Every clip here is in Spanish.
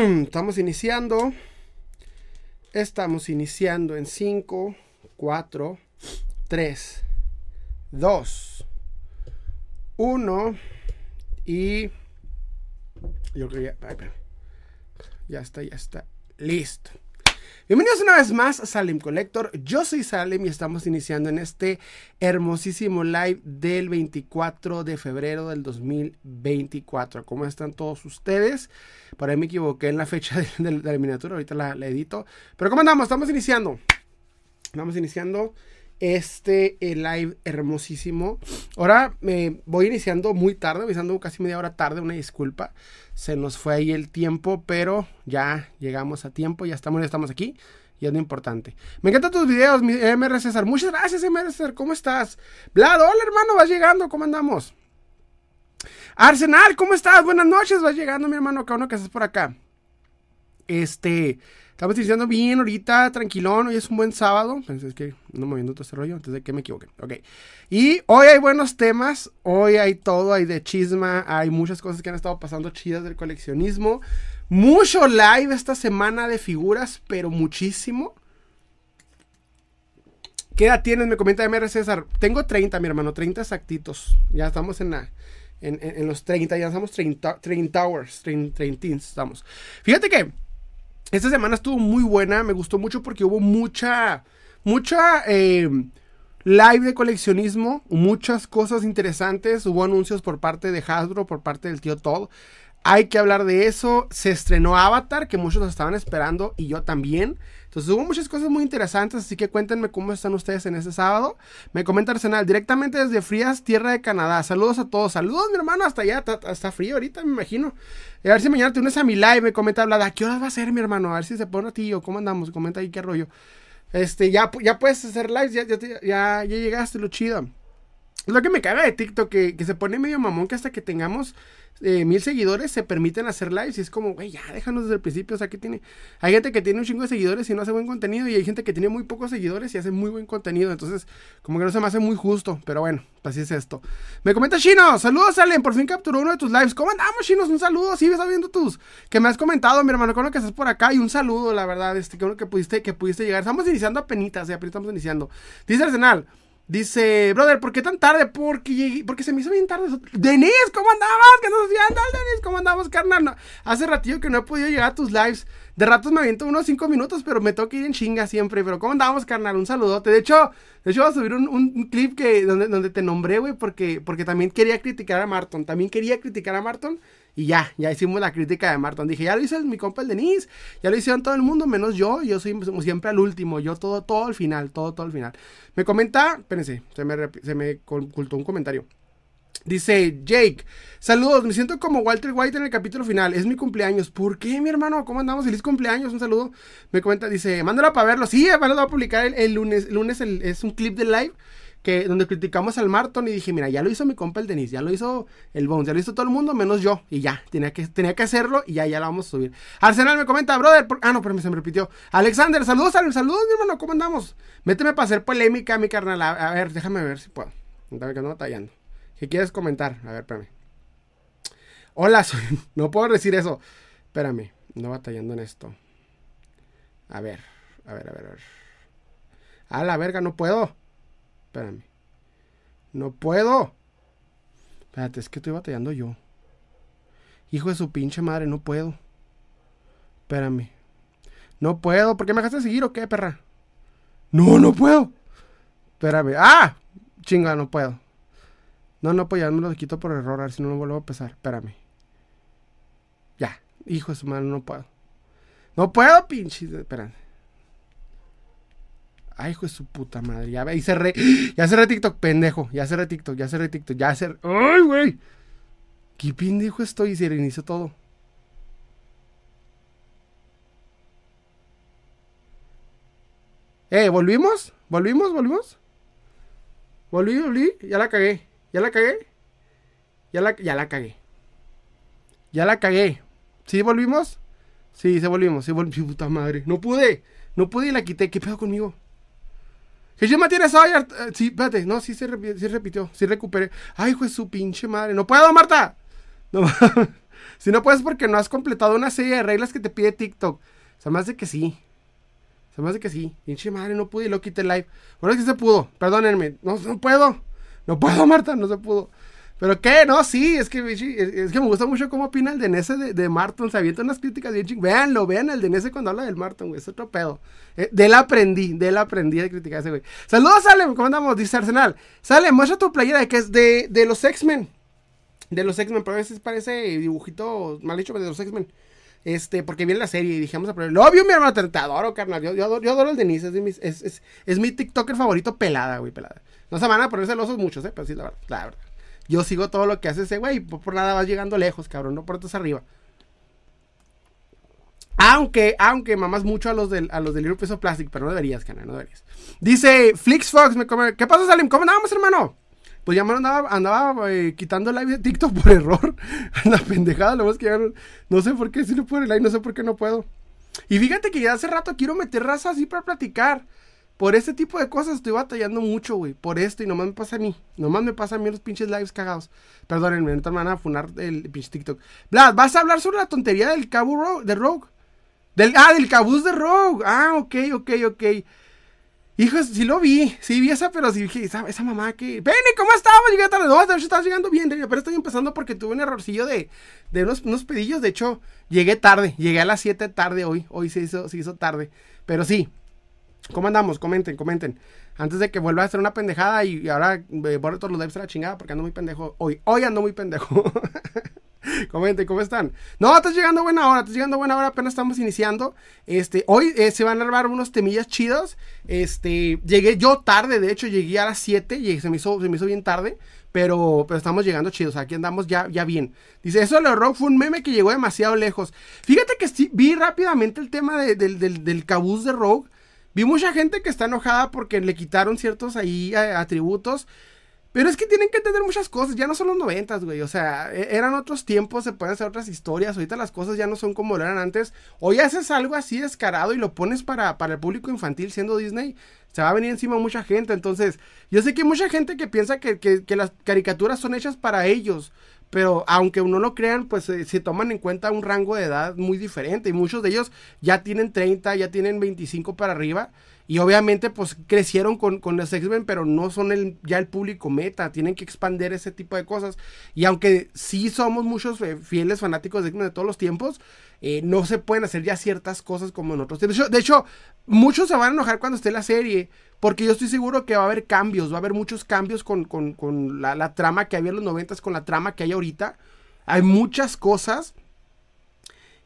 Estamos iniciando. Estamos iniciando en 5, 4, 3, 2, 1 y yo creo que ya, ya está, ya está, listo. Bienvenidos una vez más a Salem Collector. Yo soy Salem y estamos iniciando en este hermosísimo live del 24 de febrero del 2024. ¿Cómo están todos ustedes? Por ahí me equivoqué en la fecha de, la miniatura, ahorita la, la, edito. Pero ¿cómo andamos? Estamos iniciando. Estamos iniciando este eh, live hermosísimo. Ahora me voy iniciando muy tarde, iniciando casi media hora tarde, una disculpa. Se nos fue ahí el tiempo, pero ya llegamos a tiempo, ya estamos, ya estamos aquí. Y es lo importante. Me encantan tus videos, mi MR César. Muchas gracias, MR César. ¿Cómo estás? Vlad, hola hermano, vas llegando. ¿Cómo andamos? Arsenal, ¿cómo estás? Buenas noches, vas llegando, mi hermano. Cada uno que estás por acá. Este, Estamos iniciando bien ahorita, tranquilón. Hoy es un buen sábado. Pues es que no moviendo todo este rollo, antes de que me equivoque. Ok. Y hoy hay buenos temas. Hoy hay todo. Hay de chisma. Hay muchas cosas que han estado pasando chidas del coleccionismo. Mucho live esta semana de figuras, pero muchísimo. ¿Qué edad tienes? Me comenta MR César. Tengo 30, mi hermano. 30 exactitos. Ya estamos en la. En, los 30, ya estamos 30, 30 hours, 30, 30 estamos. Fíjate que esta semana estuvo muy buena, me gustó mucho porque hubo mucha, mucha eh, live de coleccionismo, muchas cosas interesantes, hubo anuncios por parte de Hasbro, por parte del tío Todd. Hay que hablar de eso. Se estrenó Avatar, que muchos estaban esperando y yo también. Entonces hubo muchas cosas muy interesantes, así que cuéntenme cómo están ustedes en este sábado. Me comenta Arsenal, directamente desde Frías, tierra de Canadá. Saludos a todos. Saludos, mi hermano, hasta allá. Está, frío ahorita, me imagino. A ver si mañana te unes a mi live. Me comenta Hablada. ¿A qué horas va a ser, mi hermano? A ver si se pone a ti o cómo andamos. Comenta ahí qué rollo. Este, ya, ya puedes hacer lives, ya, ya llegaste, lo chido. Es lo que me caga de TikTok, que, que se pone medio mamón que hasta que tengamos eh, mil seguidores se permiten hacer lives y es como, güey, ya déjanos desde el principio. O sea, que tiene. Hay gente que tiene un chingo de seguidores y no hace buen contenido, y hay gente que tiene muy pocos seguidores y hace muy buen contenido. Entonces, como que no se me hace muy justo, pero bueno, así es esto. Me comenta Chino, saludos, Allen, por fin capturó uno de tus lives. ¿Cómo andamos, Chinos? Un saludo, sí, ves viendo tus. Que me has comentado, mi hermano, con lo que estás por acá, y un saludo, la verdad, este, que que pudiste, que pudiste llegar. Estamos iniciando a penitas, ya, estamos iniciando. Dice Arsenal. Dice, brother, ¿por qué tan tarde? Porque llegué, porque se me hizo bien tarde. Denis, ¿cómo andabas? ¿Qué nos hacían, Denis? ¿Cómo andamos, carnal? hace ratillo que no he podido llegar a tus lives. De ratos me aviento unos 5 minutos, pero me toca ir en chinga siempre. Pero ¿cómo andamos, carnal? Un saludote. De hecho, de hecho voy a subir un, clip que, donde, donde te nombré, güey, porque, porque también quería criticar a Marton. También quería criticar a Marton. Y ya, ya hicimos la crítica de Marton. Dije, ya lo hizo mi compa el Denise, ya lo hicieron todo el mundo, menos yo. Yo soy siempre al último, yo todo, todo al final, todo, todo al final. Me comenta, espérense, se me, se me ocultó un comentario. Dice Jake, saludos, me siento como Walter White en el capítulo final, es mi cumpleaños. ¿Por qué, mi hermano? ¿Cómo andamos? Feliz cumpleaños, un saludo. Me comenta, dice, mándalo para verlo. Sí, lo voy a publicar el, lunes. Lunes es un clip de live que donde criticamos al Marton y dije, mira, ya lo hizo mi compa el Denis, ya lo hizo el Bones, ya lo hizo todo el mundo menos yo. Y ya, tenía que, tenía que hacerlo y ya, ya la vamos a subir. Arsenal me comenta, brother, ah, no, pero se me repitió. Alexander, saludos, saludos, mi hermano, ¿cómo andamos? Méteme para hacer polémica, mi carnal. A, ver, déjame ver si puedo. Dame que no batallando. ¿Qué quieres comentar? A ver, espérame. Hola, soy... no puedo decir eso. Espérame, no batallando en esto. A ver, a ver, a ver, a ver. A la verga, no puedo. Espérame. No puedo. Espérate, es que estoy batallando yo. Hijo de su pinche madre, no puedo. Espérame. No puedo. ¿Por qué me dejaste seguir o qué, perra? No, no puedo. Espérame. ¡Ah! Chinga, no puedo. No, no, pues ya me lo quito por error. A ver si no lo vuelvo a pesar. Espérame. Ya. Hijo de su madre, no puedo. No puedo, pinche. Espérame. Ay, hijo de su puta madre. Ya, y cerré. Ya cerré TikTok, pendejo. Ya cerré TikTok, ya cerré TikTok, ya cerré. ¡Ay, güey! ¿Qué pendejo estoy? Y se reinició todo. Eh, ¿volvimos? ¿Volvimos? ¿Volvimos? ¿Volví? ¿Volví? Ya la cagué. ¿Ya la cagué? Ya la, ya la cagué. Ya la cagué. ¿Sí volvimos? Sí, se volvimos. Sí, volvimos. Puta madre. No pude. No pude y la quité. ¿Qué pedo conmigo? Me tiene Sawyer. Eh, sí, espérate. No, sí se repitió, sí recuperé. Ay, hijo su pinche madre. No puedo, Marta. Si no puedes porque no has completado una serie de reglas que te pide TikTok. Se me hace que sí. Se me hace que sí. Pinche madre, no pude y lo quité live. Bueno, es que se pudo. Perdónenme. No, no puedo. No puedo, Marta, no se pudo. ¿Pero qué? No, sí, es que, es que me gusta mucho cómo opina el Denese de, de Marton. Se avienta unas críticas bien ching. Véanlo, vean el Denese cuando habla del Marton, güey. Es otro pedo. Eh, de él aprendí, de él aprendí a criticar a ese güey. Saludos, Salem. ¿Cómo andamos? Dice Arsenal. Salem, muestra tu playera que es de, de los X-Men. De los X-Men, pero a veces parece dibujito mal hecho de los X-Men. Este, porque viene la serie y dijimos a probar. Lo obvio, mi hermano, te, adoro, carnal. Yo, yo, adoro, yo adoro el Denise. Es, es, es, es, mi TikToker favorito pelada, güey, pelada. No se van a poner celosos muchos, ¿eh? Pero sí, la verdad, la verdad. Yo sigo todo lo que hace ese güey. Por, nada vas llegando lejos, cabrón. No por otros arriba. Aunque, aunque mamas mucho a los del, a los del of Plastic, pero no deberías, canal, no deberías. Dice FlixFox, me come. ¿Qué pasa, Salim? ¿Cómo andamos, hermano? Pues ya me andaba, andaba eh, quitando el live de TikTok por error. La pendejada, lo más que ya no, no sé por qué si no puedo el live, no sé por qué no puedo. Y fíjate que ya hace rato quiero meter raza así para platicar. Por este tipo de cosas estoy batallando mucho, güey. Por esto y nomás me pasa a mí. Nomás me pasa a mí los pinches lives cagados. Perdónenme, ahorita me van a funar el pinche TikTok. Vlad, ¿vas a hablar sobre la tontería del cabo Rogue, de Rogue? Del, ah, del cabuz de Rogue. Ah, ok, ok, ok. Hijos, sí lo vi, sí vi esa, pero sí dije, esa, esa mamá que... Penny, ¿cómo estabas? Llegué tarde. No, de hecho estás llegando bien, pero estoy empezando porque tuve un errorcillo de, de unos, unos pedillos. De hecho, llegué tarde, llegué a las 7 tarde hoy. Hoy se hizo, se hizo tarde. Pero sí, ¿Cómo andamos? Comenten, comenten. Antes de que vuelva a hacer una pendejada y, ahora eh, borre todos los devs a la chingada porque ando muy pendejo. Hoy, hoy ando muy pendejo. comenten, ¿cómo están? No, estás llegando buena hora, estás llegando buena hora, apenas estamos iniciando. Este, hoy eh, se van a armar unos temillas chidos. Este, llegué yo tarde, de hecho, llegué a las 7 y se me hizo, se me hizo bien tarde. Pero, pero estamos llegando chidos, aquí andamos ya, ya bien. Dice, eso de los fue un meme que llegó demasiado lejos. Fíjate que vi rápidamente el tema del, del, del cabuz de Rogue. Vi mucha gente que está enojada porque le quitaron ciertos ahí eh, atributos. Pero es que tienen que entender muchas cosas. Ya no son los noventas, güey. O sea, e-, eran otros tiempos, se pueden hacer otras historias. Ahorita las cosas ya no son como eran antes. Hoy haces algo así descarado y lo pones para, para el público infantil siendo Disney. Se va a venir encima mucha gente. Entonces, yo sé que hay mucha gente que piensa que, que las caricaturas son hechas para ellos. Pero aunque uno lo crean, pues eh, se toman en cuenta un rango de edad muy diferente. Y muchos de ellos ya tienen 30, ya tienen 25 para arriba. Y obviamente, pues crecieron con, con los X-Men, pero no son el, ya el público meta. Tienen que expandir ese tipo de cosas. Y aunque sí somos muchos fieles fanáticos de X-Men de todos los tiempos, eh, no se pueden hacer ya ciertas cosas como en otros tiempos. De hecho, muchos se van a enojar cuando esté la serie. Porque yo estoy seguro que va a haber cambios, va a haber muchos cambios con, la, trama que había en los noventas, con la trama que hay ahorita. Hay muchas cosas.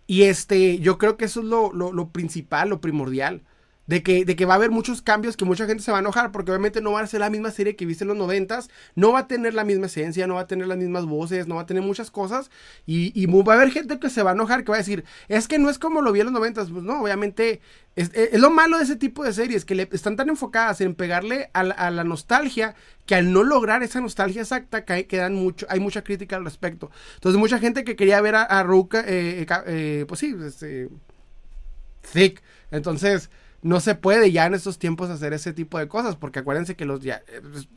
Y este, yo creo que eso es lo, lo principal, lo primordial. De que, de que va a haber muchos cambios que mucha gente se va a enojar porque obviamente no va a ser la misma serie que viste en los noventas, no va a tener la misma esencia, no va a tener las mismas voces, no va a tener muchas cosas y, va a haber gente que se va a enojar, que va a decir, es que no es como lo vi en los noventas, pues no, obviamente es, lo malo de ese tipo de series, que están tan enfocadas en pegarle a la, nostalgia que al no lograr esa nostalgia exacta hay, mucho, hay mucha crítica al respecto. Entonces mucha gente que quería ver a, a Ruka, eh, eh, pues sí, este, Thick, entonces no se puede ya en estos tiempos hacer ese tipo de cosas, porque acuérdense que los ya,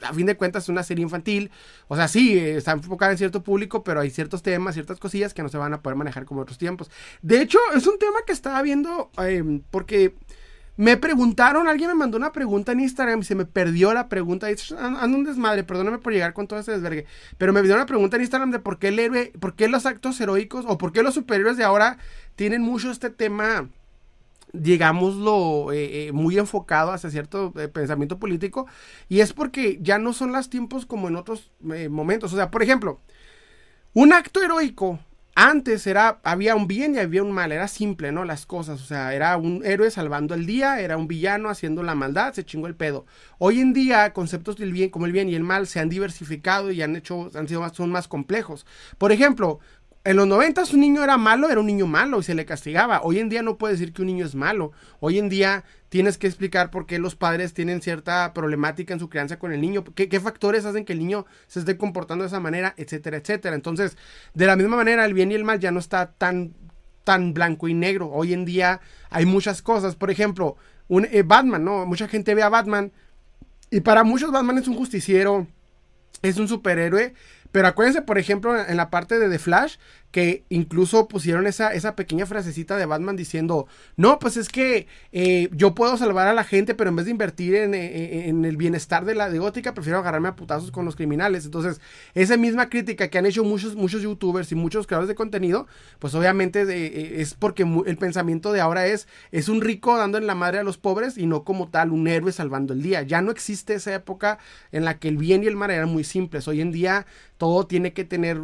a fin de cuentas es una serie infantil, o sea, sí, está enfocada en cierto público, pero hay ciertos temas, ciertas cosillas que no se van a poder manejar como otros tiempos. De hecho, es un tema que estaba viendo em, porque me preguntaron, alguien me mandó una pregunta en Instagram y se me perdió la pregunta, ando un desmadre, perdóname por llegar con todo ese desvergue, pero me dio una pregunta en Instagram de por qué el héroe, por qué los actos heroicos o por qué los superiores de ahora tienen mucho este tema digámoslo, eh, eh, muy enfocado hacia cierto eh, pensamiento político, y es porque ya no son los tiempos como en otros momentos. O sea, por ejemplo, un acto heroico antes era, había un bien y había un mal, era simple, ¿no? Las cosas, o sea, era un héroe salvando el día, era un villano haciendo la maldad, se chingó el pedo. Hoy en día, conceptos del bien, como el bien y el mal, se han diversificado y han hecho, han sido son más complejos. Por ejemplo, en los 90 un niño era malo, era un niño malo y se le castigaba. Hoy en día no puedes decir que un niño es malo. Hoy en día tienes que explicar por qué los padres tienen cierta problemática en su crianza con el niño, qué, qué, factores hacen que el niño se esté comportando de esa manera, etcétera, etcétera. Entonces, de la misma manera, el bien y el mal ya no está tan, tan blanco y negro. Hoy en día hay muchas cosas. Por ejemplo, un eh, Batman, ¿no? Mucha gente ve a Batman y para muchos Batman es un justiciero, es un superhéroe pero acuérdense, por ejemplo, en la parte de The Flash, que incluso pusieron esa, esa pequeña frasecita de Batman diciendo, no, pues es que eh, yo puedo salvar a la gente, pero en vez de invertir en, en, el bienestar de la de gótica, prefiero agarrarme a putazos con los criminales. Entonces, esa misma crítica que han hecho muchos, muchos youtubers y muchos creadores de contenido, pues obviamente es porque el pensamiento de ahora es, es un rico dando en la madre a los pobres y no como tal un héroe salvando el día. Ya no existe esa época en la que el bien y el mal eran muy simples. Hoy en día todo tiene que tener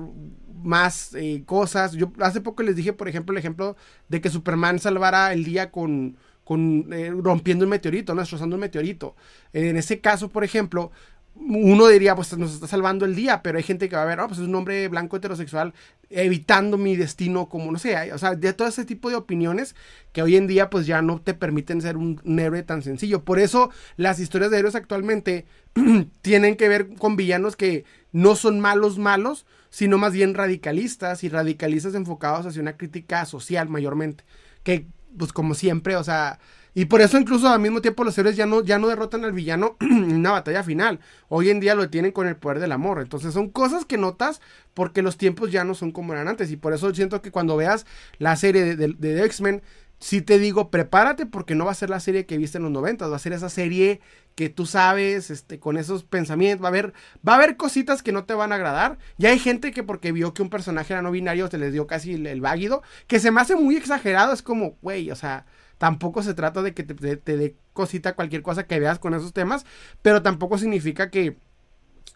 más eh, cosas. Yo hace poco les dije, por ejemplo, el ejemplo de que Superman salvara el día con, con eh, rompiendo un meteorito, ¿no? destrozando un meteorito. En ese caso, por ejemplo, uno diría, pues nos está salvando el día, pero hay gente que va a ver, oh, pues es un hombre blanco heterosexual evitando mi destino como, no sé, o sea, de todo ese tipo de opiniones que hoy en día pues ya no te permiten ser un, un héroe tan sencillo. Por eso las historias de héroes actualmente tienen que ver con villanos que no son malos malos, sino más bien radicalistas y radicalistas enfocados hacia una crítica social mayormente. Que, pues como siempre, o sea, y por eso incluso al mismo tiempo los héroes ya no, ya no derrotan al villano en una batalla final. Hoy en día lo tienen con el poder del amor. Entonces son cosas que notas porque los tiempos ya no son como eran antes. Y por eso siento que cuando veas la serie de, de X-Men, si te digo, prepárate porque no va a ser la serie que viste en los 90, va a ser esa serie que tú sabes, este, con esos pensamientos, va a haber, va a haber cositas que no te van a agradar. Ya hay gente que porque vio que un personaje era no binario te les dio casi el, váguido, que se me hace muy exagerado, es como, güey, o sea, tampoco se trata de que te, te dé cosita cualquier cosa que veas con esos temas, pero tampoco significa que,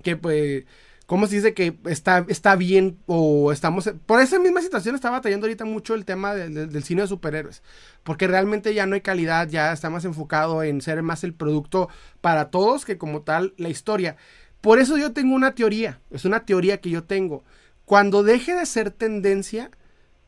que pues ¿cómo se dice que está, está bien o estamos... Por esa misma situación está batallando ahorita mucho el tema del cine de superhéroes, porque realmente ya no hay calidad, ya está más enfocado en ser más el producto para todos que como tal la historia. Por eso yo tengo una teoría, es una teoría que yo tengo. Cuando deje de ser tendencia,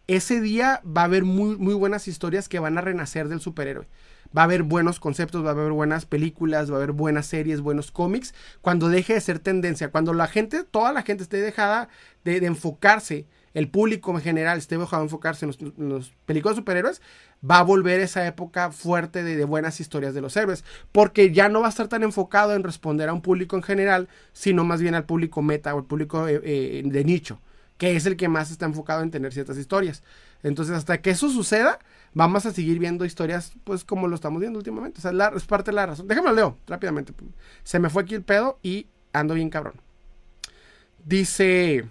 ese día va a haber muy, muy buenas historias que van a renacer del superhéroe va a haber buenos conceptos, va a haber buenas películas, va a haber buenas series, buenos cómics, cuando deje de ser tendencia, cuando la gente, toda la gente esté dejada de, enfocarse, el público en general esté dejado de enfocarse en los, películas de superhéroes, va a volver esa época fuerte de, buenas historias de los héroes, porque ya no va a estar tan enfocado en responder a un público en general, sino más bien al público meta o al público eh, eh, de nicho, que es el que más está enfocado en tener ciertas historias. Entonces, hasta que eso suceda, vamos a seguir viendo historias, pues como lo estamos viendo últimamente. O sea, es parte de la razón. Déjame leo rápidamente. Se me fue aquí el pedo y ando bien cabrón. Dice.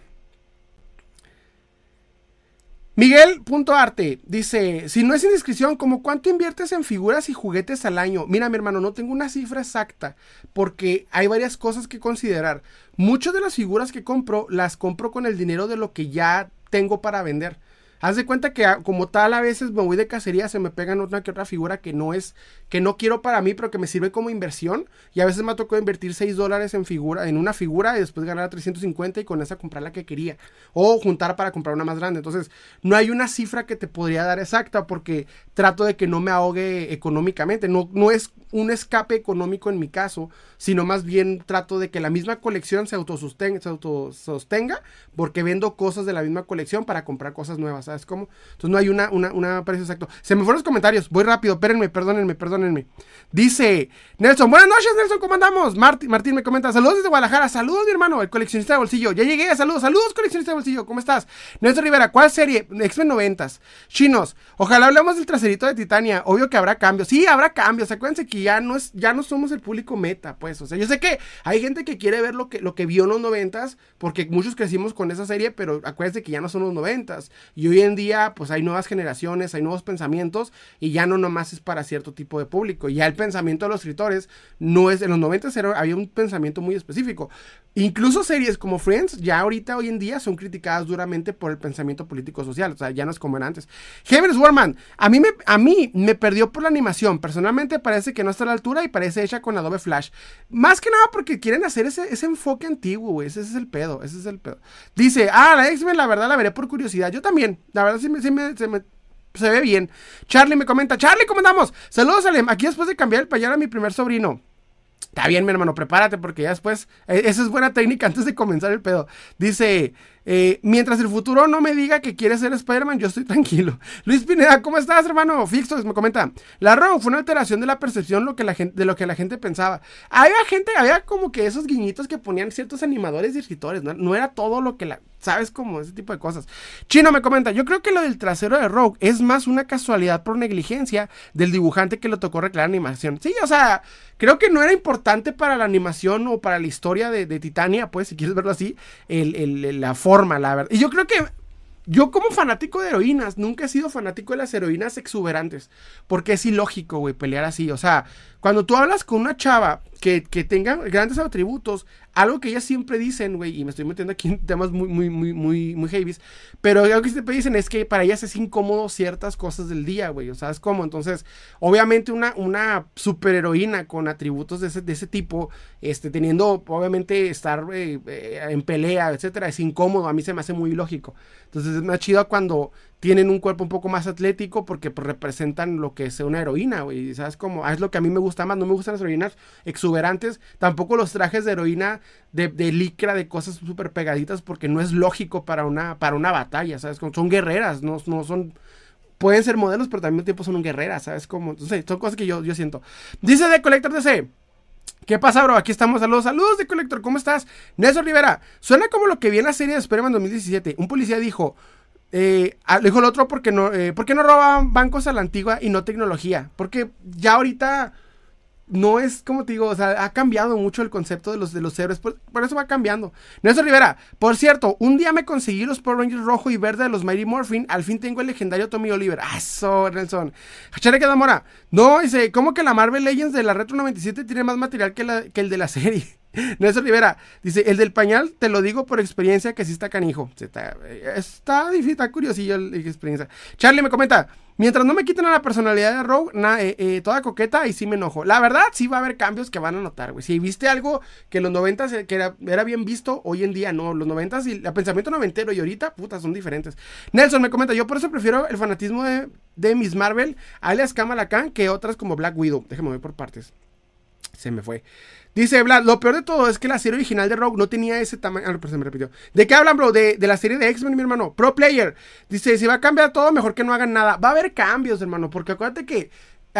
Miguel.arte dice, si no es indiscreción, ¿como cuánto inviertes en figuras y juguetes al año? Mira, mi hermano, no tengo una cifra exacta porque hay varias cosas que considerar. Muchas de las figuras que compro las compro con el dinero de lo que ya tengo para vender. Haz de cuenta que ah, como tal a veces me voy de cacería, se me pegan otra que otra figura que no es, que no quiero para mí, pero que me sirve como inversión. Y a veces me ha tocado invertir 6 dólares en figura, en una figura y después ganar 350 y con esa comprar la que quería. O juntar para comprar una más grande. Entonces, no hay una cifra que te podría dar exacta porque trato de que no me ahogue económicamente. No, no es un escape económico en mi caso, sino más bien trato de que la misma colección se autosostenga, se autosostenga porque vendo cosas de la misma colección para comprar cosas nuevas. ¿sabes cómo? Entonces no hay una, una, precio exacto. Se me fueron los comentarios, voy rápido, espérenme, perdónenme, perdónenme. Dice Nelson, buenas noches Nelson, ¿cómo andamos? Martín, Martín me comenta, saludos desde Guadalajara, saludos mi hermano, el coleccionista de bolsillo. Ya llegué, saludos, saludos coleccionista de bolsillo, ¿cómo estás? Nelson Rivera, ¿cuál serie? X-Men 90 Chinos, ojalá hablemos del traserito de Titania, obvio que habrá cambios. Sí, habrá cambios, acuérdense que ya no es, ya no somos el público meta, pues. O sea, yo sé que hay gente que quiere ver lo que, lo que vio en los noventas, porque muchos crecimos con esa serie, pero acuérdense que ya no son los noventas. Y hoy en día pues hay nuevas generaciones, hay nuevos pensamientos y ya no nomás es para cierto tipo de público. Ya el pensamiento de los escritores no es, en los 90 había un pensamiento muy específico. Incluso series como Friends ya ahorita hoy en día son criticadas duramente por el pensamiento político social, o sea, ya no es como era antes. Heavens Warman, a mí, me, a mí me perdió por la animación, personalmente parece que no está a la altura y parece hecha con Adobe Flash. Más que nada porque quieren hacer ese, ese enfoque antiguo, güey, ese es el pedo, ese es el pedo. Dice, ah, la X-Men la verdad la veré por curiosidad, yo también, la verdad sí, me, se, ve bien. Charlie me comenta, Charlie, ¿cómo andamos? Saludos, Alem. Aquí después de cambiar el payar a mi primer sobrino. Está bien, mi hermano, prepárate porque ya después, e, esa es buena técnica antes de comenzar el pedo. Dice, Eh, mientras el futuro no me diga que quiere ser Spider-Man, yo estoy tranquilo. Luis Pineda, ¿cómo estás, hermano? Fixos me comenta. La Rogue fue una alteración de la percepción de lo que la gente pensaba. Había gente, había como que esos guiñitos que ponían ciertos animadores y escritores, ¿no? No era todo lo que la. ¿Sabes? Como ese tipo de cosas. Chino me comenta, yo creo que lo del trasero de Rogue es más una casualidad por negligencia del dibujante que lo tocó recrear animación. Sí, o sea, creo que no era importante para la animación o para la historia de, Titania, pues, si quieres verlo así, la forma, la verdad. Y yo creo que yo como fanático de heroínas, nunca he sido fanático de las heroínas exuberantes. Porque es ilógico, güey, pelear así. O sea, cuando tú hablas con una chava que, que tenga grandes atributos, algo que ellas siempre dicen, güey, y me estoy metiendo aquí en temas muy, muy, muy, muy, muy heavy, pero algo que siempre dicen es que para ellas es incómodo ciertas cosas del día, güey, o sea, es entonces, obviamente una, una superheroína con atributos de ese, de ese tipo, este, teniendo, obviamente, estar eh, eh, en pelea, etcétera, es incómodo, a mí se me hace muy lógico. Entonces es más chido cuando tienen un cuerpo un poco más atlético porque pues, representan lo que es una heroína, güey. ¿Sabes cómo? Ah, es lo que a mí me gusta más. No me gustan las heroínas exuberantes. Tampoco los trajes de heroína de, de licra, de cosas súper pegaditas, porque no es lógico para una, para una batalla, ¿sabes? Son guerreras, no, no son pueden ser modelos, pero también tiempo son guerreras, ¿sabes? Como, entonces, son cosas que yo, yo siento. Dice de Collector DC. ¿Qué pasa, bro? Aquí estamos. Saludos, saludos de Collector. ¿Cómo estás? Nelson Rivera. Suena como lo que vi en la serie de Spider-Man 2017. Un policía dijo, eh, ah, dijo el otro porque no, eh, ¿por qué no robaban bancos a la antigua y no tecnología? Porque ya ahorita no es como te digo, o sea, ha cambiado mucho el concepto de los, de los héroes, por, eso va cambiando. Nelson Rivera, por cierto, un día me conseguí los Power Rangers rojo y verde de los Mighty Morphin, al fin tengo el legendario Tommy Oliver. ¡Ah, eso, Nelson! Hachare Mora, no, dice, ¿cómo que la Marvel Legends de la Retro 97 tiene más material que, la, que el de la serie? Nelson Rivera dice: El del pañal, te lo digo por experiencia que sí está canijo. Está, está difícil, está curiosillo la experiencia. Charlie me comenta: Mientras no me quiten a la personalidad de Rogue, eh, eh, toda coqueta, y sí me enojo. La verdad, sí va a haber cambios que van a notar, güey. Si viste algo que en los 90 que era, bien visto, hoy en día no. Los 90 y el pensamiento noventero y ahorita, puta, son diferentes. Nelson me comenta: Yo por eso prefiero el fanatismo de, de Miss Marvel, alias Kamala Khan, que otras como Black Widow. Déjame ver por partes. Se me fue. Dice Vlad, lo peor de todo es que la serie original de Rogue no tenía ese tamaño. Ah, pero se me repitió. ¿De qué hablan, bro? De, la serie de X-Men, mi hermano. Pro Player. Dice, si va a cambiar todo, mejor que no hagan nada. Va a haber cambios, hermano, porque acuérdate que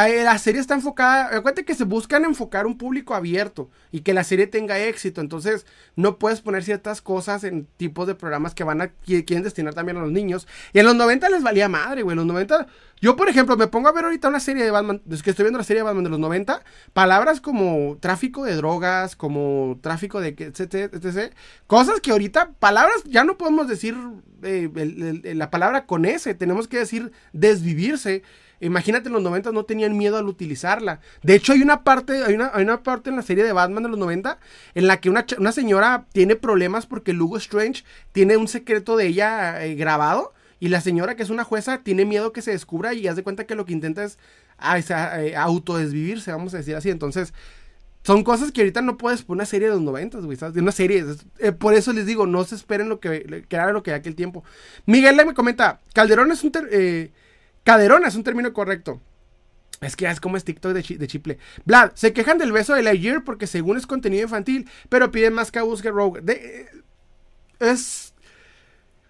la serie está enfocada, acuérdate que se buscan enfocar un público abierto y que la serie tenga éxito, entonces no puedes poner ciertas cosas en tipos de programas que van a quieren destinar también a los niños. Y en los 90 les valía madre, güey, en los 90 yo por ejemplo me pongo a ver ahorita una serie de Batman, desde que estoy viendo la serie de Batman de los 90, palabras como tráfico de drogas, como tráfico de etc, etc, cosas que ahorita palabras ya no podemos decir eh, la palabra con S, tenemos que decir desvivirse. Imagínate, en los 90 no tenían miedo al utilizarla. De hecho, hay una parte, hay una, hay una parte en la serie de Batman de los 90 en la que una, una señora tiene problemas porque Lugo Strange tiene un secreto de ella eh, grabado. Y la señora, que es una jueza, tiene miedo que se descubra y haz de cuenta que lo que intenta es ah, eh, autodesvivirse, vamos a decir así. Entonces, son cosas que ahorita no puedes poner una serie de los 90, güey. De una serie. Eh, por eso les digo, no se esperen lo que, que era lo que aquel tiempo. Miguel me comenta, Calderón es un... Caderona es un término correcto. Es que es como es TikTok de, de, chiple. Vlad, se quejan del beso de Lightyear porque según es contenido infantil, pero piden más que busque Rogue. De, es.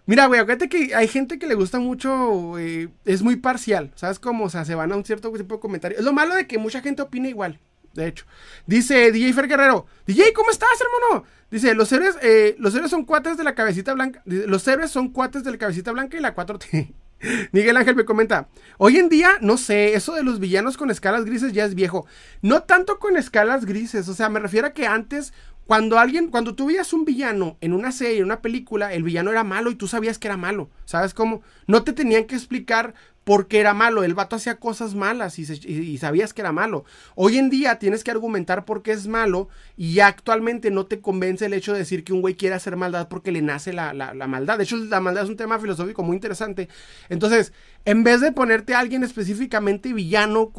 Mira, güey, acuérdate que hay gente que le gusta mucho. es muy parcial. ¿Sabes cómo? O sea, se van a un cierto tipo de comentario. Es lo malo de que mucha gente opina igual. De hecho. Dice DJ Fer Guerrero. DJ, ¿cómo estás, hermano? Dice, los héroes, eh, los héroes son cuates de la cabecita blanca. Los héroes son cuates de la cabecita blanca y la 4T. Miguel Ángel me comenta, hoy en día, no sé, eso de los villanos con escalas grises ya es viejo. No tanto con escalas grises, o sea, me refiero a que antes, cuando alguien, cuando tú veías un villano en una serie, en una película, el villano era malo y tú sabías que era malo, ¿sabes cómo? No te tenían que explicar porque era malo. El vato hacía cosas malas y, sabías que era malo. Hoy en día tienes que argumentar por qué es malo y actualmente no te convence el hecho de decir que un güey quiere hacer maldad porque le nace la, maldad. De hecho, la maldad es un tema filosófico muy interesante. Entonces, en vez de ponerte a alguien específicamente villano,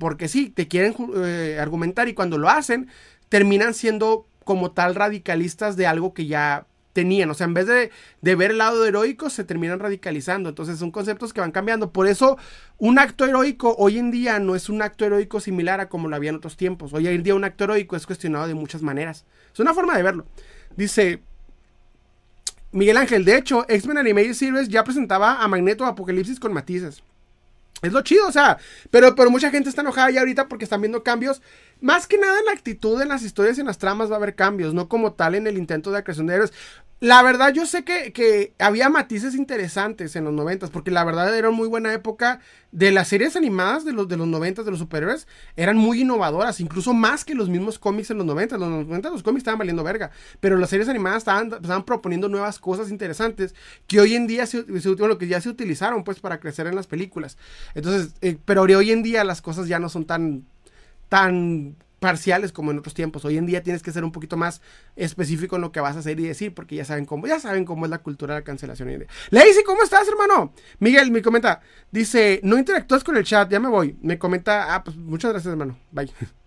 porque sí, te quieren eh, argumentar y cuando lo hacen, terminan siendo como tal radicalistas de algo que ya tenían. O sea, en vez de, ver el lado heroico, se terminan radicalizando. Entonces son conceptos que van cambiando. Por eso, un acto heroico hoy en día no es un acto heroico similar a como lo había en otros tiempos. Hoy en día un acto heroico es cuestionado de muchas maneras. Es una forma de verlo. Dice, Miguel Ángel, de hecho, X-Men Animated Series ya presentaba a Magneto Apocalipsis con matices. Es lo chido, o sea, pero, pero mucha gente está enojada ya ahorita porque están viendo cambios. Más que nada en la actitud, en las historias y en las tramas va a haber cambios, no como tal en el intento de la creación de héroes. La verdad, yo sé que, había matices interesantes en los noventas, porque la verdad era muy buena época de las series animadas de los, de los noventas, de los superhéroes, eran muy innovadoras, incluso más que los mismos cómics en los noventas. Los noventas los cómics estaban valiendo verga, pero las series animadas estaban, estaban proponiendo nuevas cosas interesantes que hoy en día se, se, que ya se utilizaron pues para crecer en las películas. Entonces, eh, pero hoy en día las cosas ya no son tan, tan parciales como en otros tiempos. Hoy en día tienes que ser un poquito más específico en lo que vas a hacer y decir, porque ya saben cómo, ya saben cómo es la cultura de la cancelación. Lacey, ¿cómo estás, hermano? Miguel me comenta, dice, no interactúas con el chat, ya me voy. Me comenta, ah, pues muchas gracias, hermano. Bye.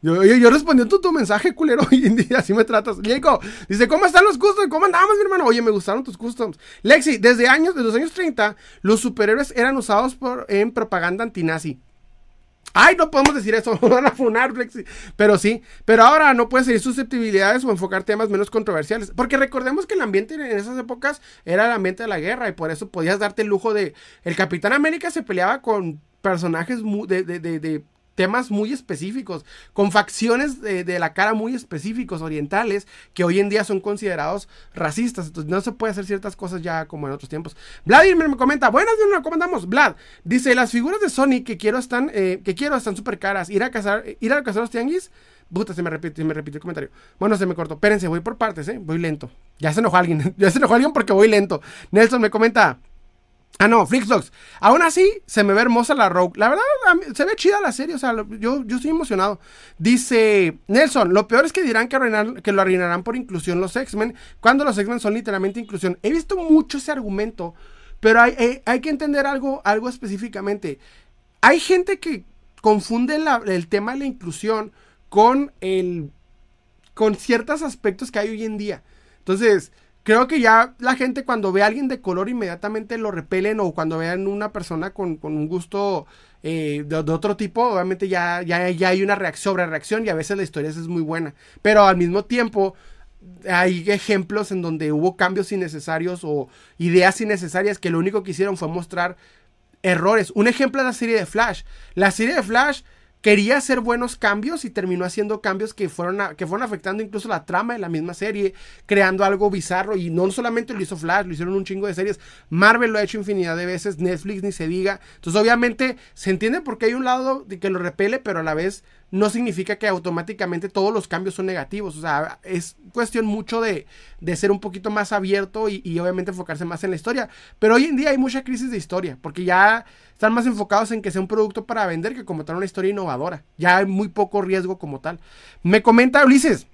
Yo, yo, yo respondiendo tu mensaje, culero, hoy en día, así me tratas. Diego, dice, ¿cómo están los customs? ¿Cómo andamos, mi hermano? Oye, me gustaron tus customs. Lexi, desde años, desde los años 30, los superhéroes eran usados por, en propaganda antinazi. Ay, no podemos decir eso, van a funar, Flexi. Pero sí, pero ahora no puedes seguir susceptibilidades o enfocar temas menos controversiales. Porque recordemos que el ambiente en esas épocas era el ambiente de la guerra y por eso podías darte el lujo de... El Capitán América se peleaba con personajes de, de, de, temas muy específicos, con facciones de, la cara muy específicos, orientales, que hoy en día son considerados racistas. Entonces no se puede hacer ciertas cosas ya como en otros tiempos. Vladimir me comenta, buenas, ¿cómo andamos? Vlad, dice, las figuras de Sonic que quiero están, eh, que quiero están súper caras. Ir a cazar, ir a cazar los tianguis. Puta, se me repite, me repite el comentario. Bueno, se me cortó. Espérense, voy por partes, ¿eh? Voy lento. Ya se enojó alguien. ya se enojó alguien porque voy lento. Nelson me comenta. Ah, no, Flixbox. Aún así, se me ve hermosa la Rogue. La verdad, se ve chida la serie. O sea, yo, yo estoy emocionado. Dice Nelson: Lo peor es que dirán que, que lo arruinarán por inclusión los X-Men, cuando los X-Men son literalmente inclusión. He visto mucho ese argumento, pero hay, hay, que entender algo, algo específicamente. Hay gente que confunde el tema de la inclusión con el. con ciertos aspectos que hay hoy en día. Entonces creo que ya la gente cuando ve a alguien de color inmediatamente lo repelen o cuando vean una persona con, un gusto eh, de, otro tipo, obviamente ya, ya, ya hay una reacción, sobre reacción y a veces la historia es muy buena. Pero al mismo tiempo hay ejemplos en donde hubo cambios innecesarios o ideas innecesarias que lo único que hicieron fue mostrar errores. Un ejemplo es la serie de Flash. La serie de Flash quería hacer buenos cambios y terminó haciendo cambios que fueron, que fueron afectando incluso la trama de la misma serie, creando algo bizarro. Y no solamente lo hizo Flash, lo hicieron un chingo de series. Marvel lo ha hecho infinidad de veces, Netflix ni se diga. Entonces, obviamente, se entiende porque hay un lado de que lo repele, pero a la vez no significa que automáticamente todos los cambios son negativos. O sea, es cuestión mucho de, de ser un poquito más abierto y, y, obviamente enfocarse más en la historia. Pero hoy en día hay mucha crisis de historia, porque ya están más enfocados en que sea un producto para vender que como tal una historia innovadora. Ya hay muy poco riesgo como tal. Me comenta Ulises.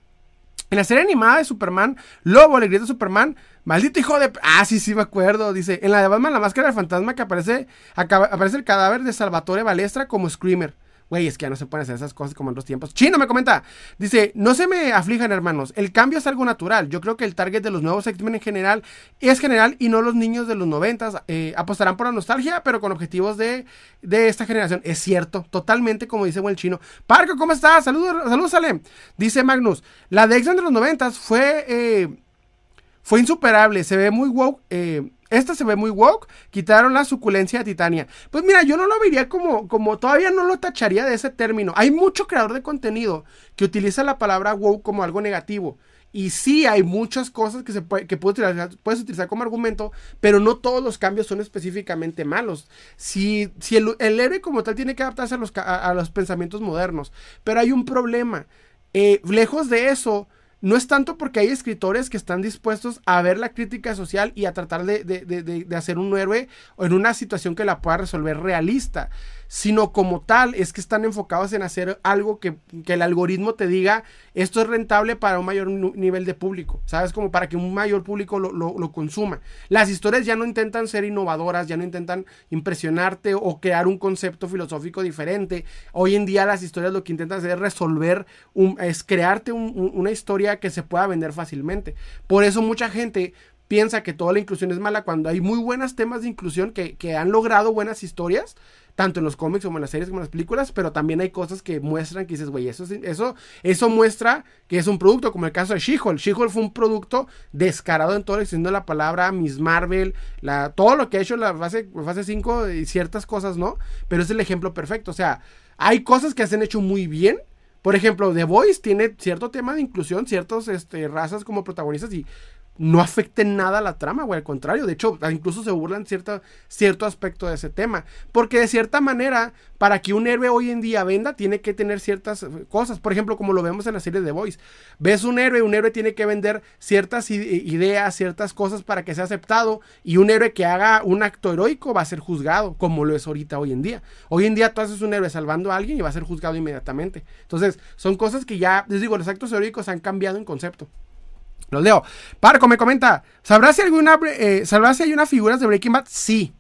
En la serie animada de Superman, Lobo, el grito de Superman, maldito hijo de... Ah, sí, sí, me acuerdo. Dice, en la de Batman, la máscara del fantasma que aparece, aparece el cadáver de Salvatore Balestra como Screamer. Güey, es que ya no se pueden hacer esas cosas como en los tiempos. Chino me comenta. Dice, no se me aflijan, hermanos. El cambio es algo natural. Yo creo que el target de los nuevos X-Men en general es general y no los niños de los noventas. Eh, apostarán por la nostalgia, pero con objetivos de, de, esta generación. Es cierto, totalmente como dice el chino. Parco, ¿cómo estás? Saludos, saludos, Salem. Dice Magnus, la de de los noventas fue... Eh, fue insuperable, se ve muy wow. Eh, esta se ve muy woke, quitaron la suculencia de Titania. Pues mira, yo no lo vería como, como, todavía no lo tacharía de ese término. Hay mucho creador de contenido que utiliza la palabra woke como algo negativo. Y sí, hay muchas cosas que, se puede, que puedes, utilizar, como argumento, pero no todos los cambios son específicamente malos. Si, si el, héroe como tal tiene que adaptarse a los, a, los pensamientos modernos, pero hay un problema. Eh, lejos de eso, no es tanto porque hay escritores que están dispuestos a ver la crítica social y a tratar de, de, hacer un héroe en una situación que la pueda resolver realista, sino como tal es que están enfocados en hacer algo que, el algoritmo te diga esto es rentable para un mayor nivel de público, ¿sabes? Como para que un mayor público lo, consuma. Las historias ya no intentan ser innovadoras, ya no intentan impresionarte o crear un concepto filosófico diferente. Hoy en día las historias lo que intentan hacer es resolver, es crearte una historia que se pueda vender fácilmente. Por eso mucha gente piensa que toda la inclusión es mala cuando hay muy buenos temas de inclusión que, que han logrado buenas historias tanto en los cómics como en las series como en las películas, pero también hay cosas que muestran que dices, güey, eso, eso, eso muestra que es un producto, como el caso de She-Hulk. She-Hulk fue un producto descarado en todo de la palabra, Miss Marvel, la, todo lo que ha hecho la fase, fase 5 y ciertas cosas, ¿no? Pero es el ejemplo perfecto, o sea, hay cosas que se han hecho muy bien. Por ejemplo, The Voice tiene cierto tema de inclusión, ciertas este, razas como protagonistas y no afecten nada a la trama, güey. Al contrario, de hecho, incluso se burlan cierto, aspecto de ese tema. Porque de cierta manera, para que un héroe hoy en día venda, tiene que tener ciertas eh, cosas. Por ejemplo, como lo vemos en la serie de Boys. Ves un héroe, un héroe tiene que vender ciertas ideas, ciertas cosas para que sea aceptado. Y un héroe que haga un acto heroico va a ser juzgado, como lo es ahorita hoy en día. Hoy en día tú haces un héroe salvando a alguien y va a ser juzgado inmediatamente. Entonces, son cosas que ya, les digo, los actos heroicos han cambiado en concepto. Los leo. Parco me comenta. ¿Sabrás si, alguna, eh, si hay unas figuras de Breaking Bad? Sí.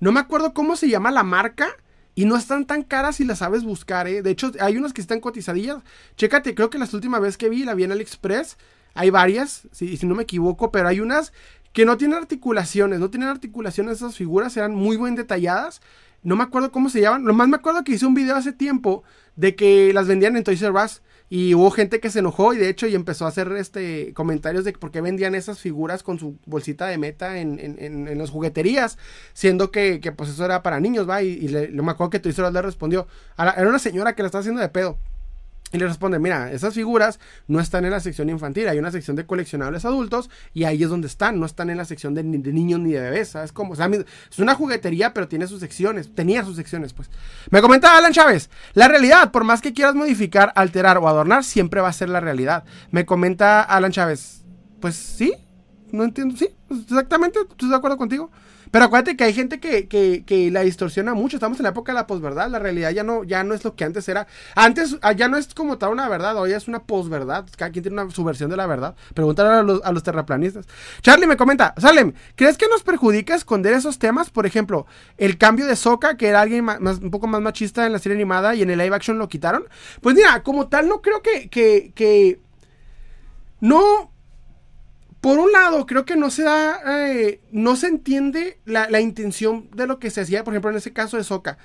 No me acuerdo cómo se llama la marca. Y no están tan caras si las sabes buscar, ¿eh? De hecho, hay unas que están cotizadillas. Chécate, creo que la última vez que vi la vi en AliExpress. Hay varias, si, si no me equivoco, pero hay unas que no tienen articulaciones. No tienen articulaciones esas figuras, eran muy bien detalladas. No me acuerdo cómo se llaman. Lo más me acuerdo que hice un video hace tiempo de que las vendían en Toys R Us. Y hubo gente que se enojó y de hecho y empezó a hacer este comentarios de por qué vendían esas figuras con su bolsita de meta en, en, en, las jugueterías, siendo que, que, pues eso era para niños, va. Y, y le, me acuerdo que Toys le respondió. era una señora que la estaba haciendo de pedo. Y le responde, mira, esas figuras no están en la sección infantil, hay una sección de coleccionables adultos y ahí es donde están, no están en la sección de, niños ni de bebés, ¿sabes cómo? Es una juguetería, pero tiene sus secciones, tenía sus secciones, pues. Me comenta Alan Chávez, la realidad, por más que quieras modificar, alterar o adornar, siempre va a ser la realidad. Me comenta Alan Chávez, pues sí, no entiendo, sí, exactamente, estoy de acuerdo contigo. Pero acuérdate que hay gente que, que, que, la distorsiona mucho. Estamos en la época de la posverdad. La realidad ya no, ya no es lo que antes era. Antes ah, ya no es como tal una verdad. Hoy es una posverdad. Cada quien tiene una, su versión de la verdad. Pregúntale a los, a los terraplanistas. Charlie me comenta. Salem, ¿crees que nos perjudica esconder esos temas? Por ejemplo, el cambio de Soka, que era alguien más, un poco más machista en la serie animada y en el live action lo quitaron. Pues mira, como tal, no creo que, que, que no por un lado, creo que no se da, eh, no se entiende la, intención de lo que se hacía, por ejemplo, en ese caso de Soka.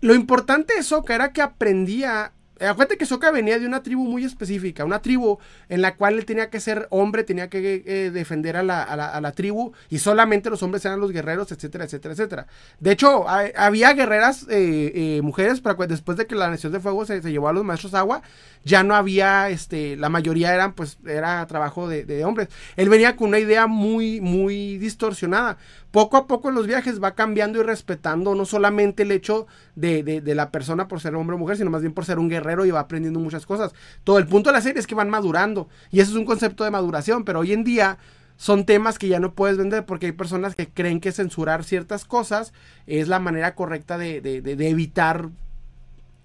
Lo importante de Soka era que aprendía acuérdate que Soka venía de una tribu muy específica, una tribu en la cual él tenía que ser hombre, tenía que eh, defender a la, tribu y solamente los hombres eran los guerreros, etcétera, etcétera, etcétera. De hecho, había guerreras eh, mujeres, pero después de que la Nación de Fuego se, llevó a los maestros agua, ya no había, este, la mayoría eran, pues, era trabajo de, de hombres. Él venía con una idea muy, muy distorsionada poco a poco en los viajes va cambiando y respetando no solamente el hecho de, la persona por ser hombre o mujer, sino más bien por ser un guerrero y va aprendiendo muchas cosas. Todo el punto de la serie es que van madurando y eso es un concepto de maduración, pero hoy en día son temas que ya no puedes vender porque hay personas que creen que censurar ciertas cosas es la manera correcta de, de evitar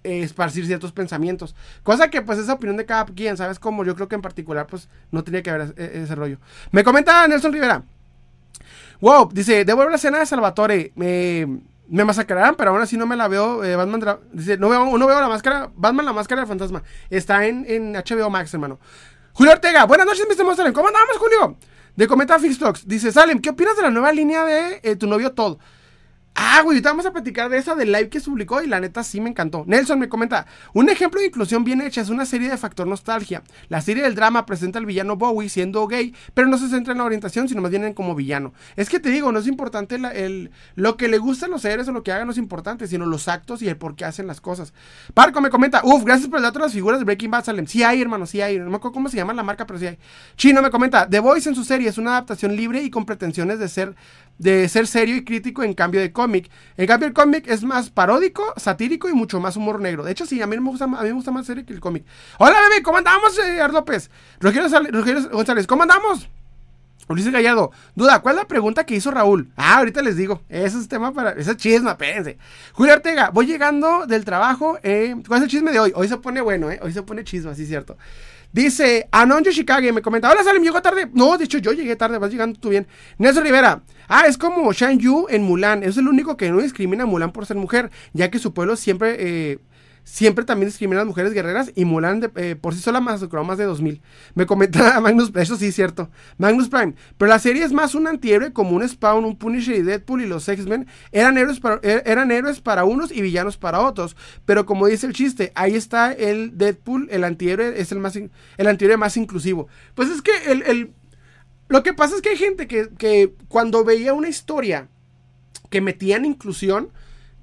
esparcir ciertos pensamientos. Cosa que pues es opinión de cada quien, ¿sabes? Como yo creo que en particular pues no tenía que haber ese, ese rollo. Me comenta Nelson Rivera. Wow, dice, debo ver la escena de Salvatore. me masacrarán, pero aún así no me la veo. Eh, Batman dice, no veo, no veo la máscara. Batman, la máscara del fantasma. Está en, en HBO Max, hermano. Julio Ortega, buenas noches, Mr. Salem. ¿Cómo andamos, Julio? De Cometa Fixbox. Dice, Salem, ¿qué opinas de la nueva línea de eh, tu novio Todd? Ah, güey, vamos a platicar de esa del live que se publicó y la neta sí me encantó. Nelson me comenta, un ejemplo de inclusión bien hecha es una serie de factor nostalgia. La serie del drama presenta al villano Bowie siendo gay, pero no se centra en la orientación, sino más bien en como villano. Es que te digo, no es importante el, lo que le gustan los seres o lo que hagan no es importante, sino los actos y el por qué hacen las cosas. Parco me comenta, uff, gracias por el dato de las figuras de Breaking Bad, Salem. Sí hay, hermano, sí hay. No me acuerdo cómo se llama la marca, pero sí hay. Chino me comenta, The Voice en su serie es una adaptación libre y con pretensiones de ser de ser serio y crítico en cambio de cómic. En cambio el cómic es más paródico, satírico y mucho más humor negro. De hecho, sí, a mí me gusta, a mí me gusta más serie que el cómic. Hola, bebé, ¿cómo andamos, eh, López? Rogelio, González, ¿cómo andamos? Ulises Gallardo, duda, ¿cuál es la pregunta que hizo Raúl? Ah, ahorita les digo, ese es tema para, ese es chisme, espérense. Julio Ortega, voy llegando del trabajo, ¿cuál es el chisme de hoy? Hoy se pone bueno, eh, hoy se pone chisme, así cierto. Dice Anon Yoshikage, me comenta, hola Salim, llegó tarde. No, de hecho yo llegué tarde, vas llegando tú bien. Nelson Rivera, ah, es como Shan Yu en Mulan, es el único que no discrimina a Mulan por ser mujer, ya que su pueblo siempre... Eh, siempre también discriminan a las mujeres guerreras y Mulan de, eh, por sí sola masacró más de 2000. Me comenta Magnus, eso sí es cierto, Magnus Prime, pero la serie es más un antihéroe como un Spawn, un Punisher y Deadpool y los X-Men eran héroes, para, er, eran héroes para unos y villanos para otros, pero como dice el chiste, ahí está el Deadpool, el antihéroe es el, más, el antihéroe más inclusivo. Pues es que el, el lo que pasa es que hay gente que, que cuando veía una historia que metían inclusión,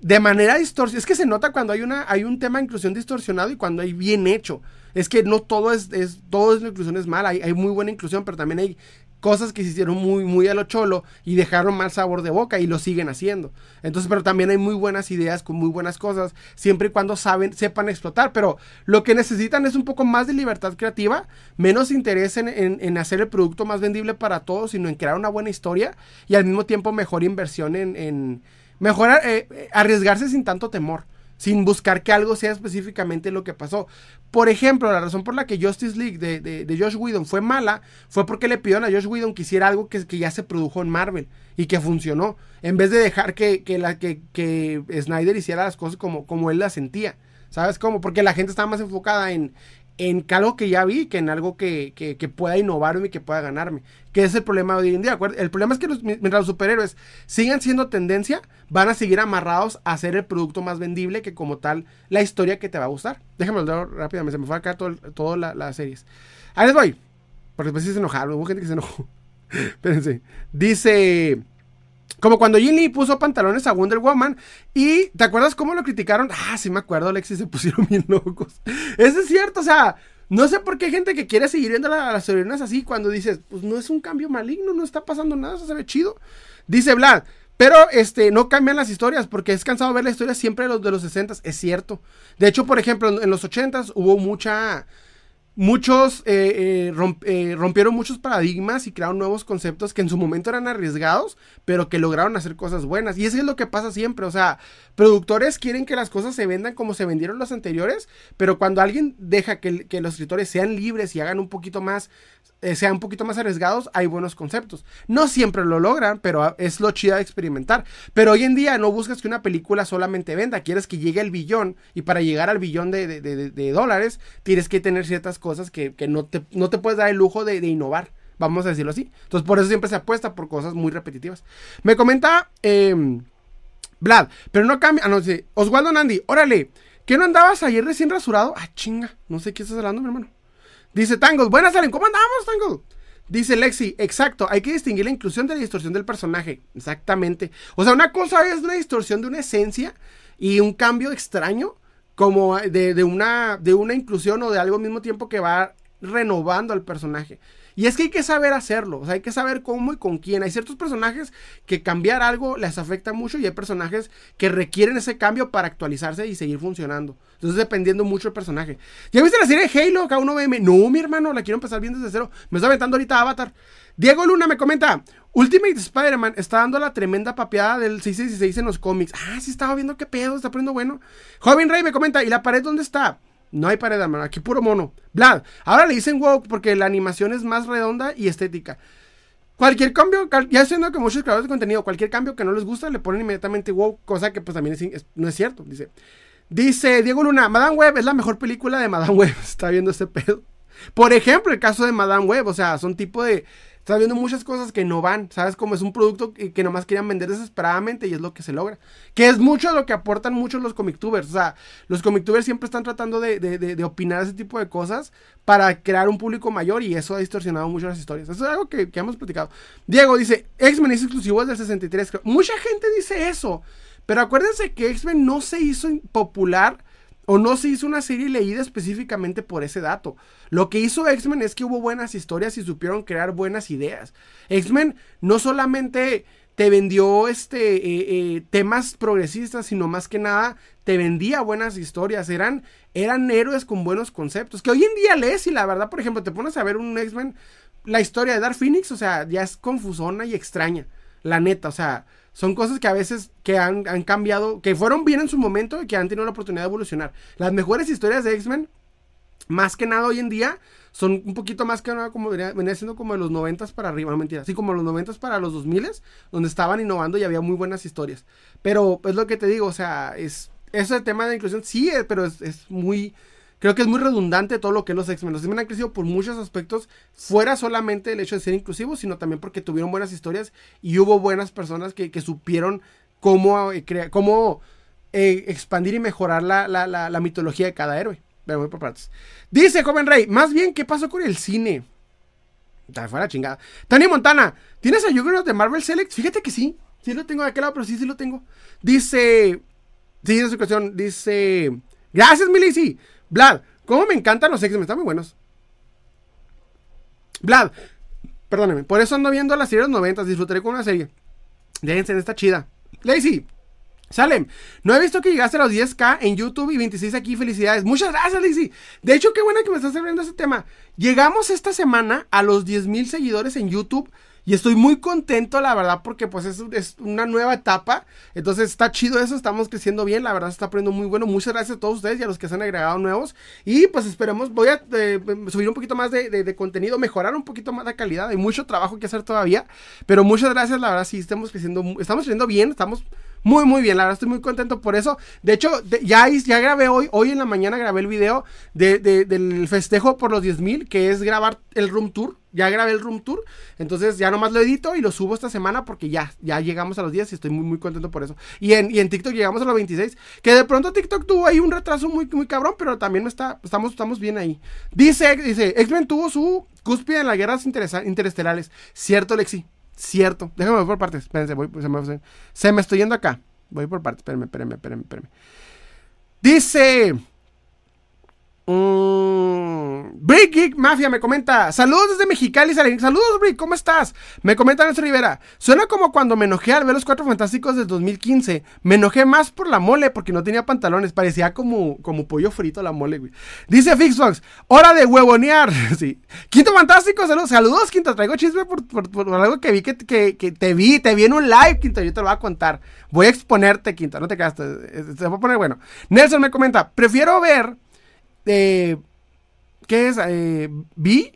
de manera distorsionada. Es que se nota cuando hay una hay un tema de inclusión distorsionado y cuando hay bien hecho. Es que no todo es, es todo es inclusión es mala, hay, hay, muy buena inclusión, pero también hay cosas que se hicieron muy muy a lo cholo y dejaron mal sabor de boca y lo siguen haciendo. Entonces, pero también hay muy buenas ideas con muy buenas cosas, siempre y cuando saben sepan explotar, pero lo que necesitan es un poco más de libertad creativa, menos interés en, en, hacer el producto más vendible para todos, sino en crear una buena historia y al mismo tiempo mejor inversión en Mejor eh, eh, arriesgarse sin tanto temor, sin buscar que algo sea específicamente lo que pasó. Por ejemplo, la razón por la que Justice League de, de, Josh Whedon fue mala fue porque le pidieron a Josh Whedon que hiciera algo que, que ya se produjo en Marvel y que funcionó, en vez de dejar que, que, la, que, que Snyder hiciera las cosas como, como él las sentía. ¿Sabes cómo? Porque la gente estaba más enfocada en, en algo que ya vi que en algo que, que, pueda innovarme y que pueda ganarme. Que es el problema de hoy en día. El problema es que mientras los superhéroes sigan siendo tendencia, van a seguir amarrados a hacer el producto más vendible que como tal la historia que te va a gustar. Déjame hablar rápidamente, se me fue acá todas todo las series. Ahí les voy. Porque después sí se enojaron, hubo gente que se enojó. Espérense. Dice... Como cuando Jin Lee puso pantalones a Wonder Woman. Y ¿te acuerdas cómo lo criticaron? Ah, sí me acuerdo, Alexis, se pusieron bien locos. Eso es cierto, o sea, no sé por qué hay gente que quiere seguir viendo a las heroínas así cuando dices, pues no es un cambio maligno, no está pasando nada, eso se ve chido. Dice Vlad, pero este, no cambian las historias porque es cansado ver la historia siempre de los de los 60 es cierto. De hecho, por ejemplo, en los 80 hubo mucha muchos eh, eh, eh, rompieron muchos paradigmas y crearon nuevos conceptos que en su momento eran arriesgados, pero que lograron hacer cosas buenas. Y eso es lo que pasa siempre. O sea, productores quieren que las cosas se vendan como se vendieron los anteriores, pero cuando alguien deja que los escritores sean libres y hagan un poquito más eh, sean un poquito más arriesgados, hay buenos conceptos. No siempre lo logran, pero es lo chido de experimentar. Pero hoy en día no buscas que una película solamente venda, quieres que llegue al billón y para llegar al billón de, dólares tienes que tener ciertas cosas que, no, te, no, te, puedes dar el lujo de, innovar. Vamos a decirlo así. Entonces por eso siempre se apuesta por cosas muy repetitivas. Me comenta eh, Vlad, pero no cambia. Ah, no sé. Oswaldo Nandi, órale. ¿Qué no andabas ayer recién rasurado? Ah, chinga. No sé qué estás hablando, mi hermano. Dice Tangle, buenas Salen, ¿cómo andamos, Tangle? Dice Lexi, exacto, hay que distinguir la inclusión de la distorsión del personaje. Exactamente. O sea, una cosa es una distorsión de una esencia y un cambio extraño, como de, una, de una inclusión o de algo al mismo tiempo que va renovando al personaje. Y es que hay que saber hacerlo, o sea, hay que saber cómo y con quién. Hay ciertos personajes que cambiar algo les afecta mucho y hay personajes que requieren ese cambio para actualizarse y seguir funcionando. Entonces, dependiendo mucho del personaje. ¿Ya viste la serie de Halo, K1BM? No, mi hermano, la quiero empezar bien desde cero. Me está aventando ahorita Avatar. Diego Luna me comenta, Ultimate Spider-Man está dando la tremenda papeada del 666 en los cómics. Ah, sí, estaba viendo qué pedo, está poniendo bueno. Joven Rey me comenta, ¿y la pared dónde está? No hay pared, hermano. Aquí puro mono. Vlad. Ahora le dicen wow porque la animación es más redonda y estética. Cualquier cambio, ya siendo que muchos creadores de contenido, cualquier cambio que no les gusta, le ponen inmediatamente wow, cosa que pues también no es cierto. Dice, dice Diego Luna, Madame Web es la mejor película de Madame Web. Está viendo este pedo. Por ejemplo, el caso de Madame Web, o sea, son tipo de Estás viendo muchas cosas que no van, ¿sabes? Como es un producto que, nomás querían vender desesperadamente y es lo que se logra. Que es mucho lo que aportan muchos los comictubers. O sea, los comictubers siempre están tratando de, de, de, opinar ese tipo de cosas para crear un público mayor y eso ha distorsionado mucho las historias. Eso es algo que, que hemos platicado. Diego dice, X-Men es exclusivo del 63. Mucha gente dice eso. Pero acuérdense que X-Men no se hizo popular o no se hizo una serie leída específicamente por ese dato. Lo que hizo X-Men es que hubo buenas historias y supieron crear buenas ideas. X-Men no solamente te vendió este eh, eh, temas progresistas, sino más que nada te vendía buenas historias. Eran, eran héroes con buenos conceptos. Que hoy en día lees y la verdad, por ejemplo, te pones a ver un X-Men, la historia de Dark Phoenix, o sea, ya es confusona y extraña. La neta, o sea, son cosas que a veces que han, cambiado, que fueron bien en su momento y que han tenido la oportunidad de evolucionar. Las mejores historias de X-Men, más que nada hoy en día, son un poquito más que nada como venía, siendo como de los 90 para arriba, no mentira, así como los 90 para los 2000 donde estaban innovando y había muy buenas historias. Pero es lo que te digo, o sea, es ese tema de inclusión sí, eh, pero es, es muy creo que es muy redundante todo lo que es los X-Men. Los X-Men han crecido por muchos aspectos, fuera solamente el hecho de ser inclusivos, sino también porque tuvieron buenas historias y hubo buenas personas que, supieron cómo, eh, cómo eh, expandir y mejorar la, mitología de cada héroe. Pero por partes. Dice Joven Rey, más bien, ¿qué pasó con el cine? Fuera chingada. Tony Montana, ¿tienes el Juggernaut de Marvel Select? Fíjate que sí. Sí lo tengo de aquel lado, pero sí, sí lo tengo. Dice. Sí, en su cuestión. Dice. Gracias, Milisi. Vlad, ¿cómo me encantan los X-Men? Están muy buenos. Vlad, perdóneme, por eso ando viendo las series de los 90, disfrutaré con una serie. Déjense, esta chida. Lazy, Salem, no he visto que llegaste a los 10k en YouTube y 26 aquí. Felicidades. Muchas gracias, Lazy. De hecho, qué buena que me estás hablando ese tema. Llegamos esta semana a los 10.000 seguidores en YouTube. Y estoy muy contento, la verdad, porque pues es, es, una nueva etapa. Entonces está chido eso, estamos creciendo bien, la verdad se está poniendo muy bueno. Muchas gracias a todos ustedes y a los que se han agregado nuevos. Y pues esperemos, voy a eh, subir un poquito más de, de, contenido, mejorar un poquito más la calidad. Hay mucho trabajo que hacer todavía. Pero muchas gracias, la verdad, sí, estamos creciendo, estamos creciendo bien, estamos muy, muy bien. La verdad, estoy muy contento por eso. De hecho, ya, ya grabé hoy, hoy en la mañana grabé el video de, del festejo por los 10.000, que es grabar el room tour. Ya grabé el room tour. Entonces ya nomás lo edito y lo subo esta semana porque ya, ya llegamos a los 10 y estoy muy, muy contento por eso. Y en, y en TikTok llegamos a los 26. Que de pronto TikTok tuvo ahí un retraso muy, muy cabrón, pero también está, estamos, estamos bien ahí. Dice, dice, X-Men tuvo su cúspide en las guerras interestelares. Cierto, Lexi. Cierto. Déjame ver por partes. Espérense, voy, se, me, se me estoy yendo acá. Voy por partes. Espérenme, espérenme, espérenme, espérenme. Dice. Mm, Brick Geek Mafia me comenta. Saludos desde Mexicali. Saludos, Brick. ¿Cómo estás? Me comenta Nelson Rivera. Suena como cuando me enojé al ver los cuatro fantásticos del 2015. Me enojé más por la mole porque no tenía pantalones. Parecía como, como pollo frito la mole, güey. Dice Fixbox. Hora de huevonear. sí. Quinto fantástico. Saludos, saludos Quinto. Traigo chisme por, por, algo que vi que, que, que, te vi. Te vi en un live, Quinto. Yo te lo voy a contar. Voy a exponerte, Quinto. No te quedas. Se va a poner bueno. Nelson me comenta. Prefiero ver de. ¿Qué es? Eh, B.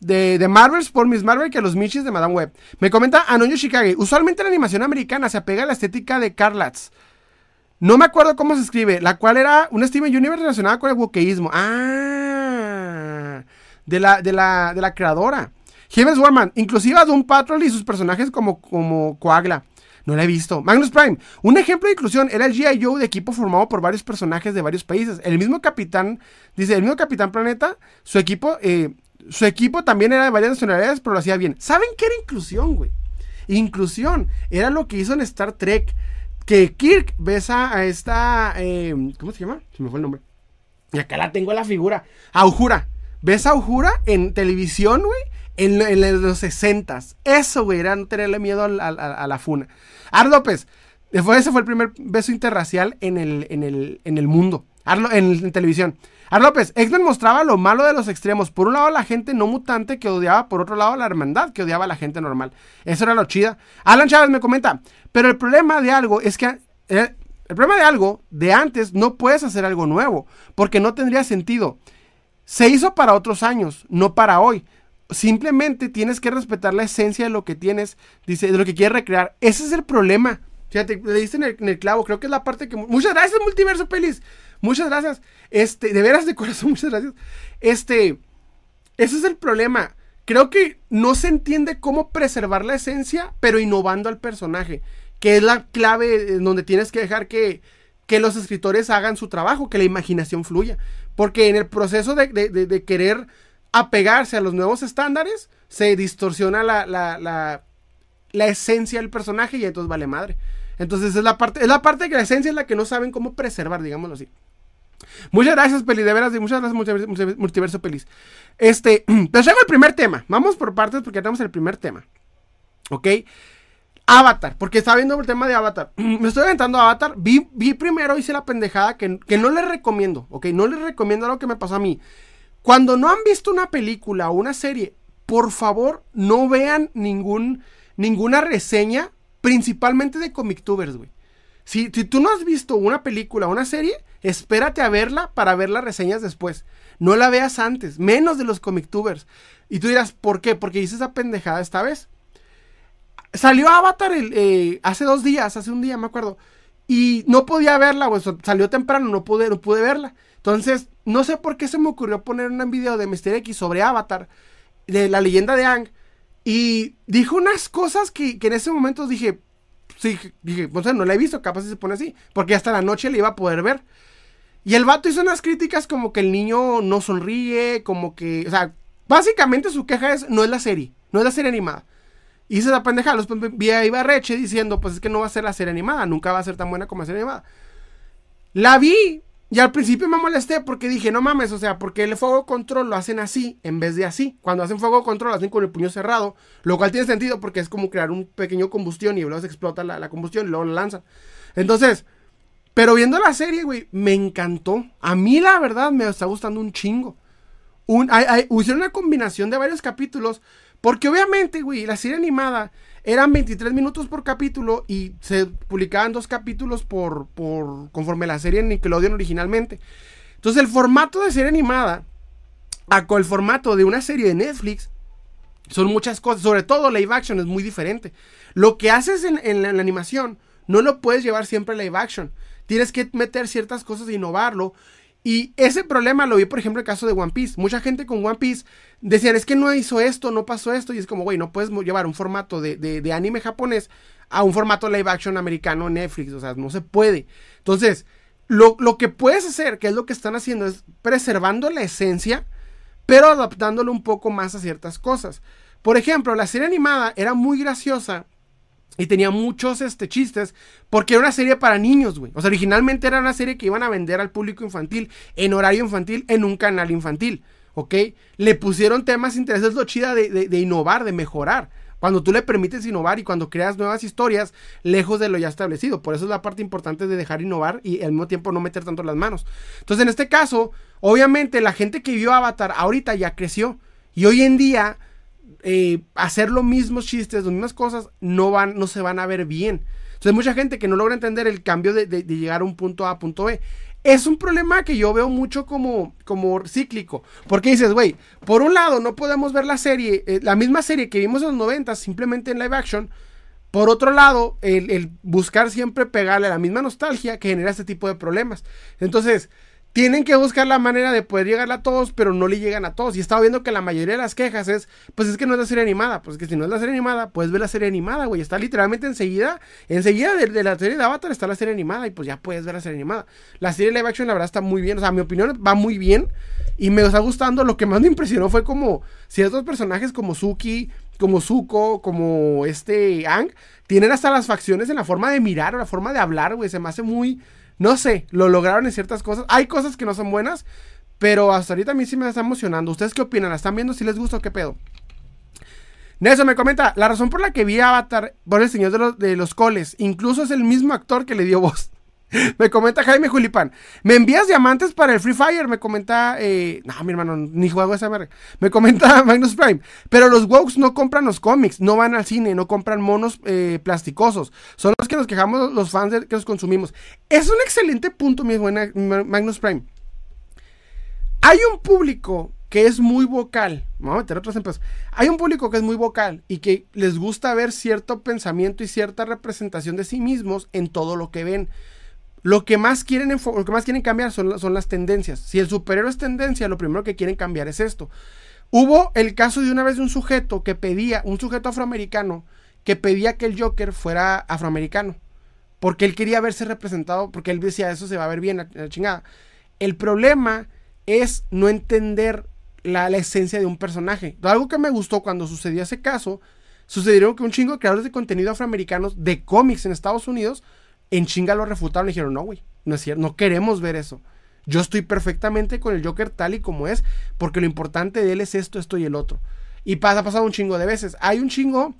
De, de, Marvels por Miss Marvel que los Michis de Madame Web. Me comenta Anoño Chicago. Usualmente la animación americana se apega a la estética de Carlatz. No me acuerdo cómo se escribe, la cual era una Steven Universe relacionada con el wokeísmo. Ah, de la, de la, de la creadora. James Warman, inclusive a Doom Patrol y sus personajes como, como Coagla. No la he visto. Magnus Prime. Un ejemplo de inclusión era el G.I. Joe de equipo formado por varios personajes de varios países. El mismo capitán, dice, el mismo capitán Planeta, su equipo, eh, su equipo también era de varias nacionalidades, pero lo hacía bien. ¿Saben qué era inclusión, güey? Inclusión. Era lo que hizo en Star Trek. Que Kirk besa a esta. Eh, ¿Cómo se llama? Se me fue el nombre. Y acá la tengo la figura. Aujura. ¿Ves a en televisión, güey? En, los 60 Eso, güey, era no tenerle miedo a, la funa. Ar López. ese fue el primer beso interracial en el, en el, en el mundo. en, televisión. Ar López, X-Men mostraba lo malo de los extremos. Por un lado, la gente no mutante que odiaba, por otro lado, la hermandad que odiaba a la gente normal. Eso era lo chida. Alan Chávez me comenta, pero el problema de algo es que. Eh, el problema de algo de antes no puedes hacer algo nuevo, porque no tendría sentido. Se hizo para otros años, no para hoy simplemente tienes que respetar la esencia de lo que tienes, dice, de lo que quieres recrear. Ese es el problema. Fíjate, le diste en el, clavo, creo que es la parte que... Muchas gracias, Multiverso Pelis. Muchas gracias. Este, de veras, de corazón, muchas gracias. Este, ese es el problema. Creo que no se entiende cómo preservar la esencia, pero innovando al personaje, que es la clave en donde tienes que dejar que, que los escritores hagan su trabajo, que la imaginación fluya. Porque en el proceso de, de querer apegarse a los nuevos estándares, se distorsiona la, la, la, esencia del personaje y entonces vale madre. Entonces es la parte, es la parte que la esencia es la que no saben cómo preservar, digámoslo así. Muchas gracias, Peli, de veras, y muchas gracias, Multiverso, Pelis. Este, pero el primer tema. Vamos por partes porque tenemos el primer tema. ¿Ok? Avatar, porque estaba viendo el tema de Avatar. Me estoy aventando a Avatar. Vi, vi primero, hice la pendejada que, que no les recomiendo, ¿ok? No les recomiendo lo que me pasó a mí. Cuando no han visto una película o una serie, por favor, no vean ninguna reseña, principalmente de Comictubers, güey. Si, tú no has visto una película o una serie, espérate a verla para ver las reseñas después. No la veas antes, menos de los Comictubers. Y tú dirás, ¿por qué? Porque hice esa pendejada esta vez. Salió Avatar eh, hace dos días, hace un día, me acuerdo. Y no podía verla, güey. Salió temprano, no pude, no pude verla. Entonces, no sé por qué se me ocurrió poner un video de Mr. X sobre Avatar, de la leyenda de Ang. Y dijo unas cosas que, en ese momento dije, sí, dije, o no la he visto, capaz si se pone así, porque hasta la noche le iba a poder ver. Y el vato hizo unas críticas como que el niño no sonríe, como que, o sea, básicamente su queja es, no es la serie, no es la serie animada. Y se la pendeja, los vi a Ibarreche diciendo, pues es que no va a ser la serie animada, nunca va a ser tan buena como la serie animada. La vi y al principio me molesté porque dije, no mames, o sea, porque el fuego control lo hacen así en vez de así. Cuando hacen fuego control lo hacen con el puño cerrado, lo cual tiene sentido porque es como crear un pequeño combustión y luego se explota la, combustión y luego lo lanzan. Entonces, pero viendo la serie, güey, me encantó. A mí la verdad me está gustando un chingo. Un, hay, una combinación de varios capítulos porque obviamente, güey, la serie animada eran 23 minutos por capítulo y se publicaban dos capítulos por, por conforme la serie en Nickelodeon originalmente. Entonces el formato de serie animada a el formato de una serie de Netflix son muchas cosas, sobre todo live action es muy diferente. Lo que haces en, en, la, animación no lo puedes llevar siempre live action. Tienes que meter ciertas cosas e innovarlo. Y ese problema lo vi, por ejemplo, en el caso de One Piece. Mucha gente con One Piece decían, es que no hizo esto, no pasó esto. Y es como, güey, no puedes llevar un formato de, anime japonés a un formato live action americano Netflix. O sea, no se puede. Entonces, lo, lo, que puedes hacer, que es lo que están haciendo, es preservando la esencia, pero adaptándolo un poco más a ciertas cosas. Por ejemplo, la serie animada era muy graciosa y tenía muchos este, chistes porque era una serie para niños, güey. O sea, originalmente era una serie que iban a vender al público infantil en horario infantil en un canal infantil, ¿ok? Le pusieron temas interesantes, lo chida de, de, innovar, de mejorar. Cuando tú le permites innovar y cuando creas nuevas historias lejos de lo ya establecido. Por eso es la parte importante de dejar innovar y al mismo tiempo no meter tanto las manos. Entonces, en este caso, obviamente la gente que vio Avatar ahorita ya creció. Y hoy en día eh, hacer los mismos chistes, las mismas cosas, no, van, no se van a ver bien. Entonces hay mucha gente que no logra entender el cambio de, llegar a un punto A a punto B. Es un problema que yo veo mucho como, como cíclico. Porque dices, güey, por un lado no podemos ver la serie, eh, la misma serie que vimos en los 90 simplemente en live action. Por otro lado, el, el buscar siempre pegarle la misma nostalgia que genera este tipo de problemas. Entonces, tienen que buscar la manera de poder llegar a todos, pero no le llegan a todos. Y estaba viendo que la mayoría de las quejas es, pues es que no es la serie animada. Pues que si no es la serie animada, puedes ver la serie animada, güey. Está literalmente enseguida, enseguida de, la serie de Avatar está la serie animada y pues ya puedes ver la serie animada. La serie live action, la verdad, está muy bien. O sea, mi opinión va muy bien y me está gustando. Lo que más me impresionó fue como ciertos personajes como Suki, como Zuko, como este Ang, tienen hasta las facciones en la forma de mirar o la forma de hablar, güey. Se me hace muy no sé, lo lograron en ciertas cosas. Hay cosas que no son buenas, pero hasta ahorita a mí sí me está emocionando. ¿Ustedes qué opinan? ¿La están viendo si les gusta o qué pedo? Nelson me comenta, la razón por la que vi Avatar por el señor de los, de los coles, incluso es el mismo actor que le dio voz. me comenta Jaime Julipán. ¿Me envías diamantes para el Free Fire? Me comenta. Eh, no, mi hermano, ni juego esa. Me comenta Magnus Prime. Pero los Wokes no compran los cómics, no van al cine, no compran monos eh, plasticosos. Son que nos quejamos los fans de que los consumimos. Es un excelente punto, mi buena Magnus Prime. Hay un público que es muy vocal. Vamos a meter otras empresas. Hay un público que es muy vocal y que les gusta ver cierto pensamiento y cierta representación de sí mismos en todo lo que ven. Lo que más quieren, lo que más quieren cambiar son, son las tendencias. Si el superhéroe es tendencia, lo primero que quieren cambiar es esto. Hubo el caso de una vez de un sujeto que pedía, un sujeto afroamericano, que pedía que el Joker fuera afroamericano. Porque él quería verse representado, porque él decía, eso se va a ver bien, la, chingada. El problema es no entender la, esencia de un personaje. Algo que me gustó cuando sucedió ese caso, sucedió que un chingo de creadores de contenido afroamericanos de cómics en Estados Unidos en chinga lo refutaron y dijeron, no, güey, no es cierto, no queremos ver eso. Yo estoy perfectamente con el Joker tal y como es, porque lo importante de él es esto, esto y el otro. Y pasa, ha pasado un chingo de veces. Hay un chingo,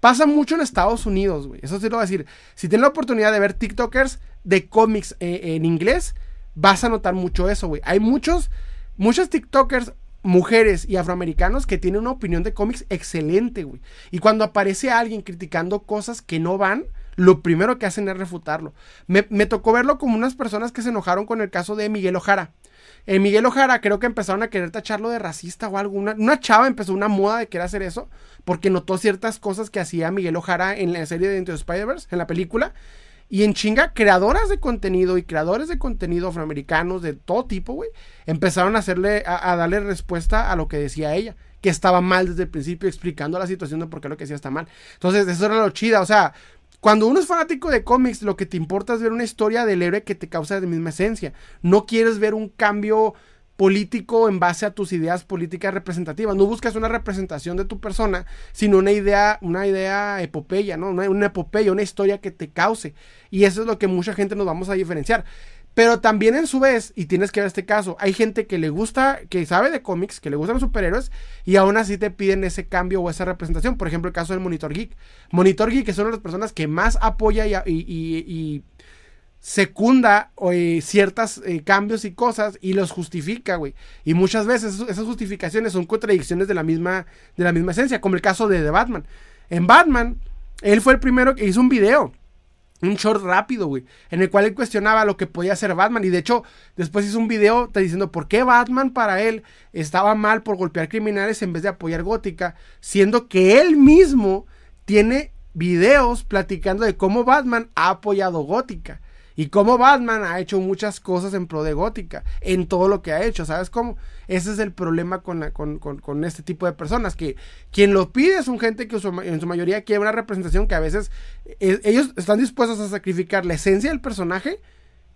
pasa mucho en Estados Unidos, güey. Eso sí lo voy a decir. Si tienes la oportunidad de ver TikTokers de cómics eh, en inglés, vas a notar mucho eso, güey. Hay muchos, muchos TikTokers mujeres y afroamericanos que tienen una opinión de cómics excelente, güey. Y cuando aparece alguien criticando cosas que no van, lo primero que hacen es refutarlo. Me, tocó verlo como unas personas que se enojaron con el caso de Miguel Ojara. Eh, Miguel Ojara creo que empezaron a querer tacharlo de racista o algo. Una, chava empezó una moda de querer hacer eso porque notó ciertas cosas que hacía Miguel Ojara en la serie de Into Spider-Verse, en la película. Y en chinga, creadoras de contenido y creadores de contenido afroamericanos de todo tipo, güey, empezaron a hacerle, a, darle respuesta a lo que decía ella, que estaba mal desde el principio, explicando la situación de por qué lo que decía está mal. Entonces, eso era lo chida, o sea, cuando uno es fanático de cómics, lo que te importa es ver una historia del héroe que te causa de misma esencia. No quieres ver un cambio político en base a tus ideas políticas representativas. No buscas una representación de tu persona, sino una idea, una idea epopeya, ¿no? Una, una epopeya, una historia que te cause. Y eso es lo que mucha gente nos vamos a diferenciar. Pero también en su vez, y tienes que ver este caso, hay gente que le gusta, que sabe de cómics, que le gustan los superhéroes, y aún así te piden ese cambio o esa representación. Por ejemplo, el caso del Monitor Geek. Monitor Geek es una de las personas que más apoya y secunda eh, ciertos eh, cambios y cosas y los justifica, güey. Y muchas veces esas justificaciones son contradicciones de la misma, de la misma esencia, como el caso de Batman. En Batman, él fue el primero que hizo un video. Un short rápido, güey. En el cual él cuestionaba lo que podía hacer Batman. Y de hecho, después hizo un video diciendo por qué Batman para él estaba mal por golpear criminales en vez de apoyar Gótica. Siendo que él mismo tiene videos platicando de cómo Batman ha apoyado Gótica. Y como Batman ha hecho muchas cosas en pro de Gótica, en todo lo que ha hecho, ¿sabes cómo? Ese es el problema con, con, este tipo de personas, que quien lo pide es un gente que en su mayoría quiere una representación que a veces eh, ellos están dispuestos a sacrificar la esencia del personaje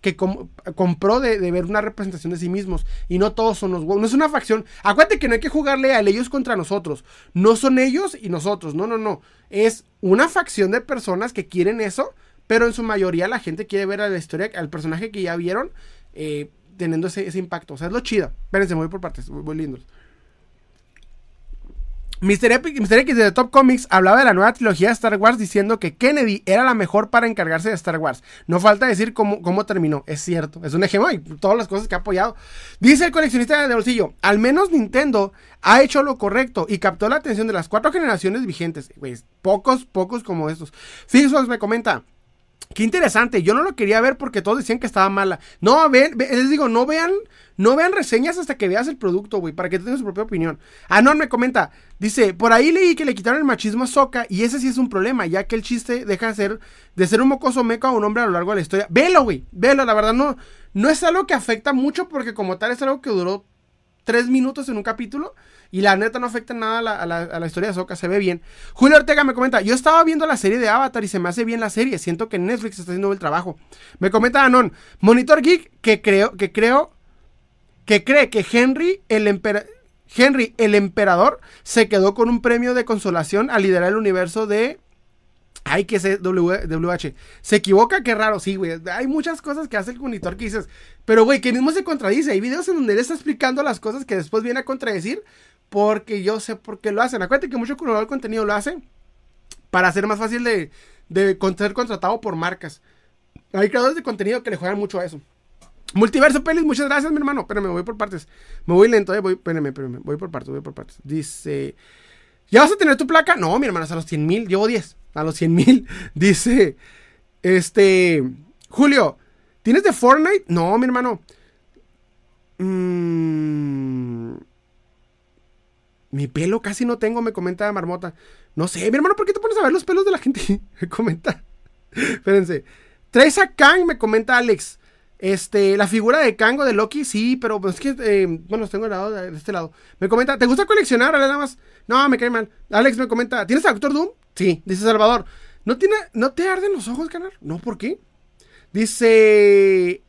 que compró de, ver una representación de sí mismos. Y no todos son los No es una facción. Acuérdate que no hay que jugarle a ellos contra nosotros. No son ellos y nosotros. No, no, no. Es una facción de personas que quieren eso pero en su mayoría la gente quiere ver a la historia, al personaje que ya vieron, eh, teniendo ese, impacto. O sea, es lo chido. Espérense, voy por partes, muy, lindos. Mr. Epic, Mr. X de Top Comics hablaba de la nueva trilogía de Star Wars diciendo que Kennedy era la mejor para encargarse de Star Wars. No falta decir cómo, cómo terminó. Es cierto, es un ejemplo y todas las cosas que ha apoyado. Dice el coleccionista de bolsillo, al menos Nintendo ha hecho lo correcto y captó la atención de las cuatro generaciones vigentes. Pues, pocos, pocos como estos. Fixbox me comenta, Qué interesante, yo no lo quería ver porque todos decían que estaba mala. No, ven, les digo, no vean, no vean reseñas hasta que veas el producto, güey, para que tengas su propia opinión. Ah, no, me comenta, dice, por ahí leí que le quitaron el machismo a Soca y ese sí es un problema, ya que el chiste deja de ser, de ser un mocoso meco a un hombre a lo largo de la historia. Velo, güey, velo, la verdad no, no es algo que afecta mucho porque como tal es algo que duró tres minutos en un capítulo y la neta no afecta nada a la, historia de Soca, se ve bien. Julio Ortega me comenta, yo estaba viendo la serie de Avatar y se me hace bien la serie, siento que Netflix está haciendo el trabajo. Me comenta Anon, Monitor Geek, que creo, que creo, que cree que Henry, el Henry, el emperador, se quedó con un premio de consolación al liderar el universo de Ay, que ese WH. Se equivoca, qué raro. Sí, güey. Hay muchas cosas que hace el monitor que dices. Pero, güey, que mismo se contradice. Hay videos en donde él está explicando las cosas que después viene a contradecir. Porque yo sé por qué lo hacen. Acuérdate que mucho curador de contenido lo hace para hacer más fácil de, de ser contratado por marcas. Hay creadores de contenido que le juegan mucho a eso. Multiverso Pelis, muchas gracias, mi hermano. Pero me voy por partes. Me voy lento, eh. Voy, espérame, espérame. Voy por partes, voy por partes. Dice. ¿Ya vas a tener tu placa? No, mi hermano, a los 100 mil. Llevo 10 a los 100 mil. Dice, este, Julio, ¿tienes de Fortnite? No, mi hermano. Mm, mi pelo casi no tengo, me comenta Marmota. No sé, mi hermano, ¿por qué te pones a ver los pelos de la gente? me comenta. Espérense. Traes a Kang, me comenta Alex. Este, la figura de Kango de Loki, sí, pero es que, eh, bueno, los tengo de, de este lado. Me comenta, ¿te gusta coleccionar? Nada más. No, me cae mal. Alex me comenta, ¿tienes a Doctor Doom? Sí, dice Salvador. ¿No, tiene, ¿No te arden los ojos, canal? No, ¿por qué? Dice.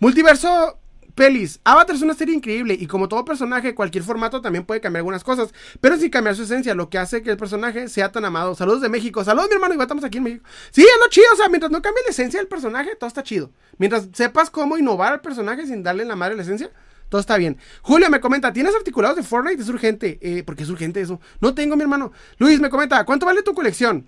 Multiverso Pelis. Avatar es una serie increíble y como todo personaje, cualquier formato también puede cambiar algunas cosas, pero sin cambiar su esencia, lo que hace que el personaje sea tan amado. Saludos de México. Saludos, mi hermano. Igual estamos aquí en México. Sí, es lo chido. O sea, mientras no cambie la esencia del personaje, todo está chido. Mientras sepas cómo innovar al personaje sin darle la madre la esencia, todo está bien. Julio me comenta, ¿tienes articulados de Fortnite? Es urgente. Eh, porque es urgente eso. No tengo, mi hermano. Luis me comenta, ¿cuánto vale tu colección?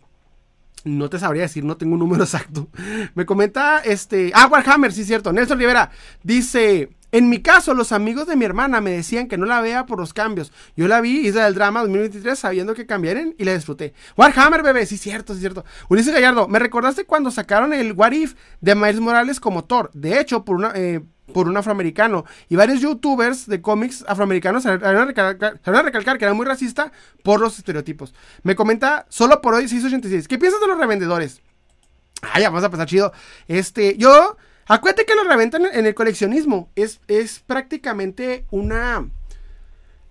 No te sabría decir, no tengo un número exacto. Me comenta este. Ah, Warhammer, sí cierto. Nelson Rivera dice. En mi caso, los amigos de mi hermana me decían que no la vea por los cambios. Yo la vi, hice el drama 2023 sabiendo que cambiarían y la disfruté. Warhammer, bebé, sí, cierto, sí, cierto. Ulises Gallardo, me recordaste cuando sacaron el What If de Miles Morales como Thor. De hecho, por una, eh, por un afroamericano. Y varios youtubers de cómics afroamericanos se van a recalcar, que era muy racista por los estereotipos. Me comenta, solo por hoy 686. ¿Qué piensas de los revendedores? Ah, ya, vamos a pasar chido. Este, yo, acuérdate que lo reventan en el coleccionismo. Es, es prácticamente una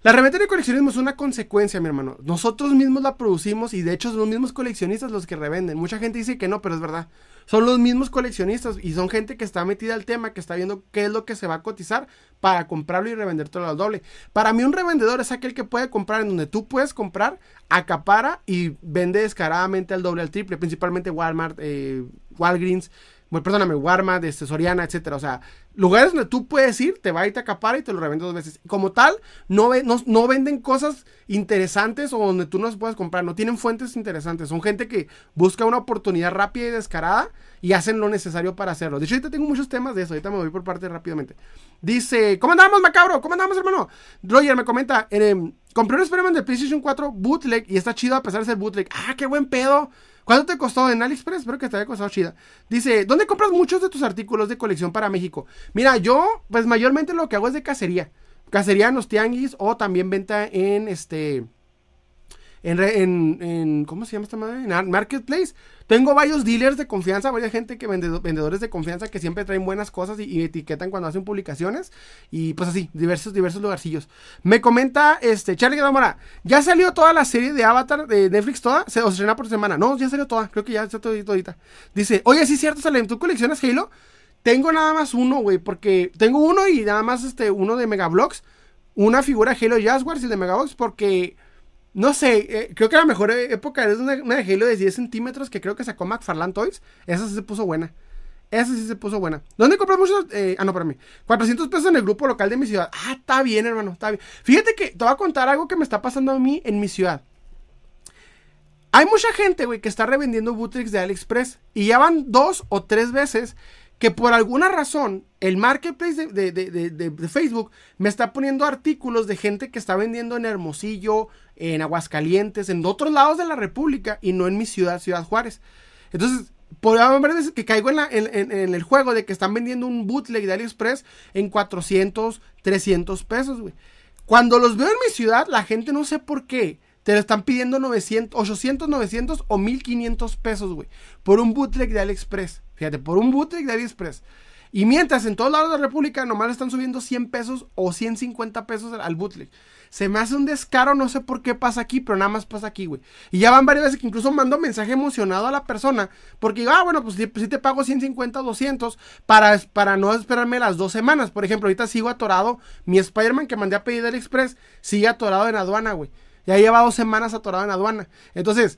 la reventa de coleccionismo es una consecuencia, mi hermano. Nosotros mismos la producimos y de hecho son los mismos coleccionistas los que revenden. Mucha gente dice que no, pero es verdad. Son los mismos coleccionistas y son gente que está metida al tema, que está viendo qué es lo que se va a cotizar para comprarlo y revendértelo al doble. Para mí un revendedor es aquel que puede comprar en donde tú puedes comprar, acapara y vende descaradamente al doble, al triple, principalmente Walmart, eh, Walgreens, bueno, perdóname, Walmart, este, Soriana, etcétera. O sea, lugares donde tú puedes ir, te va y te acapara y te lo revende dos veces. Como tal, no, no, no, venden cosas interesantes o donde tú no las puedas comprar. No tienen fuentes interesantes. Son gente que busca una oportunidad rápida y descarada y hacen lo necesario para hacerlo. De hecho, ahorita tengo muchos temas de eso. Ahorita me voy por parte rápidamente. Dice, ¿cómo andamos, macabro? ¿Cómo andamos, hermano? Roger me comenta, eh, compré un experimento de PlayStation 4 bootleg y está chido a pesar de ser bootleg. Ah, qué buen pedo. ¿Cuánto te costó en AliExpress? Espero que te haya costado chida. Dice, ¿dónde compras muchos de tus artículos de colección para México? Mira, yo, pues mayormente lo que hago es de cacería. Cacería en los tianguis o también venta en este en, en, ¿cómo se llama esta madre? En Marketplace. Tengo varios dealers de confianza, varias gente que vendedores de confianza que siempre traen buenas cosas y, etiquetan cuando hacen publicaciones. Y pues así, diversos, diversos lugarcillos. Me comenta este Charlie Gamora, ¿ya salió toda la serie de Avatar de Netflix toda? ¿Se os estrena por semana? No, ya salió toda, creo que ya está todita. Dice, oye, sí es cierto, Salem, ¿tú coleccionas Halo? Tengo nada más uno, güey, porque tengo uno y nada más este, uno de Megablocks. Una figura Halo Jazzwars y de Megablocks porque no sé, eh, creo que la mejor época es una, de Halo de 10 centímetros que creo que sacó McFarlane Toys. Esa sí se puso buena. Esa sí se puso buena. ¿Dónde compras muchos? Eh, ah, no, para mí. 400 pesos en el grupo local de mi ciudad. Ah, está bien, hermano, está bien. Fíjate que te voy a contar algo que me está pasando a mí en mi ciudad. Hay mucha gente, güey, que está revendiendo bootlegs de AliExpress. Y ya van dos o tres veces que por alguna razón el marketplace de, Facebook me está poniendo artículos de gente que está vendiendo en Hermosillo, en Aguascalientes, en otros lados de la República y no en mi ciudad, Ciudad Juárez. Entonces, haber veces que caigo en, en, el juego de que están vendiendo un bootleg de AliExpress en 400, 300 pesos, güey. Cuando los veo en mi ciudad, la gente no sé por qué te lo están pidiendo 900, 800, 900 o 1500 pesos, güey. Por un bootleg de AliExpress. Fíjate, por un bootleg de AliExpress. Y mientras en todos lados de la República nomás están subiendo 100 pesos o 150 pesos al bootleg. Se me hace un descaro, no sé por qué pasa aquí, pero nada más pasa aquí, güey. Y ya van varias veces que incluso mando mensaje emocionado a la persona. Porque ah, bueno, pues si, pues te pago 150 200 para, para no esperarme las dos semanas. Por ejemplo, ahorita sigo atorado. Mi Spider-Man que mandé a pedir del Express sigue atorado en aduana, güey. Ya lleva dos semanas atorado en aduana. Entonces,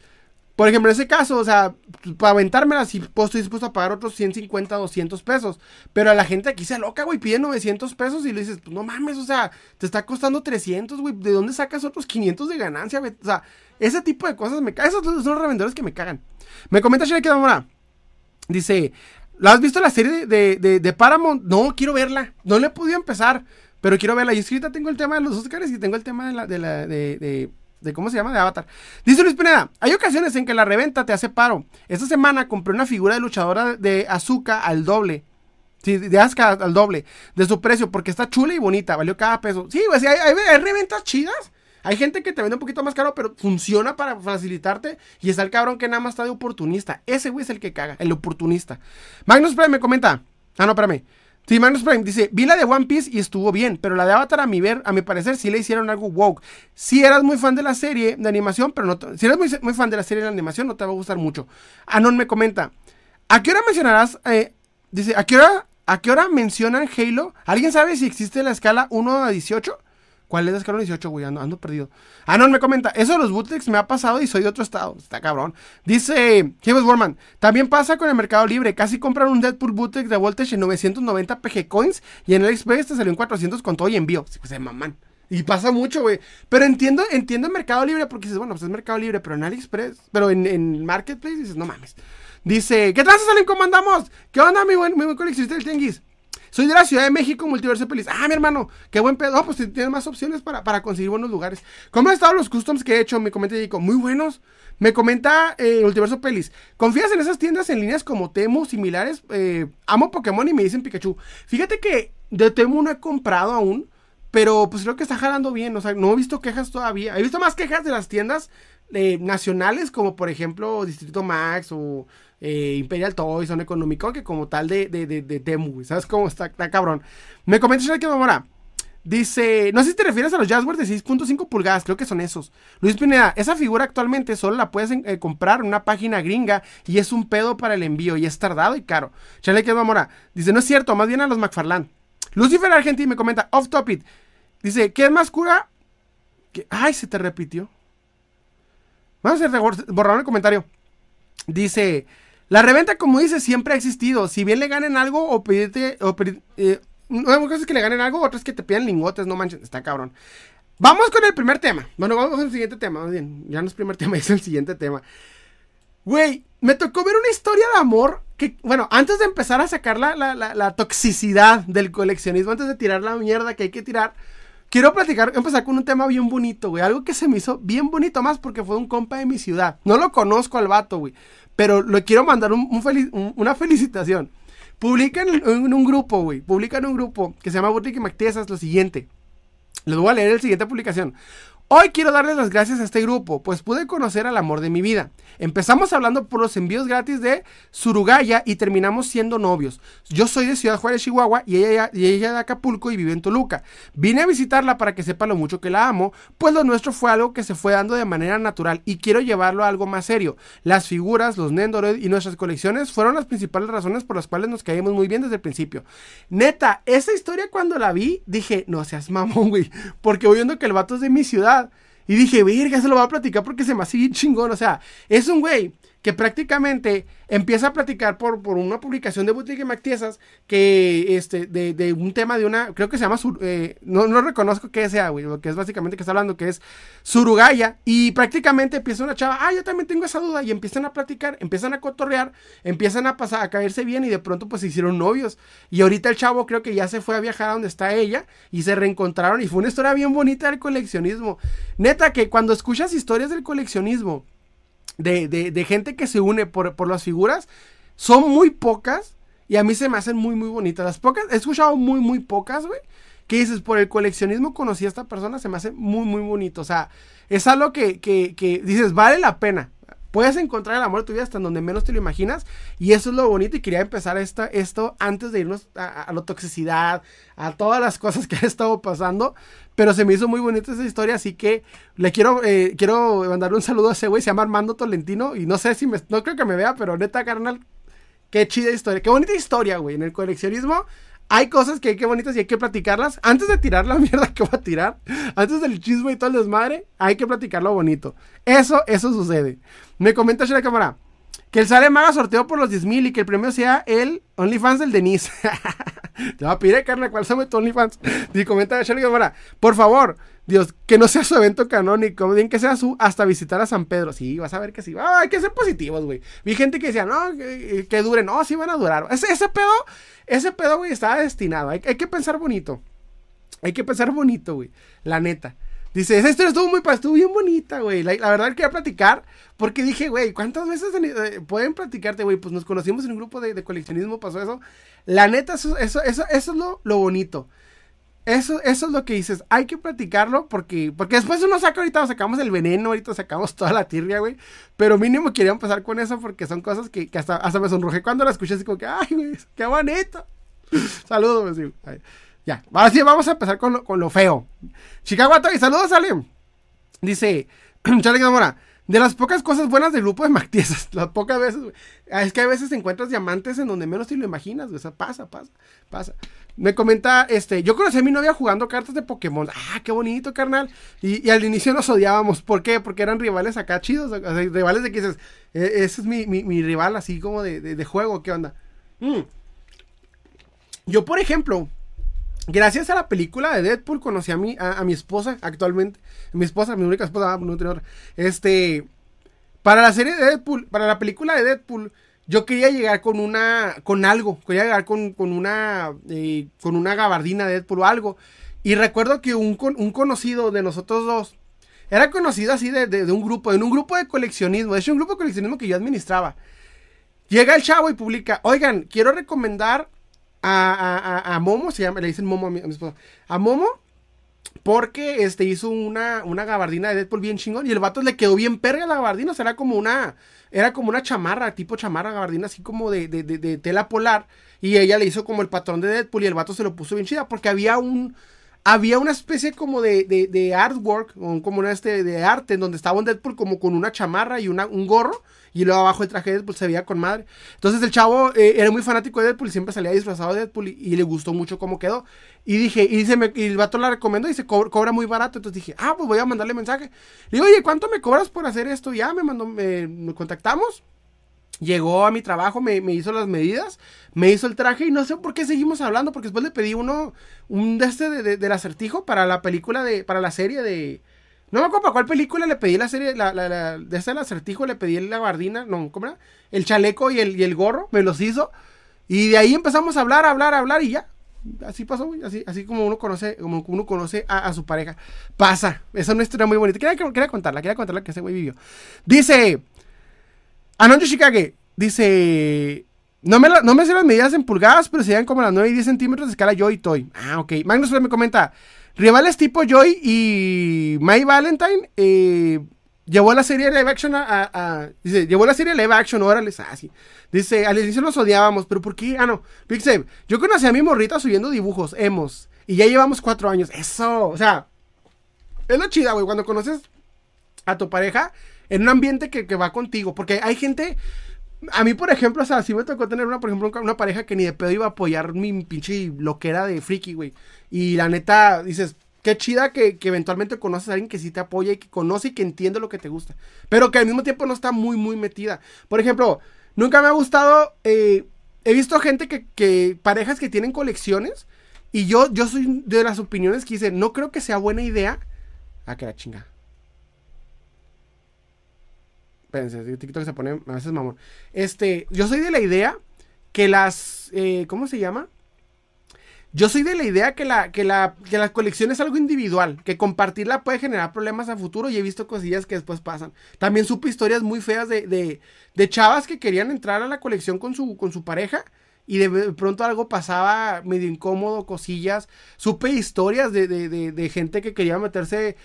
por ejemplo, en ese caso, o sea, para aventármela, sí pues, estoy dispuesto a pagar otros 150, 200 pesos. Pero a la gente aquí se loca, güey, pide 900 pesos y le dices, pues no mames, o sea, te está costando 300, güey. ¿De dónde sacas otros 500 de ganancia, güey? O sea, ese tipo de cosas me cagan. Esos son los revendedores que me cagan. Me comenta Shrek Damora. Dice, ¿la has visto la serie de, de, de, Paramount? No, quiero verla. No le he podido empezar. Pero quiero verla. Y escrita tengo el tema de los Oscars y tengo el tema de la, de de, de cómo se llama, de Avatar. Dice Luis Pineda, hay ocasiones en que la reventa te hace paro. Esta semana compré una figura de luchadora de Azuka al doble. Sí, de Asuka al doble de su precio porque está chula y bonita, valió cada peso. Sí, hay, hay, reventas chidas. Hay gente que te vende un poquito más caro, pero funciona para facilitarte. Y está el cabrón que nada más está de oportunista. Ese güey es el que caga, el oportunista. Magnus Prime me comenta. Ah, no, espérame. Sí, Magnus Prime dice, vi la de One Piece y estuvo bien, pero la de Avatar a mi ver, a mi parecer sí le hicieron algo woke. Si eras muy fan de la serie de animación, pero no, si eres muy, fan de la serie de animación, no te va a gustar mucho. Anon me comenta, ¿a qué hora mencionarás, eh, dice, ¿a qué hora, a qué hora mencionan Halo? ¿Alguien sabe si existe la escala 1 a 18? ¿Cuál es la escala 18, güey? Ando, perdido. Ah, no, me comenta. Eso de los bootlegs me ha pasado y soy de otro estado. Está cabrón. Dice James Warman. También pasa con el Mercado Libre. Casi compran un Deadpool bootleg de Voltage en 990 PG Coins y en el Express te salió en 400 con todo y envío. Sí, pues se maman. Y pasa mucho, güey. Pero entiendo, entiendo el Mercado Libre porque dices, bueno, pues es Mercado Libre, pero en AliExpress, pero en, en Marketplace dices, no mames. Dice, ¿qué tal, salen? ¿Cómo andamos? ¿Qué onda, mi buen, mi buen coleccionista del Tenguis? Soy de la Ciudad de México, Multiverso Feliz. Ah, mi hermano, qué buen pedo. pues tienes más opciones para, conseguir buenos lugares. ¿Cómo han estado los customs que he hecho? Me comenta Dico, muy buenos. Me comenta eh, Multiverso Pelis. ¿Confías en esas tiendas en líneas como Temu, similares? Eh, amo Pokémon y me dicen Pikachu. Fíjate que de Temu no he comprado aún. Pero pues creo que está jalando bien. O sea, no he visto quejas todavía. He visto más quejas de las tiendas nacionales, como por ejemplo Distrito Max o eh, Imperial Toys, son económico, que como tal de, de, de, ¿sabes cómo está, está cabrón? Me comenta que ahora. Dice, no sé si te refieres a los Jaguars de 6.5 pulgadas, creo que son esos. Luis Pineda, esa figura actualmente solo la puedes eh, comprar en una página gringa y es un pedo para el envío y es tardado y caro. Chale que Mora, dice, no es cierto, más bien a los McFarland. Lucifer Argentina me comenta, off topic. Dice, ¿qué es más cura? Que, ay, se te repitió. Vamos a borrar el comentario. Dice, la reventa, como dice, siempre ha existido. Si bien le ganen algo o pedirte, o eh, una cosa es que le ganen algo, otra es que te pidan lingotes, no manches, está cabrón. Vamos con el primer tema. Bueno, vamos el siguiente tema, más bien. Ya no es primer tema, es el siguiente tema. Güey, me tocó ver una historia de amor que, bueno, antes de empezar a sacar la, la, toxicidad del coleccionismo, antes de tirar la mierda que hay que tirar, quiero platicar, empezar con un tema bien bonito, güey. Algo que se me hizo bien bonito más porque fue un compa de mi ciudad. No lo conozco al vato, güey. Pero le quiero mandar una felicitación. Publican en un grupo, güey. Publican un grupo que se llama Boutique Mactiesas lo siguiente. Les voy a leer el siguiente publicación. Hoy quiero darles las gracias a este grupo, pues pude conocer al amor de mi vida. Empezamos hablando por los envíos gratis de Surugaya y terminamos siendo novios. Yo soy de Ciudad Juárez, Chihuahua y ella, de Acapulco y vive en Toluca. Vine a visitarla para que sepa lo mucho que la amo, pues lo nuestro fue algo que se fue dando de manera natural y quiero llevarlo a algo más serio. Las figuras, los Nendoroid y nuestras colecciones fueron las principales razones por las cuales nos caímos muy bien desde el principio. Neta, esa historia cuando la vi, dije, no seas mamón, güey, porque voy viendo que el vato es de mi ciudad y dije, verga, se lo voy a platicar porque se me hace chingón. O sea, es un güey que prácticamente empieza a platicar por, por una publicación de Boutique Mactiesas que este de, de, un tema de una creo que se llama eh, no, no reconozco qué sea güey lo que es básicamente que está hablando que es Surugaya y prácticamente empieza una chava ah yo también tengo esa duda y empiezan a platicar empiezan a cotorrear empiezan a pasar a caerse bien y de pronto pues se hicieron novios. Y ahorita el chavo creo que ya se fue a viajar a donde está ella y se reencontraron y fue una historia bien bonita del coleccionismo. Neta que cuando escuchas historias del coleccionismo de, gente que se une por, las figuras son muy pocas y a mí se me hacen muy, muy bonitas. Las pocas, he escuchado muy, muy pocas, güey. Que dices, por el coleccionismo conocí a esta persona, se me hace muy, muy bonito. O sea, es algo que, que, que dices, vale la pena. Puedes encontrar el amor de tu vida hasta donde menos te lo imaginas. Y eso es lo bonito. Y quería empezar esta, esto antes de irnos a, la toxicidad, a todas las cosas que ha estado pasando. Pero se me hizo muy bonita esa historia. Así que le quiero, eh, quiero mandarle un saludo a ese güey. Se llama Armando Tolentino. Y no sé si me. No creo que me vea, pero neta, carnal. Qué chida historia. Qué bonita historia, güey. En el coleccionismo hay cosas que hay que bonitas y hay que platicarlas. Antes de tirar la mierda que va a tirar, antes del chisme y todo el desmadre, hay que platicarlo bonito. Eso, eso sucede. Me comenta la cámara que el Sale Maga sorteo por los 10 mil y que el premio sea el OnlyFans del Denise. Te va a pedir, carne, ¿cuál sabe tu OnlyFans? Y comenta Shelly Cámara, por favor, Dios, que no sea su evento canónico, bien que sea su hasta visitar a San Pedro. Sí, vas a ver que sí. Ah, hay que ser positivos, güey. Vi gente que decía, no, que, que duren. No, sí van a durar. Ese, ese pedo, ese pedo, güey, estaba destinado. Hay, hay, que pensar bonito. Hay que pensar bonito, güey. La neta. Dice, esa historia estuvo muy, estuvo bien bonita, güey. La, la, verdad quería platicar porque dije, güey, ¿cuántas veces eh, pueden platicarte, güey? Pues nos conocimos en un grupo de, de, coleccionismo, pasó eso. La neta, eso, eso, eso, eso es lo, lo bonito. Eso, eso es lo que dices. Hay que platicarlo porque, porque después uno saca, ahorita sacamos el veneno, ahorita sacamos toda la tirria, güey. Pero mínimo quería empezar con eso porque son cosas que, hasta, hasta me sonrojé cuando la escuché así como que, ay, güey, qué bonito. saludos, güey. Ya, ahora sí vamos a empezar con lo, con lo feo. Chicago y saludos, Ale. Dice, Charlie Gamora. De las pocas cosas buenas del grupo de Mactiesas, las pocas veces, es que a veces encuentras diamantes en donde menos te lo imaginas, güey. O sea, pasa, pasa, pasa. Me comenta, este, yo conocí a mi novia jugando cartas de Pokémon. Ah, qué bonito, carnal. Y, al inicio nos odiábamos. ¿Por qué? Porque eran rivales acá chidos. rivales de que dices, e, ese es mi, rival así como de, juego. ¿Qué onda? Mm. Yo, por ejemplo, gracias a la película de Deadpool conocí a mi, a, mi esposa actualmente. Mi esposa, mi única esposa, no tengo Este, para la serie de Deadpool, para la película de Deadpool yo quería llegar con una, con algo, quería llegar con, con una, eh, con una gabardina de Deadpool o algo. Y recuerdo que un, un conocido de nosotros dos, era conocido así de, de, un grupo, en un grupo de coleccionismo, de hecho un grupo de coleccionismo que yo administraba. Llega el chavo y publica, oigan, quiero recomendar a, a, a, Momo, se llama, le dicen Momo a mi, esposa, a Momo, Porque este hizo una, una gabardina de Deadpool bien chingón. Y el vato le quedó bien perga la gabardina. O sea, era como una. Era como una chamarra, tipo chamarra gabardina, así como de, de, de, tela polar. Y ella le hizo como el patrón de Deadpool. Y el vato se lo puso bien chida. Porque había un. Había una especie como de, de, artwork, como una este de arte, en donde estaba un Deadpool como con una chamarra y una, un gorro y luego abajo el traje de Deadpool se veía con madre. Entonces el chavo eh, era muy fanático de Deadpool y siempre salía disfrazado de Deadpool y, le gustó mucho cómo quedó. Y dije, y, dice, y el vato la recomendó y se cobra, muy barato. Entonces dije, ah, pues voy a mandarle mensaje. Le digo, oye, ¿cuánto me cobras por hacer esto? Ya me mandó, me, contactamos. Llegó a mi trabajo, me, hizo las medidas, me hizo el traje y no sé por qué seguimos hablando, porque después le pedí uno, un de este de, del acertijo para la película de, para la serie de, no me acuerdo para cuál película le pedí la serie, la, la, de ese acertijo le pedí la bardina, no, ¿cómo era? El chaleco y el, y el gorro, me los hizo. Y de ahí empezamos a hablar, a hablar, a hablar y ya. Así pasó, güey. Así, así como uno conoce, como uno conoce a, su pareja. Pasa. Esa es una historia muy bonita. Quería, quería contarla, quería contarla que ese güey vivió. Dice. Anonjo Chicago. Dice. No me, no me sé las medidas en pulgadas, pero serían como las 9 y 10 centímetros de escala yo y Toy. Ah, ok. Magnus me comenta. Rivales tipo Joy y May Valentine eh, llevó la serie live action a, dice, llevó la serie live action, órale, ah, sí. Dice, al inicio nos odiábamos, pero ¿por qué? Ah, no, Big yo conocí a mi morrita subiendo dibujos, hemos, y ya llevamos cuatro años, eso, o sea, es lo chida, güey, cuando conoces a tu pareja en un ambiente que, que va contigo, porque hay gente, a mí, por ejemplo, o sea, si me tocó tener una, por ejemplo, una pareja que ni de pedo iba a apoyar mi pinche loquera de friki, güey. Y la neta, dices, qué chida que, eventualmente conoces a alguien que sí te apoya y que conoce y que entiende lo que te gusta. Pero que al mismo tiempo no está muy, muy metida. Por ejemplo, nunca me ha gustado. Eh, he visto gente que, que, parejas que tienen colecciones. Y yo, yo soy de las opiniones que dicen, no creo que sea buena idea. Ah, que la chinga. Espérense, TikTok se pone a veces mamón. Este, yo soy de la idea que las, eh, ¿cómo se llama? Yo soy de la idea que la, que, la, que colección es algo individual, que compartirla puede generar problemas a futuro y he visto cosillas que después pasan. También supe historias muy feas de, de, de chavas que querían entrar a la colección con su, con su pareja y de pronto algo pasaba medio incómodo, cosillas. Supe historias de, de, de gente que quería meterse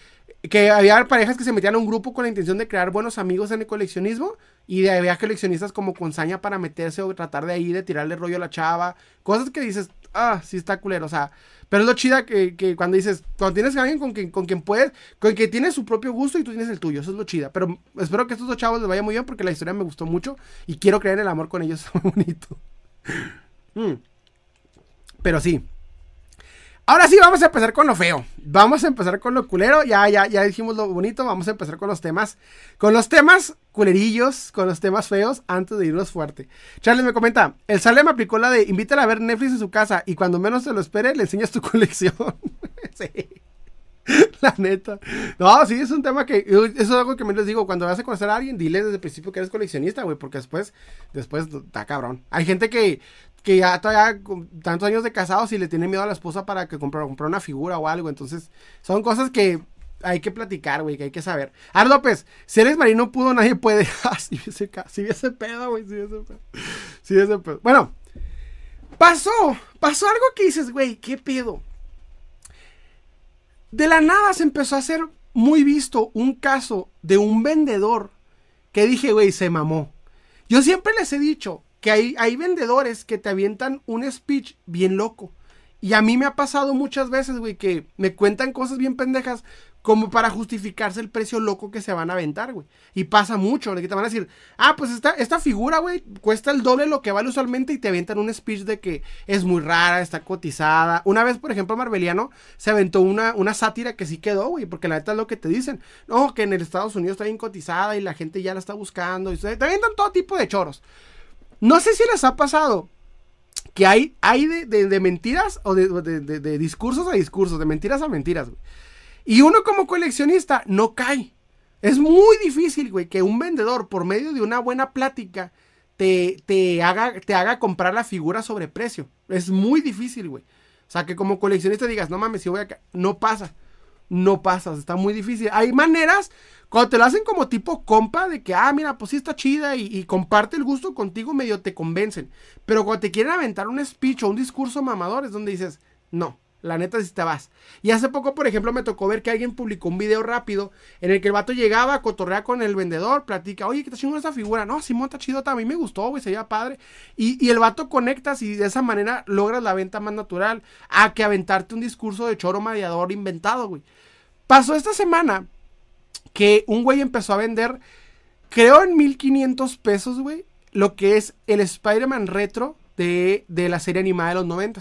que había parejas que se metían a un grupo con la intención de crear buenos amigos en el coleccionismo y había coleccionistas como con saña para meterse o tratar de ahí de tirarle rollo a la chava, cosas que dices, ah, sí está culero, o sea, pero es lo chida que, cuando dices, cuando tienes a alguien con quien, con quien puedes, con quien tiene su propio gusto y tú tienes el tuyo, eso es lo chida, pero espero que estos dos chavos les vaya muy bien porque la historia me gustó mucho y quiero creer en el amor con ellos, está muy bonito. Mm. Pero sí, Ahora sí, vamos a empezar con lo feo. Vamos a empezar con lo culero. Ya, ya, ya dijimos lo bonito. Vamos a empezar con los temas. Con los temas culerillos, con los temas feos, antes de irnos fuerte. Charles me comenta: El Salem aplicó la de invítala a ver Netflix en su casa y cuando menos se lo espere, le enseñas tu colección. sí. La neta. No, sí, es un tema que. Eso es algo que me les digo. Cuando vas a conocer a alguien, dile desde el principio que eres coleccionista, güey. Porque después, después está cabrón. Hay gente que que ya todavía con tantos años de casados y le tiene miedo a la esposa para que compre, una figura o algo. Entonces, son cosas que hay que platicar, güey, que hay que saber. Ar López, si eres marino pudo, nadie puede. Ah, si ese, ese pedo, güey, si ese pedo. Si ese pedo. Bueno, pasó, pasó algo que dices, güey, ¿qué pedo? De la nada se empezó a hacer muy visto un caso de un vendedor que dije, güey, se mamó. Yo siempre les he dicho, que hay, hay vendedores que te avientan un speech bien loco. Y a mí me ha pasado muchas veces, güey, que me cuentan cosas bien pendejas como para justificarse el precio loco que se van a aventar, güey. Y pasa mucho, que te van a decir, ah, pues esta, esta figura, güey, cuesta el doble lo que vale usualmente y te avientan un speech de que es muy rara, está cotizada. Una vez, por ejemplo, Marbeliano se aventó una, una sátira que sí quedó, güey, porque la neta es lo que te dicen. No, que en el Estados Unidos está bien cotizada y la gente ya la está buscando. Y te avientan todo tipo de choros. No sé si les ha pasado que hay, hay de, mentiras o de, discursos a discursos, de mentiras a mentiras, güey. Y uno como coleccionista no cae. Es muy difícil, güey, que un vendedor por medio de una buena plática te, te, haga, te haga comprar la figura sobre precio. Es muy difícil, güey. O sea, que como coleccionista digas, no mames, si voy a... No pasa. No pasa, está muy difícil. Hay maneras cuando te lo hacen como tipo compa, de que, ah, mira, pues sí está chida y, comparte el gusto contigo, medio te convencen. Pero cuando te quieren aventar un speech o un discurso mamador, es donde dices, no, La neta, si te vas. Y hace poco, por ejemplo, me tocó ver que alguien publicó un video rápido en el que el vato llegaba a cotorrear con el vendedor, platica, oye, ¿qué está chingón esa figura? No, Simón está chido, a mí me gustó, güey, se veía padre. Y, el vato conectas y de esa manera logras la venta más natural a que aventarte un discurso de choro mediador inventado, güey. Pasó esta semana que un güey empezó a vender, creo en 1500 pesos, güey, lo que es el Spider-Man retro de, de la serie animada de los 90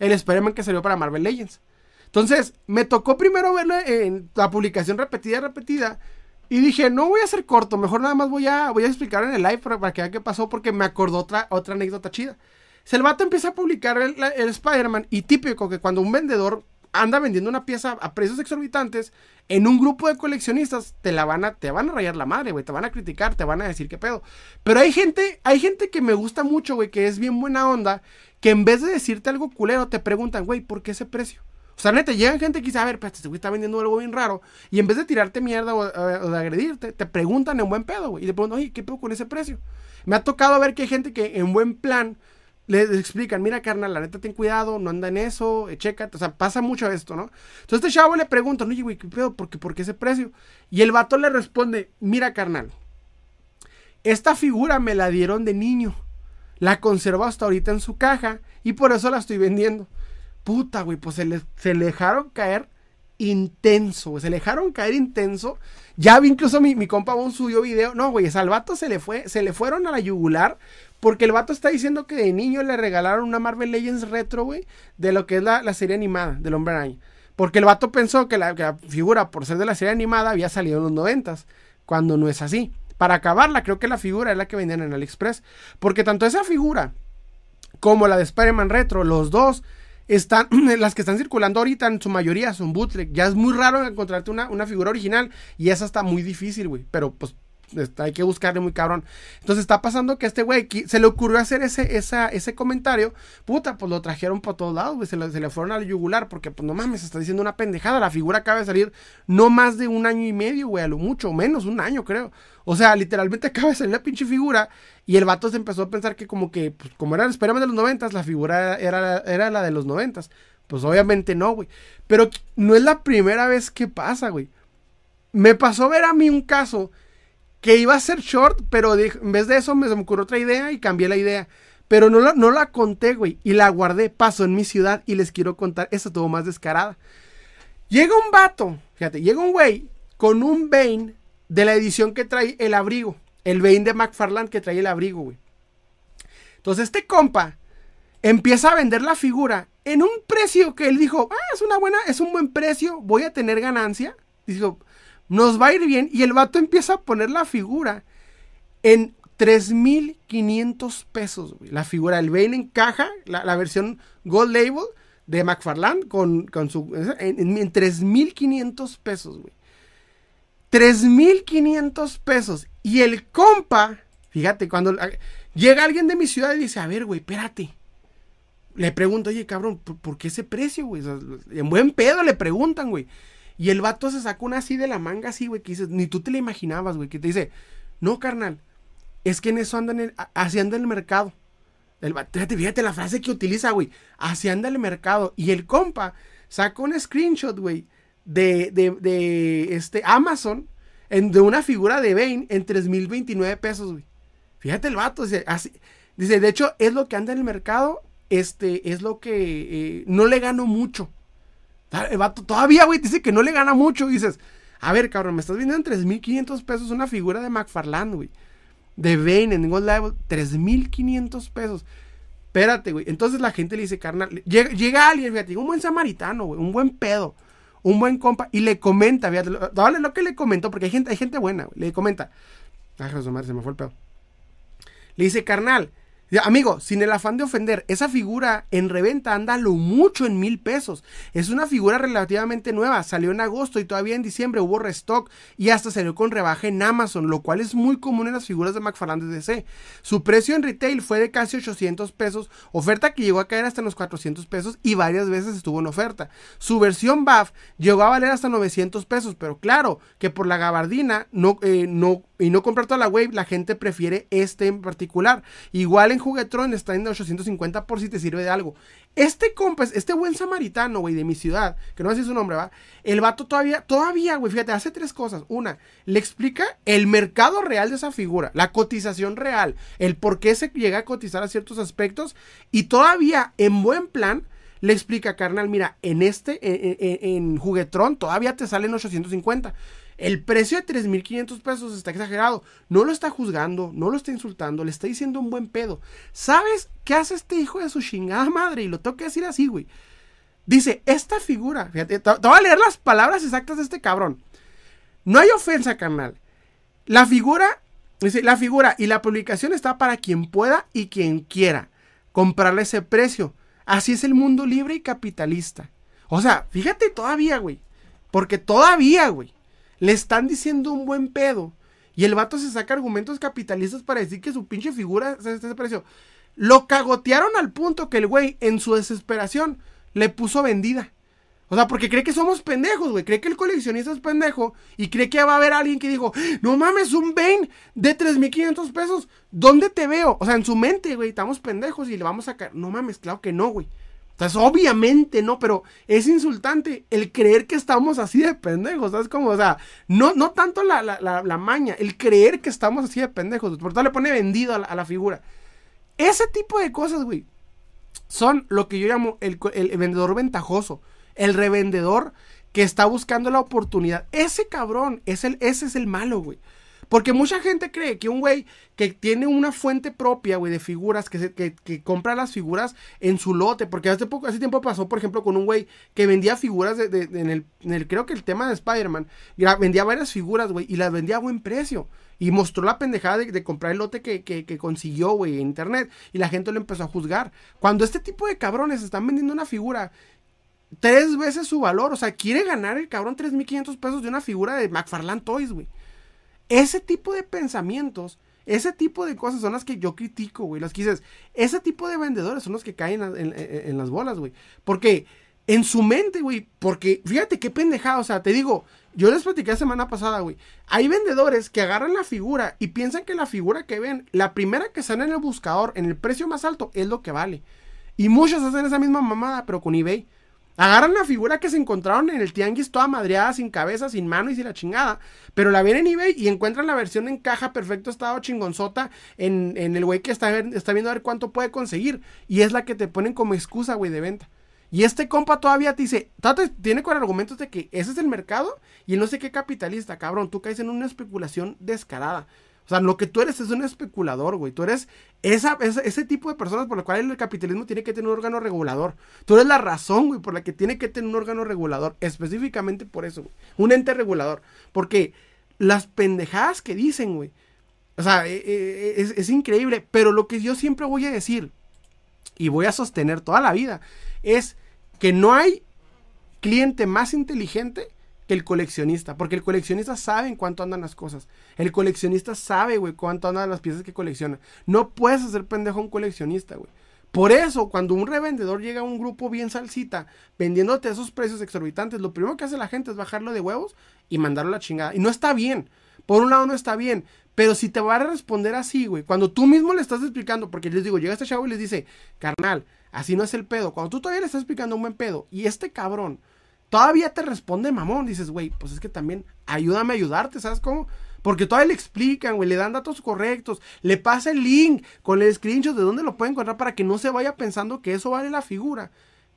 el Spider-Man que salió para Marvel Legends. Entonces, me tocó primero verlo en la publicación repetida repetida. Y dije, no voy a ser corto, mejor nada más voy a, voy a explicar en el live para, que vean qué pasó, porque me acordó otra, otra anécdota chida. Si el empieza a publicar el, el Spider-Man, y típico que cuando un vendedor anda vendiendo una pieza a precios exorbitantes, en un grupo de coleccionistas te la van a, te van a rayar la madre, güey, te van a criticar, te van a decir qué pedo. Pero hay gente, hay gente que me gusta mucho, güey, que es bien buena onda, que en vez de decirte algo culero, te preguntan, güey, ¿por qué ese precio? O sea, neta, llegan gente que dice, a ver, pues este güey está vendiendo algo bien raro. Y en vez de tirarte mierda o, de agredirte, te preguntan en buen pedo, güey. Y te preguntan, oye, ¿qué pedo con ese precio? Me ha tocado ver que hay gente que en buen plan les explican, mira, carnal, la neta, ten cuidado, no anda en eso, eh, checa, o sea, pasa mucho esto, ¿no? Entonces este chavo le pregunta, oye, güey, ¿qué pedo? ¿Por qué, ¿Por qué ese precio? Y el vato le responde, mira, carnal, esta figura me la dieron de niño. La conservo hasta ahorita en su caja y por eso la estoy vendiendo. Puta, güey, pues se le, se le dejaron caer intenso, Se le dejaron caer intenso. Ya vi incluso mi, mi compa un subió video. No, güey, al vato se le fue, se le fueron a la yugular. Porque el vato está diciendo que de niño le regalaron una Marvel Legends retro, güey, de lo que es la, serie animada del Hombre Araña. Porque el vato pensó que la, que la, figura, por ser de la serie animada, había salido en los noventas. Cuando no es así. Para acabarla, creo que la figura es la que vendían en AliExpress. Porque tanto esa figura como la de Spider-Man Retro, los dos están, las que están circulando ahorita en su mayoría son bootleg. Ya es muy raro encontrarte una, una figura original y esa está muy difícil, güey. Pero pues hay que buscarle muy cabrón. Entonces está pasando que este güey se le ocurrió hacer ese, esa, ese comentario. Puta, pues lo trajeron por todos lados, güey. Se, le, fueron al yugular. Porque, pues no mames, está diciendo una pendejada. La figura acaba de salir no más de un año y medio, güey. A lo mucho, menos, un año, creo. O sea, literalmente acaba de salir la pinche figura. Y el vato se empezó a pensar que, como que, pues, como era el de los noventas, la figura era, era la de los noventas. Pues obviamente no, güey. Pero no es la primera vez que pasa, güey. Me pasó ver a mí un caso que iba a ser short, pero en vez de eso me, ocurrió otra idea y cambié la idea. Pero no la, no la conté, güey, y la guardé, paso en mi ciudad y les quiero contar, esta tuvo más descarada. Llega un vato, fíjate, llega un güey con un Bane de la edición que trae el abrigo, el Bane de McFarland que trae el abrigo, güey. Entonces este compa empieza a vender la figura en un precio que él dijo, ah, es una buena, es un buen precio, voy a tener ganancia. Dijo, nos va a ir bien. Y el vato empieza a poner la figura en 3.500 pesos, güey. La figura del Bane en caja, la, versión Gold Label de McFarland con, con su... En, en 3.500 pesos, güey. 3.500 pesos. Y el compa, fíjate, cuando llega alguien de mi ciudad y dice, a ver, güey, espérate. Le pregunto, oye, cabrón, ¿por, qué ese precio, güey? en buen pedo le preguntan, güey. Y el vato se sacó una así de la manga, así, güey, que dices, ni tú te la imaginabas, güey, que te dice, no, carnal, es que en eso andan, en, así anda el mercado. El, fíjate, fíjate la frase que utiliza, güey, así anda el mercado. Y el compa sacó un screenshot, güey, de, de, de, este Amazon, en, de una figura de Bane en 3.029 pesos, güey. Fíjate el vato, dice, así, dice, de hecho, es lo que anda en el mercado, este, es lo que eh, no le gano mucho. El vato todavía, güey, dice que no le gana mucho. dices, a ver, cabrón, me estás vendiendo en 3.500 pesos una figura de McFarland, güey. De Bane en Gold Level, 3.500 pesos. Espérate, güey. Entonces la gente le dice, carnal, llega, alguien, fíjate, un buen samaritano, güey, un buen pedo, un buen compa, y le comenta, fíjate, dale lo que le comentó, porque hay gente, hay gente buena, güey, le comenta. Ay, Jesús madre, se me fue el pedo. Le dice, carnal, Amigo, sin el afán de ofender, esa figura en reventa anda lo mucho en mil pesos. Es una figura relativamente nueva, salió en agosto y todavía en diciembre hubo restock y hasta salió con rebaja en Amazon, lo cual es muy común en las figuras de McFarland DC. Su precio en retail fue de casi 800 pesos, oferta que llegó a caer hasta los 400 pesos y varias veces estuvo en oferta. Su versión BAF llegó a valer hasta 900 pesos, pero claro que por la gabardina eh, no, y no comprar toda la wave, la gente prefiere este en particular. Igual en Juguetron está en 850 por si te sirve de algo. Este compa, este buen samaritano, güey, de mi ciudad, que no sé su nombre, va. El vato todavía, todavía, güey, fíjate, hace tres cosas. Una, le explica el mercado real de esa figura, la cotización real, el por qué se llega a cotizar a ciertos aspectos. Y todavía, en buen plan, le explica, carnal, mira, en este, en, en Juguetron, todavía te salen 850. El precio de 3.500 pesos está exagerado. No lo está juzgando, no lo está insultando, le está diciendo un buen pedo. ¿Sabes qué hace este hijo de su chingada madre? Y lo tengo que decir así, güey. Dice, esta figura, fíjate, te, voy a leer las palabras exactas de este cabrón. No hay ofensa, carnal. La figura, dice, la figura y la publicación está para quien pueda y quien quiera comprarle ese precio. Así es el mundo libre y capitalista. O sea, fíjate todavía, güey. Porque todavía, güey le están diciendo un buen pedo. Y el vato se saca argumentos capitalistas para decir que su pinche figura es ese precio. Lo cagotearon al punto que el güey, en su desesperación, le puso vendida. O sea, porque cree que somos pendejos, güey. Cree que el coleccionista es pendejo. Y cree que va a haber alguien que dijo, no mames, un Bane de 3.500 pesos. ¿Dónde te veo? O sea, en su mente, güey, estamos pendejos y le vamos a caer. No mames, claro que no, güey. Entonces, obviamente no, pero es insultante el creer que estamos así de pendejos, ¿sabes cómo? O sea, no, no tanto la, la, maña, el creer que estamos así de pendejos, por tanto le pone vendido a la, figura. Ese tipo de cosas, güey, son lo que yo llamo el, el vendedor ventajoso, el revendedor que está buscando la oportunidad. Ese cabrón, es el, ese es el malo, güey. Porque mucha gente cree que un güey que tiene una fuente propia, güey, de figuras, que, que, compra las figuras en su lote. Porque hace, poco, hace tiempo pasó, por ejemplo, con un güey que vendía figuras de, en, el, creo que el tema de Spider-Man. Vendía varias figuras, güey, y las vendía a buen precio. Y mostró la pendejada de, comprar el lote que, que consiguió, güey, en internet. Y la gente lo empezó a juzgar. Cuando este tipo de cabrones están vendiendo una figura tres veces su valor. O sea, quiere ganar el cabrón 3.500 pesos de una figura de McFarlane Toys, güey. Ese tipo de pensamientos, ese tipo de cosas son las que yo critico, güey. Las que dices, ese tipo de vendedores son los que caen en, las bolas, güey. Porque en su mente, güey, porque fíjate qué pendejada, o sea, te digo, yo les platicé la semana pasada, güey. Hay vendedores que agarran la figura y piensan que la figura que ven, la primera que sale en el buscador, en el precio más alto, es lo que vale. Y muchos hacen esa misma mamada, pero con eBay. Agarran la figura que se encontraron en el tianguis toda madreada, sin cabeza, sin mano y sin la chingada. Pero la ven en eBay y encuentran la versión en caja, perfecto estado, chingonzota, en, en el güey que está, viendo a ver cuánto puede conseguir. Y es la que te ponen como excusa, güey, de venta. Y este compa todavía te dice, tiene con argumentos de que ese es el mercado y no sé qué capitalista, cabrón, tú caes en una especulación descarada. Sea, lo que tú eres es un especulador, güey. Tú eres ese tipo de personas por la cual el capitalismo tiene que tener un órgano regulador. Tú eres la razón, güey, por la que tiene que tener un órgano regulador. Específicamente por eso, güey. Un ente regulador. Porque las pendejadas que dicen, güey. O sea, e, e, e, es, es increíble. Pero lo que yo siempre voy a decir, y voy a sostener toda la vida, es que no hay cliente más inteligente que el coleccionista. Porque el coleccionista sabe en cuánto andan las cosas. El coleccionista sabe, güey, cuánto andan las piezas que colecciona. No puedes hacer pendejo a un coleccionista, güey. Por eso, cuando un revendedor llega a un grupo bien salsita, vendiéndote esos precios exorbitantes, lo primero que hace la gente es bajarlo de huevos y mandarlo a la chingada. Y no está bien. Por un lado no está bien. Pero si te va a responder así, güey, cuando tú mismo le estás explicando, porque les digo, llega este chavo y les dice, carnal, así no es el pedo. Cuando tú todavía le estás explicando un buen pedo y este cabrón todavía te responde mamón. Dices, güey, pues es que también ayúdame a ayudarte, ¿sabes cómo? Porque todavía le explican, güey, le dan datos correctos, le pasa el link con el screenshot de dónde lo puede encontrar para que no se vaya pensando que eso vale la figura.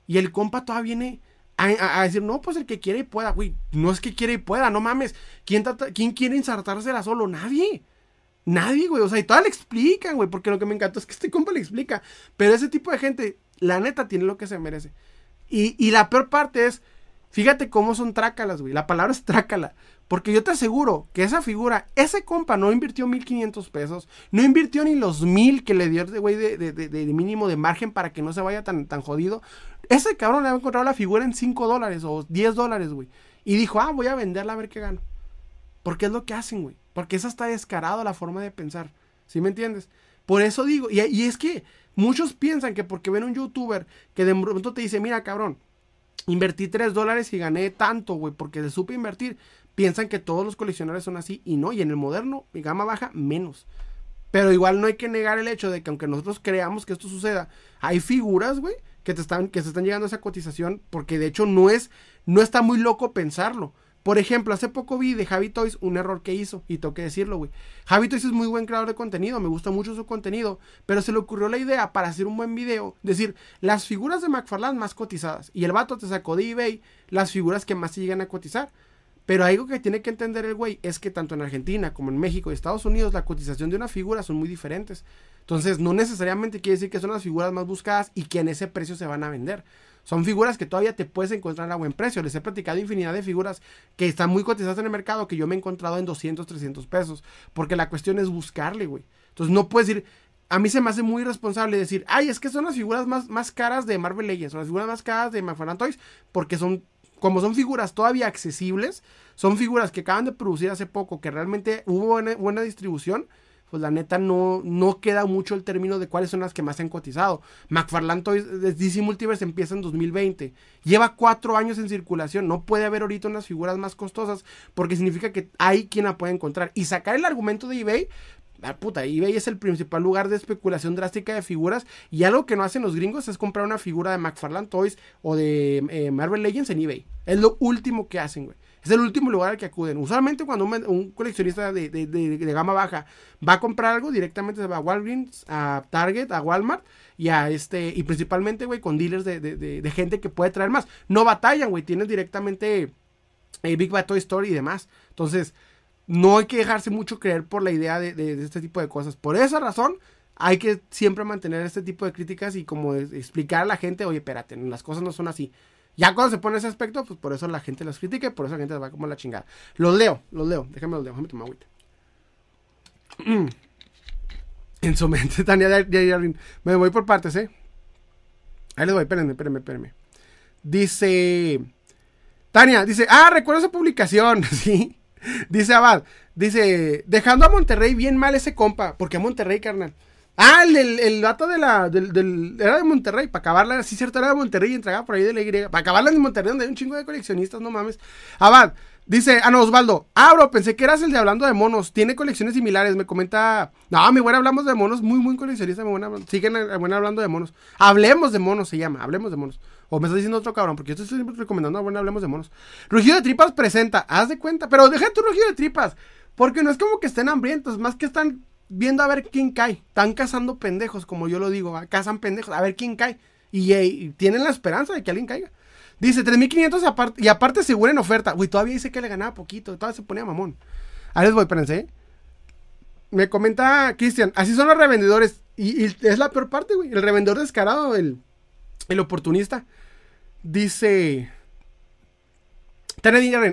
Y el compa todavía viene a, decir, no, pues el que quiere y pueda, güey, no es que quiere y pueda, no mames. ¿Quién, ¿quién quiere insertársela solo? Nadie. Nadie, güey. O sea, y todavía le explican, güey, porque lo que me encantó es que este compa le explica. Pero ese tipo de gente, la neta, tiene lo que se merece. Y, y la peor parte es Fíjate cómo son trácalas, güey. La palabra es trácala. Porque yo te aseguro que esa figura, ese compa no invirtió 1500 pesos, no invirtió ni los mil que le dio de, güey de, de, mínimo de margen para que no se vaya tan, tan jodido. Ese cabrón le ha encontrado la figura en 5 dólares o 10 dólares, güey. Y dijo, ah, voy a venderla a ver qué gano. Porque es lo que hacen, güey. Porque esa está descarado la forma de pensar. ¿Sí me entiendes? Por eso digo, y, y es que muchos piensan que porque ven un youtuber que de pronto te dice, mira, cabrón, Invertí 3 dólares y gané tanto, güey, porque le supe invertir. Piensan que todos los coleccionables son así y no. Y en el moderno, mi gama baja, menos. Pero igual no hay que negar el hecho de que aunque nosotros creamos que esto suceda, hay figuras, güey, que te están, que se están llegando a esa cotización, porque de hecho no es, no está muy loco pensarlo. Por ejemplo, hace poco vi de Javi Toys un error que hizo, y tengo que decirlo, güey. Javi Toys es muy buen creador de contenido, me gusta mucho su contenido, pero se le ocurrió la idea para hacer un buen video, decir, las figuras de McFarlane más cotizadas, y el vato te sacó de eBay las figuras que más se llegan a cotizar. Pero algo que tiene que entender el güey es que tanto en Argentina como en México y Estados Unidos la cotización de una figura son muy diferentes. Entonces, no necesariamente quiere decir que son las figuras más buscadas y que en ese precio se van a vender. Son figuras que todavía te puedes encontrar a buen precio. Les he platicado infinidad de figuras que están muy cotizadas en el mercado que yo me he encontrado en 200, 300 pesos. Porque la cuestión es buscarle, güey. Entonces no puedes decir, a mí se me hace muy irresponsable decir, ay, es que son las figuras más, más caras de Marvel Legends, son las figuras más caras de McFarlane Toys, porque son, como son figuras todavía accesibles, son figuras que acaban de producir hace poco, que realmente hubo buena distribución, pues la neta no, no queda mucho el término de cuáles son las que más se han cotizado. McFarlane Toys DC Multiverse empieza en 2020. Lleva cuatro años en circulación. No puede haber ahorita unas figuras más costosas porque significa que hay quien la puede encontrar. Y sacar el argumento de eBay, Ah, puta, eBay es el principal lugar de especulación drástica de figuras. Y algo que no hacen los gringos es comprar una figura de McFarlane Toys o de eh, Marvel Legends en eBay. Es lo último que hacen, güey. Es el último lugar al que acuden. Usualmente cuando un, coleccionista de, gama baja va a comprar algo, directamente se va a Walgreens, a Target, a Walmart y a este, y principalmente, güey, con dealers de, gente que puede traer más. No batallan, güey, tienen directamente eh, Big Bad Toy Store y demás. Entonces, no hay que dejarse mucho creer por la idea de, este tipo de cosas. Por esa razón, hay que siempre mantener este tipo de críticas y como explicar a la gente, oye, espérate, las cosas no son así. Ya cuando se pone ese aspecto, pues por eso la gente las critica y por eso la gente va como la chingada. Los leo, los leo. Déjame los leo, déjame tomar agüita. En su mente, Tania Me voy por partes, ¿eh? Ahí les voy, espérenme, espérenme, espérenme. Dice. Tania, dice, ah, recuerdo esa publicación, ¿sí? Dice Abad, dice, dejando a Monterrey bien mal ese compa, porque a Monterrey, carnal. Ah, el, el, dato de la. Del, era de Monterrey, para acabarla. Sí, cierto, era de Monterrey y entregaba por ahí de la Y. Para acabarla en Monterrey, donde hay un chingo de coleccionistas, no mames. Abad, dice, ah, no, Osvaldo. Ah, pensé que eras el de hablando de monos. Tiene colecciones similares. Me comenta. No, mi buena hablamos de monos. Muy, muy coleccionista, mi buena. Siguen buena hablando de monos. Hablemos de monos se llama. Hablemos de monos. O me está diciendo otro cabrón, porque yo estoy siempre recomendando, bueno, hablemos de monos. Rugido de tripas presenta, haz de cuenta, pero deja tu rugido de tripas, porque no es como que estén hambrientos, más que están viendo a ver quién cae. Están cazando pendejos, como yo lo digo, cazan pendejos, a ver quién cae. Y, tienen la esperanza de que alguien caiga. Dice 3500 aparte, y aparte seguro en oferta. Uy, todavía dice que le ganaba poquito, todavía se ponía mamón. A les voy, espérense. ¿eh? Me comenta Cristian, así son los revendedores. Y, es la peor parte, güey. El revendedor descarado, el, el oportunista. Dice.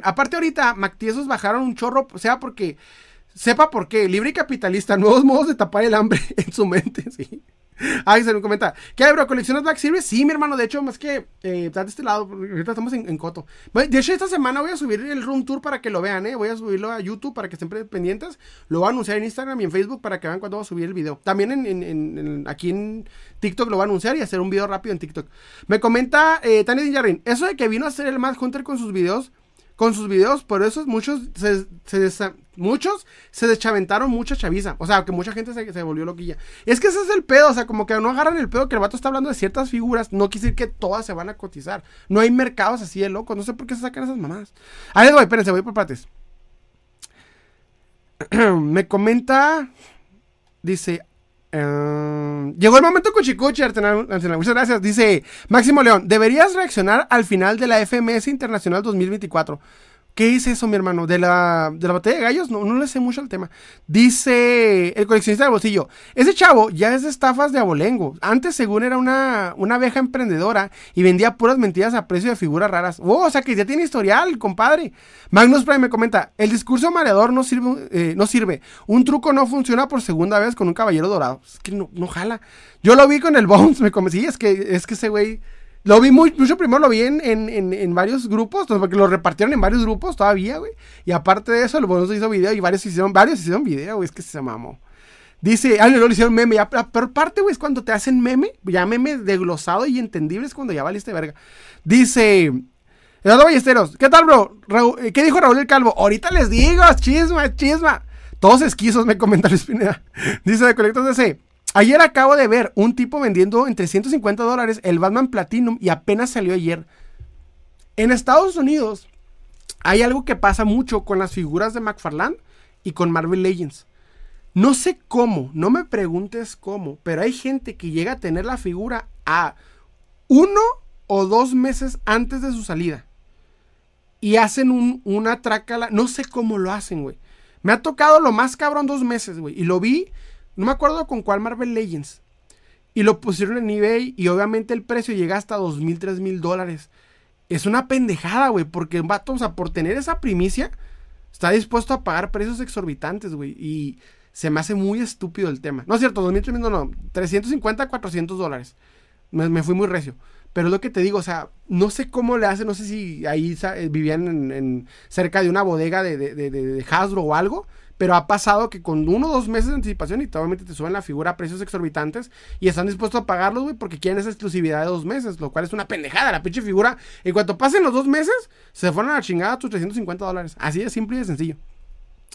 Aparte, ahorita, Mactiesos bajaron un chorro, o sea, porque Sepa por qué. Libre y capitalista. Nuevos modos de tapar el hambre en su mente. Sí. Ay, se me comenta. ¿Qué hay, bro? ¿Coleccionas Black Series? Sí, mi hermano. De hecho, más que eh, de este lado. Ahorita estamos en, Coto. De hecho, esta semana voy a subir el room tour para que lo vean, ¿eh? Voy a subirlo a YouTube para que estén pendientes. Lo voy a anunciar en Instagram y en Facebook para que vean cuando voy a subir el video. También en, aquí en TikTok lo voy a anunciar y hacer un video rápido en TikTok. Me comenta eh, Tania. Eso de que vino a hacer el Mad Hunter con sus videos con sus videos, por eso muchos se, muchos se deschaventaron mucha chaviza. O sea, que mucha gente se, volvió loquilla. Es que ese es el pedo, o sea, como que no agarran el pedo que el vato está hablando de ciertas figuras, no quiere decir que todas se van a cotizar. No hay mercados así de locos, no sé por qué se sacan esas mamadas. Ahí les voy, espérense, voy por partes. Me comenta, dice, Uh, llegó el momento Cuchicuchi, muchas gracias. Dice Máximo León, deberías reaccionar al final de la FMS Internacional 2024. ¿Qué es eso, mi hermano? ¿De la, de la batalla de gallos? No, no le sé mucho al tema. Dice el coleccionista de bolsillo. Ese chavo ya es de estafas de abolengo. Antes, según era una, una abeja emprendedora y vendía puras mentiras a precio de figuras raras. Oh, o sea que ya tiene historial, compadre. Magnus Prime me comenta: el discurso mareador no sirve, eh, no sirve. Un truco no funciona por segunda vez con un caballero dorado. Es que no, no jala. Yo lo vi con el Bones, me convencí. es que, es que ese güey lo vi muy, mucho primero, lo vi en, en, varios grupos, porque lo repartieron en varios grupos todavía, güey. Y aparte de eso, el bonus hizo video y varios hicieron, varios hicieron video, güey, es que se mamó. Dice, ah, no, le hicieron meme, ya, pero parte, güey, es cuando te hacen meme, ya meme desglosado y entendible es cuando ya valiste verga. Dice, Eduardo Ballesteros, ¿qué tal, bro? Eh, ¿Qué dijo Raúl el Calvo? Ahorita les digo, chisma, chisma. Todos esquizos, me comenta Luis Pineda. Dice de Colectos DC. Ayer acabo de ver un tipo vendiendo en 350 dólares el Batman Platinum y apenas salió ayer. En Estados Unidos hay algo que pasa mucho con las figuras de McFarlane y con Marvel Legends. No sé cómo, no me preguntes cómo, pero hay gente que llega a tener la figura a uno o dos meses antes de su salida. Y hacen un, una trácala, no sé cómo lo hacen, güey. Me ha tocado lo más cabrón dos meses, güey. Y lo vi, no me acuerdo con cuál Marvel Legends. Y lo pusieron en eBay y obviamente el precio llega hasta dos mil, tres mil dólares. Es una pendejada, güey, porque vato, o sea, por tener esa primicia, está dispuesto a pagar precios exorbitantes, güey. Y se me hace muy estúpido el tema. No es cierto, 2.000, no, no, 350, 400 dólares. Me, fui muy recio. Pero es lo que te digo, o sea, no sé cómo le hace, no sé si ahí eh, vivían en, cerca de una bodega de, de, de, Hasbro o algo, pero ha pasado que con uno o dos meses de anticipación y obviamente te suben la figura a precios exorbitantes y están dispuestos a pagarlos, güey, porque quieren esa exclusividad de dos meses, lo cual es una pendejada. La pinche figura, en cuanto pasen los dos meses, se fueron a la chingada tus 350 dólares. Así de simple y de sencillo.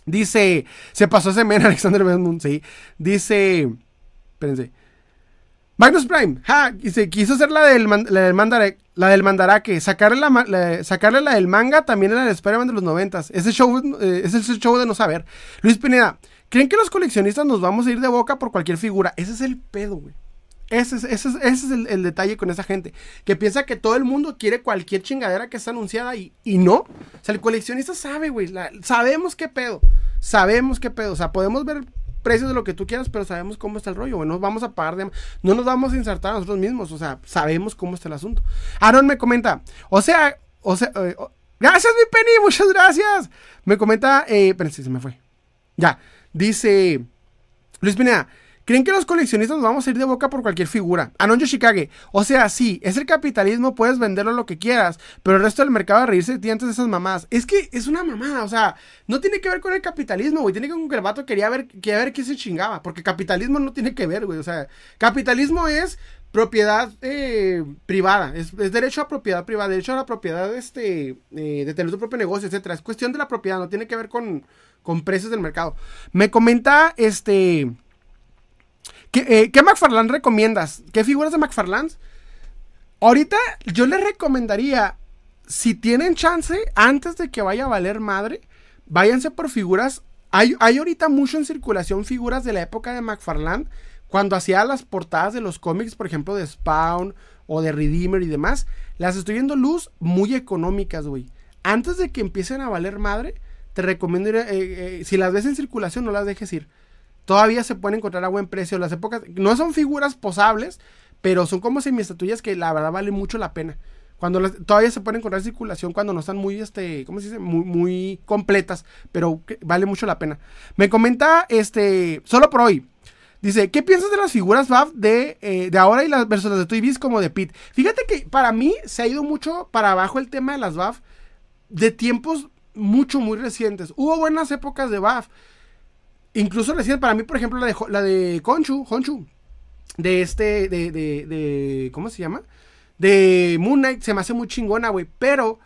Dice, se pasó ese men Alexander Bedmund, sí. Dice, espérense. Magnus Prime, ja, se quiso hacer la del, la del, Mandarake, sacarle la, del manga también era el Spider-Man de los noventas. Ese show eh, es el show de no saber. Luis Pineda, ¿creen que los coleccionistas nos vamos a ir de boca por cualquier figura? Ese es el pedo, güey. Ese es, ese es, el, detalle con esa gente. Que piensa que todo el mundo quiere cualquier chingadera que está anunciada y, y no. O sea, el coleccionista sabe, güey. sabemos qué pedo. Sabemos qué pedo. O sea, podemos ver precios de lo que tú quieras, pero sabemos cómo está el rollo, güey. No vamos a pagar de... No nos vamos a insertar a nosotros mismos. O sea, sabemos cómo está el asunto. Aaron me comenta. O sea, o sea... Eh, gracias, mi Penny. Muchas gracias. Me comenta... Eh, se me fue. Ya. Dice... Luis Pineda. ¿Creen que los coleccionistas nos vamos a ir de boca por cualquier figura? Anon Yoshikage. O sea, sí, es el capitalismo, puedes venderlo lo que quieras, pero el resto del mercado a reírse de ti antes de esas mamás. Es que es una mamada, o sea, no tiene que ver con el capitalismo, güey. Tiene que ver con que el vato quería ver, quería ver qué se chingaba. Porque capitalismo no tiene que ver, güey. O sea, capitalismo es propiedad eh, privada, es, derecho a propiedad privada, derecho a la propiedad este, eh, de tener tu propio negocio, etcétera. Es cuestión de la propiedad, no tiene que ver con, con precios del mercado. Me comenta este. ¿Qué, eh, McFarland recomiendas? ¿Qué figuras de McFarland? Ahorita yo les recomendaría, si tienen chance, antes de que vaya a valer madre, váyanse por figuras. Hay, hay ahorita mucho en circulación figuras de la época de McFarland, cuando hacía las portadas de los cómics, por ejemplo, de Spawn o de Redeemer y demás. Las estoy viendo luz muy económicas, güey. Antes de que empiecen a valer madre, te recomiendo eh, eh, si las ves en circulación, no las dejes ir todavía se pueden encontrar a buen precio. Las épocas no son figuras posables, pero son como semiestatuillas que la verdad vale mucho la pena. Cuando todavía se pueden encontrar en circulación cuando no están muy, este, ¿cómo se dice? Muy, muy completas, pero vale mucho la pena. Me comenta, este, solo por hoy. Dice, ¿qué piensas de las figuras BAF de, eh, de ahora y las versiones de Toy como de Pit? Fíjate que para mí se ha ido mucho para abajo el tema de las BAF de tiempos mucho, muy recientes. Hubo buenas épocas de BAF, Incluso recién, para mí, por ejemplo, la de, la de Conchu, Honchu, de este, de, de, de, ¿cómo se llama? De Moon Knight, se me hace muy chingona, güey. Pero,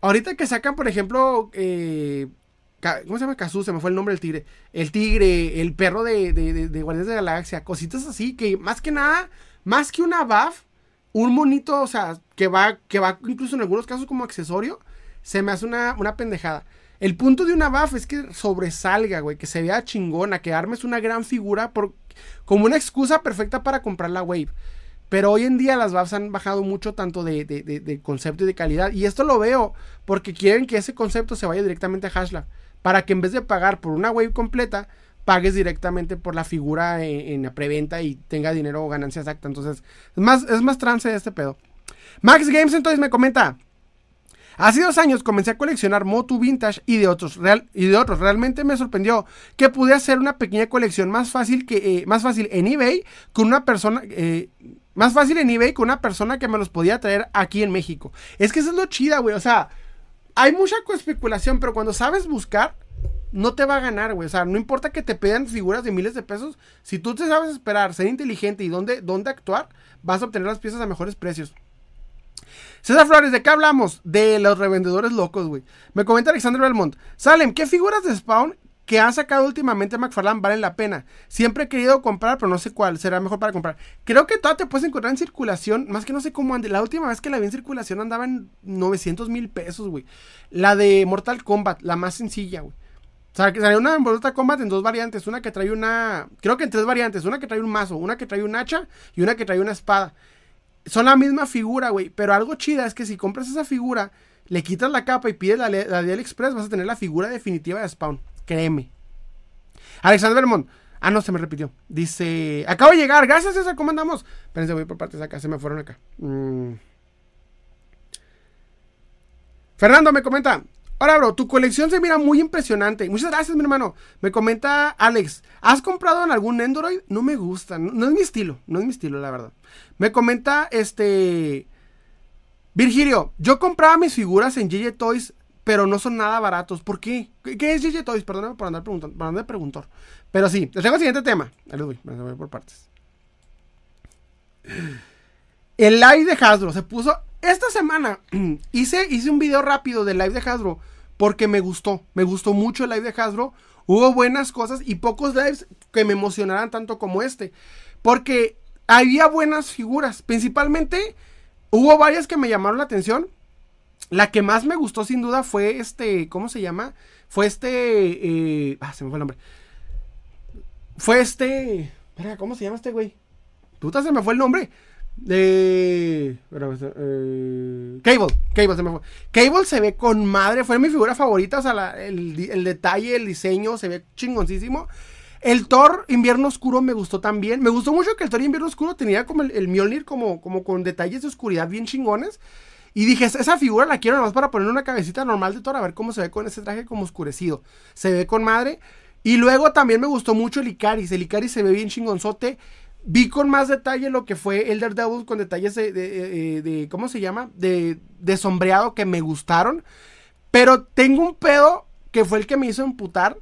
ahorita que sacan, por ejemplo, eh, ¿cómo se llama? Kazu, se me fue el nombre del tigre. El tigre, el perro de, de, de, Guardianes de la Galaxia, cositas así, que más que nada, más que una buff, un monito, o sea, que va, que va incluso en algunos casos como accesorio, se me hace una, una pendejada. El punto de una buff es que sobresalga, güey, que se vea chingona, que armes una gran figura por, como una excusa perfecta para comprar la wave. Pero hoy en día las buffs han bajado mucho tanto de, concepto y de calidad. Y esto lo veo porque quieren que ese concepto se vaya directamente a Hashlab. Para que en vez de pagar por una wave completa, pagues directamente por la figura en, la preventa y tenga dinero o ganancia exacta. Entonces, es más, es más trance este pedo. Max Games entonces me comenta. Hace dos años comencé a coleccionar Motu Vintage y de otros. Realmente me sorprendió que pude hacer una pequeña colección más fácil que eh, más fácil en eBay con una persona eh, más fácil en eBay con una persona que me los podía traer aquí en México. Es que eso es lo chida, güey. O sea, hay mucha especulación, pero cuando sabes buscar, no te va a ganar, güey. O sea, no importa que te pidan figuras de miles de pesos. Si tú te sabes esperar, ser inteligente y dónde, dónde actuar, vas a obtener las piezas a mejores precios. César Flores, ¿de qué hablamos? De los revendedores locos, güey. Me comenta Alexander Belmont. Salem, ¿qué figuras de Spawn que ha sacado últimamente McFarlane valen la pena. Siempre he querido comprar, pero no sé cuál será mejor para comprar. Creo que todavía te puedes encontrar en circulación, más que no sé cómo ande. La última vez que la vi en circulación andaba en 900 mil pesos, güey. La de Mortal Kombat, la más sencilla, güey. O sea, que salió una Mortal Kombat en dos variantes. Una que trae una. Creo que en tres variantes. Una que trae un mazo, una que trae un hacha y una que trae una espada. Son la misma figura, güey. Pero algo chida es que si compras esa figura, le quitas la capa y pides la, la de AliExpress, vas a tener la figura definitiva de Spawn. Créeme. Alexander Vermont. Ah, no, se me repitió. Dice, acabo de llegar. Gracias, César. ¿Cómo andamos? Espérense, voy por partes acá. Se me fueron acá. Mm. Fernando me comenta. Hola, bro. Tu colección se mira muy impresionante. Muchas gracias, mi hermano. Me comenta Alex. ¿Has comprado en algún Android? No me gusta. No, es mi estilo. No es mi estilo, la verdad. Me comenta este... Virgilio, yo compraba mis figuras en GG Toys pero no son nada baratos. ¿Por qué? ¿Qué es GG Toys? Perdóname por andar preguntando, por andar preguntor. Pero sí, les tengo el siguiente tema. Ahí les voy, voy por partes. El live de Hasbro se puso. Esta semana hice, hice un video rápido del live de Hasbro porque me gustó. Me gustó mucho el live de Hasbro. Hubo buenas cosas y pocos lives que me emocionaran tanto como este. Porque había buenas figuras. Principalmente hubo varias que me llamaron la atención. La que más me gustó sin duda fue este, ¿cómo se llama? Fue este, eh, ah, se me fue el nombre. Fue este, ¿cómo se llama este güey? Puta, se me fue el nombre. De... Eh, Cable, Cable se me. Cable se ve con madre, fue mi figura favorita, o sea, el, el, detalle, el diseño, se ve chingoncísimo. El Thor Invierno Oscuro me gustó también. Me gustó mucho que el Thor Invierno Oscuro tenía como el, Mjolnir como, como con detalles de oscuridad bien chingones. Y dije, esa figura la quiero nomás para poner una cabecita normal de Thor, a ver cómo se ve con ese traje como oscurecido. Se ve con madre. Y luego también me gustó mucho el Icaris. El Icaris se ve bien chingonzote. Vi con más detalle lo que fue el Daredevil con detalles de, de, de, ¿cómo se llama? De, de sombreado que me gustaron. Pero tengo un pedo que fue el que me hizo emputar,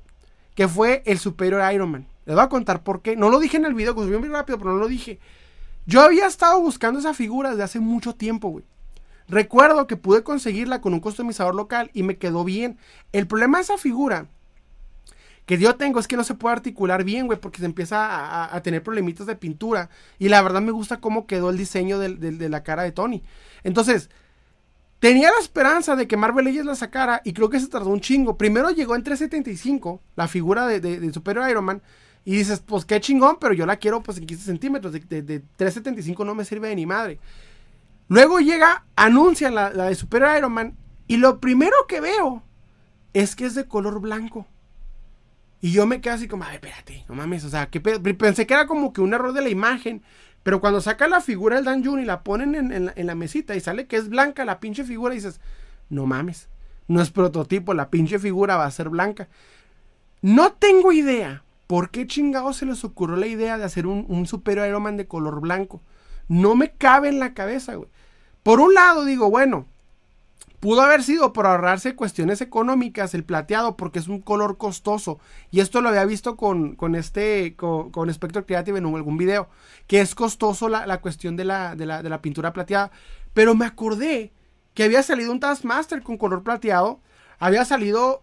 que fue el Superior Iron Man. Les voy a contar por qué. No lo dije en el video, que subió muy rápido, pero no lo dije. Yo había estado buscando esa figura desde hace mucho tiempo, güey. Recuerdo que pude conseguirla con un customizador local y me quedó bien. El problema de esa figura que yo tengo es que no se puede articular bien, güey, porque se empieza a, tener problemitas de pintura. Y la verdad me gusta cómo quedó el diseño de, la cara de Tony. Entonces, tenía la esperanza de que Marvel Legends la sacara y creo que se tardó un chingo. Primero llegó en 375, la figura de, de, Super Iron Man. Y dices, pues qué chingón, pero yo la quiero pues en 15 centímetros. De, de 375 no me sirve de ni madre. Luego llega, anuncia la, de Super Iron Man y lo primero que veo es que es de color blanco. Y yo me quedo así como, ay, espérate, no mames, o sea, que pensé que era como que un error de la imagen. Pero cuando saca la figura del Dan Jun y la ponen en, la, mesita y sale que es blanca la pinche figura, dices, no mames, no es prototipo, la pinche figura va a ser blanca. No tengo idea por qué chingados se les ocurrió la idea de hacer un, un Super Iron Man de color blanco. No me cabe en la cabeza, güey. Por un lado digo, bueno, pudo haber sido por ahorrarse cuestiones económicas el plateado porque es un color costoso. Y esto lo había visto con, con este, con, Creative en algún video, que es costoso la, cuestión de la, de, la, de la pintura plateada. Pero me acordé que había salido un Taskmaster con color plateado, había salido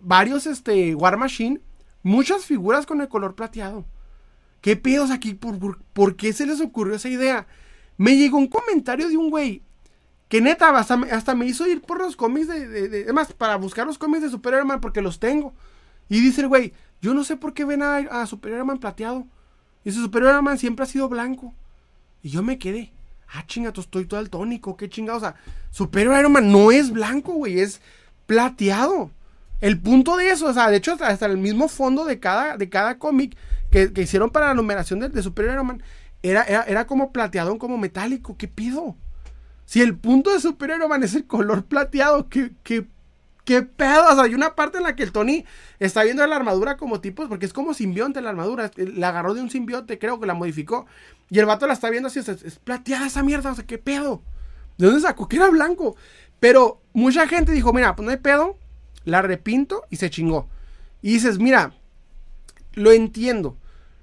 varios este, War Machine, muchas figuras con el color plateado. ¿Qué pedos aquí? ¿Por, por, por qué se les ocurrió esa idea? Me llegó un comentario de un güey que neta hasta, me hizo ir por los cómics de, de, para buscar los cómics de Superior Man porque los tengo. Y dice el güey, yo no sé por qué ven a, a Superior Man plateado. Y ese Superior Man siempre ha sido blanco. Y yo me quedé. Ah, chingato, estoy todo el tónico, qué chingado. O sea, Superior Iron Man no es blanco, güey, es plateado. El punto de eso, o sea, de hecho, hasta el mismo fondo de cada, de cada cómic que, hicieron para la numeración de, de Superior Iron Man era, era, como plateado, como metálico. ¿Qué pido? Si el punto de Super Man es el color plateado, ¿qué, qué, qué pedo? O sea, hay una parte en la que el Tony está viendo la armadura como tipos, porque es como simbionte la armadura. La agarró de un simbionte, creo que la modificó. Y el vato la está viendo así, es plateada esa mierda, o sea, ¿qué pedo? ¿De dónde sacó? Que era blanco. Pero mucha gente dijo, mira, pues no hay pedo, la repinto y se chingó. Y dices, mira, lo entiendo.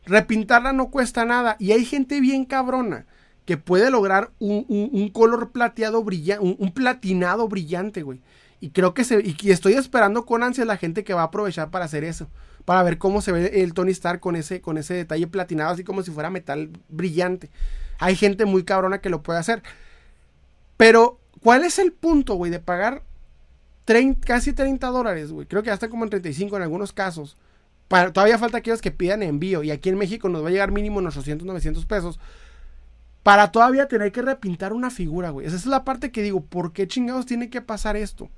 Repintarla no cuesta nada. Y hay gente bien cabrona que puede lograr un, color plateado brillante, un, platinado brillante, güey. Y creo que se, y, estoy esperando con ansia la gente que va a aprovechar para hacer eso. Para ver cómo se ve el Tony Stark con ese, con ese detalle platinado, así como si fuera metal brillante. Hay gente muy cabrona que lo puede hacer. Pero, ¿cuál es el punto, güey, de pagar casi 30 dólares, güey? Creo que hasta como en 35 en algunos casos. todavía falta aquellos que pidan envío. Y aquí en México nos va a llegar mínimo unos 800, 900 pesos. Para todavía tener que repintar una figura, güey. Esa es la parte que digo, ¿por qué chingados tiene que pasar esto?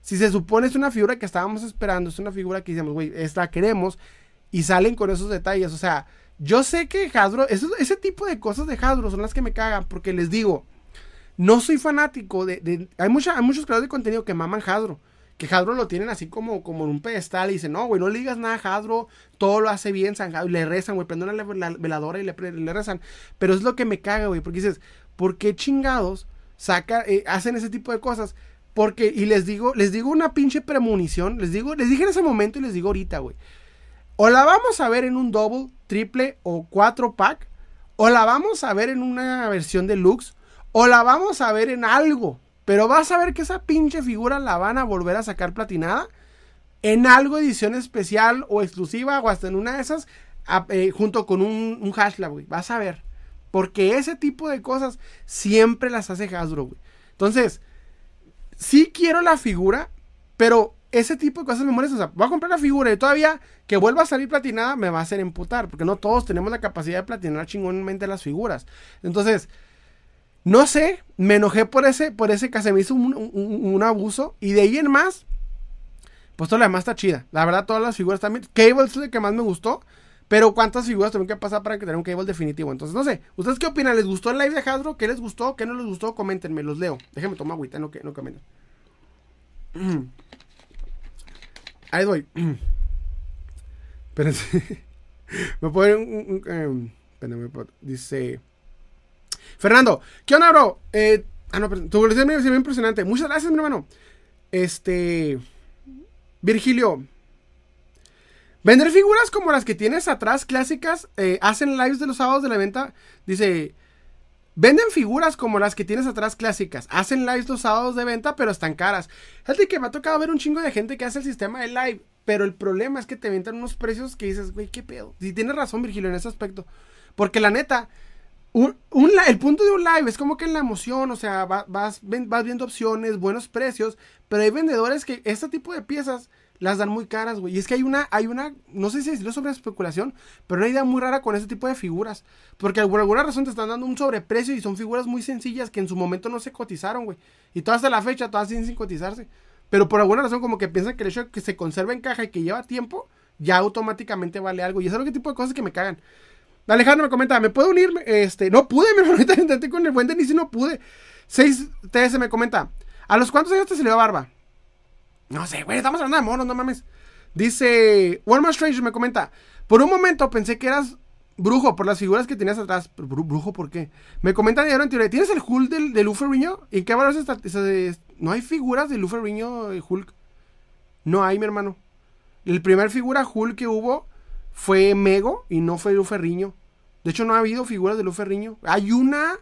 Si se supone es una figura que estábamos esperando, es una figura que decíamos, güey, esta queremos. Y salen con esos detalles. O sea, yo sé que Hasbro, ese tipo de cosas de Hasbro son las que me cagan. Porque les digo, no soy fanático de. hay, mucha, hay muchos creadores de contenido que maman Hasbro. Que Hasbro lo tienen así como, como en un pedestal y dicen, no, güey, no le digas nada a Hasbro, todo lo hace bien, San le rezan, güey, prenden una veladora y le, le, rezan. Pero es lo que me caga, güey, porque dices, ¿por qué chingados saca, eh, hacen ese tipo de cosas? Porque, y les digo, les digo una pinche premonición, les digo, les dije en ese momento y les digo ahorita, güey. O la vamos a ver en un double, triple o cuatro pack, o la vamos a ver en una versión deluxe, o la vamos a ver en algo. Pero vas a ver que esa pinche figura la van a volver a sacar platinada. En algo edición especial o exclusiva o hasta en una de esas. Eh, junto con un, un Hashlab, güey. Vas a ver. Porque ese tipo de cosas siempre las hace Hasbro, güey. Entonces, sí quiero la figura, pero ese tipo de cosas me molestan. O sea, voy a comprar la figura y todavía que vuelva a salir platinada me va a hacer emputar. Porque no todos tenemos la capacidad de platinar chingonmente las figuras. Entonces, no sé, me enojé por ese, por ese que se me hizo un, abuso. Y de ahí en más, pues todo lo demás está chida. La verdad, todas las figuras también. Cable es el que más me gustó. Pero ¿cuántas figuras tengo que pasar para que tenga un cable definitivo? Entonces, no sé. ¿Ustedes qué opinan? ¿Les gustó el live de Hasbro? ¿Qué les gustó? ¿Qué no les gustó? Coméntenme, los leo. Déjenme tomar agüita, no, que, no comenten. Ahí doy. Espérense. me pueden un, um, espérenme, dice... Fernando, ¿qué onda, bro? Eh, ah, no, tu me muy impresionante. Muchas gracias, mi hermano. Este. Virgilio. Vender figuras como las que tienes atrás, clásicas, eh, hacen lives de los sábados de la venta. Dice, venden figuras como las que tienes atrás, clásicas. Hacen lives los sábados de venta, pero están caras. Fíjate que me ha tocado ver un chingo de gente que hace el sistema de live. Pero el problema es que te ventan unos precios que dices, güey, qué pedo. Y tienes razón, Virgilio, en ese aspecto. Porque la neta, un, el punto de un live es como que en la emoción, o sea, vas, vas, viendo opciones, buenos precios, pero hay vendedores que este tipo de piezas las dan muy caras, güey. Y es que hay una, hay una, no sé si decirlo sobre especulación, pero una idea muy rara con este tipo de figuras. Porque por alguna razón te están dando un sobreprecio y son figuras muy sencillas que en su momento no se cotizaron, güey. Y todas hasta la fecha, todas sin cotizarse. Pero por alguna razón como que piensan que el hecho de que se conserva en caja y que lleva tiempo, ya automáticamente vale algo. Y es algo que tipo de cosas que me cagan. Alejandro me comenta, ¿me puedo unir? Este, no pude, mi hermano, intenté con el buen Denis y no pude. 6TS me comenta, ¿a los cuántos años te salió barba? No sé, güey, estamos hablando de monos, no mames. Dice, One Strange me comenta, por un momento pensé que eras brujo por las figuras que tenías atrás. ¿Brujo por qué? Me comenta en teoría, ¿tienes el Hulk del, del Riño? ¿En qué valor está? No hay figuras del Riño Hulk. No hay, mi hermano. El primer figura Hulk que hubo fue Mego y no fue Luferriño. De hecho, no ha habido figuras de Luferriño. Hay una,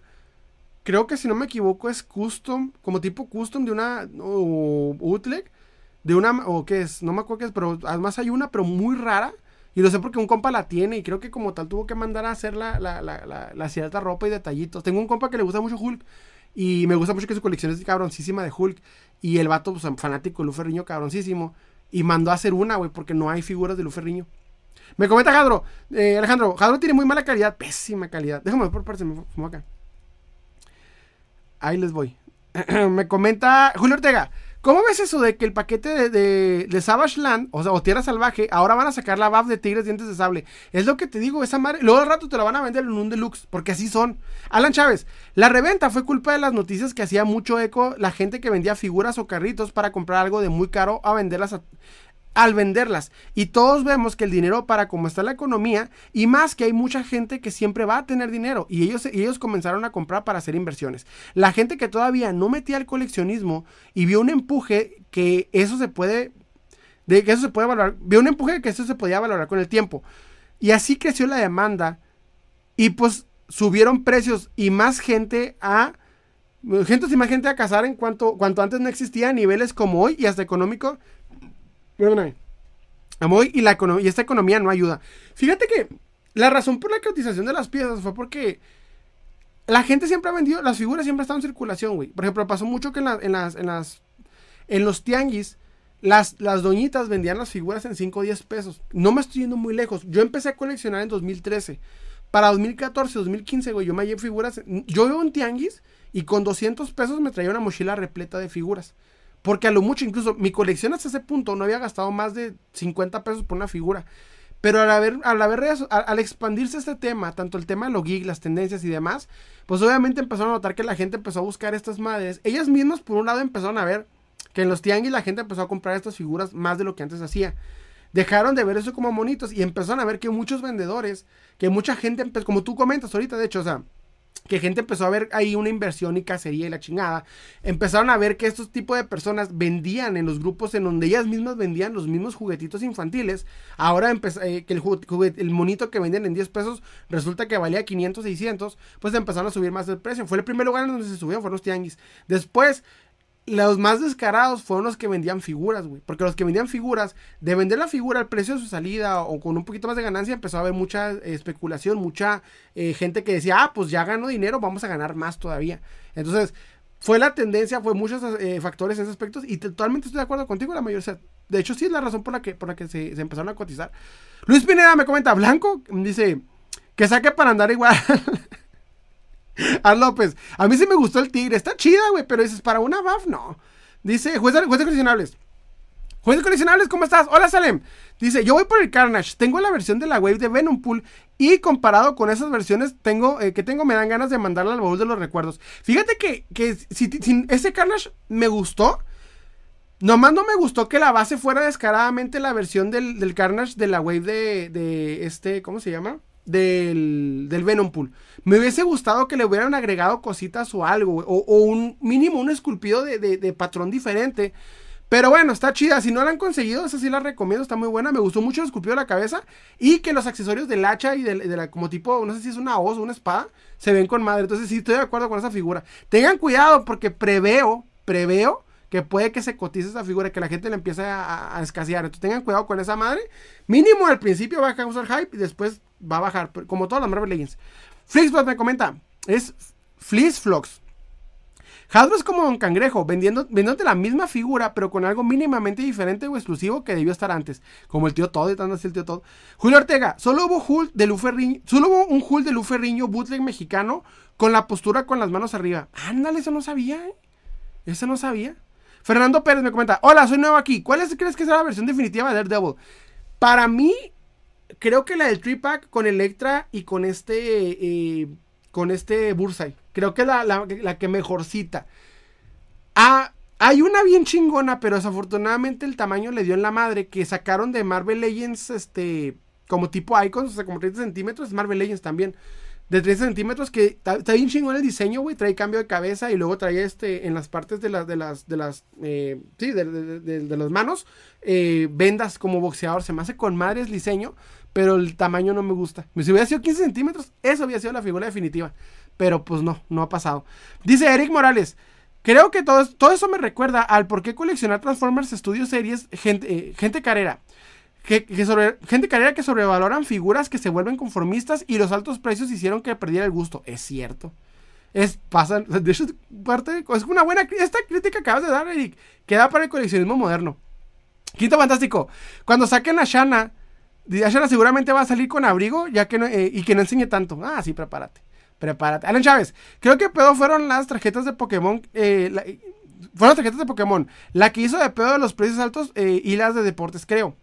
creo que si no me equivoco, es custom, como tipo custom de una, o Utleg, de una, o qué es, no me acuerdo qué es, pero además hay una, pero muy rara. Y lo sé porque un compa la tiene y creo que como tal tuvo que mandar a hacer la, cierta ropa y detallitos. Tengo un compa que le gusta mucho Hulk y me gusta mucho que su colección es cabroncísima de Hulk. Y el vato, pues, fanático de Luferriño, cabroncísimo. Y mandó a hacer una, güey, porque no hay figuras de Luferriño. Me comenta Jadro, eh, Alejandro, Jadro tiene muy mala calidad, pésima calidad. Déjame por parte, me fumo acá. Ahí les voy. me comenta Julio Ortega. ¿Cómo ves eso de que el paquete de, Savage Land, o sea, o Tierra Salvaje, ahora van a sacar la buff de Tigres Dientes de Sable? Es lo que te digo, esa madre. Luego al rato te la van a vender en un deluxe, porque así son. Alan Chávez, la reventa fue culpa de las noticias que hacía mucho eco la gente que vendía figuras o carritos para comprar algo de muy caro a venderlas a, al venderlas. Y todos vemos que el dinero para cómo está la economía y más que hay mucha gente que siempre va a tener dinero y ellos, ellos comenzaron a comprar para hacer inversiones. La gente que todavía no metía el coleccionismo y vio un empuje que eso se puede, de que eso se puede valorar, vio un empuje que eso se podía valorar con el tiempo. Y así creció la demanda y pues subieron precios y más gente a Gente y más gente a cazar en cuanto, cuanto antes no existía a niveles como hoy y hasta económico. Perdóname. Y, y esta economía no ayuda. Fíjate que la razón por la cotización de las piezas fue porque la gente siempre ha vendido, las figuras siempre estado en circulación, güey. Por ejemplo, pasó mucho que en, las, en, las, en los tianguis, las, doñitas vendían las figuras en 5 o 10 pesos. No me estoy yendo muy lejos. Yo empecé a coleccionar en 2013. Para 2014, 2015, güey, yo me llevé figuras. Yo veo un tianguis y con 200 pesos me traía una mochila repleta de figuras. Porque a lo mucho, incluso mi colección hasta ese punto no había gastado más de 50 pesos por una figura. Pero al haber, al, al, expandirse este tema, tanto el tema de lo geek, las tendencias y demás, pues obviamente empezaron a notar que la gente empezó a buscar estas madres. Ellas mismas, por un lado, empezaron a ver que en los tianguis la gente empezó a comprar estas figuras más de lo que antes hacía. Dejaron de ver eso como monitos y empezaron a ver que muchos vendedores, que mucha gente, como tú comentas ahorita, de hecho, o sea, que gente empezó a ver ahí una inversión y cacería y la chingada, empezaron a ver que estos tipos de personas vendían en los grupos en donde ellas mismas vendían los mismos juguetitos infantiles. Ahora eh, que el, el monito que vendían en 10 pesos resulta que valía 500, 600, pues empezaron a subir más el precio. Fue el primer lugar en donde se subieron, fueron los tianguis. Después los más descarados fueron los que vendían figuras, güey. Porque los que vendían figuras, de vender la figura al precio de su salida o con un poquito más de ganancia, empezó a haber mucha especulación, mucha eh, gente que decía, ah, pues ya gano dinero, vamos a ganar más todavía. Entonces, fue la tendencia, fue muchos eh, factores en esos aspectos y totalmente estoy de acuerdo contigo, la mayoría. de hecho, sí es la razón por la que, por la que se, se empezaron a cotizar. Luis Pineda me comenta, Blanco, dice, que saque para andar igual. A López. A mí sí me gustó el tigre. Está chida, güey. Pero dices, para una buff, no. Dice, juez de, juez coleccionables. Juez de coleccionables, ¿cómo estás? Hola, Salem. Dice, yo voy por el Carnage. Tengo la versión de la wave de Venom Pool. Y comparado con esas versiones tengo, eh, que tengo, me dan ganas de mandarla al baúl de los recuerdos. Fíjate que, que si, ese Carnage me gustó. Nomás no me gustó que la base fuera descaradamente la versión del, Carnage de la wave de, de este, ¿cómo se llama? del, del Venom Pool. Me hubiese gustado que le hubieran agregado cositas o algo, o, un mínimo, un esculpido de, patrón diferente. Pero bueno, está chida. Si no la han conseguido, esa sí la recomiendo, está muy buena. Me gustó mucho el esculpido de la cabeza. Y que los accesorios del hacha y de, la, como tipo, no sé si es una hoz o una espada, se ven con madre. Entonces sí estoy de acuerdo con esa figura. Tengan cuidado porque preveo, preveo que puede que se cotice esa figura, que la gente le empiece a, a escasear. Entonces tengan cuidado con esa madre. Mínimo al principio va a causar hype y después va a bajar, como todas las Marvel Legends. Flixbot me comenta, es Flixflox. Hasbro es como un Cangrejo, vendiendo, vendiéndote la misma figura, pero con algo mínimamente diferente o exclusivo que debió estar antes. Como el tío Todd, y tanto así el tío Todd. Julio Ortega, solo hubo Hulk de Luferriño, solo hubo un Hulk de Luferriño bootleg mexicano con la postura con las manos arriba. Ándale, eso no sabía, ¿eh? Eso no sabía. Fernando Pérez me comenta, hola, soy nuevo aquí. ¿Cuál es, crees que será la versión definitiva de Daredevil? Para mí, creo que la del Tripack con Electra y con este. Eh, con este Bursay. Creo que es la, que mejorcita. Ah, hay una bien chingona, pero desafortunadamente el tamaño le dio en la madre. Que sacaron de Marvel Legends, este. Como tipo Icons, o sea, como 30 centímetros. Marvel Legends también. De 30 centímetros, que está bien chingón el diseño, güey. Trae cambio de cabeza y luego trae este. En las partes de las. De las. De las. Eh, sí, de, de, las manos. Eh, vendas como boxeador. Se me hace con madres diseño pero el tamaño no me gusta. Si hubiera sido 15 centímetros, eso había sido la figura definitiva. Pero pues no, no ha pasado. Dice Eric Morales. Creo que todo, todo eso me recuerda al por qué coleccionar Transformers Studio Series gente, eh, gente carrera. Que, sobre, gente carrera que sobrevaloran figuras que se vuelven conformistas y los altos precios hicieron que perdiera el gusto. Es cierto. Es, pasa, de hecho, parte, es una buena, esta crítica que acabas de dar, Eric, queda para el coleccionismo moderno. Quinto fantástico. Cuando saquen a Shana Ashana seguramente va a salir con abrigo ya que eh, y que no enseñe tanto. Ah, sí, prepárate. Prepárate. Alan Chávez, creo que pedo fueron las tarjetas de Pokémon. Eh, fueron las tarjetas de Pokémon. La que hizo de pedo de los precios altos eh, y las de deportes, creo.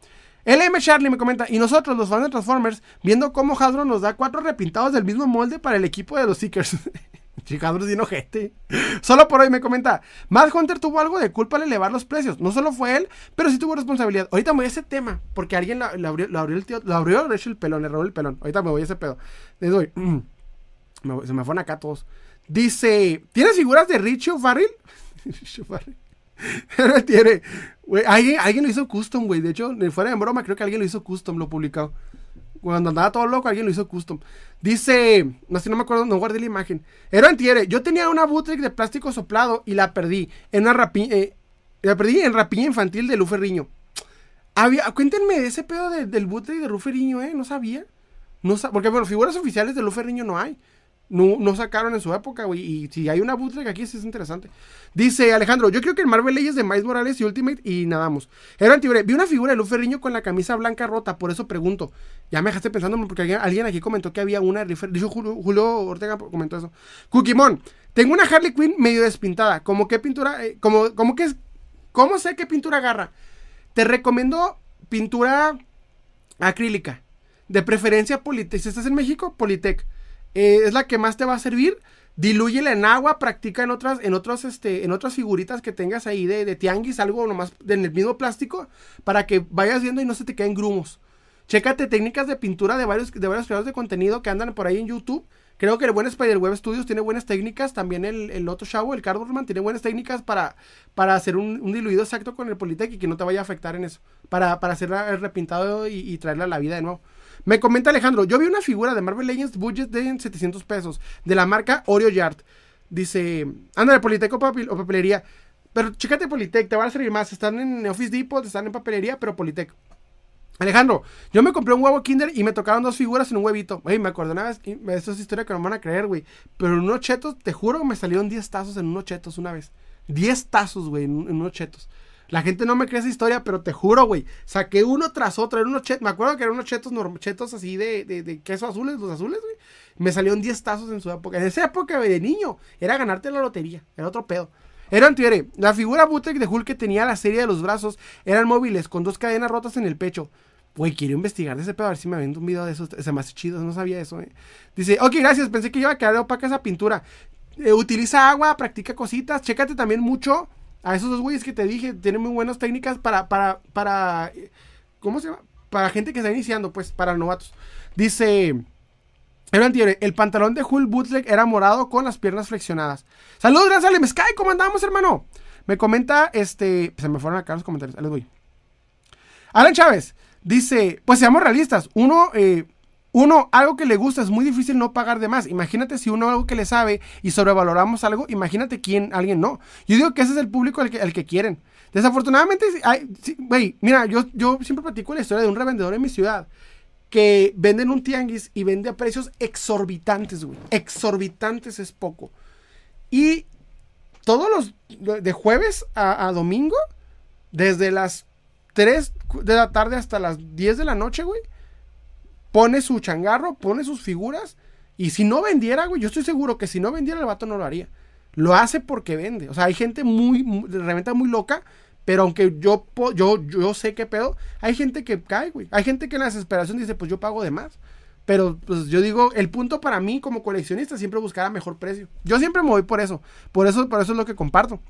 LM Charlie me comenta, y nosotros, los fans de Transformers, viendo cómo Hasbro nos da cuatro repintados del mismo molde para el equipo de los Seekers. Chicadros de ojete. Solo por hoy me comenta. Mad Hunter tuvo algo de culpa al elevar los precios. No solo fue él, pero sí tuvo responsabilidad. Ahorita me voy a ese tema. Porque alguien le abrió, el tío. Lo abrió, el pelón. Le robó el pelón. Ahorita me voy a ese pedo. Les doy. se me fueron acá todos. Dice. ¿Tienes figuras de Richie Farrell? Richie Farrell. tiene. alguien, alguien lo hizo custom, güey. De hecho, fuera de broma, creo que alguien lo hizo custom, lo publicado. Cuando andaba todo loco, alguien lo hizo custom. Dice, no sé, no me acuerdo, no guardé la imagen. Era antiere. Yo tenía una bootleg de plástico soplado y la perdí en una rapiña, eh, la perdí en rapiña infantil de Luferriño. Había, cuéntenme ese pedo del bootleg de Luferriño, eh, no sabía. No porque bueno, figuras oficiales de Luferriño no hay. No, sacaron en su época, güey. Y si hay una bootleg aquí, sí es interesante. Dice Alejandro, yo creo que el Marvel Legends de Miles Morales y Ultimate y nadamos. Era antibre. Vi una figura de Luz Ferriño con la camisa blanca rota, por eso pregunto. Ya me dejaste pensando porque alguien, aquí comentó que había una de Dijo Julio, Ortega comentó eso. Kukimon, tengo una Harley Quinn medio despintada. ¿Cómo qué pintura? Eh, como que es. ¿Cómo sé qué pintura agarra? Te recomiendo pintura acrílica. De preferencia Politec. Si estás en México, Politec. Eh, es la que más te va a servir. Dilúyela en agua, practica en otras, en otros, este, en otras figuritas que tengas ahí de, de tianguis, algo nomás en el mismo plástico, para que vayas viendo y no se te queden grumos. Chécate técnicas de pintura de varios, de varios creadores de contenido que andan por ahí en YouTube. Creo que el buen Spiderweb Studios tiene buenas técnicas. También el, el otro el Cardboardman, tiene buenas técnicas para, para hacer un, diluido exacto con el Politec y que no te vaya a afectar en eso. Para, para hacer el repintado y, y traerla a la vida de nuevo. Me comenta Alejandro, yo vi una figura de Marvel Legends budget de 700 pesos, de la marca Oreo Yard. Dice, anda de Politec o, papelería. Pero chécate Politec, te van a servir más. Están en Office Depot, están en papelería, pero Politec. Alejandro, yo me compré un huevo Kinder y me tocaron dos figuras en un huevito. Güey, me acuerdo una vez, esto es historia que no me van a creer, güey. Pero en unos chetos, te juro, me salieron 10 tazos en unos chetos una vez. 10 tazos, güey, en unos chetos. La gente no me cree esa historia, pero te juro, güey. Saqué uno tras otro. Eran unos chetos. Me acuerdo que eran unos chetos, chetos así de, de, queso azules, los azules, güey. Me salieron 10 tazos en su época. En esa época, güey, de niño, era ganarte la lotería. Era otro pedo. Era antiere. La figura bootleg de Hulk que tenía la serie de los brazos eran móviles, con dos cadenas rotas en el pecho. Güey, quiero investigar de ese pedo, a ver si me ven un video de eso. Se me chido, no sabía eso, eh. Dice, ok, gracias, pensé que iba a quedar opaca esa pintura. Eh, utiliza agua, practica cositas, chécate también mucho a esos dos güeyes que te dije, tienen muy buenas técnicas para, para, para, ¿cómo se llama? Para gente que está iniciando, pues, para novatos. Dice, el pantalón de Hulk Bootleg era morado con las piernas flexionadas. Saludos, gracias, Sky, ¿cómo andamos, hermano? Me comenta, este, se me fueron acá los comentarios, les voy. Alan Chávez dice, pues seamos realistas, uno, eh, uno, algo que le gusta es muy difícil no pagar de más. Imagínate si uno algo que le sabe y sobrevaloramos algo, imagínate quién, alguien no. Yo digo que ese es el público al que, que quieren. Desafortunadamente, güey, mira, yo, yo siempre platico la historia de un revendedor en mi ciudad que venden un tianguis y vende a precios exorbitantes, güey. Exorbitantes es poco. Y todos los, de jueves a, a domingo, desde las 3 de la tarde hasta las 10 de la noche, güey pone su changarro, pone sus figuras. Y si no vendiera, güey, yo estoy seguro que si no vendiera el vato no lo haría. Lo hace porque vende. O sea, hay gente muy, de reventa muy loca. Pero aunque yo, yo, yo sé qué pedo, hay gente que cae, güey. Hay gente que en la desesperación dice, pues yo pago de más. Pero pues yo digo, el punto para mí como coleccionista siempre buscar a mejor precio. Yo siempre me voy por eso. Por eso, por eso es lo que comparto.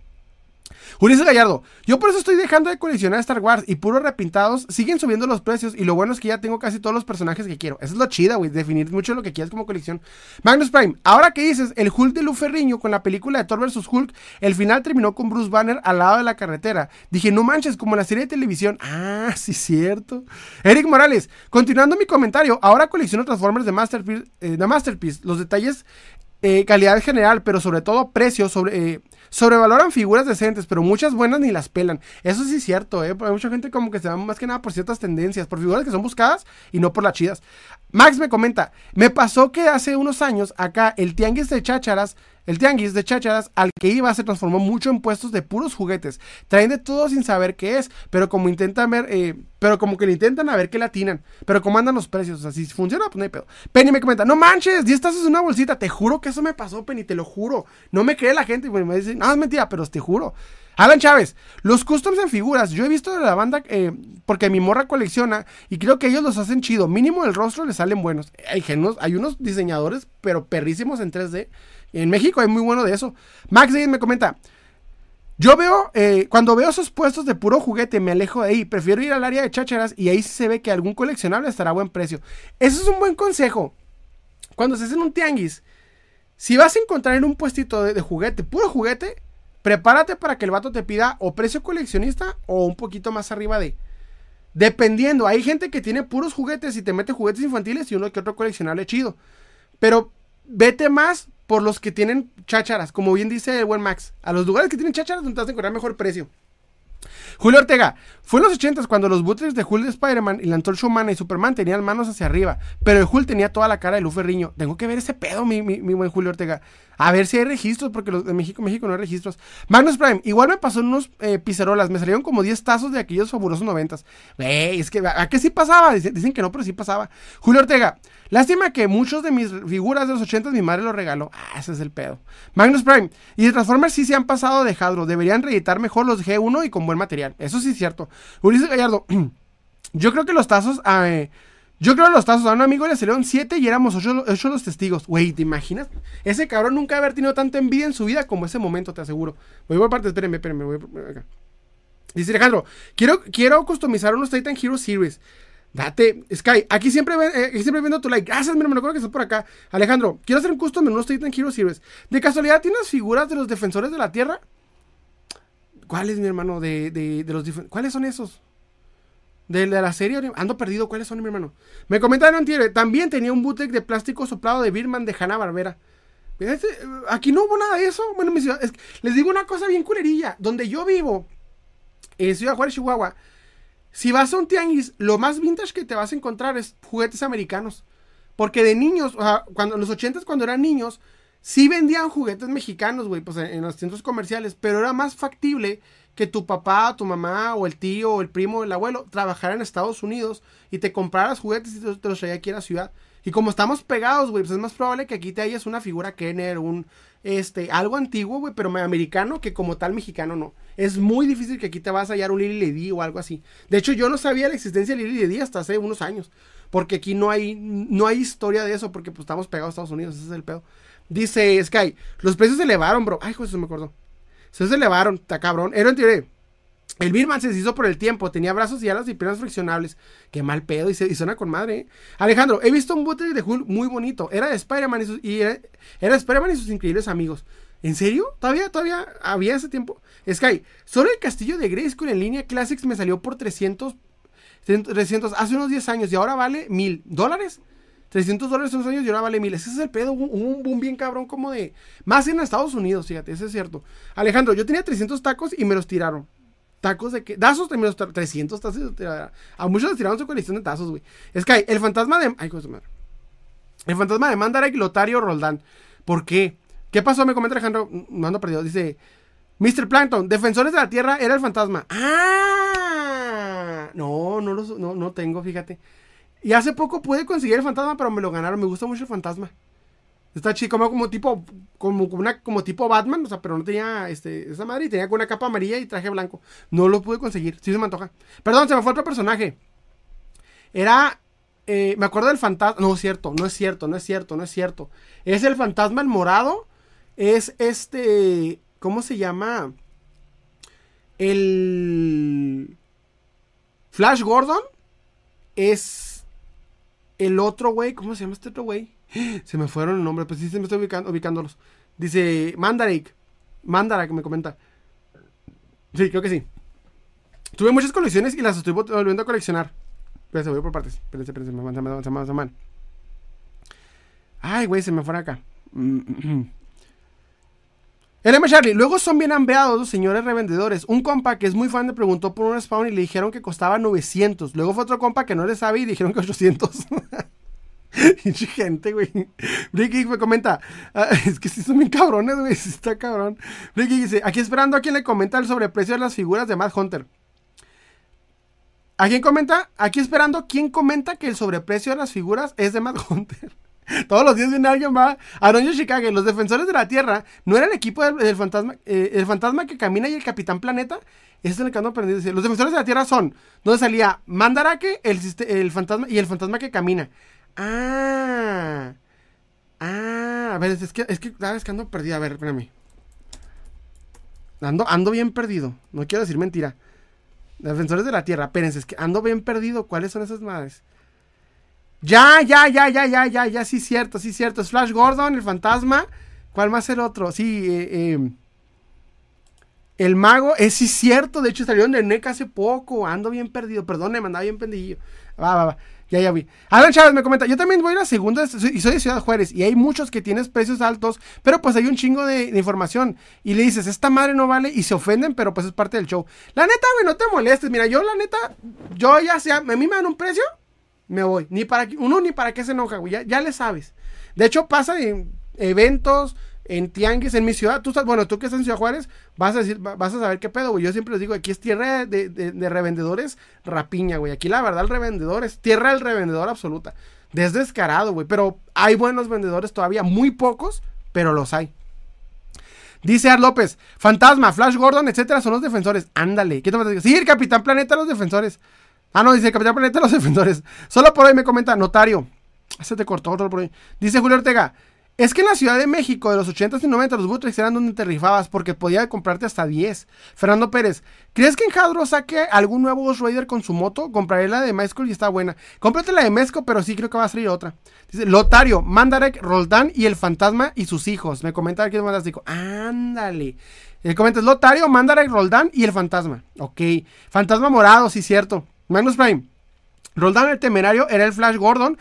Ulises Gallardo, yo por eso estoy dejando de coleccionar Star Wars y puros repintados siguen subiendo los precios y lo bueno es que ya tengo casi todos los personajes que quiero. Eso es lo chida, güey, definir mucho lo que quieras como colección. Magnus Prime, ahora que dices, el Hulk de Luferriño con la película de Thor vs. Hulk, el final terminó con Bruce Banner al lado de la carretera. Dije, no manches, como la serie de televisión. Ah, sí, cierto. Eric Morales, continuando mi comentario, ahora colecciono Transformers de Masterpiece, eh, de Masterpiece. Los detalles eh, calidad general, pero sobre todo precio, sobre, eh, sobrevaloran figuras decentes, pero muchas buenas ni las pelan. Eso sí es cierto, ¿eh? Hay mucha gente como que se va más que nada por ciertas tendencias, por figuras que son buscadas y no por las chidas. Max me comenta, me pasó que hace unos años acá el tianguis de chácharas el tianguis de chácharas al que iba se transformó mucho en puestos de puros juguetes. Traen de todo sin saber qué es, pero como intentan ver, eh, pero como que le intentan a ver qué atinan. Pero como andan los precios, o sea, si funciona, pues no hay pedo. Penny me comenta, no manches, 10 tazos en una bolsita. Te juro que eso me pasó, Penny, te lo juro. No me cree la gente y me dice, no, es mentira, pero te juro. Alan Chávez, los customs en figuras, yo he visto de la banda eh, porque mi morra colecciona y creo que ellos los hacen chido. Mínimo el rostro les salen buenos. Hay, hay unos diseñadores, pero perrísimos en 3D en México hay muy bueno de eso. Max me comenta. Yo veo, eh, cuando veo esos puestos de puro juguete, me alejo de ahí. Prefiero ir al área de chácharas y ahí se ve que algún coleccionable estará a buen precio. Eso es un buen consejo. Cuando se en un tianguis, si vas a encontrar en un puestito de, juguete, puro juguete, prepárate para que el vato te pida o precio coleccionista o un poquito más arriba de. Dependiendo, hay gente que tiene puros juguetes y te mete juguetes infantiles y uno que otro coleccionable chido. Pero vete más por los que tienen chácharas, como bien dice el buen Max. A los lugares que tienen chácharas donde te vas a encontrar mejor precio. Julio Ortega, fue en los 80 cuando los bootlegs de Hulk de Spider-Man y la Antorcha Humana y Superman tenían manos hacia arriba, pero el Hulk tenía toda la cara de Luz Ferriño. Tengo que ver ese pedo, mi, mi, mi, buen Julio Ortega. A ver si hay registros, porque los de México, México no hay registros. Magnus Prime, igual me pasó en unos eh, me salieron como 10 tazos de aquellos fabulosos noventas. Wey, es que, ¿a qué sí pasaba? Dicen, dicen, que no, pero sí pasaba. Julio Ortega, lástima que muchos de mis figuras de los 80 mi madre los regaló. Ah, ese es el pedo. Magnus Prime, y de Transformers sí se han pasado de Hadro, deberían reeditar mejor los G1 y con buen material. Eso sí es cierto. Ulises Gallardo, yo creo que los tazos... Eh, yo creo los tazos a un amigo le salieron 7 y éramos 8 los testigos. Güey, ¿te imaginas? Ese cabrón nunca haber tenido tanta envidia en su vida como ese momento, te aseguro. Voy por parte, espérenme, espérenme, voy acá. Dice Alejandro, quiero, quiero customizar unos Titan Hero Series. Date, Sky, aquí siempre, eh, viendo tu like. Gracias, mi hermano, creo que estás por acá. Alejandro, quiero hacer un custom en unos Titan Hero Series. ¿De casualidad tienes figuras de los defensores de la Tierra? ¿Cuáles, mi hermano? De, de, de los ¿Cuáles son esos? De, la serie, ando perdido, ¿cuáles son, mi hermano? Me comentaron, también tenía un bootleg de plástico soplado de Birman de Hanna Barbera. Este, aquí no hubo nada de eso. Bueno, les digo una cosa bien culerilla. Donde yo vivo, en Ciudad Juárez, Chihuahua, si vas a un tianguis, lo más vintage que te vas a encontrar es juguetes americanos. Porque de niños, o sea, cuando, en los ochentas, cuando eran niños, sí vendían juguetes mexicanos, güey, pues en los centros comerciales, pero era más factible que tu papá, tu mamá, o el tío, o el primo, el abuelo trabajara en Estados Unidos y te compraras juguetes y te, los traía aquí a la ciudad. Y como estamos pegados, güey, pues es más probable que aquí te hayas una figura Kenner, un, este, algo antiguo, güey, pero americano que como tal mexicano no. Es muy difícil que aquí te vas a hallar un Lily Ledy o algo así. De hecho, yo no sabía la existencia de Lily Ledy hasta hace unos años. Porque aquí no hay, no hay historia de eso, porque pues estamos pegados a Estados Unidos, ese es el pedo. Dice Sky, los precios se elevaron, bro. Ay, eso me acuerdo. Se elevaron, está cabrón. Era El Birman se deshizo por el tiempo, tenía brazos y alas y piernas friccionables. Qué mal pedo, y, se, y suena con madre. ¿eh? Alejandro, he visto un bootleg de Hulk muy bonito. Era de Spider-Man y, sus, era, de Spider-Man y sus increíbles amigos. ¿En serio? ¿Todavía, todavía había ese tiempo? Sky, solo el castillo de Grayskull en línea Classics me salió por 300, 300 hace unos 10 años y ahora vale mil dólares. 300 dólares en unos años y ahora vale mil. Ese es el pedo. Un, boom bien cabrón como de... Más en Estados Unidos, fíjate, eso es cierto. Alejandro, yo tenía 300 tacos y me los tiraron. Tacos de que... Tazos también los tiraron. 300 tazos. A muchos les tiraron su colección de tazos, güey. Sky, el fantasma de... Ay, madre. El fantasma de Mandarek Lotario Roldán. ¿Por qué? ¿Qué pasó? Me comenta Alejandro. No ando perdido. Dice... Mr. Plankton, Defensores de la Tierra era el fantasma. ¡Ah! No, no, los, no, no tengo, fíjate. Y hace poco pude conseguir el fantasma, pero me lo ganaron. Me gusta mucho el fantasma. Está chico, como, tipo, como, una, como tipo Batman, o sea, pero no tenía este, esa madre y tenía una capa amarilla y traje blanco. No lo pude conseguir, sí se me antoja. Perdón, se me fue otro personaje. Era, eh, me acuerdo del fantasma, no es cierto, no es cierto, no es cierto, no es cierto. Es el fantasma el morado, es este, ¿cómo se llama? El Flash Gordon es el otro güey, ¿cómo se llama este otro güey? Se me fueron el nombre, pues sí se me estoy ubicando, ubicándolos. Dice Mandarik. Mandarak me comenta. Sí, creo que sí. Tuve muchas colecciones y las estoy volviendo a coleccionar. Espérense, voy por partes. Espérense, espérense, me van, se me van, Ay, güey, se me fueron acá. LM Charlie, luego son bien ambeados los señores revendedores. Un compa que es muy fan le preguntó por un spawn y le dijeron que costaba 900. Luego fue otro compa que no le sabe y dijeron que 800. gente, güey. Ricky me comenta, ah, es que sí son bien cabrones, güey, sí está cabrón. Ricky dice, aquí esperando a quien le comenta el sobreprecio de las figuras de Mad Hunter. ¿A quién comenta? Aquí esperando quién comenta que el sobreprecio de las figuras es de Mad Hunter. Todos los días viene alguien va. Aaron Yoshikage, los defensores de la Tierra, ¿no era el equipo del, fantasma, eh, el fantasma que camina y el Capitán Planeta? Ese es el que ando aprendiendo. Los defensores de la Tierra son, donde salía Mandarake, el, fantasma y el fantasma que camina. Ah. Ah, a ver, es que, es que, es que ando perdido. A ver, espérame. Ando, ando bien perdido. No quiero decir mentira. Defensores de la Tierra, espérense, es que ando bien perdido. ¿Cuáles son esas madres? Ya, ya, ya, ya, ya, ya, ya, sí, cierto, sí, cierto. Es Flash Gordon, el fantasma. ¿Cuál más el otro? Sí, eh, eh, El mago, es sí cierto, de hecho salieron de NEC hace poco, ando bien perdido, perdón, me mandaba bien pendillo. Va, va, va. Ya, ya vi. Alan Chávez me comenta, yo también voy a la segunda y soy de Ciudad Juárez y hay muchos que tienes precios altos, pero pues hay un chingo de, información y le dices, esta madre no vale y se ofenden, pero pues es parte del show. La neta, güey, no te molestes. Mira, yo la neta, yo ya sea, a mí me dan un precio, me voy. Ni para uno ni para qué se enoja, güey, ya, ya le sabes. De hecho, pasa en eventos, en tianguis en mi ciudad. Tú estás, bueno, tú que estás en Ciudad Juárez, vas a decir, vas a saber qué pedo, güey. Yo siempre les digo, aquí es tierra de, revendedores rapiña, güey. Aquí la verdad el revendedor es tierra del revendedor absoluta. Desdescarado, güey. Pero hay buenos vendedores todavía, muy pocos, pero los hay. Dice Ar López, Fantasma, Flash Gordon, etcétera, son los defensores. Ándale, ¿qué te decir? Sí, el Capitán Planeta, los defensores. Ah, no, dice el Capitán Planeta, los defensores. Solo por ahí me comenta, notario. Se te cortó otro por ahí. Dice Julio Ortega, es que en la Ciudad de México de los 80s y 90 los bootlegs eran donde te rifabas porque podía comprarte hasta 10. Fernando Pérez, ¿crees que en Hadro saque algún nuevo Ghost Rider con su moto? Compraré la de Mezco y está buena. Cómprate la de Mezco, pero sí creo que va a salir otra. Dice Lotario, Mandarek, Roldán y el fantasma y sus hijos. Me comenta aquí es fantástico. Ándale. El comenta es Lotario, Mandarek, Roldán y el fantasma. Ok. Fantasma morado, sí, cierto. Magnus Prime. Roldán el temerario era el Flash Gordon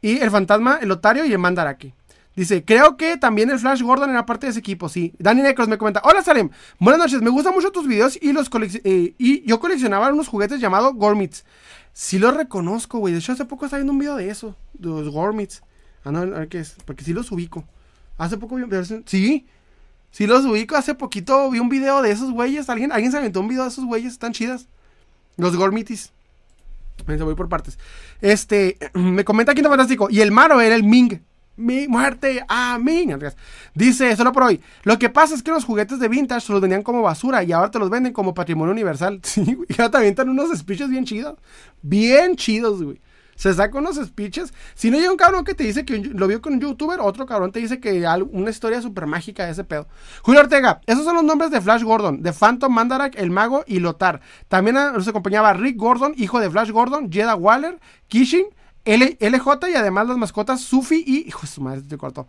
y el fantasma, el Lotario y el Mandarake. Dice, creo que también el Flash Gordon era parte de ese equipo, sí. Danny Necros me comenta, hola Salem, buenas noches, me gustan mucho tus videos y los eh, y yo coleccionaba unos juguetes llamados Gormits. Sí los reconozco, güey. De hecho, hace poco estaba viendo un video de eso, de los Gormits. Ah, no, a ver qué es, porque sí los ubico. Hace poco vi un video, sí, sí los ubico. Hace poquito vi un video de esos güeyes. Alguien, alguien se aventó un video de esos güeyes, están chidas. Los Gormitis. Me voy por partes. Este, me comenta Quinto Fantástico. Y el malo era el Ming mi muerte, amén. Dice, solo por hoy. Lo que pasa es que los juguetes de vintage se los vendían como basura y ahora te los venden como patrimonio universal. Sí, Y ahora te avientan unos speeches bien chidos. Bien chidos, güey. Se saca unos speeches. Si no llega un cabrón que te dice que lo vio con un youtuber, otro cabrón te dice que hay una historia súper mágica de ese pedo. Julio Ortega, esos son los nombres de Flash Gordon, de Phantom Mandarak, el mago y Lotar. También nos acompañaba Rick Gordon, hijo de Flash Gordon, Jeda Waller, Kishin, LJ y además las mascotas Sufi y. Hijo de su madre, se cortó.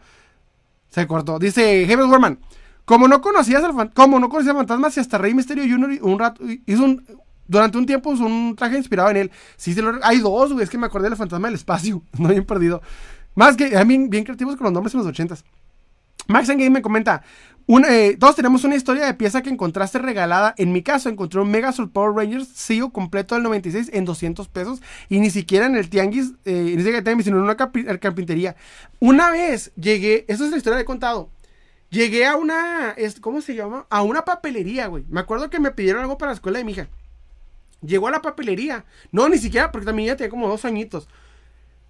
Se cortó. Dice James Warman. Como no conocías al como no conocías fantasma, si hasta Rey Misterio Jr. un rato hizo un durante un tiempo usó un traje inspirado en él. Sí, se hay dos, güey. Es que me acordé del fantasma del espacio. No bien perdido. Más que, a mí, bien creativos con los nombres en los ochentas. Max Game me comenta, eh, todos tenemos una historia de pieza que encontraste regalada. En mi caso, encontré un Megazord Power Rangers CEO completo del 96 en 200 pesos. Y ni siquiera en el tianguis, eh, ni siquiera en el sino en una carpintería. Una vez llegué, esa es la historia que he contado. Llegué a una, ¿cómo se llama? A una papelería, güey. Me acuerdo que me pidieron algo para la escuela de mi hija. Llegó a la papelería. No, ni siquiera, porque también ya tenía como dos añitos.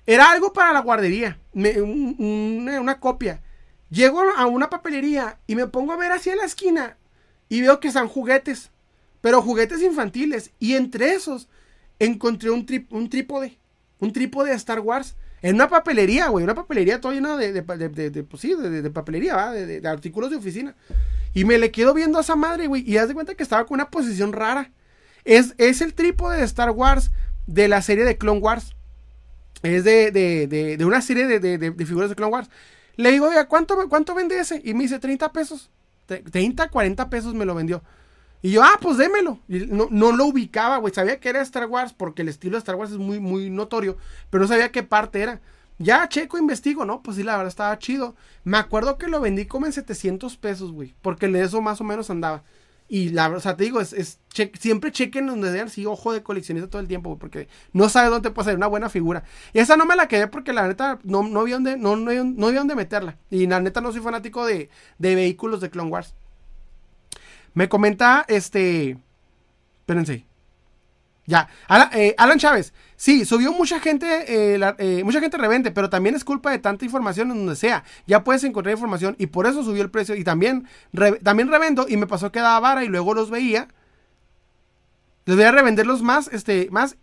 Era algo para la guardería. una copia. Llego a una papelería y me pongo a ver hacia la esquina y veo que están juguetes, pero juguetes infantiles. Y entre esos encontré un, un trípode, un trípode de Star Wars. En una papelería, güey, una papelería toda llena de, de, de, pues sí, de, papelería. De, artículos de oficina. Y me le quedo viendo a esa madre, güey, y haz de cuenta que estaba con una posición rara. Es, es el trípode de Star Wars de la serie de Clone Wars. Es de, de una serie de, figuras de Clone Wars. Le digo, oiga, ¿cuánto, ¿cuánto vende ese? Y me dice, 30 pesos. 30, 40 pesos me lo vendió. Y yo, ah, pues démelo. Y no, no lo ubicaba, güey. Sabía que era Star Wars porque el estilo de Star Wars es muy, muy notorio. Pero no sabía qué parte era. Ya checo, investigo, ¿no? Pues sí, la verdad estaba chido. Me acuerdo que lo vendí como en 700 pesos, güey. Porque de eso más o menos andaba. Y la o sea, te digo, es, siempre chequen donde vean, sí, ojo de coleccionista todo el tiempo, porque no sabe dónde puede ser una buena figura. Y esa no me la quedé porque la neta no, no vi dónde, no, no, no vi dónde meterla. Y la neta no soy fanático de, de vehículos de Clone Wars. Me comenta este. Espérense. Ya. Eh, Alan, Chávez. Sí, subió mucha gente, eh, eh, mucha gente revende, pero también es culpa de tanta información en donde sea. Ya puedes encontrar información y por eso subió el precio. Y también, también revendo y me pasó que daba vara y luego los veía. Les voy a revenderlos más, este, más.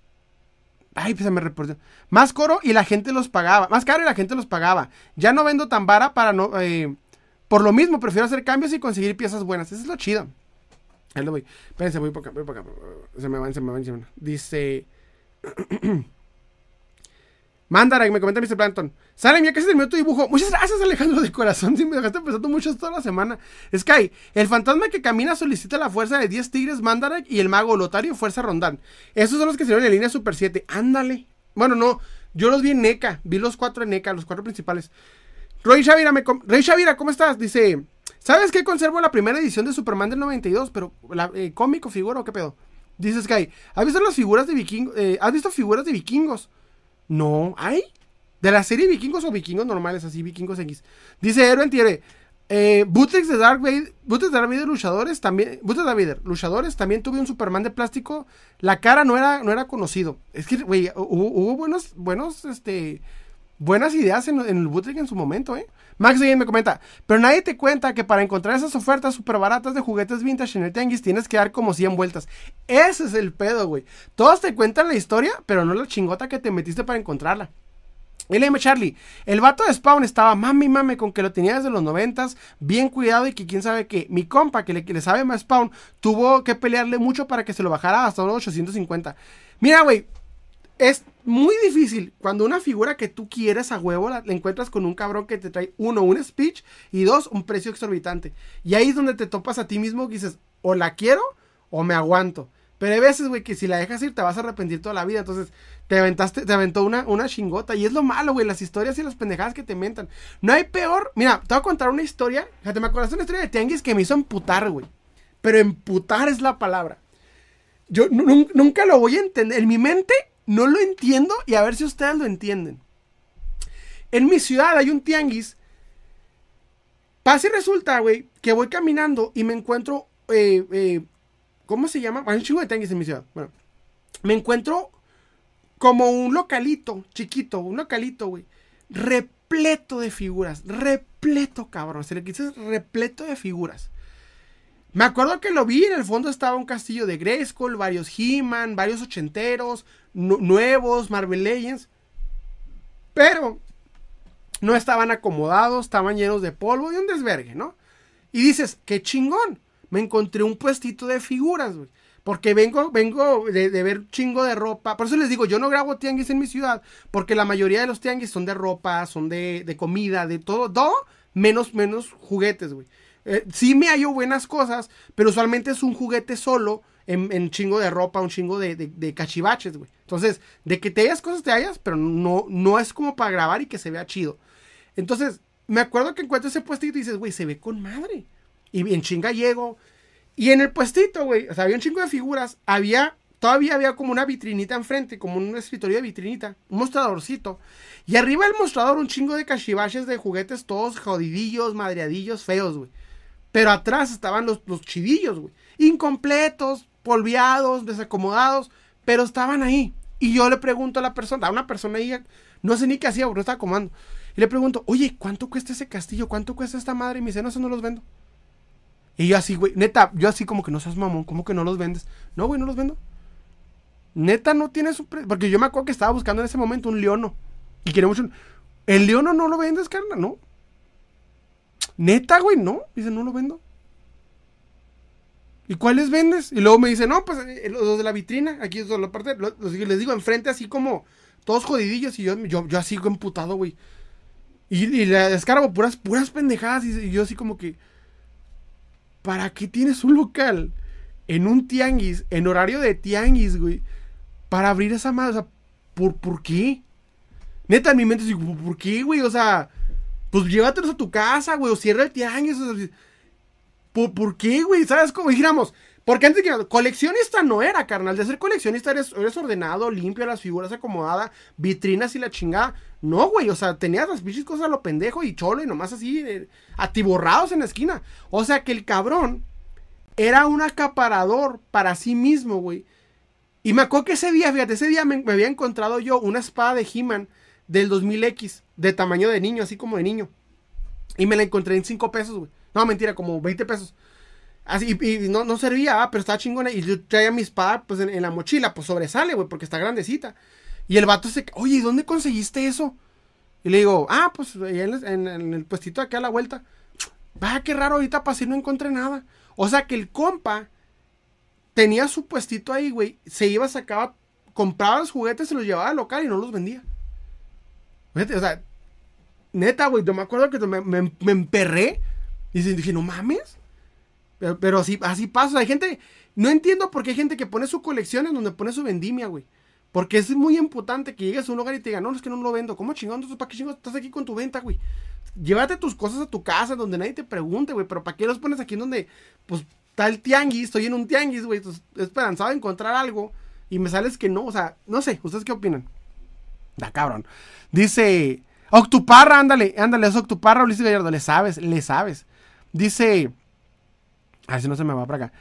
Ay, se me reportó. Más coro y la gente los pagaba. Más caro y la gente los pagaba. Ya no vendo tan vara para no. por lo mismo, prefiero hacer cambios y conseguir piezas buenas. Eso es lo chido. Ahí lo voy. Espérense, voy por acá, voy por acá. Se me van, se me van, se me van. Dice. Mandara, me comenta Mr. Planton. Sale, que se terminó tu dibujo. Muchas gracias, Alejandro, de corazón. Sí, me dejaste pensando mucho toda la semana. Sky, el fantasma que camina solicita la fuerza de 10 tigres, Mandara y el mago Lotario, fuerza Rondán. Esos son los que se en línea Super 7. Ándale. Bueno, no. Yo los vi en NECA. Vi los cuatro en NECA, los cuatro principales. Roy Shavira, me Rey Shavira, ¿cómo estás? Dice, ¿sabes qué? Conservo la primera edición de Superman del 92, pero la eh, cómico figura o qué pedo. Dice Sky, ¿has visto las figuras de vikingos? Eh, ¿Has visto figuras de vikingos? No, ¿hay? De la serie vikingos o vikingos normales, así, vikingos X. Dice Ero Entiere, eh, de Dark Vader, de Dark Vader luchadores también, Bootlegs de Vader luchadores también tuve un Superman de plástico, la cara no era, no era conocido. Es que, güey, hubo, buenos, buenos, este, buenas ideas en, el bootleg en su momento, ¿eh? Max me comenta, pero nadie te cuenta que para encontrar esas ofertas súper baratas de juguetes vintage en el tianguis tienes que dar como 100 vueltas. Ese es el pedo, güey. Todos te cuentan la historia, pero no la chingota que te metiste para encontrarla. LM Charlie, el vato de Spawn estaba mami mame con que lo tenía desde los noventas, bien cuidado y que quién sabe que mi compa que le, que le sabe más Spawn tuvo que pelearle mucho para que se lo bajara hasta unos 850. Mira, güey, es muy difícil cuando una figura que tú quieres a huevo la, encuentras con un cabrón que te trae, uno, un speech y dos, un precio exorbitante. Y ahí es donde te topas a ti mismo y dices, o la quiero o me aguanto. Pero hay veces, güey, que si la dejas ir te vas a arrepentir toda la vida. Entonces, te aventaste, te aventó una, una chingota. Y es lo malo, güey, las historias y las pendejadas que te mentan. No hay peor. Mira, te voy a contar una historia. Fíjate, me acuerdas de una historia de Tianguis que me hizo emputar, güey. Pero emputar es la palabra. Yo nunca lo voy a entender. En mi mente no lo entiendo y a ver si ustedes lo entienden. En mi ciudad hay un tianguis. Pasa y resulta, güey, que voy caminando y me encuentro. Eh, eh, ¿Cómo se llama? Hay un chingo de tianguis en mi ciudad. Bueno, me encuentro como un localito, chiquito, un localito, güey. Repleto de figuras. Repleto, cabrón. Se le quise repleto de figuras. Me acuerdo que lo vi, en el fondo estaba un castillo de Grayskull, varios He-Man, varios ochenteros, nuevos, Marvel Legends. Pero no estaban acomodados, estaban llenos de polvo y un desvergue, ¿no? Y dices, qué chingón. Me encontré un puestito de figuras, güey. Porque vengo, vengo de, ver chingo de ropa. Por eso les digo, yo no grabo tianguis en mi ciudad. Porque la mayoría de los tianguis son de ropa, son de, comida, de todo, todo, menos, menos juguetes, güey. Eh, sí me hallo buenas cosas, pero usualmente es un juguete solo en, chingo de ropa, un chingo de, cachivaches, güey. Entonces, de que te hayas cosas, te hayas, pero no, no es como para grabar y que se vea chido. Entonces, me acuerdo que encuentro ese puestito y dices, güey, se ve con madre. Y en chinga llego. Y en el puestito, güey, o sea, había un chingo de figuras. Había, todavía había como una vitrinita enfrente, como un escritorio de vitrinita, un mostradorcito. Y arriba del mostrador un chingo de cachivaches de juguetes todos jodidillos, madreadillos, feos, güey. Pero atrás estaban los, los chidillos, güey. Incompletos, polviados, desacomodados, pero estaban ahí. Y yo le pregunto a la persona, a una persona ahí, no sé ni qué hacía, porque no estaba comando. Y le pregunto, oye, ¿cuánto cuesta ese castillo? ¿Cuánto cuesta esta madre? Y me dice, no, eso no los vendo. Y yo así, güey, neta, yo así como que no seas mamón, ¿cómo que no los vendes? No, güey, no los vendo. Neta, no tiene su precio. Porque yo me acuerdo que estaba buscando en ese momento un leono. Y queremos un. El leono no lo vendes, carnal, ¿no? Neta, güey, no. Dice, no lo vendo. ¿Y cuáles vendes? Y luego me dice, no, pues eh, los de la vitrina, aquí es la parte, los, les digo enfrente así como todos jodidillos y yo, yo, yo así emputado, güey. Y, y le descargo puras, puras pendejadas y, yo así como que, ¿para qué tienes un local en un tianguis, en horario de tianguis, güey? Para abrir esa madre, o sea, ¿por, ¿por qué? Neta, en mi mente, digo, ¿por qué, güey? O sea, pues llévatelos a tu casa, güey, o cierra el tianguis. O sea, ¿Por, qué, güey? ¿Sabes cómo dijéramos? Porque antes que coleccionista no era, carnal. De ser coleccionista eres, ordenado, limpio, las figuras acomodadas, vitrinas y la chingada. No, güey, o sea, tenías las bichis cosas a lo pendejo y cholo y nomás así, eh, atiborrados en la esquina. O sea que el cabrón era un acaparador para sí mismo, güey. Y me acuerdo que ese día, fíjate, ese día me, me había encontrado yo una espada de He-Man del 2000X, de tamaño de niño, así como de niño. Y me la encontré en 5 pesos, güey. No, mentira, como 20 pesos. Así, y, no, no servía, ah, pero estaba chingona. Y yo traía mi espada, pues, en, la mochila, pues sobresale, güey, porque está grandecita. Y el vato se, oye, ¿y dónde conseguiste eso? Y le digo, ah, pues, en, en, el puestito de aquí a la vuelta. Va, qué raro, ahorita pasé no encontré nada. O sea que el compa tenía su puestito ahí, güey. Se iba, sacaba, compraba los juguetes, se los llevaba al local y no los vendía. O sea, neta, güey, yo me acuerdo que me, me, emperré y dije, no mames. Pero, así, así pasa. Hay gente, no entiendo por qué hay gente que pone su colección en donde pone su vendimia, güey. Porque es muy importante que llegues a un lugar y te digan, no, es que no lo vendo. ¿Cómo chingón? Entonces, ¿para qué chingón estás aquí con tu venta, güey? Llévate tus cosas a tu casa donde nadie te pregunte, güey. Pero ¿para qué los pones aquí en donde, pues, está el tianguis? Estoy en un tianguis, güey. esperanzado de encontrar algo. Y me sales que no. O sea, no sé. ¿Ustedes qué opinan? Da cabrón. Dice, Octuparra, ándale, ándale, es Octuparra, Ulises Gallardo. Le sabes, le sabes. Dice, a ver si no se me va para acá.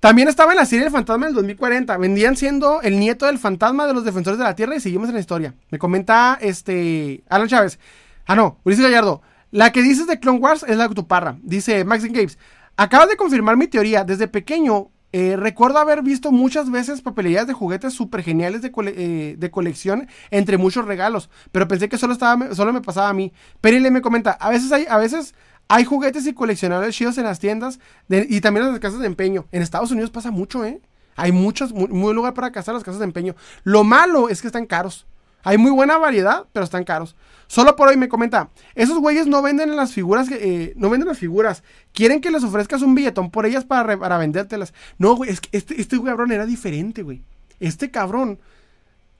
También estaba en la serie El Fantasma del 2040. Vendían siendo el nieto del fantasma de los defensores de la Tierra y seguimos en la historia. Me comenta este Alan Chávez. Ah, no, Ulises Gallardo. La que dices de Clone Wars es la Octuparra. Dice Maxine Games. Acabas de confirmar mi teoría. Desde pequeño eh, recuerdo haber visto muchas veces papelerías de juguetes súper geniales eh, de, colección entre muchos regalos, pero pensé que solo, estaba, solo me pasaba a mí. Perile me comenta, a veces hay, a veces hay juguetes y coleccionables chidos en las tiendas y también en las casas de empeño. En Estados Unidos pasa mucho, ¿eh? Hay muchos, muy, muy lugar para cazar las casas de empeño. Lo malo es que están caros. Hay muy buena variedad, pero están caros. Solo por hoy me comenta, esos güeyes no venden las figuras, eh, no venden las figuras. Quieren que les ofrezcas un billetón por ellas para, para vendértelas. No, güey, es que este, este cabrón era diferente, güey. Este cabrón,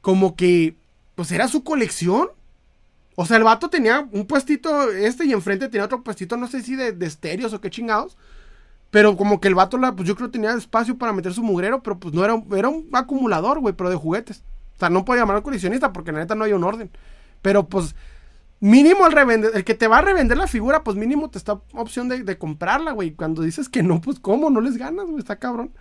como que, pues era su colección. O sea, el vato tenía un puestito este y enfrente tenía otro puestito, no sé si de, de estéreos o qué chingados. Pero como que el vato, la, pues yo creo que tenía espacio para meter su mugrero, pero pues no era, era un acumulador, güey, pero de juguetes. O sea, no puedo llamar al coleccionista porque la neta no hay un orden. Pero pues mínimo el revender, el que te va a revender la figura, pues mínimo te está opción de, comprarla, güey. Cuando dices que no, pues cómo, no les ganas, güey, está cabrón.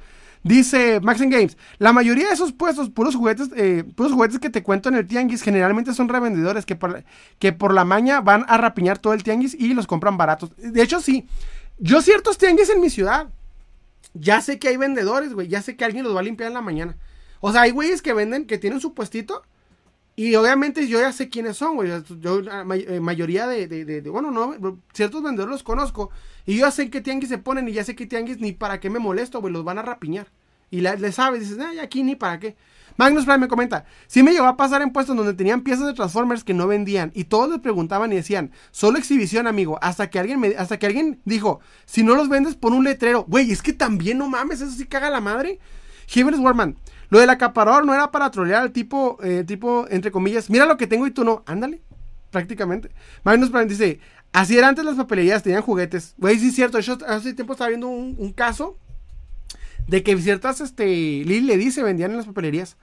Dice Maxim Games, la mayoría de esos puestos, puros juguetes, eh, puros juguetes que te cuento en el tianguis, generalmente son revendedores que por, que por la maña van a rapiñar todo el tianguis y los compran baratos. De hecho, sí, yo ciertos tianguis en mi ciudad, ya sé que hay vendedores, güey, ya sé que alguien los va a limpiar en la mañana. O sea, hay güeyes que venden, que tienen su puestito. Y obviamente yo ya sé quiénes son, güey. Yo, la eh, mayoría de, de, bueno, no, ciertos vendedores los conozco. Y yo ya sé qué tianguis se ponen y ya sé qué tianguis ni para qué me molesto, güey. Los van a rapiñar. Y le sabes, dices, ay, aquí ni para qué. Magnus Prime me comenta, sí me llegó a pasar en puestos donde tenían piezas de Transformers que no vendían y todos les preguntaban y decían, solo exhibición, amigo, hasta que alguien me, hasta que alguien dijo, si no los vendes por un letrero, güey, es que también no mames, eso sí caga la madre. Heaven's Warman, lo del acaparador no era para trolear al tipo, eh, tipo, entre comillas, mira lo que tengo y tú no. Ándale, prácticamente. Magnus Prime dice, así era antes las papelerías, tenían juguetes. Güey, sí es cierto, yo hace tiempo estaba viendo un, caso de que ciertas, este, Lili le dice, vendían en las papelerías.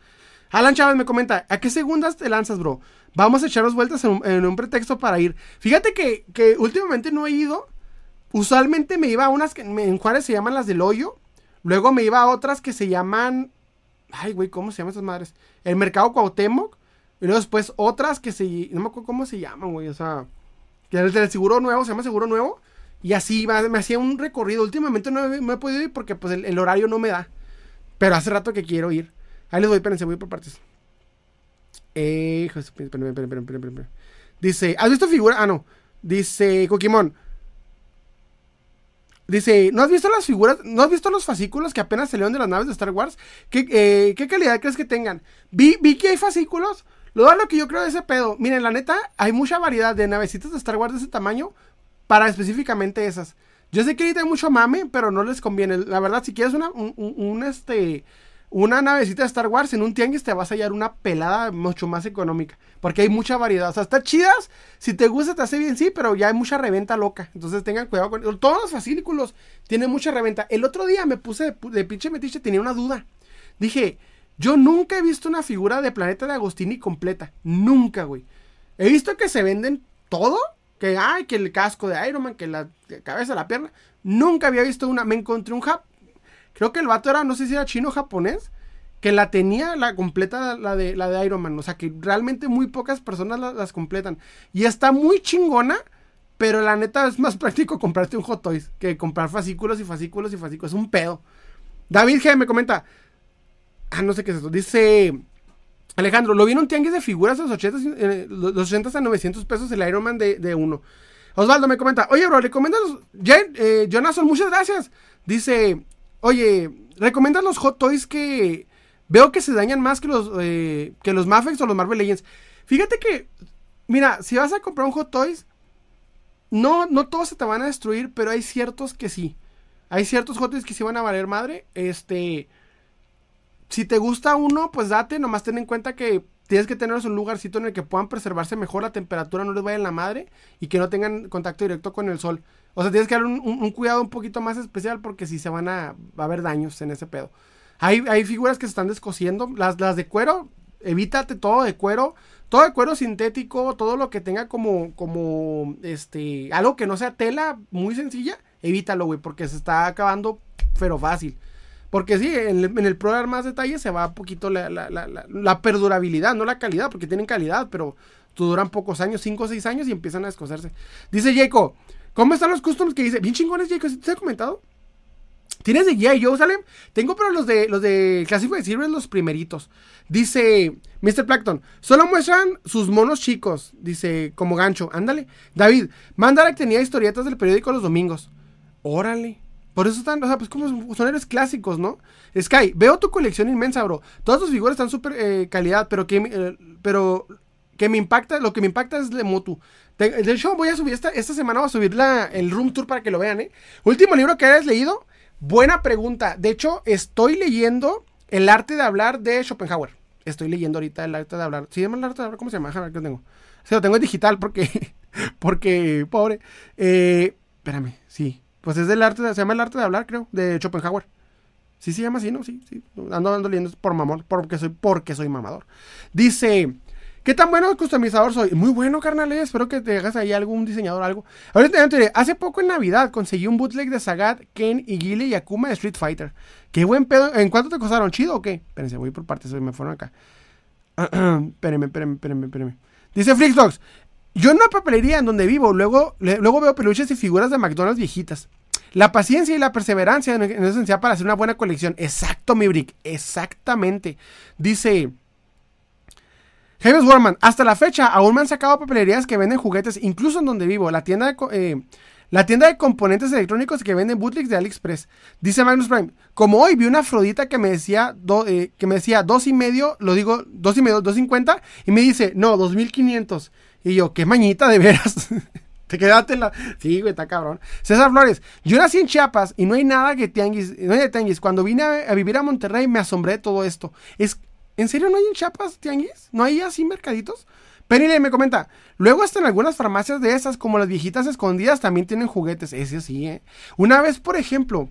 Alan Chávez me comenta, ¿a qué segundas te lanzas, bro? Vamos a echarnos vueltas en un, pretexto para ir. Fíjate que, que, últimamente no he ido. Usualmente me iba a unas que en Juárez se llaman las del hoyo. Luego me iba a otras que se llaman Ay, güey, ¿cómo se llaman esas madres? El mercado Cuauhtémoc. Y luego después otras que se. No me acuerdo cómo se llaman, güey. O sea. Que el del seguro nuevo se llama seguro nuevo. Y así me hacía un recorrido. Últimamente no he, podido ir porque pues el, horario no me da. Pero hace rato que quiero ir. Ahí les voy, espérense, voy por partes. Eh, espérenme, espérenme, espérenme, Dice, ¿has visto figura? Ah, no. Dice Coquimón. Dice, ¿no has visto las figuras? ¿No has visto los fascículos que apenas salieron de las naves de Star Wars? ¿Qué, eh, ¿qué calidad crees que tengan? Vi, vi que hay fascículos. Lo, lo que yo creo de ese pedo. Miren, la neta, hay mucha variedad de navecitas de Star Wars de ese tamaño para específicamente esas. Yo sé que ahorita hay mucho mame, pero no les conviene. La verdad, si quieres una, un este, una navecita de Star Wars en un tianguis te vas a hallar una pelada mucho más económica. Porque hay mucha variedad. O sea, está chidas. Si te gusta, te hace bien, sí, pero ya hay mucha reventa loca. Entonces tengan cuidado con. Todos los fascículos tienen mucha reventa. El otro día me puse de, pinche metiche, tenía una duda. Dije, yo nunca he visto una figura de Planeta de Agostini completa. Nunca, güey. He visto que se venden todo. Que, ay, que el casco de Iron Man, que la cabeza, la pierna. Nunca había visto una. Me encontré un hub Creo que el vato era, no sé si era chino o japonés, que la tenía la completa la de, la de Iron Man. O sea, que realmente muy pocas personas las completan. Y está muy chingona, pero la neta es más práctico comprarte un Hot Toys que comprar fascículos y fascículos y fascículos. Es un pedo. David G me comenta. Ah, no sé qué es eso. Dice. Alejandro, lo vi en un tianguis de figuras de los 80, eh, los 80 a 900 pesos el Iron Man de, de uno. Osvaldo me comenta, oye, bro, ¿recomiendas? Eh, Jonathan, muchas gracias. Dice, Oye, ¿recomiendas los Hot Toys que veo que se dañan más que los, eh, que los Mafex o los Marvel Legends? Fíjate que mira, si vas a comprar un Hot Toys, no, no todos se te van a destruir, pero hay ciertos que sí. Hay ciertos Hot Toys que sí van a valer madre. Este, si te gusta uno, pues date, nomás ten en cuenta que tienes que tenerlos en un lugarcito en el que puedan preservarse mejor la temperatura, no les vaya en la madre y que no tengan contacto directo con el sol. O sea, tienes que dar un, cuidado un poquito más especial porque si se van a, a haber daños en ese pedo. Hay, hay figuras que se están descosiendo. Las, las de cuero, evítate todo de cuero. Todo de cuero sintético, todo lo que tenga como, como, este, algo que no sea tela muy sencilla, evítalo, güey, porque se está acabando, pero fácil. Porque sí, en el, en el más detalles se va un poquito la, la, la, la, perdurabilidad, no la calidad, porque tienen calidad, pero duran pocos años, 5 o 6 años y empiezan a descoserse. Dice Jaco, ¿cómo están los customs que dice? Bien chingones, Jaco, ¿te ha comentado? ¿Tienes de G.I. Joe, Salem? Tengo, pero los de los de Classified Series, los primeritos. Dice Mr. Plankton, solo muestran sus monos chicos. Dice, como gancho. Ándale. David, Mandara que tenía historietas del periódico los domingos. Órale. Por eso están, o sea, pues como son héroes clásicos, ¿no? Sky, veo tu colección inmensa, bro. Todas tus figuras están súper eh, calidad, pero que, eh, pero que me impacta, lo que me impacta es Lemotu. De, hecho, voy a subir esta, esta semana, voy a subir la, el room tour para que lo vean, ¿eh? Último libro que hayas leído, Buena pregunta. De hecho, estoy leyendo El arte de hablar de Schopenhauer. Estoy leyendo ahorita el arte de hablar. ¿Sí llama el arte de hablar? ¿Cómo se llama? A ver qué tengo. Se lo tengo en digital porque. Porque, pobre. Eh, espérame, sí. Pues es del arte de, Se llama el arte de hablar, creo. De Schopenhauer. Sí se llama así, ¿no? Sí, sí. Ando, ando leyendo por mamón. Porque soy, porque soy mamador. Dice. ¿Qué tan bueno customizador soy? Muy bueno, carnal. Eh, espero que te hagas ahí algún diseñador algo. Ahorita te diré, hace poco en Navidad conseguí un bootleg de Sagat, Ken y Gile y Akuma de Street Fighter. Qué buen pedo. ¿En cuánto te costaron? ¿Chido o qué? Espérense, voy por partes, me fueron acá. espérenme, espérenme, espérenme, espérenme. Dice Flixbox, yo en una papelería en donde vivo, luego, luego veo peluches y figuras de McDonald's viejitas. La paciencia y la perseverancia es esencial para hacer una buena colección. Exacto, mi brick. Exactamente. Dice... James Warman, hasta la fecha aún me han sacado papelerías que venden juguetes, incluso en donde vivo, la tienda de, eh, la tienda de componentes electrónicos que venden bootlegs de AliExpress. Dice Magnus Prime, como hoy vi una Afrodita que me decía, eh, que me decía dos y medio, lo digo, dos y medio, dos cincuenta, y me dice, no, dos mil quinientos. Y yo, qué mañita de veras. Te quedaste en la. Sí, güey, está cabrón. César Flores, yo nací en Chiapas y no hay nada que tianguis. No hay de tianguis. Cuando vine a, vivir a Monterrey me asombré de todo esto. Es ¿En serio no hay en Chiapas tianguis? ¿No hay así mercaditos? Penny me comenta, luego hasta en algunas farmacias de esas, como las viejitas escondidas, también tienen juguetes. Ese sí, ¿eh? Una vez, por ejemplo,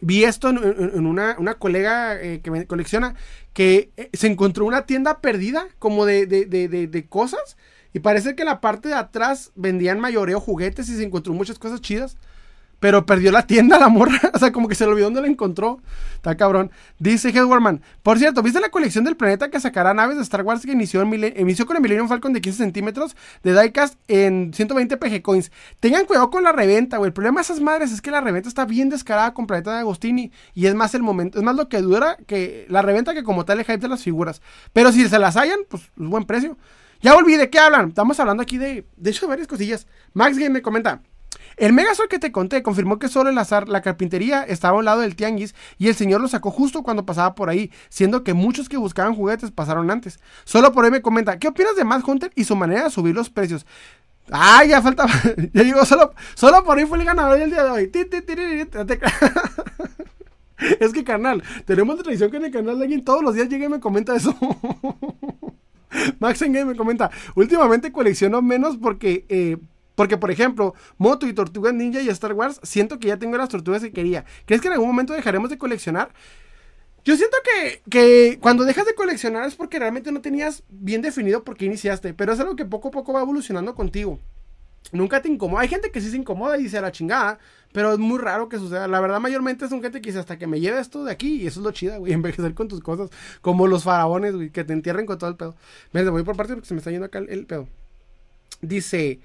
vi esto en, una, colega eh, que me colecciona, que eh, se encontró una tienda perdida, como de, de, de, de, cosas, y parece que en la parte de atrás vendían mayoreo juguetes y se encontró muchas cosas chidas. Pero perdió la tienda la morra. O sea, como que se le olvidó dónde la encontró. Está cabrón. Dice Headwarman. Por cierto, ¿viste la colección del planeta que sacará naves de Star Wars que inició, inició con el Millennium Falcon de 15 centímetros de diecast en 120 PG Coins? Tengan cuidado con la reventa, güey. El problema de esas madres es que la reventa está bien descarada con Planeta de Agostini. Y es más el momento, es más lo que dura que la reventa que como tal el hype de las figuras. Pero si se las hayan, pues es buen precio. Ya olvidé qué hablan. Estamos hablando aquí de, de hecho, varias cosillas. Max Game me comenta. El Megazord que te conté confirmó que solo el azar, la carpintería, estaba a un lado del tianguis y el señor lo sacó justo cuando pasaba por ahí, siendo que muchos que buscaban juguetes pasaron antes. Solo por ahí me comenta, ¿qué opinas de Mad Hunter y su manera de subir los precios? Ah, ya faltaba. ya digo, solo, solo por ahí fue el ganador del día de hoy. es que, carnal, tenemos la tradición que en el canal de alguien todos los días llega y me comenta eso. Max Engame me comenta, últimamente colecciono menos porque eh, porque, por ejemplo, Moto y Tortugas Ninja y Star Wars, siento que ya tengo las tortugas que quería. ¿Crees que en algún momento dejaremos de coleccionar? Yo siento que, que, cuando dejas de coleccionar es porque realmente no tenías bien definido por qué iniciaste, pero es algo que poco a poco va evolucionando contigo. Nunca te incomoda. Hay gente que sí se incomoda y dice a la chingada, pero es muy raro que suceda. La verdad, mayormente es un gente que dice hasta que me lleve esto de aquí y eso es lo chida, güey, envejecer con tus cosas, como los faraones, güey, que te entierren con todo el pedo. Me voy por parte porque se me está yendo acá el pedo. Dice,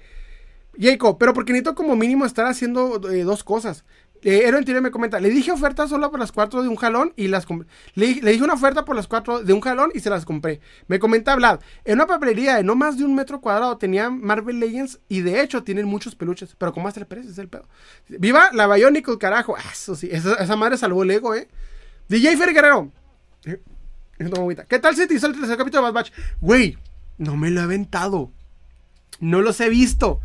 Jacob, pero porque necesito como mínimo estar haciendo eh, dos cosas. Eh, Ero me comenta, le dije oferta solo por las cuatro de un jalón y las compré. Le, dije una oferta por las cuatro de un jalón y se las compré. Me comenta Vlad, en una papelería de no más de un metro cuadrado tenía Marvel Legends y de hecho tienen muchos peluches, pero con tres precios es el pedo. Viva la Bionicle, carajo. Ah, eso sí, esa, madre salvó el ego, eh. DJ Fer Guerrero. ¿Qué tal si te hizo el tercer capítulo de Bad Batch? Güey, no me lo he aventado. No los he visto.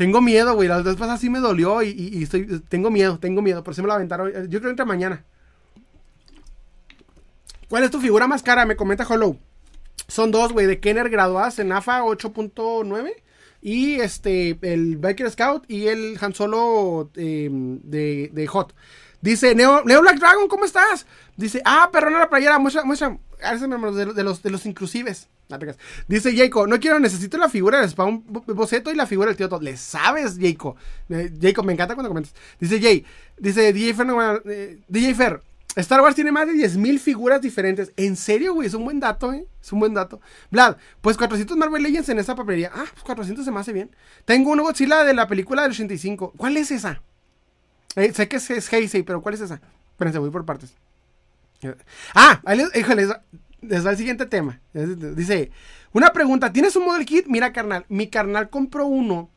Tengo miedo, güey. Las dos pasadas sí me dolió y, estoy, tengo miedo, tengo miedo. Por eso me la aventaron. Yo creo que entra mañana. ¿Cuál es tu figura más cara? Me comenta Hollow. Son dos, güey, de Kenner graduadas en AFA 8.9. Y este, el Biker Scout y el Han Solo em, de, de, Hot. Dice, Neo, Neo, Black Dragon, ¿cómo estás? Dice, ah, perrona la playera, muestra, muestra. De, de, los, de los inclusives. Dice Jacob, no quiero, necesito la figura del Spawn Boceto y la figura del tío Todd. ¿Le sabes, Jacob? Eh, Jacob, me encanta cuando comentas. Dice Jay, dice DJ Fer, eh, DJ Fer, Star Wars tiene más de 10.000 figuras diferentes. ¿En serio, güey? Es un buen dato, ¿eh? Es un buen dato. Vlad, pues 400 Marvel Legends en esa papelería. Ah, pues 400 se me hace bien. Tengo una Godzilla de la película del 85. ¿Cuál es esa? Eh, sé que es, es Heisei, pero ¿cuál es esa? Espérense, voy por partes. Ah, híjole, les va el siguiente tema. Dice, una pregunta, ¿tienes un model kit? Mira, carnal, mi carnal compró uno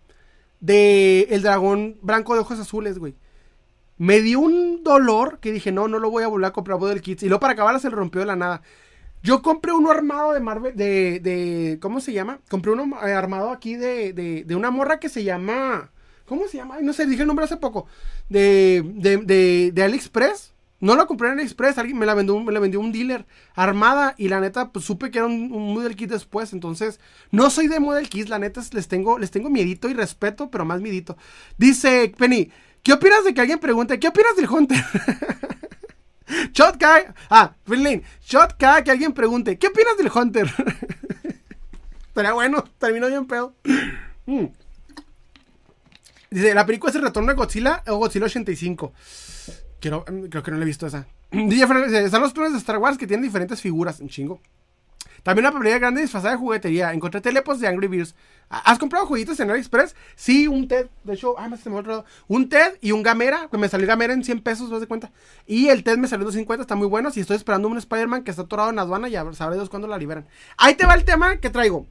de el dragón blanco de ojos azules, güey me dio un dolor que dije, no, no lo voy a volver a comprar del Kits. Y luego para acabar se le rompió de la nada. Yo compré uno armado de Marvel, de, de ¿cómo se llama? Compré uno eh, armado aquí de, de, de, una morra que se llama, ¿cómo se llama? no sé, dije el nombre hace poco. De, de, de, AliExpress. No lo compré en AliExpress, alguien me la vendió, me la vendió un dealer armada y la neta, pues supe que era un, model kit después, entonces no soy de model kits, la neta les tengo, les tengo miedito y respeto, pero más miedito. Dice Penny, ¿Qué opinas de que alguien pregunte, ¿qué opinas del Hunter? Shot Ah, Finlane. Shot que alguien pregunte, ¿qué opinas del Hunter? Estaría bueno, terminó bien pedo. Mm. Dice, la película es el retorno de Godzilla o Godzilla 85. Quiero, mm, creo que no le he visto esa. Están los clones de Star Wars que tienen diferentes figuras, un chingo. También una papelería grande disfrazada de juguetería. Encontré telepos de Angry Birds. ¿Has comprado juguitos en AliExpress? Sí, un TED. De hecho, ah, me se me otro. Un TED y un Gamera. Que me salió Gamera en 100 pesos, ¿no de cuenta? Y el TED me salió en 250, está muy bueno. Y estoy esperando un Spider-Man que está atorado en aduana. Y sabré Dios cuándo la liberan. Ahí te va el tema que traigo.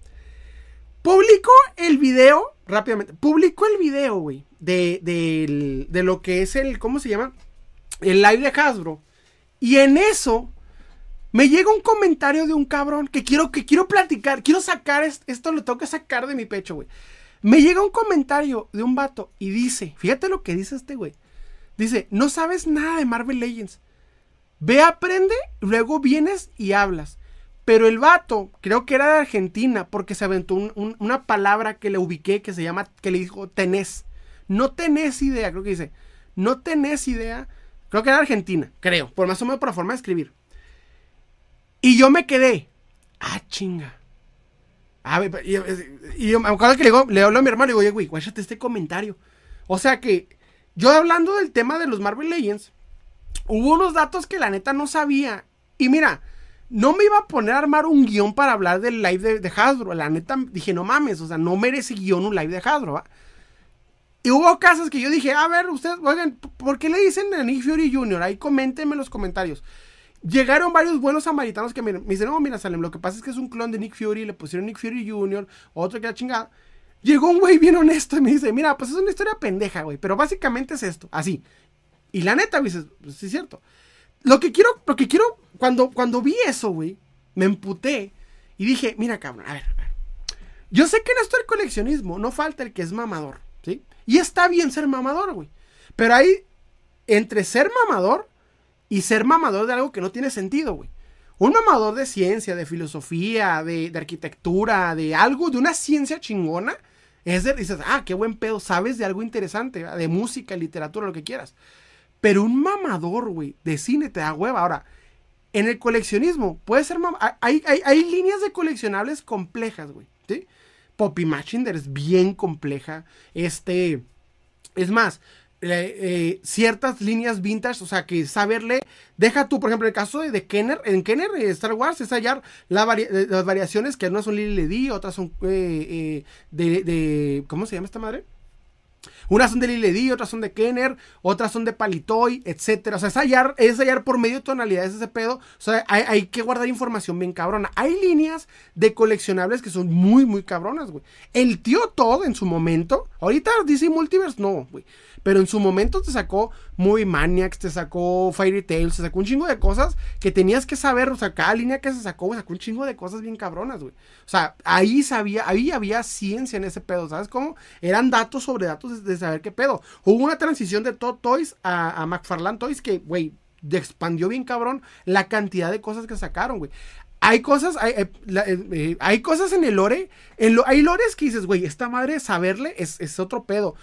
Publico el video, rápidamente. Publico el video, güey. De, de lo que es el. ¿Cómo se llama? El live de Hasbro. Y en eso me llega un comentario de un cabrón que quiero, que quiero platicar, quiero sacar esto, lo tengo que sacar de mi pecho, güey. Me llega un comentario de un vato y dice, fíjate lo que dice este güey. Dice, no sabes nada de Marvel Legends. Ve, aprende, luego vienes y hablas. Pero el vato, creo que era de Argentina, porque se aventó una palabra que le ubiqué que se llama, que le dijo tenés. No tenés idea, creo que dice. No tenés idea. Creo que era Argentina, creo, por más o menos por la forma de escribir. Y yo me quedé. Ah, chinga. y, yo me acuerdo que le, digo, le hablo a mi hermano y digo, oye, güey, guáchate este comentario. O sea que yo hablando del tema de los Marvel Legends, hubo unos datos que la neta no sabía. Y mira, no me iba a poner a armar un guion para hablar del live de, Hasbro. La neta dije, no mames, o sea, no merece guion un live de Hasbro. Y hubo casos que yo dije, a ver, ustedes, oigan, ¿por qué le dicen a Nick Fury Jr.? Ahí coméntenme en los comentarios. Llegaron varios buenos samaritanos que me, dicen, no, mira, Salem, lo que pasa es que es un clon de Nick Fury, le pusieron Nick Fury Jr., otro que era chingada. Llegó un güey bien honesto y me dice, mira, pues es una historia pendeja, güey, pero básicamente es esto, así. Y la neta, dices, pues sí es cierto. Lo que quiero, lo que quiero, cuando, cuando vi eso, güey, me emputé y dije, mira, cabrón, a ver, a ver. Yo sé que en esto del coleccionismo no falta el que es mamador. Y está bien ser mamador, güey. Pero hay, entre ser mamador y ser mamador de algo que no tiene sentido, güey. Un mamador de ciencia, de filosofía, de, arquitectura, de algo, de una ciencia chingona, es de, dices, ah, qué buen pedo, sabes de algo interesante, de música, literatura, lo que quieras. Pero un mamador, güey, de cine te da hueva. Ahora, en el coleccionismo, puede ser hay, hay, hay, líneas de coleccionables complejas, güey. ¿sí? Poppy Machinder es bien compleja. Este. Es más, eh, ciertas líneas vintage, o sea, que saberle, deja tú, por ejemplo, el caso de, Kenner, en Kenner, eh, Star Wars, es hallar eh, las variaciones que no son Lily Ledy, otras son de, ¿cómo se llama esta madre? Unas son de Lily otras son de Kenner, otras son de Palitoy, etcétera. O sea, es hallar, es hallar por medio de tonalidades ese pedo. O sea, hay, que guardar información bien cabrona. Hay líneas de coleccionables que son muy, muy cabronas, güey. El tío Todd en su momento, ahorita DC Multiverse no, güey. Pero en su momento te sacó Movie Maniacs, te sacó Fairy Tales, te sacó un chingo de cosas que tenías que saber. O sea, cada línea que se sacó, sacó un chingo de cosas bien cabronas, güey. O sea, ahí sabía, ahí había ciencia en ese pedo, ¿sabes cómo? Eran datos sobre datos de, saber qué pedo. Hubo una transición de Todd Toys a, a McFarlane Toys que, güey, expandió bien cabrón la cantidad de cosas que sacaron, güey hay cosas, hay, eh, eh, hay, cosas en el lore, en lo, hay lores que dices, güey, esta madre saberle es, es otro pedo.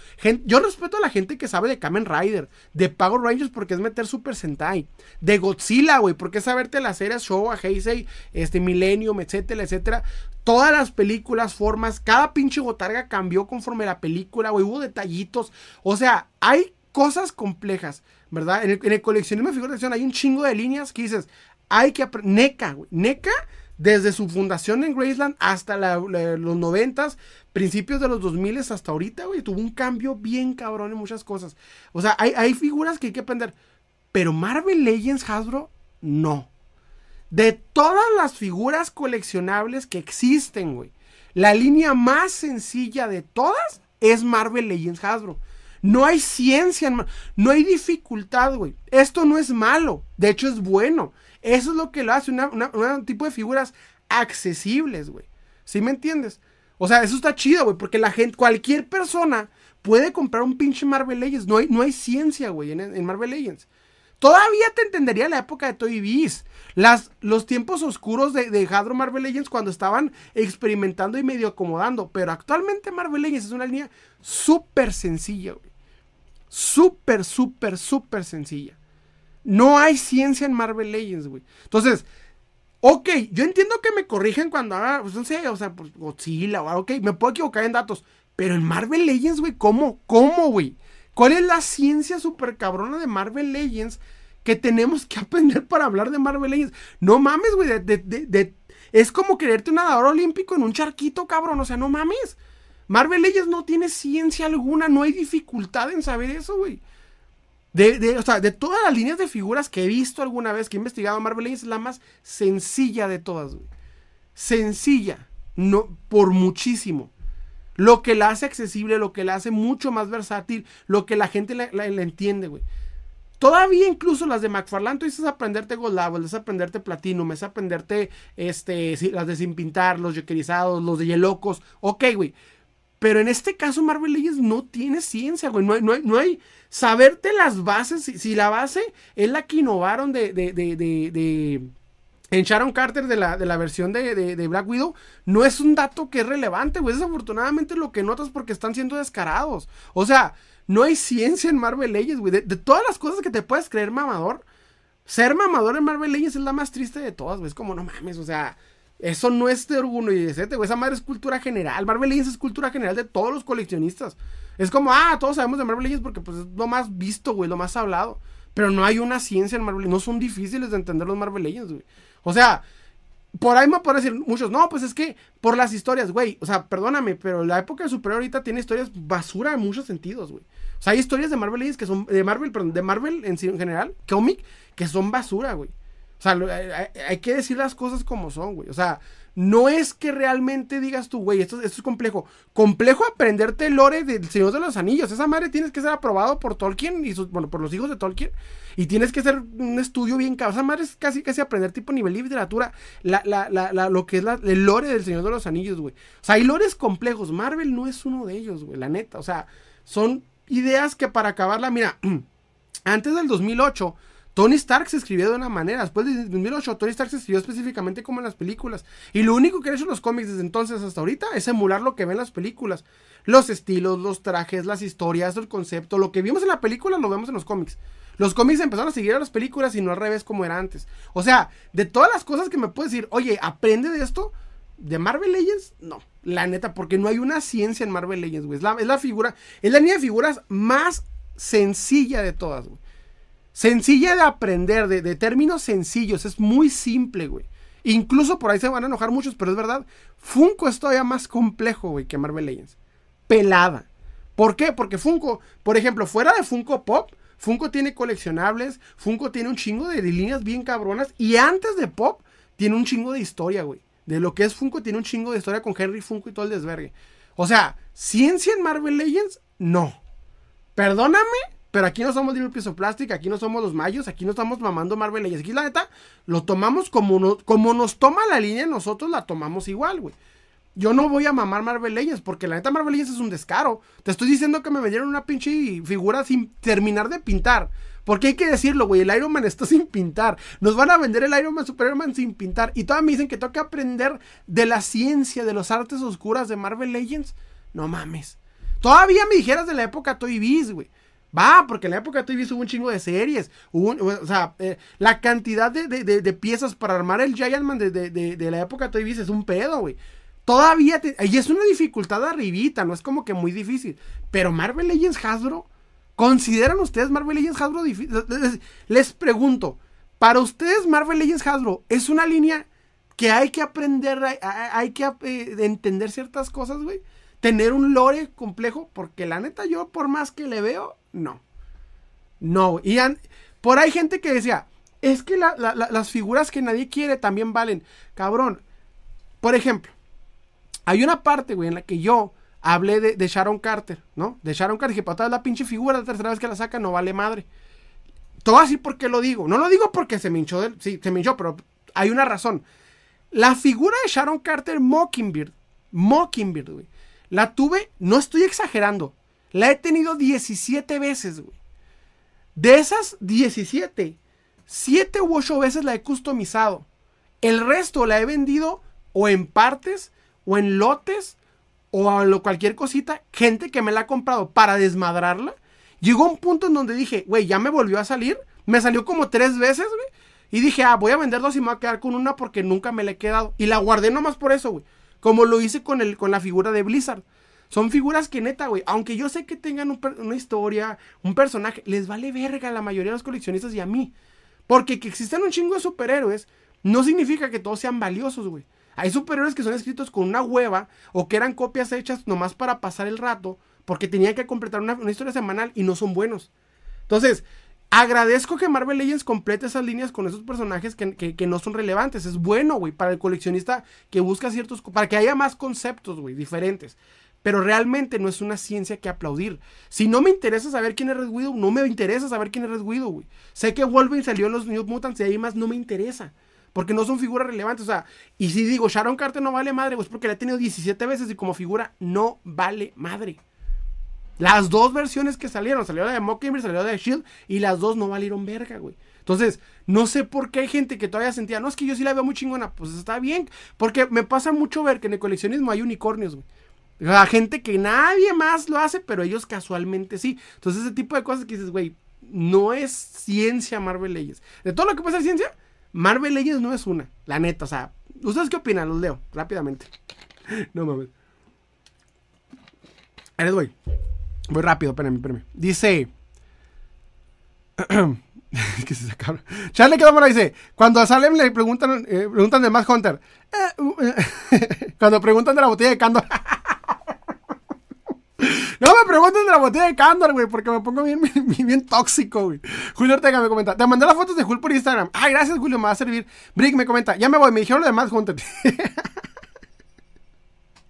yo respeto a la gente que sabe de Kamen Rider, de Power Rangers porque es meter Super Sentai, de Godzilla, güey, porque es saberte las series Showa, Heisei, este Millennium, etcétera, etcétera. Todas las películas, formas, cada pinche botarga cambió conforme la película, güey, hubo detallitos. O sea, hay cosas complejas, ¿verdad? En el, en el coleccionismo de figuras de acción hay un chingo de líneas que dices, hay que aprender. NECA, güey. NECA, desde su fundación en Graceland hasta los noventas, principios de los 2000 hasta ahorita, güey, tuvo un cambio bien cabrón en muchas cosas. O sea, hay, figuras que hay que aprender. Pero Marvel Legends Hasbro, no. De todas las figuras coleccionables que existen, la línea más sencilla de todas es Marvel Legends Hasbro. No hay ciencia, no hay dificultad, güey. Esto no es malo, de hecho es bueno. Eso es lo que lo hace un tipo de figuras accesibles, güey. ¿Sí me entiendes? O sea, eso está chido, güey, porque la gente, cualquier persona puede comprar un pinche Marvel Legends. No hay, no hay ciencia, güey, en, Marvel Legends. Todavía te entendería la época de Toy Biz. Las, los tiempos oscuros de, de Hadro Marvel Legends cuando estaban experimentando y medio acomodando. Pero actualmente Marvel Legends es una línea súper sencilla, güey. Súper, súper, súper sencilla. No hay ciencia en Marvel Legends, güey. Entonces, ok, yo entiendo que me corrigen cuando haga, pues no sé, o sea, pues Godzilla o ok, me puedo equivocar en datos. Pero en Marvel Legends, güey, ¿cómo? ¿Cómo, güey? ¿Cuál es la ciencia súper cabrona de Marvel Legends que tenemos que aprender para hablar de Marvel Legends? No mames, güey, es como quererte un nadador olímpico en un charquito, cabrón, o sea, no mames. Marvel Legends no tiene ciencia alguna, no hay dificultad en saber eso, güey. De, o sea, de todas las líneas de figuras que he visto alguna vez, que he investigado Marvel Legends, es la más sencilla de todas, güey. Sencilla, no, por muchísimo. Lo que la hace accesible, lo que la hace mucho más versátil, lo que la gente la, entiende, güey. Todavía incluso las de McFarlane, tú dices aprenderte Gold es aprenderte Platinum, es aprenderte este, las de Sin Pintar, los Jokerizados, los de Yelocos. Ok, güey. Pero en este caso Marvel Legends no tiene ciencia, güey. No hay, no hay, no hay saberte las bases. Si, la base es la que innovaron de, de, de, de en Sharon Carter de la, de la versión de, de, Black Widow, no es un dato que es relevante, güey. Desafortunadamente lo que notas porque están siendo descarados. O sea, no hay ciencia en Marvel Legends, güey. De, todas las cosas que te puedes creer mamador, ser mamador en Marvel Legends es la más triste de todas, güey. Es como, no mames, o sea, eso no es de orgullo y de güey. Esa madre es cultura general. Marvel Legends es cultura general de todos los coleccionistas. Es como, ah, todos sabemos de Marvel Legends porque pues es lo más visto, güey, lo más hablado. Pero no hay una ciencia en Marvel. No son difíciles de entender los Marvel Legends, güey. O sea, por ahí me pueden decir muchos, no, pues es que por las historias, güey. O sea, perdóname, pero la época Superior ahorita tiene historias basura en muchos sentidos, güey. O sea, hay historias de Marvel Legends que son, de Marvel, perdón, de Marvel en, en general, cómic, que son basura, güey. O sea, hay, que decir las cosas como son, güey. O sea, no es que realmente digas tú, güey, esto, es complejo. Complejo aprenderte el lore del Señor de los Anillos. Esa madre tienes que ser aprobado por Tolkien y bueno, por los hijos de Tolkien. Y tienes que hacer un estudio bien cabrón. Esa madre es casi, casi aprender tipo nivel de literatura. La, la, la, lo que es el lore del Señor de los Anillos, güey. O sea, hay lores complejos. Marvel no es uno de ellos, güey, la neta. O sea, son ideas que para acabarla, mira, antes del 2008 Tony Stark se escribió de una manera. Después de 2008, Tony Stark se escribió específicamente como en las películas. Y lo único que han hecho los cómics desde entonces hasta ahorita es emular lo que ven las películas. Los estilos, los trajes, las historias, el concepto. Lo que vimos en la película lo vemos en los cómics. Los cómics empezaron a seguir a las películas y no al revés como era antes. O sea, de todas las cosas que me puedes decir, oye, aprende de esto. ¿De Marvel Legends? No, la neta, porque no hay una ciencia en Marvel Legends, güey. Es la, es la figura, es la línea de figuras más sencilla de todas, güey. Sencilla de aprender, de, términos sencillos, es muy simple, güey. Incluso por ahí se van a enojar muchos, pero es verdad. Funko es todavía más complejo, güey, que Marvel Legends. Pelada. ¿Por qué? Porque Funko, por ejemplo, fuera de Funko Pop, Funko tiene coleccionables, Funko tiene un chingo de, líneas bien cabronas y antes de Pop tiene un chingo de historia, güey. De lo que es Funko tiene un chingo de historia con Henry Funko y todo el desvergue. O sea, ciencia en Marvel Legends, no. Perdóname, pero aquí no somos Little Piece of Plastic, aquí no somos los mayos, aquí no estamos mamando Marvel Legends. Aquí la neta, lo tomamos como, como nos toma la línea, nosotros la tomamos igual, güey. Yo no voy a mamar Marvel Legends, porque la neta Marvel Legends es un descaro. Te estoy diciendo que me vendieron una pinche figura sin terminar de pintar. Porque hay que decirlo, güey, el Iron Man está sin pintar. Nos van a vender el Iron Man Superman sin pintar. Y todavía me dicen que tengo que aprender de la ciencia, de las artes oscuras de Marvel Legends. No mames. Todavía me dijeras de la época Toy Biz, güey. Va, porque en la época de Toy hubo un chingo de series. o sea, eh, la cantidad de, piezas para armar el Giant Man de, la época de Toy es un pedo, güey. Todavía, y es una dificultad arribita, no es como que muy difícil. Pero Marvel Legends Hasbro, ¿consideran ustedes Marvel Legends Hasbro difícil? Les, pregunto, para ustedes Marvel Legends Hasbro es una línea que hay que aprender, hay, que eh, entender ciertas cosas, güey tener un lore complejo, porque la neta yo por más que le veo, no. No, y por ahí gente que decía, es que las figuras que nadie quiere también valen. Cabrón, por ejemplo, hay una parte, güey, en la que yo hablé de, Sharon Carter, ¿no? De Sharon Carter, dije, para la pinche figura, la tercera vez que la saca no vale madre. Todo así porque lo digo. No lo digo porque se me hinchó, del, sí, se me hinchó, pero hay una razón. La figura de Sharon Carter Mockingbird, Mockingbird, güey, la tuve, no estoy exagerando, la he tenido 17 veces, güey. De esas 17, 7 u 8 veces la he customizado. El resto la he vendido o en partes, o en lotes, o a lo, cualquier cosita. Gente que me la ha comprado para desmadrarla. Llegó un punto en donde dije, güey, ya me volvió a salir. Me salió como tres veces, güey. Y dije, ah, voy a vender dos y me voy a quedar con una porque nunca me la he quedado. Y la guardé nomás por eso, güey. Como lo hice con, el, con la figura de Blizzard. Son figuras que neta, güey, aunque yo sé que tengan una historia, un personaje, les vale verga a la mayoría de los coleccionistas y a mí. Porque que existan un chingo de superhéroes no significa que todos sean valiosos, güey. Hay superhéroes que son escritos con una hueva o que eran copias hechas nomás para pasar el rato porque tenían que completar una, historia semanal y no son buenos. Entonces, agradezco que Marvel Legends complete esas líneas con esos personajes que, no son relevantes. Es bueno, güey, para el coleccionista que busca ciertos... para que haya más conceptos, güey, diferentes. Pero realmente no es una ciencia que aplaudir. Si no me interesa saber quién es Red Widow, no me interesa saber quién es Red Widow, güey. Sé que Wolverine salió en los New Mutants y ahí más no me interesa. Porque no son figuras relevantes. O sea, y si digo Sharon Carter no vale madre, pues porque la he tenido 17 veces y como figura no vale madre. Las dos versiones que salieron, salió la de Mockingbird, salió la de Shield, y las dos no valieron verga, güey. Entonces, no sé por qué hay gente que todavía sentía, no, es que yo sí la veo muy chingona. Pues está bien, porque me pasa mucho ver que en el coleccionismo hay unicornios, güey. La gente que nadie más lo hace, pero ellos casualmente sí. Entonces, ese tipo de cosas que dices, güey, no es ciencia Marvel Legends. De todo lo que puede ser ciencia, Marvel Legends no es una. La neta, o sea, ¿ustedes qué opinan? Los leo rápidamente. No mames. Eres, güey. Voy rápido, espérame, espérame. Dice. que se sacaron. Charlie Quedómora dice: Cuando a Salem le preguntan, eh, preguntan de más Hunter. Eh, uh, eh, cuando preguntan de la botella de Candor. No me pregunten de la botella de Candor, güey, porque me pongo bien, bien, tóxico, güey. Julio Ortega me comenta, te mandé las fotos de Julio por Instagram. Ay, gracias, Julio, me va a servir. Brick me comenta, ya me voy, me dijeron lo demás, júntate.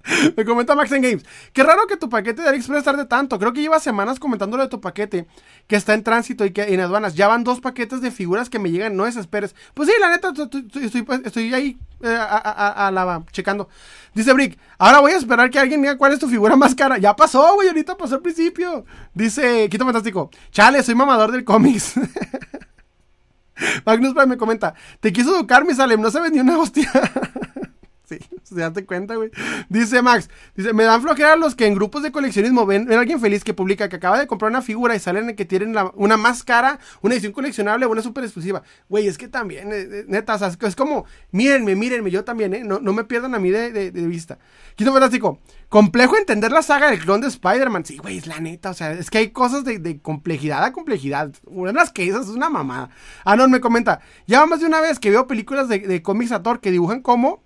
Me comenta Max en Games. Qué raro que tu paquete de AliExpress tarde tanto. Creo que lleva semanas comentándolo de tu paquete que está en tránsito y que en aduanas. Ya van dos paquetes de figuras que me llegan. No desesperes. Pues sí, la neta, estoy, pues, ahí eh, a, la checando. Dice Brick, ahora voy a esperar que alguien diga cuál es tu figura más cara. Ya pasó, güey, ahorita pasó al principio. Dice Quito Fantástico, chale, soy mamador del cómics. Magnus Prime me comenta, te quiso educar, mi Salem, no sabes ni una hostia. Sí, se date cuenta, güey. Dice Max, dice, me dan flojera los que en grupos de coleccionismo ven, a alguien feliz que publica que acaba de comprar una figura y salen que tienen una más cara, una edición coleccionable una súper exclusiva. Güey, es que también, eh, eh, neta, es como, mírenme, mírenme, yo también, ¿eh? No, no me pierdan a mí de, de, vista. Quinto Fantástico, complejo entender la saga del clon de Spider-Man. Sí, güey, es la neta, o sea, es que hay cosas de, complejidad a complejidad. Una de las que esas es una mamada. Ah, no, me comenta, ya más de una vez que veo películas de, de cómics a Thor que dibujan como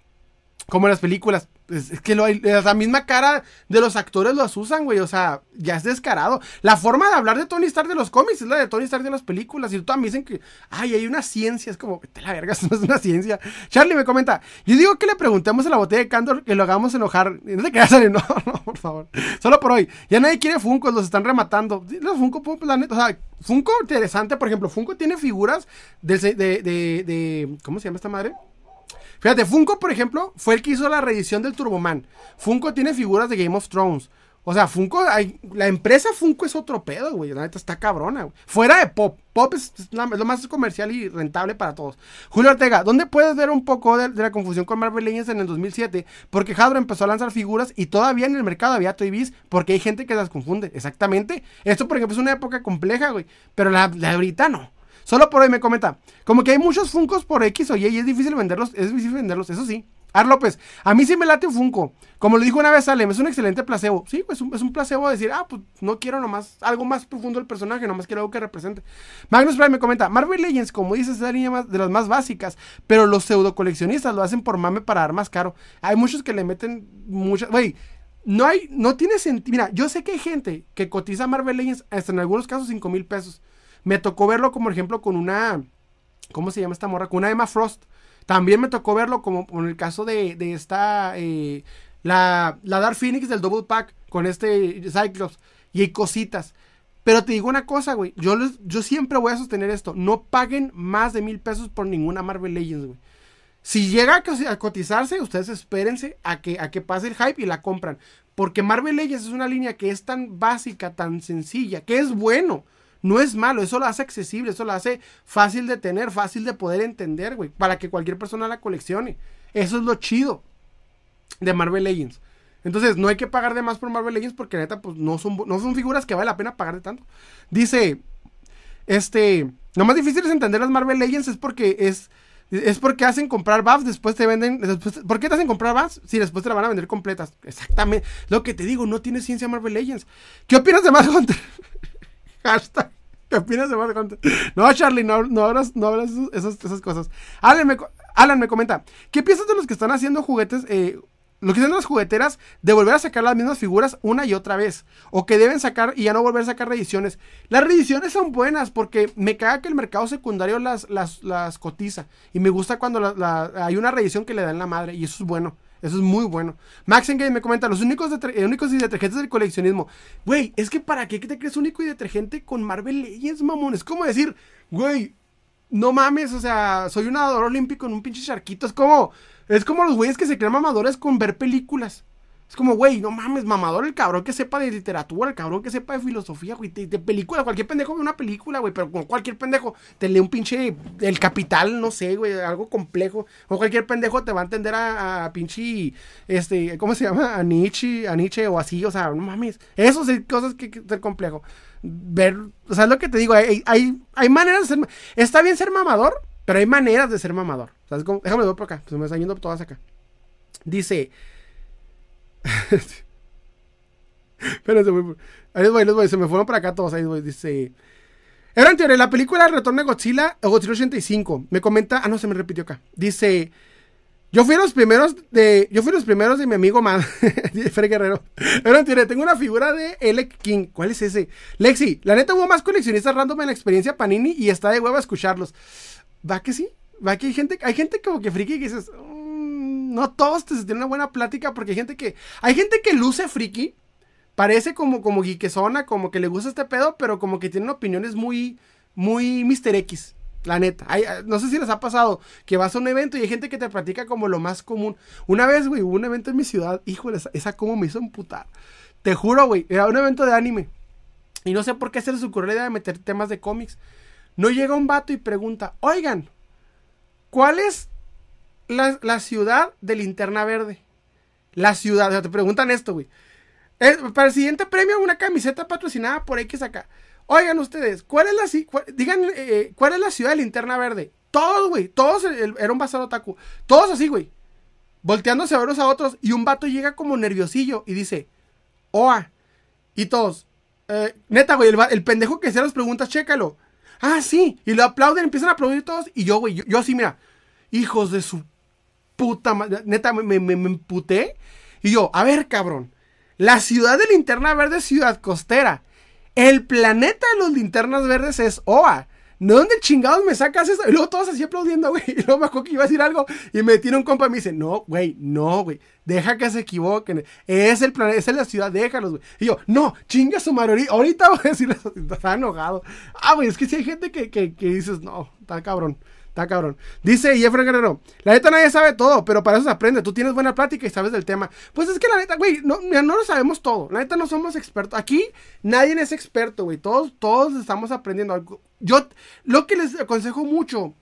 como en las películas. Es, que lo, la misma cara de los actores los usan, güey. O sea, ya es descarado. La forma de hablar de Tony Stark de los cómics es la de Tony Stark de las películas. Y tú también dicen que, ay, hay una ciencia. Es como, te la verga, no es una ciencia. Charlie me comenta, yo digo que le preguntemos a la botella de Candor que lo hagamos enojar. No te quedas, no, no, por favor. Solo por hoy. Ya nadie quiere Funko, los están rematando. Los Funko, la neta, o sea, Funko interesante, por ejemplo, Funko tiene figuras de, de, de ¿cómo se llama esta madre? Fíjate, Funko, por ejemplo, fue el que hizo la reedición del Turboman. Funko tiene figuras de Game of Thrones. O sea, Funko, hay, la empresa Funko es otro pedo, güey. La neta está cabrona, güey. Fuera de Pop. Pop es, lo más comercial y rentable para todos. Julio Ortega, ¿dónde puedes ver un poco de, la confusión con Marvel Legends en el 2007? Porque Hasbro empezó a lanzar figuras y todavía en el mercado había Toy Biz porque hay gente que las confunde. Exactamente. Esto, por ejemplo, es una época compleja, güey. Pero la, la de ahorita no. Solo por hoy me comenta. Como que hay muchos Funcos por X o Y y es difícil venderlos. Es difícil venderlos, eso sí. Ar López, a mí sí me late un Funko. Como lo dijo una vez Salem, es un excelente placebo. Sí, pues es un placebo decir, ah, pues no quiero nomás algo más profundo del personaje, nomás quiero algo que represente. Magnus Prime me comenta, Marvel Legends, como dices, es la línea de las más básicas, pero los pseudo coleccionistas lo hacen por mame para dar más caro. Hay muchos que le meten muchas, güey, no hay, no tiene sentido. Mira, yo sé que hay gente que cotiza Marvel Legends hasta en algunos casos 5 mil pesos. Me tocó verlo como ejemplo con una, ¿cómo se llama esta morra? Con una Emma Frost. También me tocó verlo como en el caso de, esta, eh, la, la Dark Phoenix del Double Pack con este Cyclops. Y hay cositas. Pero te digo una cosa, güey. Yo, yo siempre voy a sostener esto. No paguen más de mil pesos por ninguna Marvel Legends, güey. Si llega a cotizarse, ustedes espérense a que, a que pase el hype y la compran. Porque Marvel Legends es una línea que es tan básica, tan sencilla, que es bueno. No es malo, eso lo hace accesible, eso lo hace fácil de tener, fácil de poder entender, güey, para que cualquier persona la coleccione. Eso es lo chido de Marvel Legends. Entonces, no hay que pagar de más por Marvel Legends porque neta, pues no son, no son figuras que vale la pena pagar de tanto. Dice, este, lo más difícil es entender las Marvel Legends es porque es, es porque hacen comprar buffs, después te venden, después, ¿por qué te hacen comprar buffs si después te la van a vender completas? Exactamente, lo que te digo, no tiene ciencia Marvel Legends. ¿Qué opinas de Mad Hunter? Hashtag. ¿Qué opinas de Mad Hunter? No, Charlie, no, no hablas, no hablas esas, esas cosas. Alan me, me comenta, ¿qué piensas de los que están haciendo juguetes, eh, lo que hacen las jugueteras, de volver a sacar las mismas figuras una y otra vez? O que deben sacar y ya no volver a sacar reediciones. Las reediciones son buenas porque me caga que el mercado secundario las, las, las cotiza. Y me gusta cuando hay una reedición que le dan la madre y eso es bueno. Eso es muy bueno. Max Engage me comenta, los únicos, eh, únicos y detergentes del coleccionismo. Güey, es que para qué te crees único y detergente con Marvel Legends, mamón. Es como decir, güey, no mames, o sea, soy un nadador olímpico en un pinche charquito. Es como, es como los güeyes que se crean mamadores con ver películas. Es como, güey, no mames, mamador el cabrón que sepa de literatura, el cabrón que sepa de filosofía, güey, de, película, cualquier pendejo ve una película, güey, pero con cualquier pendejo te lee un pinche El Capital, no sé, güey, algo complejo, o cualquier pendejo te va a entender a, pinche, este, ¿cómo se llama? A Nietzsche, a Nietzsche o así, o sea, no mames, eso es cosas que, que ser complejo. Ver, o sea, es lo que te digo, hay, hay, hay maneras de ser, está bien ser mamador, pero hay maneras de ser mamador. ¿Sabes cómo? Déjame ver por acá, se me están yendo todas acá. Dice, Espérense, Ahí. Se me fueron para acá todos. Ahí voy. Dice. Era teoría, la película Retorno de Godzilla, Godzilla 85. Me comenta. Ah, no, se me repitió acá. Dice. Yo fui los primeros de. Yo fui los primeros de mi amigo Man. Fred Guerrero. Era teoría, tengo una figura de Elec King. ¿Cuál es ese? Lexi, la neta hubo más coleccionistas random en la experiencia Panini y está de huevo a escucharlos. ¿Va que sí? ¿Va que hay gente, hay gente como que friki que dices no todos te tienen una buena plática porque hay gente que, hay gente que luce friki, parece como, como como que le gusta este pedo, pero como que tienen opiniones muy, muy Mr. X. La neta, no sé si les ha pasado que vas a un evento y hay gente que te platica como lo más común. Una vez, güey, hubo un evento en mi ciudad, híjole, esa como me hizo emputar. Te juro, güey, era un evento de anime. Y no sé por qué se les ocurrió la idea de meter temas de cómics. No llega un vato y pregunta, oigan, ¿cuál es la, ciudad de linterna verde. La ciudad, o sea, te preguntan esto, güey. para el siguiente premio, una camiseta patrocinada por X acá. Oigan ustedes, ¿cuál es la, digan, eh, ¿cuál es la ciudad de linterna verde? Todos, güey, todos, era un bazar otaku. Todos así, güey. Volteándose a unos a otros y un vato llega como nerviosillo y dice, Oa. Y todos, eh, neta, güey, el, pendejo que hacía las preguntas, chécalo. Ah, sí. Y lo aplauden, empiezan a aplaudir todos. Y yo, güey, yo así, mira, hijos de su puta madre. Neta, me, me, me emputé. Y yo, a ver, cabrón. La ciudad de linterna verde es ciudad costera. El planeta de los linternas verdes es Oa. ¿De dónde chingados me sacas eso? Y luego todos así aplaudiendo, güey. Y luego me acuerdo que iba a decir algo. Y me tiene un compa y me dice, no, güey, no, güey. Deja que se equivoquen. Es el planeta, es la ciudad, déjalos, güey. Y yo, no, chinga su madre. Ahorita voy a decirle eso. Está enojado. Ah, güey, es que si hay gente que, que, que dices, no, está cabrón. Está cabrón. Dice Jeffrey Guerrero, la neta nadie sabe todo, pero para eso se aprende. Tú tienes buena plática y sabes del tema. Pues es que la neta, güey, no, no lo sabemos todo. La neta no somos expertos. Aquí nadie es experto, güey. Todos, todos estamos aprendiendo. Yo lo que les aconsejo mucho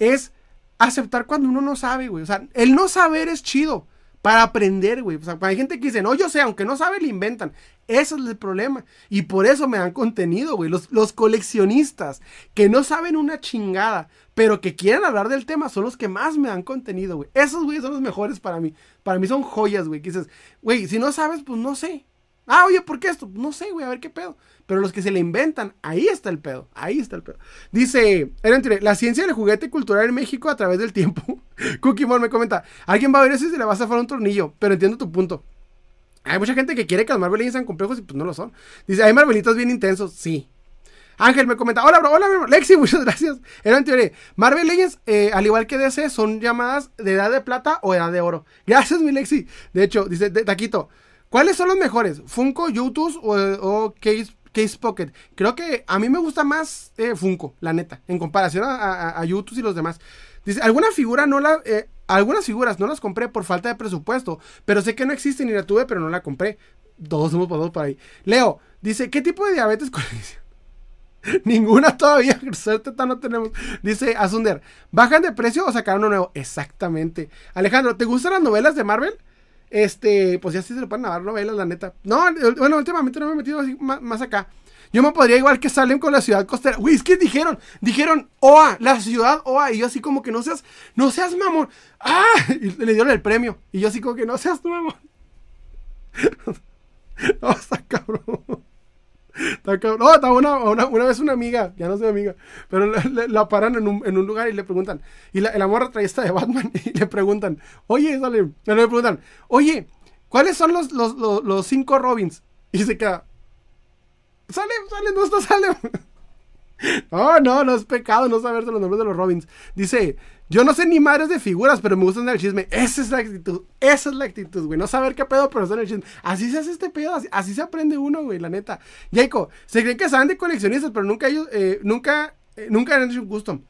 es aceptar cuando uno no sabe, güey. O sea, el no saber es chido para aprender, güey. O sea, hay gente que dice, no, yo sé, aunque no sabe, le inventan. Eso es el problema. Y por eso me dan contenido, güey. Los, los, coleccionistas que no saben una chingada, pero que quieren hablar del tema, son los que más me dan contenido, güey. Esos, güey, son los mejores para mí. Para mí son joyas, güey. Que dices, güey, si no sabes, pues no sé. Ah, oye, ¿por qué esto? No sé, güey, a ver qué pedo. Pero los que se le inventan, ahí está el pedo. Ahí está el pedo. Dice, la ciencia del juguete cultural en México a través del tiempo. Cookie Mon me comenta, alguien va a ver eso y le va a zafar un tornillo. Pero entiendo tu punto. Hay mucha gente que quiere que los Marvel sean complejos y pues no lo son. Dice, hay Marvelitos bien intensos. Sí. Ángel me comenta, hola bro, hola bro. Lexi, muchas gracias. Era en teoría. Marvel Legends, eh, al igual que DC, son llamadas de edad de plata o edad de oro. Gracias, mi Lexi. De hecho, dice Taquito, ¿Cuáles son los mejores? ¿Funko, YouTube o, Case, Case, Pocket? Creo que a mí me gusta más eh, Funko, la neta, en comparación a, YouTube y los demás. Dice, alguna figura no la... Eh, algunas figuras no las compré por falta de presupuesto, pero sé que no existen y la tuve, pero no la compré. Todos somos por ahí. Leo, dice, ¿qué tipo de diabetes Ninguna todavía, suerte no tenemos. Dice Asunder, ¿bajan de precio o sacaron uno nuevo? Exactamente. Alejandro, ¿te gustan las novelas de Marvel? Este, pues ya sí se le pueden lavar novelas, la neta. No, bueno, últimamente no me he metido así más, acá. Yo me podría igual que salen con la ciudad costera. Güey, es que dijeron, dijeron, OA, la ciudad OA. Y yo así como que no seas, no seas mamón. ¡Ah! Y le dieron el premio. Y yo así como que no seas mamón. no, está cabrón. No, estaba una, una, vez una amiga, ya no soy amiga, pero la, paran en un, en un, lugar y le preguntan, y la, la morra trae esta de Batman y le preguntan, oye, sale, le preguntan, oye, ¿cuáles son los, los, los, cinco Robins? Y se queda, sale, sale, no está, sale. No, no, no es pecado no saberse los nombres de los Robins. Dice, yo no sé ni madres de figuras, pero me gustan el chisme. Esa es la actitud. Esa es la actitud, güey. No saber qué pedo, pero son el chisme. Así se hace este pedo. Así, se aprende uno, güey, la neta. Jaiko, se creen que saben de coleccionistas, pero nunca ellos, eh, nunca, eh, nunca han hecho un custom.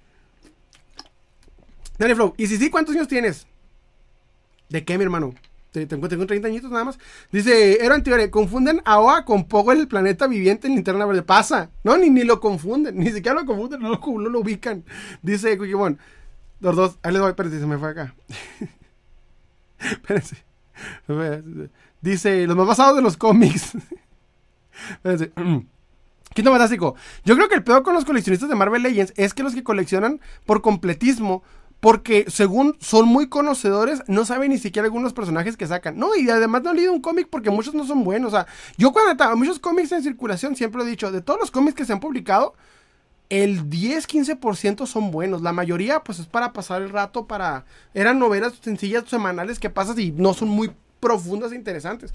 Dale, Flow. ¿Y si sí, cuántos años tienes? ¿De qué, mi hermano? Tengo, tengo 30 añitos nada más. Dice, Aaron Tiore, confunden a OA con Pogo el planeta viviente en linterna verde. Pasa. No, ni, ni lo confunden. Ni siquiera lo confunden, no lo, no lo ubican. Dice Bon. Los dos, ahí les voy, espérense, se me fue acá. espérense. Dice, los más basados de los cómics. espérense. Quinto fantástico. Yo creo que el peor con los coleccionistas de Marvel Legends es que los que coleccionan por completismo, porque según son muy conocedores, no saben ni siquiera algunos personajes que sacan. No, y además no han leído un cómic porque muchos no son buenos. O sea, yo cuando estaba muchos cómics en circulación siempre he dicho, de todos los cómics que se han publicado, el 10-15% son buenos. La mayoría, pues, es para pasar el rato, para... Eran novelas sencillas semanales que pasas y no son muy profundas e interesantes.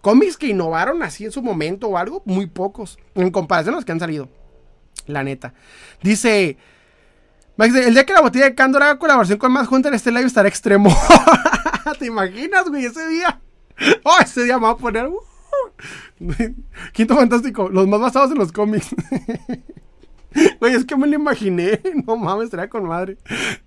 cómics que innovaron así en su momento o algo, muy pocos. En comparación a los que han salido. La neta. Dice... el día que la botella de Candor haga colaboración con más junta en este live estará extremo. ¿Te imaginas, güey? Ese día. Oh, ese día me va a poner... Uh. Quinto fantástico. Los más basados en los cómics. Güey, es que me lo imaginé. No mames, estaría con madre.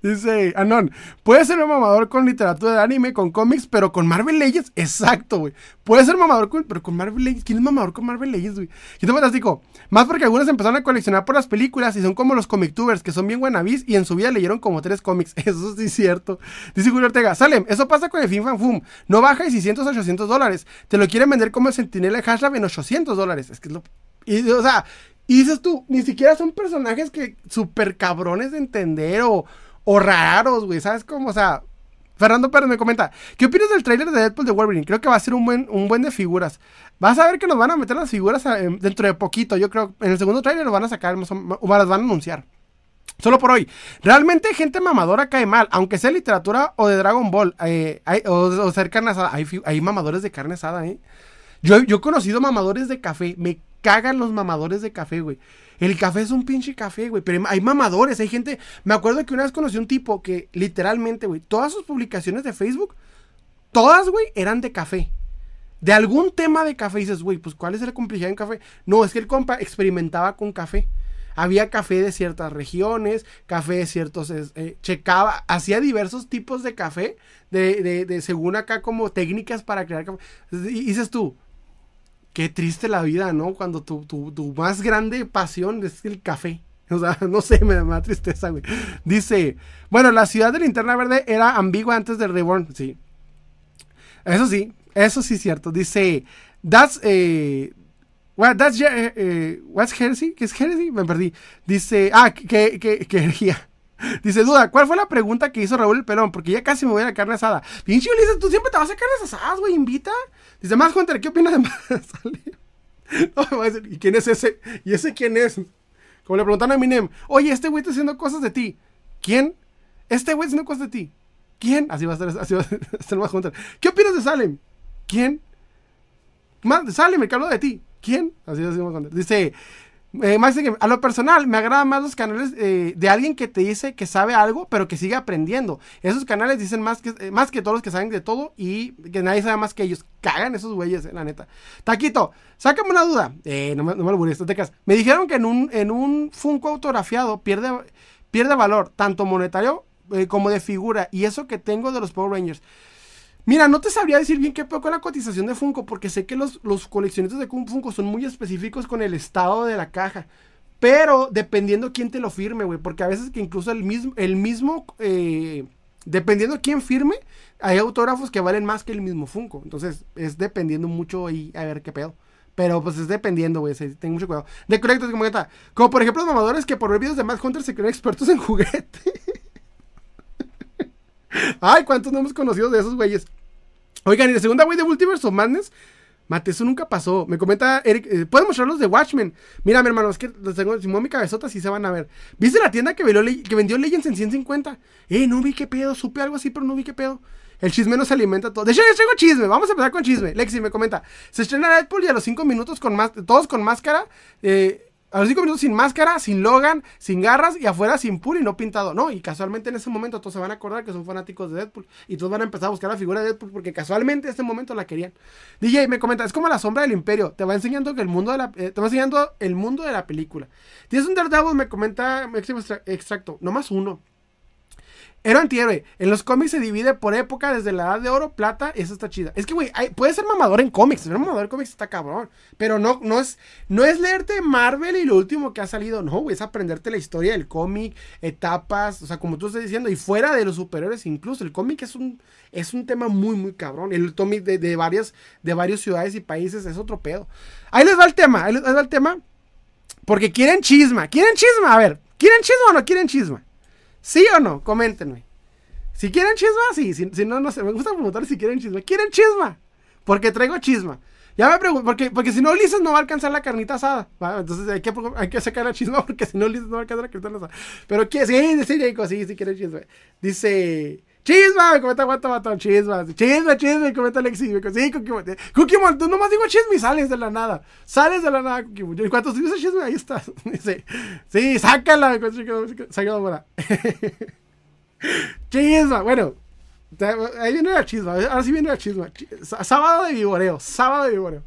Dice Anon, puede ser un mamador con literatura de anime, con cómics, pero con Marvel Legends. Exacto, güey. Puede ser mamador con, pero con Marvel Legends. ¿Quién es mamador con Marvel Legends, güey? Y te fantástico. Más porque algunos empezaron a coleccionar por las películas y son como los comic tubers, que son bien buenavis y en su vida leyeron como tres cómics. Eso sí es cierto. Dice Julio Ortega, Salem, eso pasa con el Fin Fan Fum. No baja de 600 a 800 dólares. Te lo quieren vender como el Sentinela de Hashlab en 800 dólares. Es que es lo... O sea, y dices tú, ni siquiera son personajes que súper cabrones de entender o, o raros, güey. ¿Sabes cómo? O sea, Fernando Pérez me comenta, ¿qué opinas del tráiler de Deadpool de Wolverine? Creo que va a ser un buen, un buen de figuras. Vas a ver que nos van a meter las figuras eh, dentro de poquito. Yo creo en el segundo tráiler lo van a sacar, o las van a anunciar. Solo por hoy. Realmente gente mamadora cae mal, aunque sea literatura o de Dragon Ball, eh, o, ser carne asada. Hay, mamadores de carne asada, ¿eh? Yo, yo he conocido mamadores de café. Me cagan los mamadores de café, güey. El café es un pinche café, güey. Pero hay mamadores, hay gente. Me acuerdo que una vez conocí un tipo que literalmente, güey, todas sus publicaciones de Facebook, todas, güey, eran de café. De algún tema de café. Y dices, güey, pues ¿cuál es la complejidad en café? No, es que el compa experimentaba con café. Había café de ciertas regiones, café de ciertos, eh, checaba, hacía diversos tipos de café, de, de, según acá como técnicas para crear café. Y dices tú, qué triste la vida, ¿no? Cuando tu, tu, más grande pasión es el café. O sea, no sé, me da tristeza, güey. Dice, bueno, la ciudad de Linterna Verde era ambigua antes del Reborn. Sí. Eso sí, eso sí es cierto. Dice, that's, eh, that's, eh, eh, what's heresy? ¿Qué es heresy? Me perdí. Dice, ah, que, que, que, Dice, duda, ¿cuál fue la pregunta que hizo Raúl el Pelón? Porque ya casi me voy a la carne asada. Pinche Ulises, tú siempre te vas a carnes asadas, güey, invita. Dice, más Hunter, ¿qué opinas de más? no, me voy a decir, ¿y quién es ese? ¿Y ese quién es? Como le preguntaron a Minem, oye, este güey está haciendo cosas de ti. ¿Quién? Este güey está haciendo cosas de ti. ¿Quién? Así va a estar, así va a estar más Hunter. ¿Qué opinas de Salem? ¿Quién? Salem, me que de ti. ¿Quién? Así decimos Dice, eh, a lo personal, me agradan más los canales eh, de alguien que te dice que sabe algo, pero que sigue aprendiendo. Esos canales dicen más que, eh, más que todos los que saben de todo y que nadie sabe más que ellos. Cagan esos güeyes, la neta. Taquito, sácame una duda. no me, no me te Me dijeron que en un, en un Funko autografiado pierde, pierde valor, tanto monetario como de figura. Y eso que tengo de los Power Rangers. Mira, no te sabría decir bien qué peor con la cotización de Funko, porque sé que los, los coleccionistas de Funko son muy específicos con el estado de la caja. Pero dependiendo quién te lo firme, güey. Porque a veces que incluso el mismo, el mismo, eh, dependiendo quién firme, hay autógrafos que valen más que el mismo Funko. Entonces, es dependiendo mucho ahí a ver qué pedo. Pero pues es dependiendo, güey. Ten mucho cuidado. De colectos como está. Como por ejemplo los mamadores que por ver videos de Matt Hunter se creen expertos en juguete. Ay, ¿cuántos no hemos conocido de esos güeyes? Oigan, y de segunda, güey, de Multiverse of Madness. Mate, eso nunca pasó. Me comenta Eric, eh, ¿puedes mostrarlos de Watchmen? Mira, mi hermano, es que los tengo, si mi cabezota, sí se van a ver. ¿Viste la tienda que, vendió Legends en 150? Eh, no vi qué pedo, supe algo así, pero no vi qué pedo. El chisme no se alimenta todo. De hecho, ya tengo chisme. Vamos a empezar con chisme. Lexi me comenta. Se estrena Deadpool y a los 5 minutos con más, todos con máscara. Eh, a los 5 minutos sin máscara, sin Logan, sin garras y afuera sin pool y no pintado. No, y casualmente en ese momento todos se van a acordar que son fanáticos de Deadpool. Y todos van a empezar a buscar la figura de Deadpool porque casualmente en ese momento la querían. DJ me comenta, es como la sombra del imperio. Te va enseñando que el mundo de la, eh, te va enseñando el mundo de la película. Tienes un Daredevil, me comenta extracto, nomás uno. Era antihéroe. En los cómics se divide por época, desde la edad de oro, plata, eso está chida. Es que, güey, puede ser mamador en cómics. Ser mamador en cómics está cabrón. Pero no, no, es, no es leerte Marvel y lo último que ha salido. No, güey, es aprenderte la historia del cómic, etapas, o sea, como tú estás diciendo, y fuera de los superiores incluso. El cómic es un, es un tema muy, muy cabrón. El cómic de, de, varias, de varias ciudades y países es otro pedo. Ahí les va el tema, ahí les va el tema. Porque quieren chisma. ¿Quieren chisma? A ver, ¿quieren chisma o no quieren chisma? ¿Sí o no? Coméntenme. Si quieren chisma, sí. Si, no, no sé. Me gusta preguntar si quieren chisma. ¿Quieren chisma? Porque traigo chisma. Ya me pregunto, porque, porque si no Ulises no va a alcanzar la carnita asada. Entonces hay que, hay que sacar la chisma porque si no Ulises no va a alcanzar la carnita asada. Pero sí, sí, sí, sí, sí quieren chisma. Dice, chisma, me comenta Guato Batón, chisma. Chisma, chisma, me comenta Alexi. Sí, Cookie Cookie tú nomás digo chisme y sales de la nada. Sales de la nada, Cookie En cuanto subes chisme, ahí estás. Dice, sí, sácala, sácala, Chisma, bueno. Ahí viene la chisma. Ahora sí viene la chisma. Sábado de vivoreo. Sábado de vivoreo.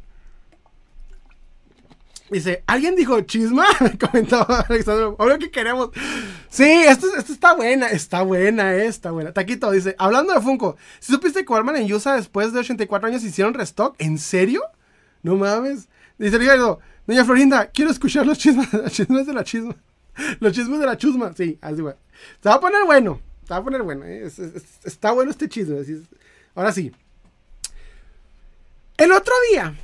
Dice, ¿alguien dijo chisma? Me comentó Alexandro. Obvio que queremos. Sí, esto, esto está buena, está buena, eh, está buena. Taquito dice, hablando de Funko, ¿si supiste que Walmart en USA después de 84 años hicieron restock? ¿En serio? No mames. Dice Ricardo, doña Florinda, quiero escuchar los chismes, los chismes de la chisma. Los chismes de la chusma. Sí, así va. Se va a poner bueno. Se va a poner bueno. ¿eh? está bueno este chisme. Ahora sí. El otro día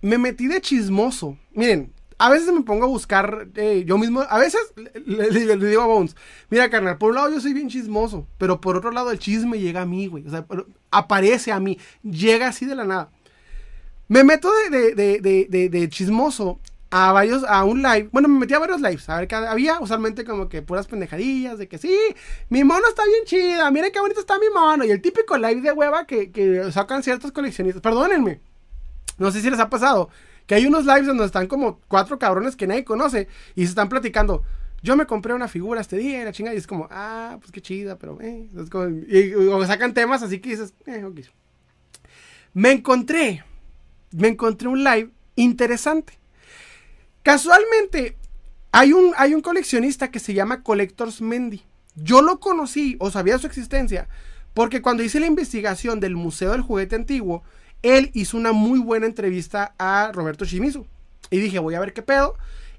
me metí de chismoso. Miren, a veces me pongo a buscar eh, yo mismo. A veces le, digo a Bones, mira, carnal, por un lado yo soy bien chismoso, pero por otro lado el chisme llega a mí, güey. O sea, aparece a mí, llega así de la nada. Me meto de, de, de, de chismoso a varios, a un live. Bueno, me metí a varios lives. A ver qué había. Usualmente como que puras pendejadillas. De que sí, mi mono está bien chida. Miren qué bonito está mi mono. Y el típico live de hueva que, que sacan ciertos coleccionistas. Perdónenme. No sé si les ha pasado. Que hay unos lives donde están como cuatro cabrones que nadie conoce. Y se están platicando. Yo me compré una figura este día y la chingada. Y es como, ah, pues qué chida, pero eh. y, o sacan temas así que dices, eh, ok. Me encontré. Me encontré un live interesante. Casualmente, hay un, hay un coleccionista que se llama Collectors Mendy. Yo lo conocí o sabía su existencia porque cuando hice la investigación del Museo del Juguete Antiguo, él hizo una muy buena entrevista a Roberto Shimizu. Y dije, voy a ver qué pedo.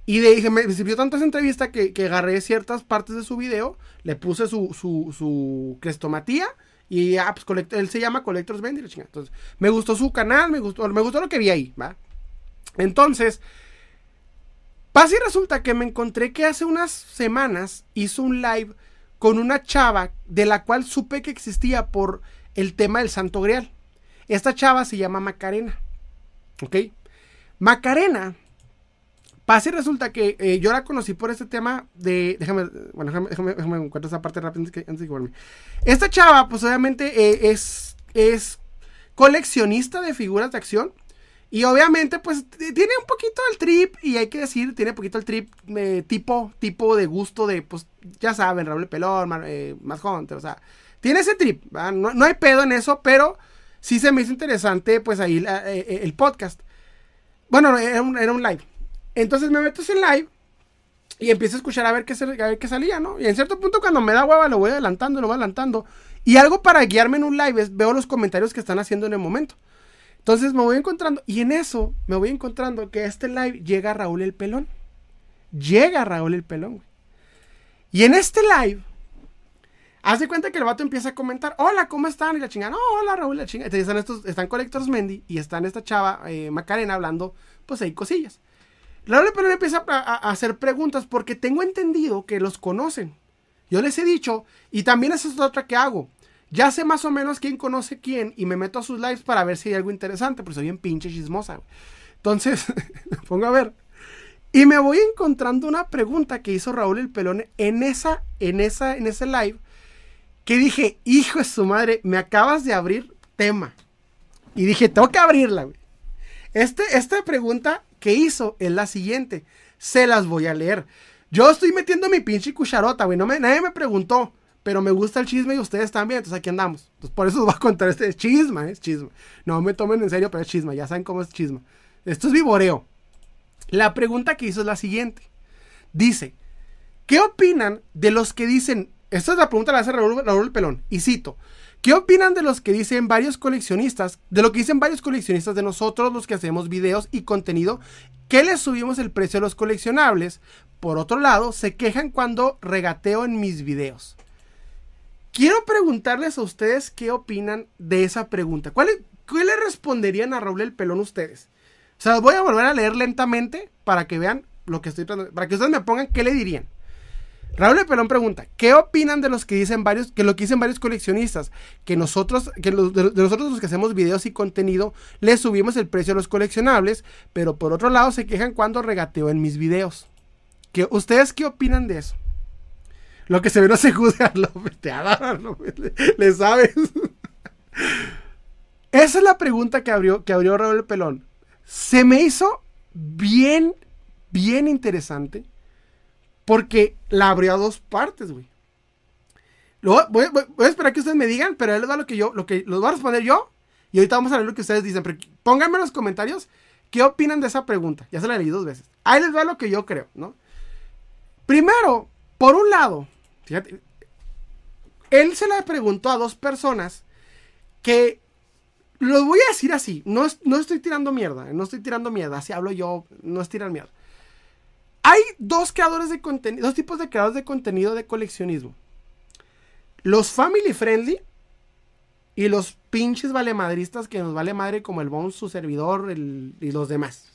Y de, dije, me sirvió tanto esa entrevista que, agarré ciertas partes de su video, le puse su, su, su crestomatía y ah, pues, él se llama Collectors Mendy. Entonces, me gustó su canal, me gustó, me gustó lo que vi ahí, ¿va? Entonces, Pasa y resulta que me encontré que hace unas semanas hizo un live con una chava de la cual supe que existía por el tema del Santo Grial. Esta chava se llama Macarena. ¿Ok? Macarena. Pasa y resulta que eh, yo la conocí por este tema de. Déjame, bueno, déjame, déjame, encuentro esa parte rápido antes, de igualarme. Esta chava, pues obviamente eh, es, es coleccionista de figuras de acción. Y obviamente, pues tiene un poquito el trip, y hay que decir, tiene un poquito el trip eh, tipo, tipo de gusto de, pues, ya saben, Raúl Pelón, eh, más Hunter, o sea, tiene ese trip, no, hay pedo en eso, pero sí se me hizo interesante, pues ahí eh, el podcast. Bueno, era un, live. Entonces me meto en live y empiezo a escuchar a ver, qué, a ver qué salía, ¿no? Y en cierto punto, cuando me da hueva, lo voy adelantando, lo voy adelantando. Y algo para guiarme en un live es veo los comentarios que están haciendo en el momento. Entonces me voy encontrando, y en eso me voy encontrando que este live llega Raúl el Pelón. Llega Raúl el Pelón, güey. Y en este live, haz de cuenta que el vato empieza a comentar, hola, ¿cómo están? Y la chingada, no, hola Raúl, la chingada. Están estos, están Mendy y están esta chava eh, Macarena hablando, pues ahí cosillas. Raúl el Pelón empieza a, hacer preguntas porque tengo entendido que los conocen. Yo les he dicho, y también esa es otra que hago. Ya sé más o menos quién conoce quién y me meto a sus lives para ver si hay algo interesante, porque soy bien pinche chismosa. Entonces, pongo a ver. Y me voy encontrando una pregunta que hizo Raúl el Pelón en esa, en esa, en ese live, que dije, hijo de su madre, me acabas de abrir tema. Y dije, tengo que abrirla, güey. Este, esta pregunta que hizo es la siguiente. Se las voy a leer. Yo estoy metiendo mi pinche cucharota, güey. No me, nadie me preguntó pero me gusta el chisme y ustedes también, entonces aquí andamos. Entonces por eso os voy a contar este chisma, es chisme. No me tomen en serio, pero es chisma, ya saben cómo es chisma. Esto es vivoreo. La pregunta que hizo es la siguiente. Dice, ¿qué opinan de los que dicen, esta es la pregunta que la hace Raúl, Raúl Pelón, y cito, ¿Qué opinan de los que dicen varios coleccionistas, de lo que dicen varios coleccionistas de nosotros los que hacemos videos y contenido, que les subimos el precio a los coleccionables? Por otro lado, se quejan cuando regateo en mis videos. Quiero preguntarles a ustedes qué opinan de esa pregunta. ¿Cuál, ¿Qué le responderían a Raúl el Pelón ustedes? O sea, voy a volver a leer lentamente para que vean lo que estoy tratando, para que ustedes me pongan qué le dirían. Raúl el Pelón pregunta, ¿qué opinan de los que dicen varios, que lo que dicen varios coleccionistas? Que nosotros, que los, de, nosotros los que hacemos videos y contenido, le subimos el precio a los coleccionables, pero por otro lado se quejan cuando regateo en mis videos. ¿Qué, ¿Ustedes qué opinan de eso? Lo que se ve no se juzga, te le, le, sabes. Esa es la pregunta que abrió, que abrió Raúl Pelón. Se me hizo bien, bien interesante. Porque la abrió a dos partes, güey. Voy, a esperar que ustedes me digan, pero él les da lo que yo, lo que los voy a responder yo. Y ahorita vamos a ver lo que ustedes dicen. Pónganme en los comentarios qué opinan de esa pregunta. Ya se la leí dos veces. Ahí les va lo que yo creo, ¿no? Primero, por un lado, Fíjate, él se le preguntó a dos personas que lo voy a decir así, no, no estoy tirando mierda, no estoy tirando mierda, así hablo yo, no es tirar mierda. Hay dos creadores de contenido, dos tipos de creadores de contenido de coleccionismo. Los family friendly y los pinches valemadristas que nos vale madre como el Bones, su servidor y los demás.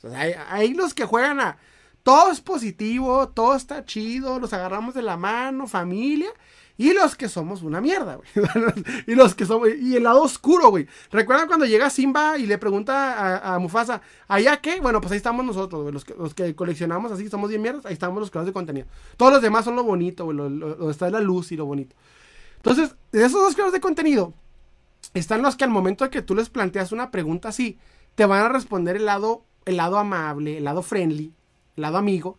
hay los que juegan a todo es positivo, todo está chido, los agarramos de la mano, familia. Y los que somos una mierda, güey. y los que somos. Y el lado oscuro, güey. ¿Recuerdan cuando llega Simba y le pregunta a, Mufasa, ¿allá qué? Bueno, pues ahí estamos nosotros, güey. Los que, los que coleccionamos así, somos bien mierdas, ahí estamos los creadores de contenido. Todos los demás son lo bonito, güey. Lo, está la luz y lo bonito. Entonces, de esos dos creadores de contenido, están los que al momento de que tú les planteas una pregunta así, te van a responder el lado, el lado amable, el lado friendly, el lado amigo.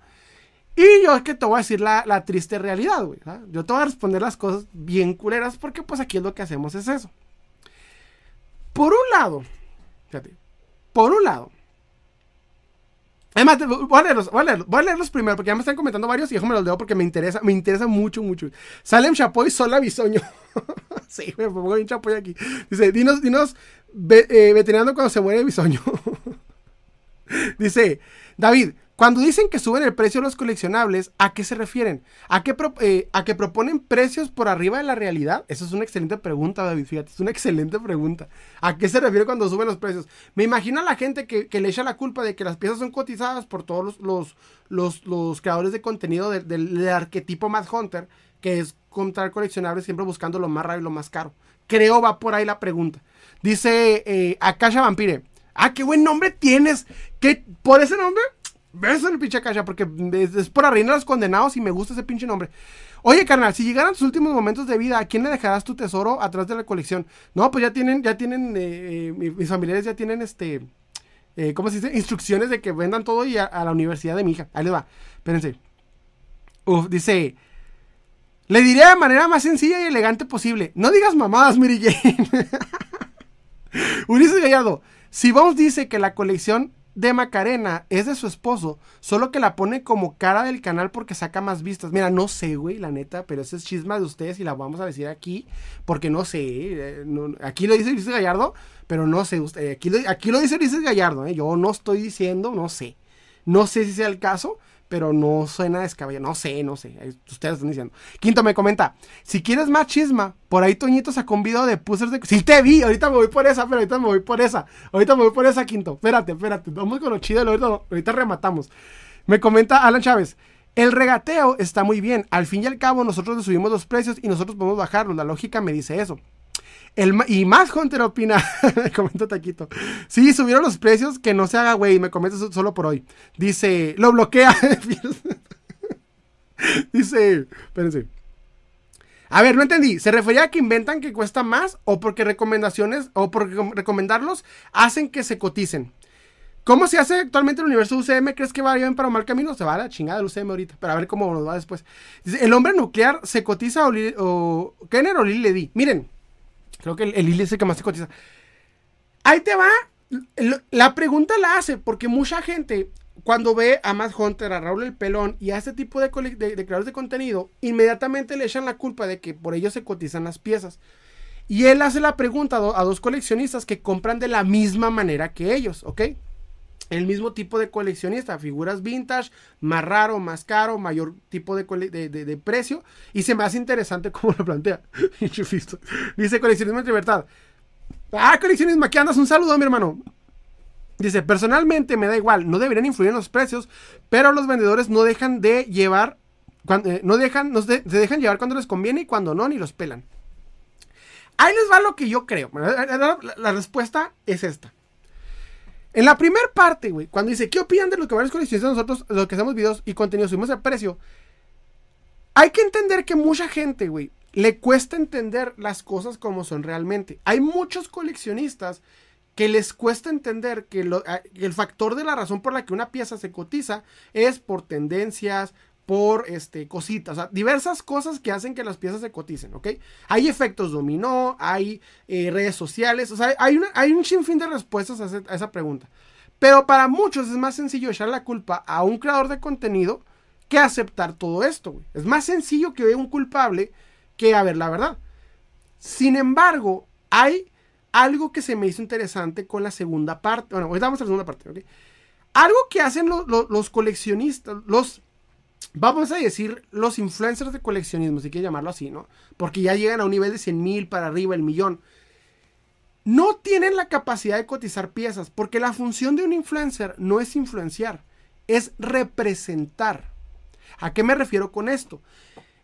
Y yo es que te voy a decir la, triste realidad, güey. Yo te voy a responder las cosas bien culeras porque pues aquí es lo que hacemos es eso. Por un lado, fíjate, por un lado. Además, voy a, leerlos, voy, a primero porque ya me están comentando varios y yo me los leo porque me interesa, me interesa mucho, mucho. Salem Chapoy, Sola Bisoño. sí, me pongo bien Chapoy aquí. Dice, dinos, dinos, eh, veterinario cuando se muere Bisoño. Dice, David, cuando dicen que suben el precio de los coleccionables, ¿a qué se refieren? ¿A qué, eh, ¿A que proponen precios por arriba de la realidad? Eso es una excelente pregunta, David. Fíjate, es una excelente pregunta. ¿A qué se refiere cuando suben los precios? Me imagino a la gente que, le echa la culpa de que las piezas son cotizadas por todos los, los, los, creadores de contenido del, arquetipo Mad Hunter, que es comprar coleccionables siempre buscando lo más raro y lo más caro. Creo va por ahí la pregunta. Dice eh, Akasha Vampire. Ah, qué buen nombre tienes. ¿Qué, por ese nombre En el pinche cacha porque es, por arruinar a los condenados y me gusta ese pinche nombre. Oye, carnal, si llegaran tus últimos momentos de vida, ¿a quién le dejarás tu tesoro atrás de la colección? No, pues ya tienen, ya tienen, eh, eh, mis familiares ya tienen este, eh, ¿cómo se dice? Instrucciones de que vendan todo y a, la universidad de mi hija. Ahí les va. Espérense. Uf, dice, le diré de manera más sencilla y elegante posible. No digas mamadas, Mary Jane. Ulises Gallardo, si vos dice que la colección de Macarena es de su esposo, solo que la pone como cara del canal porque saca más vistas. Mira, no sé, güey, la neta, pero ese es chisma de ustedes y la vamos a decir aquí, porque no sé, eh, aquí lo dice Luis Gallardo, pero no sé, usted, aquí, lo, aquí lo dice Luis Gallardo, ¿eh? yo no estoy diciendo, no sé, no sé si sea el caso, pero no suena descabellado. No sé, no sé. Ustedes están diciendo. Quinto me comenta: si quieres más chisma, por ahí Toñito sacó un video de pusers de. Sí, te vi. Ahorita me voy por esa, pero ahorita me voy por esa. Ahorita me voy por esa, Quinto. Espérate, espérate. Vamos con lo chido. Ahorita, rematamos. Me comenta Alan Chávez. El regateo está muy bien. Al fin y al cabo, nosotros le subimos los precios y nosotros podemos bajarlos. La lógica me dice eso y más Hunter opina, me comenta Taquito. Sí, subieron los precios, que no se haga, güey, me comenta solo por hoy. Dice, lo bloquea. Dice, espérense. A ver, no entendí. ¿Se refería a que inventan que cuesta más o porque recomendaciones o porque recomendarlos hacen que se coticen? ¿Cómo se hace actualmente el universo UCM? ¿Crees que va bien para mal camino? Se va a la chingada del UCM ahorita, pero a ver cómo nos va después. ¿el hombre nuclear se cotiza o, o Kenner o di? Miren, Creo que el, el es el que más se cotiza. Ahí te va. La pregunta la hace porque mucha gente, cuando ve a Matt Hunter, a Raúl el Pelón y a este tipo de, creadores de contenido, inmediatamente le echan la culpa de que por ellos se cotizan las piezas. Y él hace la pregunta a dos coleccionistas que compran de la misma manera que ellos, ¿ok? El mismo tipo de coleccionista, figuras vintage, más raro, más caro, mayor tipo de, de, precio, y se me hace interesante cómo lo plantea. Dice coleccionismo de libertad. Ah, coleccionismo, aquí andas, un saludo, mi hermano. Dice, personalmente me da igual, no deberían influir en los precios, pero los vendedores no dejan de llevar, cuando, eh, no dejan, no se, dejan llevar cuando les conviene y cuando no, ni los pelan. Ahí les va lo que yo creo. la respuesta es esta. En la primera parte, güey, cuando dice, ¿qué opinan de lo que varios coleccionistas nosotros, lo que hacemos videos y contenido, subimos el precio? Hay que entender que mucha gente, güey, le cuesta entender las cosas como son realmente. Hay muchos coleccionistas que les cuesta entender que, el factor de la razón por la que una pieza se cotiza es por tendencias, por este, cositas, o sea, diversas cosas que hacen que las piezas se coticen, ¿ok? Hay efectos dominó, hay eh, redes sociales, o sea, hay, hay un sinfín de respuestas a, esa pregunta. Pero para muchos es más sencillo echar la culpa a un creador de contenido que aceptar todo esto, güey. Es más sencillo que vea un culpable que a ver la verdad. Sin embargo, hay algo que se me hizo interesante con la segunda parte. Bueno, hoy damos la segunda parte, ¿ok? Algo que hacen los coleccionistas, los vamos a decir, los influencers de coleccionismo, si quieres llamarlo así, ¿no? Porque ya llegan a un nivel de 100 mil para arriba, el millón. No tienen la capacidad de cotizar piezas, porque la función de un influencer no es influenciar, es representar. ¿A qué me refiero con esto?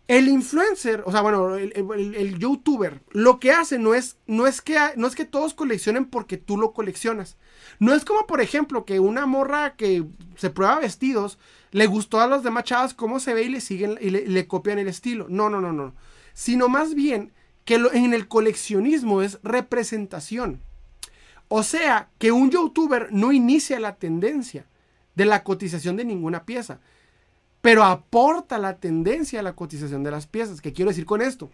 El influencer, o sea, bueno, el, youtuber, lo que hace no es, no, es que, no es que todos coleccionen porque tú lo coleccionas. No es como, por ejemplo, que una morra que se prueba vestidos, le gustó a los demás chavas cómo se ve y le siguen y le, copian el estilo. No, no, no, no. Sino más bien que en el coleccionismo es representación. O sea, que un youtuber no inicia la tendencia de la cotización de ninguna pieza pero aporta la tendencia a la cotización de las piezas. ¿Qué quiero decir con esto?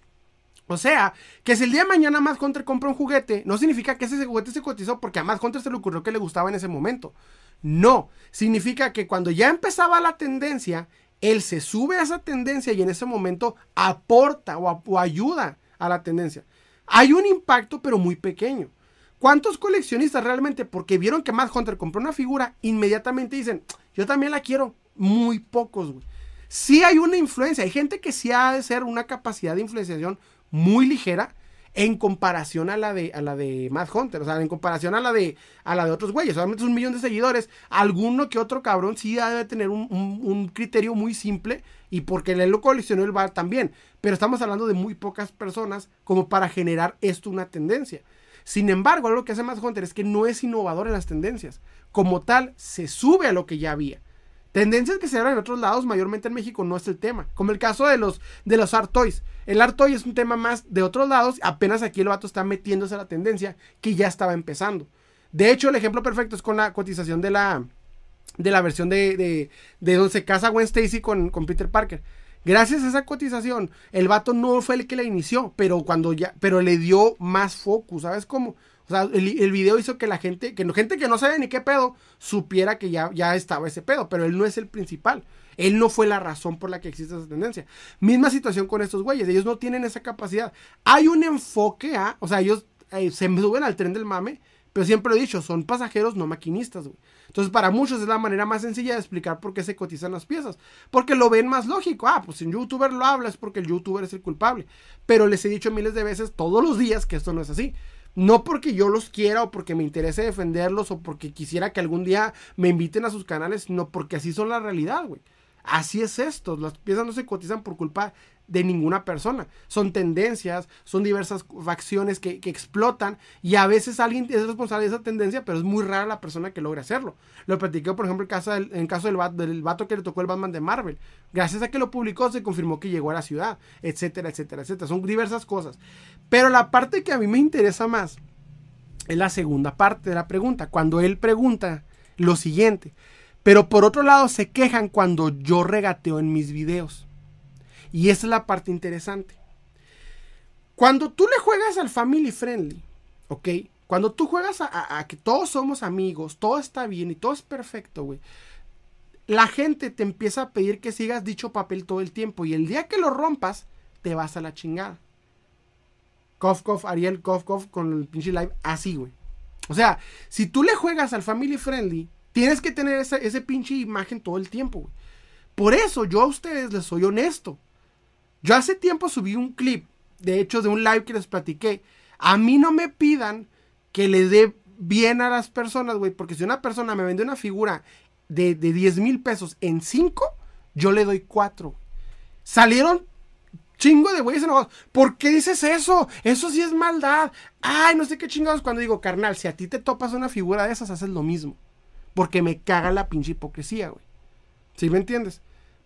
O sea, que si el día de mañana Matt Hunter compra un juguete, no significa que ese juguete se cotizó porque a Matt Hunter se le ocurrió que le gustaba en ese momento. No, significa que cuando ya empezaba la tendencia, él se sube a esa tendencia y en ese momento aporta o, o ayuda a la tendencia. Hay un impacto, pero muy pequeño. ¿Cuántos coleccionistas realmente, porque vieron que Matt Hunter compró una figura, inmediatamente dicen, yo también la quiero, muy pocos, güey. Sí hay una influencia, hay gente que sí ha de ser una capacidad de influenciación muy ligera en comparación a la de a la de Matt Hunter, o sea, en comparación a la de a la de otros güeyes, solamente es un millón de seguidores, alguno que otro cabrón sí debe tener un, criterio muy simple y porque él lo coleccionó el bar también, pero estamos hablando de muy pocas personas como para generar esto una tendencia. Sin embargo, lo que hace Matt Hunter es que no es innovador en las tendencias. Como tal, se sube a lo que ya había. Tendencias que se dan en otros lados, mayormente en México, no es el tema. Como el caso de los, de los art toys. El art toy es un tema más de otros lados. Apenas aquí el vato está metiéndose a la tendencia que ya estaba empezando. De hecho, el ejemplo perfecto es con la cotización de la, de la versión de, de, de donde se casa Gwen Stacy con, con Peter Parker. Gracias a esa cotización, el vato no fue el que la inició, pero cuando ya, pero le dio más focus, ¿sabes cómo? O sea, el, video hizo que la gente, que gente que no sabe ni qué pedo, supiera que ya, ya estaba ese pedo, pero él no es el principal. Él no fue la razón por la que existe esa tendencia. Misma situación con estos güeyes, ellos no tienen esa capacidad. Hay un enfoque a, o sea, ellos eh, se suben al tren del mame, pero siempre lo he dicho, son pasajeros, no maquinistas, güey. Entonces, para muchos es la manera más sencilla de explicar por qué se cotizan las piezas. Porque lo ven más lógico. Ah, pues si un youtuber lo habla es porque el youtuber es el culpable. Pero les he dicho miles de veces, todos los días, que esto no es así. No porque yo los quiera o porque me interese defenderlos o porque quisiera que algún día me inviten a sus canales, sino porque así son la realidad, güey. Así es esto. Las piezas no se cotizan por culpa de ninguna persona. Son tendencias, son diversas facciones que, explotan y a veces alguien es responsable de esa tendencia, pero es muy rara la persona que logra hacerlo. Lo platiqué, por ejemplo, en, caso del, caso del, del vato que le tocó el Batman de Marvel. Gracias a que lo publicó, se confirmó que llegó a la ciudad, etcétera, etcétera, etcétera. Son diversas cosas. Pero la parte que a mí me interesa más es la segunda parte de la pregunta. Cuando él pregunta lo siguiente. Pero por otro lado se quejan cuando yo regateo en mis videos. Y esa es la parte interesante. Cuando tú le juegas al family friendly, ¿ok? Cuando tú juegas a, que todos somos amigos, todo está bien y todo es perfecto, güey. La gente te empieza a pedir que sigas dicho papel todo el tiempo y el día que lo rompas, te vas a la chingada. Cof, Ariel, cof, con el pinche live, así, güey. O sea, si tú le juegas al family friendly, tienes que tener esa, ese pinche imagen todo el tiempo, güey. Por eso yo a ustedes les soy honesto. Yo hace tiempo subí un clip, de hecho, de un live que les platiqué. A mí no me pidan que le dé bien a las personas, güey, porque si una persona me vende una figura de, de 10 mil pesos en 5, yo le doy 4. Salieron chingo de güeyes enojados. ¿Por qué dices eso? Eso sí es maldad. Ay, no sé qué chingados. Cuando digo, carnal, si a ti te topas una figura de esas, haces lo mismo. Porque me caga la pinche hipocresía, güey. ¿Sí me entiendes?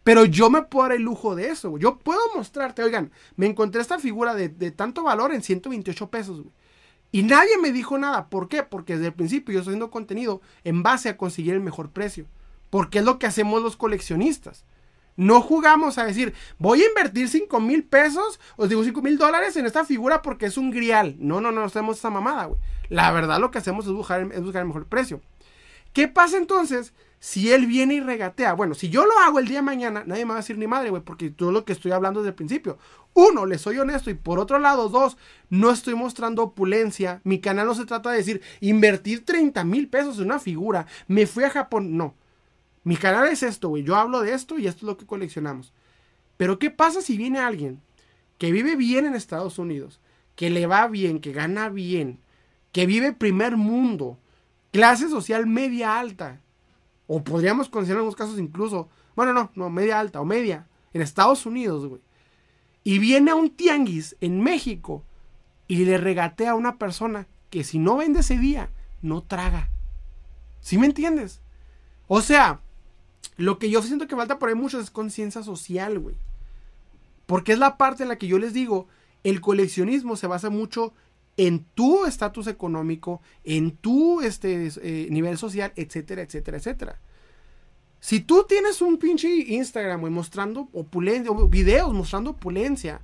Pero yo me puedo dar el lujo de eso, Yo puedo mostrarte, oigan, me encontré esta figura de, tanto valor en 128 pesos, güey. Y nadie me dijo nada. ¿Por qué? Porque desde el principio yo estoy haciendo contenido en base a conseguir el mejor precio. Porque es lo que hacemos los coleccionistas. No jugamos a decir, voy a invertir 5 mil pesos, os digo 5 mil dólares en esta figura porque es un grial. No, no, no, hacemos esa mamada, güey. La verdad lo que hacemos es buscar, el mejor precio. ¿Qué pasa entonces si él viene y regatea, bueno, si yo lo hago el día de mañana, nadie me va a decir ni madre, güey, porque todo lo que estoy hablando desde el principio. Uno, le soy honesto y por otro lado, dos, no estoy mostrando opulencia. Mi canal no se trata de decir, invertir 30 mil pesos en una figura, me fui a Japón, no. Mi canal es esto, güey, yo hablo de esto y esto es lo que coleccionamos. Pero ¿qué pasa si viene alguien que vive bien en Estados Unidos, que le va bien, que gana bien, que vive primer mundo, clase social media alta, o podríamos considerar en algunos casos incluso, bueno, no, no, media alta o media, en Estados Unidos, güey. y viene a un tianguis en México y le regatea a una persona que si no vende ese día, no traga. ¿Sí me entiendes? O sea, lo que yo siento que falta por ahí mucho es conciencia social, güey. Porque es la parte en la que yo les digo, el coleccionismo se basa mucho en tu estatus económico, en tu este, eh, nivel social, etcétera, etcétera, etcétera. Si tú tienes un pinche Instagram, güey, mostrando opulencia, videos mostrando opulencia,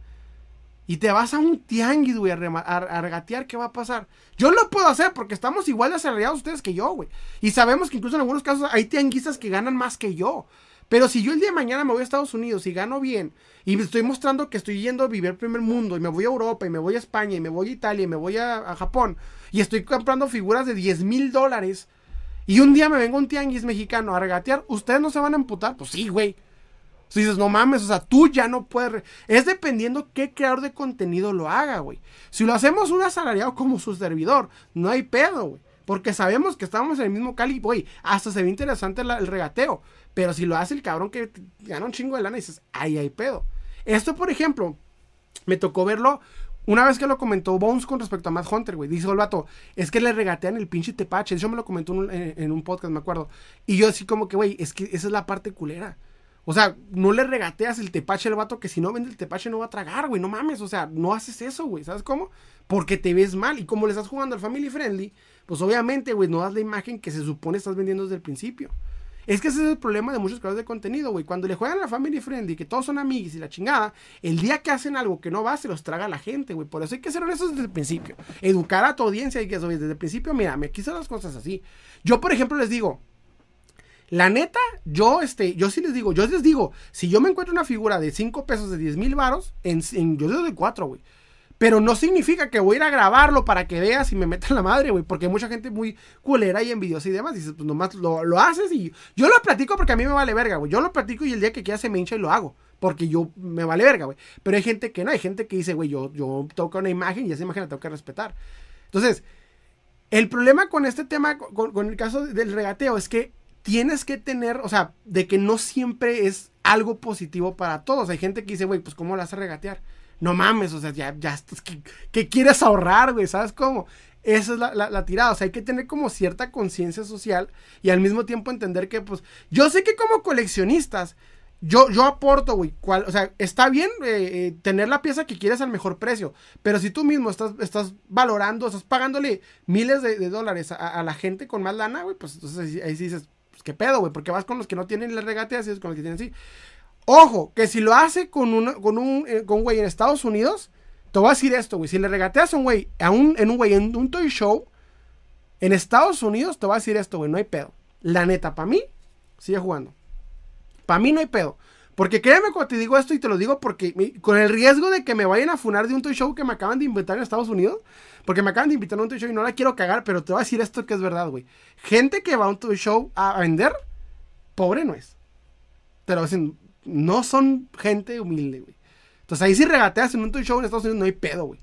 y te vas a un tianguis, güey, a, regatear, ¿qué va a pasar? Yo lo puedo hacer porque estamos igual de ustedes que yo, güey. Y sabemos que incluso en algunos casos hay tianguistas que ganan más que yo. Pero si yo el día de mañana me voy a Estados Unidos y gano bien, y me estoy mostrando que estoy yendo a vivir el primer mundo, y me voy a Europa, y me voy a España, y me voy a Italia, y me voy a, Japón, y estoy comprando figuras de 10 mil dólares, y un día me vengo un tianguis mexicano a regatear, ¿ustedes no se van a emputar? Pues sí, güey. Si dices, no mames, o sea, tú ya no puedes. Es dependiendo qué creador de contenido lo haga, güey. Si lo hacemos un asalariado como su servidor, no hay pedo, güey. Porque sabemos que estamos en el mismo cali, güey. Hasta se ve interesante el regateo. Pero si lo hace el cabrón que gana un chingo de lana, dices, ahí hay pedo. Esto, por ejemplo, me tocó verlo una vez que lo comentó Bones con respecto a Matt Hunter, güey. Dice el vato, es que le regatean el pinche tepache. Eso me lo comentó en un podcast, me acuerdo. Y yo así como que, güey, es que esa es la parte culera. O sea, no le regateas el tepache al vato que si no vende el tepache no va a tragar, güey. No mames, o sea, no haces eso, güey. ¿Sabes cómo? Porque te ves mal. Y como le estás jugando al family friendly, pues obviamente, güey, no das la imagen que se supone estás vendiendo desde el principio. Es que ese es el problema de muchos creadores de contenido, güey. Cuando le juegan a la family friendly, que todos son amigos y la chingada, el día que hacen algo que no va, se los traga la gente, güey. Por eso hay que ser honestos desde el principio. Educar a tu audiencia y que desde el principio, mira, me quiso las cosas así. Yo, por ejemplo, les digo, la neta, yo, este, yo sí les digo, yo les digo, si yo me encuentro una figura de 5 pesos de 10 mil varos, en, yo les doy 4, güey. Pero no significa que voy a ir a grabarlo para que veas y me metan la madre, güey. Porque hay mucha gente muy culera y envidiosa y demás. Dices, pues nomás lo, lo, haces y yo lo platico porque a mí me vale verga, güey. Yo lo platico y el día que quiera se me hincha y lo hago. Porque yo me vale verga, güey. Pero hay gente que no, hay gente que dice, güey, yo, yo toco una imagen y esa imagen la tengo que respetar. Entonces, el problema con este tema, con, con el caso del regateo, es que tienes que tener, o sea, de que no siempre es algo positivo para todos. Hay gente que dice, güey, pues ¿cómo la a regatear? No mames, o sea, ya, ya, ¿qué, quieres ahorrar, güey? ¿Sabes cómo? Esa es la, tirada. O sea, hay que tener como cierta conciencia social y al mismo tiempo entender que, pues, yo sé que como coleccionistas, yo, yo aporto, güey. O sea, está bien eh, eh, tener la pieza que quieres al mejor precio. Pero si tú mismo estás, estás valorando, estás pagándole miles de, dólares a, la gente con más lana, güey, pues entonces ahí sí dices, qué pedo, güey, porque vas con los que no tienen la regatea, así es con los que tienen sí. Ojo, que si lo hace con un, con un, eh, con güey en Estados Unidos, te voy a decir esto, güey, si le regateas a un güey, a un, en un güey, en un toy show, en Estados Unidos, te voy a decir esto, güey, no hay pedo. La neta, para mí, sigue jugando. Para mí no hay pedo. Porque créeme cuando te digo esto y te lo digo porque con el riesgo de que me vayan a funar de un toy show que me acaban de inventar en Estados Unidos, porque me acaban de invitar a un toy show y no la quiero cagar, pero te voy a decir esto que es verdad, güey. Gente que va a un toy show a vender, pobre no es. Te lo dicen, no son gente humilde, güey. Entonces ahí si regateas en un toy show en Estados Unidos no hay pedo, güey.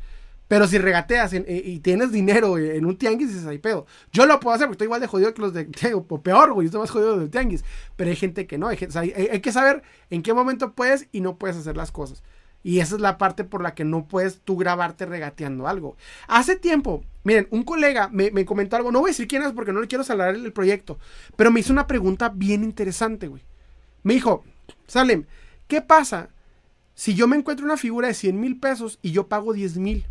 Pero si regateas eh, y tienes dinero en un tianguis, dices, hay pedo. Yo lo puedo hacer porque estoy igual de jodido que los de. O peor, güey. Yo estoy más jodido del tianguis. Pero hay gente que no. Hay, hay, que saber en qué momento puedes y no puedes hacer las cosas. Y esa es la parte por la que no puedes tú grabarte regateando algo. Hace tiempo, miren, un colega me, me comentó algo. No voy a decir quién es porque no le quiero salar el, el proyecto. Pero me hizo una pregunta bien interesante, güey. Me dijo, Salem, ¿qué pasa si yo me encuentro una figura de 100 mil pesos y yo pago 10 mil?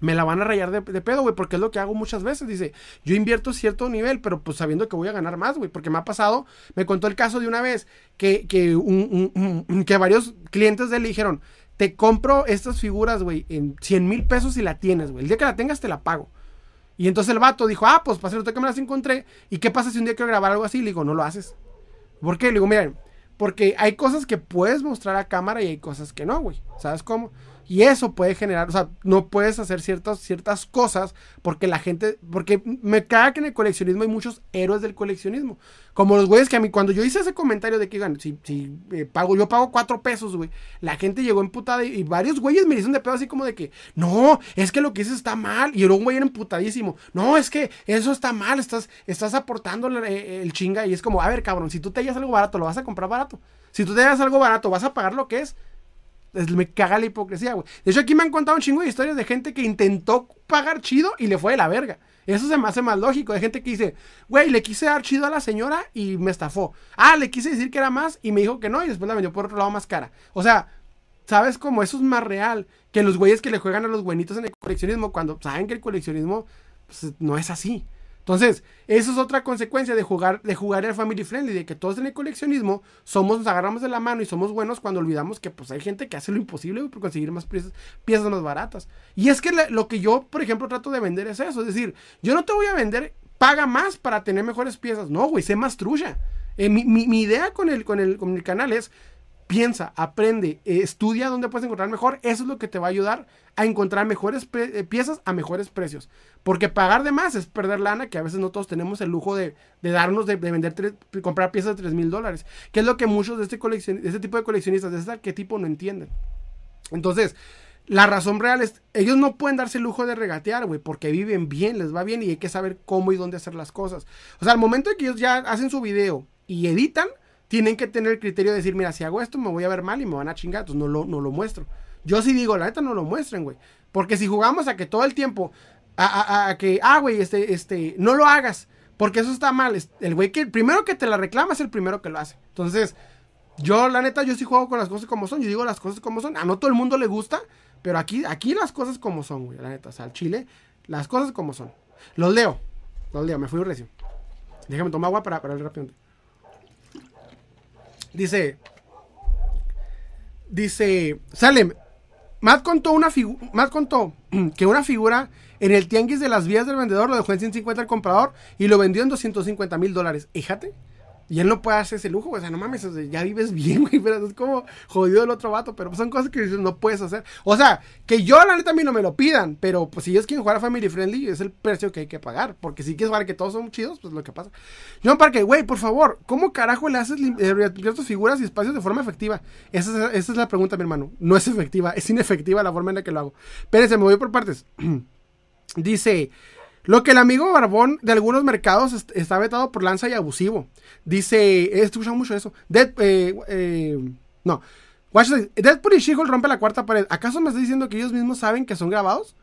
me la van a rayar de, pedo, güey, porque es lo que hago muchas veces. Dice, yo invierto cierto nivel, pero pues sabiendo que voy a ganar más, güey, porque me ha pasado, me contó el caso de una vez que, que, un, que varios clientes de él le dijeron, te compro estas figuras, güey, en 100 mil pesos y la tienes, güey. El día que la tengas te la pago. Y entonces el vato dijo, ah, pues para hacer que me las encontré. ¿Y qué pasa si un día quiero grabar algo así? Le digo, no lo haces. ¿Por qué? Le digo, miren, porque hay cosas que puedes mostrar a cámara y hay cosas que no, güey. ¿Sabes cómo? Y eso puede generar, o sea, no puedes hacer ciertas, ciertas cosas porque la gente, porque me caga que en el coleccionismo hay muchos héroes del coleccionismo. Como los güeyes que a mí, cuando yo hice ese comentario de que, si, si eh, pago, yo pago cuatro pesos, güey, la gente llegó emputada y, varios güeyes me dicen de pedo así como de que, no, es que lo que hice está mal. Y era un güey era emputadísimo, no, es que eso está mal, estás, estás aportando el, eh, el chinga. Y es como, a ver, cabrón, si tú te hallas algo barato, lo vas a comprar barato. Si tú te hallas algo barato, vas a pagar lo que es me caga la hipocresía, güey. De hecho, aquí me han contado un chingo de historias de gente que intentó pagar chido y le fue de la verga. Eso se me hace más lógico. De gente que dice, güey, le quise dar chido a la señora y me estafó. Ah, le quise decir que era más y me dijo que no y después la vendió por otro lado más cara. O sea, ¿sabes cómo? Eso es más real que los güeyes que le juegan a los buenitos en el coleccionismo cuando saben que el coleccionismo pues, no es así. Entonces, eso es otra consecuencia de jugar, de jugar el family friendly, de que todos en el coleccionismo somos, nos agarramos de la mano y somos buenos cuando olvidamos que pues hay gente que hace lo imposible por conseguir más piezas, piezas más baratas. Y es que lo que yo, por ejemplo, trato de vender es eso, es decir, yo no te voy a vender, paga más para tener mejores piezas. No, güey, sé más trucha. Eh, mi, mi, idea con el, con, el, con el canal es piensa, aprende, eh, estudia dónde puedes encontrar mejor. Eso es lo que te va a ayudar a encontrar mejores eh, piezas a mejores precios. Porque pagar de más es perder lana, que a veces no todos tenemos el lujo de, darnos, de, vender, comprar piezas de 3 mil dólares. Que es lo que muchos de este, de este tipo de coleccionistas, de este arquetipo, no entienden. Entonces, la razón real es, ellos no pueden darse el lujo de regatear, güey, porque viven bien, les va bien y hay que saber cómo y dónde hacer las cosas. O sea, al momento de que ellos ya hacen su video y editan, tienen que tener el criterio de decir, mira, si hago esto me voy a ver mal y me van a chingar, entonces no lo, no lo muestro. Yo sí digo, la neta no lo muestren, güey. Porque si jugamos a que todo el tiempo, a, que, ah, güey, este, este, no lo hagas, porque eso está mal. El güey que, el primero que te la reclama es el primero que lo hace. Entonces, yo, la neta, yo sí juego con las cosas como son. Yo digo las cosas como son. A no todo el mundo le gusta, pero aquí, aquí las cosas como son, güey, la neta. O sea, al chile, las cosas como son. Los leo, los leo, me fui recio. Déjame tomar agua para, para el rápido. Dice. Dice. Salem. Matt contó, una contó que una figura en el tianguis de las vías del vendedor lo dejó en 150 al comprador y lo vendió en 250 mil dólares. Fíjate. Y él no puede hacer ese lujo, O sea, no mames, ya vives bien, güey. Pero es como jodido el otro vato. Pero son cosas que no puedes hacer. O sea, que yo la neta a mí no me lo pidan. Pero pues si ellos quieren jugar a Family Friendly, es el precio que hay que pagar. Porque si quieres jugar que todos son chidos, pues lo que pasa. John Parker, güey, por favor, ¿cómo carajo le haces limpiar tus figuras y espacios de forma efectiva? Esa es, esa es la pregunta, mi hermano. No es efectiva, es inefectiva la forma en la que lo hago. Espérense, me voy por partes. Dice. Lo que el amigo Barbón de algunos mercados está vetado por lanza y abusivo. Dice, he escuchado mucho eso. Dead, eh, eh, no. Deadpool y she rompe la cuarta pared. ¿Acaso me estás diciendo que ellos mismos saben que son grabados?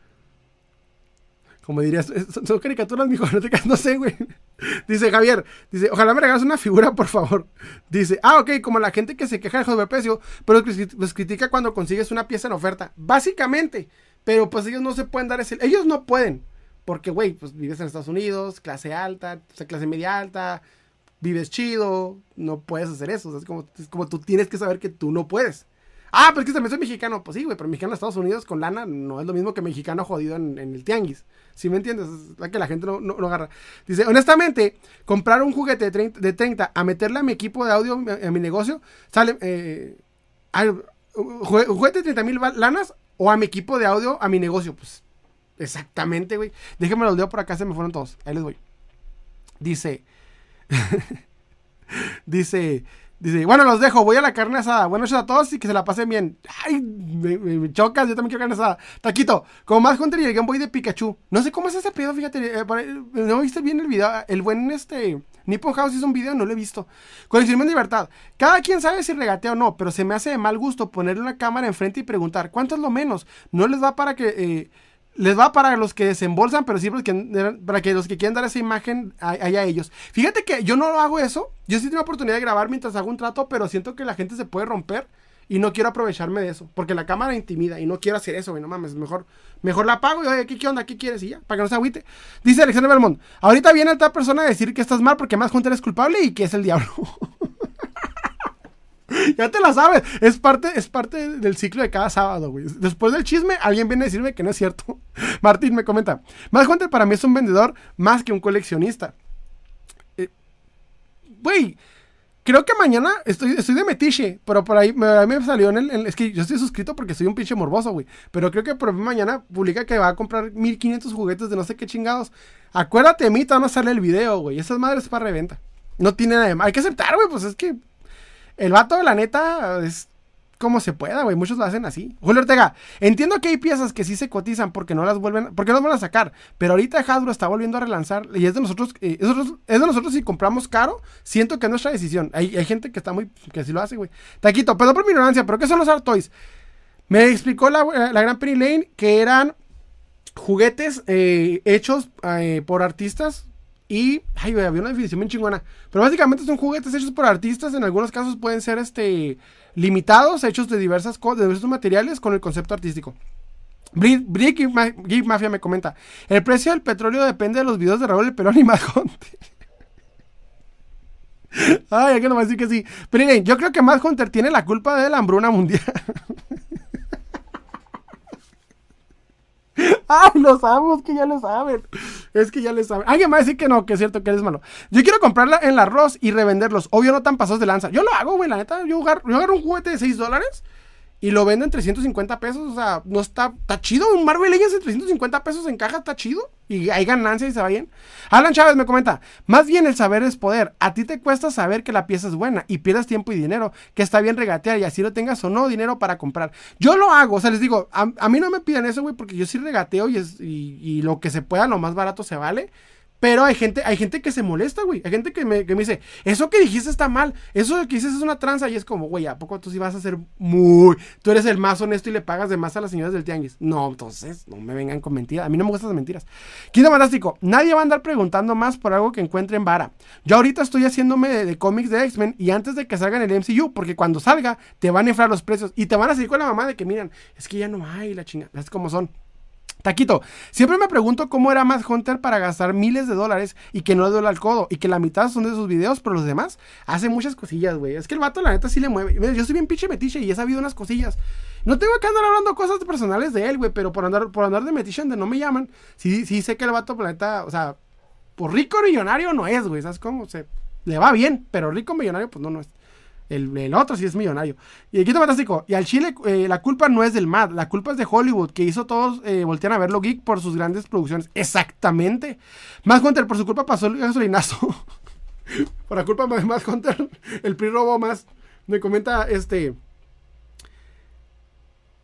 Como dirías, son caricaturas, mijo, no, no sé, güey. Dice Javier, dice, ojalá me regales una figura, por favor. Dice, ah, ok, como la gente que se queja de precio, pero los critica cuando consigues una pieza en oferta. Básicamente, pero pues ellos no se pueden dar ese, ellos no pueden. Porque, güey, pues vives en Estados Unidos, clase alta, o sea, clase media alta, vives chido, no puedes hacer eso. es, como, es como tú tienes que saber que tú no puedes. Ah, pero es que también soy mexicano. Pues sí, güey, pero mexicano en Estados Unidos con lana no es lo mismo que mexicano jodido en, el tianguis. ¿Sí me entiendes? Es la que la gente no, no, agarra. Dice, honestamente, comprar un juguete de 30, a meterle a mi equipo de audio, a, mi negocio, sale... Eh, juguete de 30 mil lanas o a mi equipo de audio, a mi negocio. Pues Exactamente, güey. Déjenme los leo por acá, se me fueron todos. Ahí les voy. Dice. dice. Dice, bueno, los dejo, voy a la carne asada. Buenas noches a todos y que se la pasen bien. Ay, me, chocas, yo también quiero carne asada. Taquito, como más Hunter y el Game Boy de Pikachu. No sé cómo es ese pedo, fíjate. Eh, no viste bien el video. El buen este. Nippon House hizo un video, no lo he visto. Coleccionismo en libertad. Cada quien sabe si regatea o no, pero se me hace de mal gusto ponerle una cámara enfrente y preguntar, ¿cuánto es lo menos? No les va para que. Eh, les va para los que desembolsan, pero sí para que los que quieren dar esa imagen haya ellos. Fíjate que yo no lo hago eso. Yo sí tengo la oportunidad de grabar mientras hago un trato, pero siento que la gente se puede romper y no quiero aprovecharme de eso. Porque la cámara intimida y no quiero hacer eso, güey. No mames, mejor, mejor la apago y oye, ¿qué, ¿qué onda? ¿Qué quieres? Y ya, para que no se agüite. Dice Alexander Belmont. Ahorita viene otra persona a decir que estás mal porque más Hunter es culpable y que es el diablo. ya te la sabes. Es parte, es parte del ciclo de cada sábado, güey. Después del chisme, alguien viene a decirme que no es cierto. Martín me comenta. Más Hunter para mí es un vendedor más que un coleccionista. Eh, güey. creo que mañana estoy, estoy de metiche, pero por ahí me, me salió en el, Es que yo estoy suscrito porque soy un pinche morboso, güey. Pero creo que por mañana publica que va a comprar 1500 juguetes de no sé qué chingados. Acuérdate de mí, te van a salir el video, güey. Esas madres es para reventa. No tiene nada de. Hay que aceptar, güey, pues es que el vato, la neta, es como se pueda, güey. Muchos lo hacen así. Julio Ortega, entiendo que hay piezas que sí se cotizan porque no las vuelven, porque no las van a sacar. Pero ahorita Hasbro está volviendo a relanzar y es de nosotros, eh, es de nosotros si compramos caro, siento que es nuestra decisión. Hay, gente que está muy, que sí lo hace, güey. Taquito, perdón por mi ignorancia, pero ¿qué son los Art Toys? Me explicó la, la gran Penny Lane que eran juguetes eh, hechos eh, por artistas y, ay, había una definición bien chingona. Pero básicamente son juguetes hechos por artistas. En algunos casos pueden ser este, limitados, hechos de, diversas de diversos materiales con el concepto artístico. Brick Geek Mafia me comenta: El precio del petróleo depende de los videos de Raúl El Perón y Hunter Ay, hay que no va a decir que sí. Pero miren, yo creo que Mad Hunter tiene la culpa de la hambruna mundial. Ay, lo sabemos, que ya lo saben. Es que ya lo saben. Alguien va a decir que no, que es cierto que eres malo. Yo quiero comprarla en el arroz y revenderlos. Obvio, no tan pasos de lanza. Yo lo hago, güey, la neta. Yo agarro, yo agarro un juguete de 6 dólares y lo venden 350 pesos. O sea, no está, está chido. Un Marvel Legends en 350 pesos en caja está chido. Y hay ganancia y se va bien. Alan Chávez me comenta: Más bien el saber es poder. A ti te cuesta saber que la pieza es buena y pierdas tiempo y dinero. Que está bien regatear y así lo tengas o no dinero para comprar. Yo lo hago. O sea, les digo: A, mí no me piden eso, güey, porque yo sí regateo y, es, y lo que se pueda, lo más barato se vale. Pero hay gente, hay gente que se molesta, güey. Hay gente que me, que me, dice, eso que dijiste está mal. Eso que dices es una tranza. Y es como, güey, ¿a poco tú sí vas a ser muy... Tú eres el más honesto y le pagas de más a las señoras del tianguis? No, entonces, no me vengan con mentiras. A mí no me gustan las mentiras. Quinto fantástico. Nadie va a andar preguntando más por algo que encuentre en vara. Yo ahorita estoy haciéndome de, cómics de X-Men y antes de que salga en el MCU, porque cuando salga, te van a inflar los precios y te van a seguir con la mamá de que, miran, es que ya no hay la chingada. Es como son. Taquito, siempre me pregunto cómo era más Hunter para gastar miles de dólares y que no le duele al codo y que la mitad son de sus videos, pero los demás hace muchas cosillas, güey. Es que el vato, la neta, sí le mueve. Yo soy bien pinche metiche y he sabido unas cosillas. No tengo que andar hablando cosas personales de él, güey, pero por andar, por andar de metiche donde no me llaman, sí, sí sé que el vato, la neta, o sea, por rico millonario no es, güey. ¿Sabes cómo? se le va bien, pero rico millonario, pues no, no es. El, otro sí es millonario. Y Quinto Fantástico. Y al Chile, eh, la culpa no es del MAD, la culpa es de Hollywood, que hizo todos eh, voltean a verlo geek por sus grandes producciones. Exactamente. Más Hunter, por su culpa pasó el gasolinazo. por la culpa de Más Hunter, el PRI robó más. Me comenta este.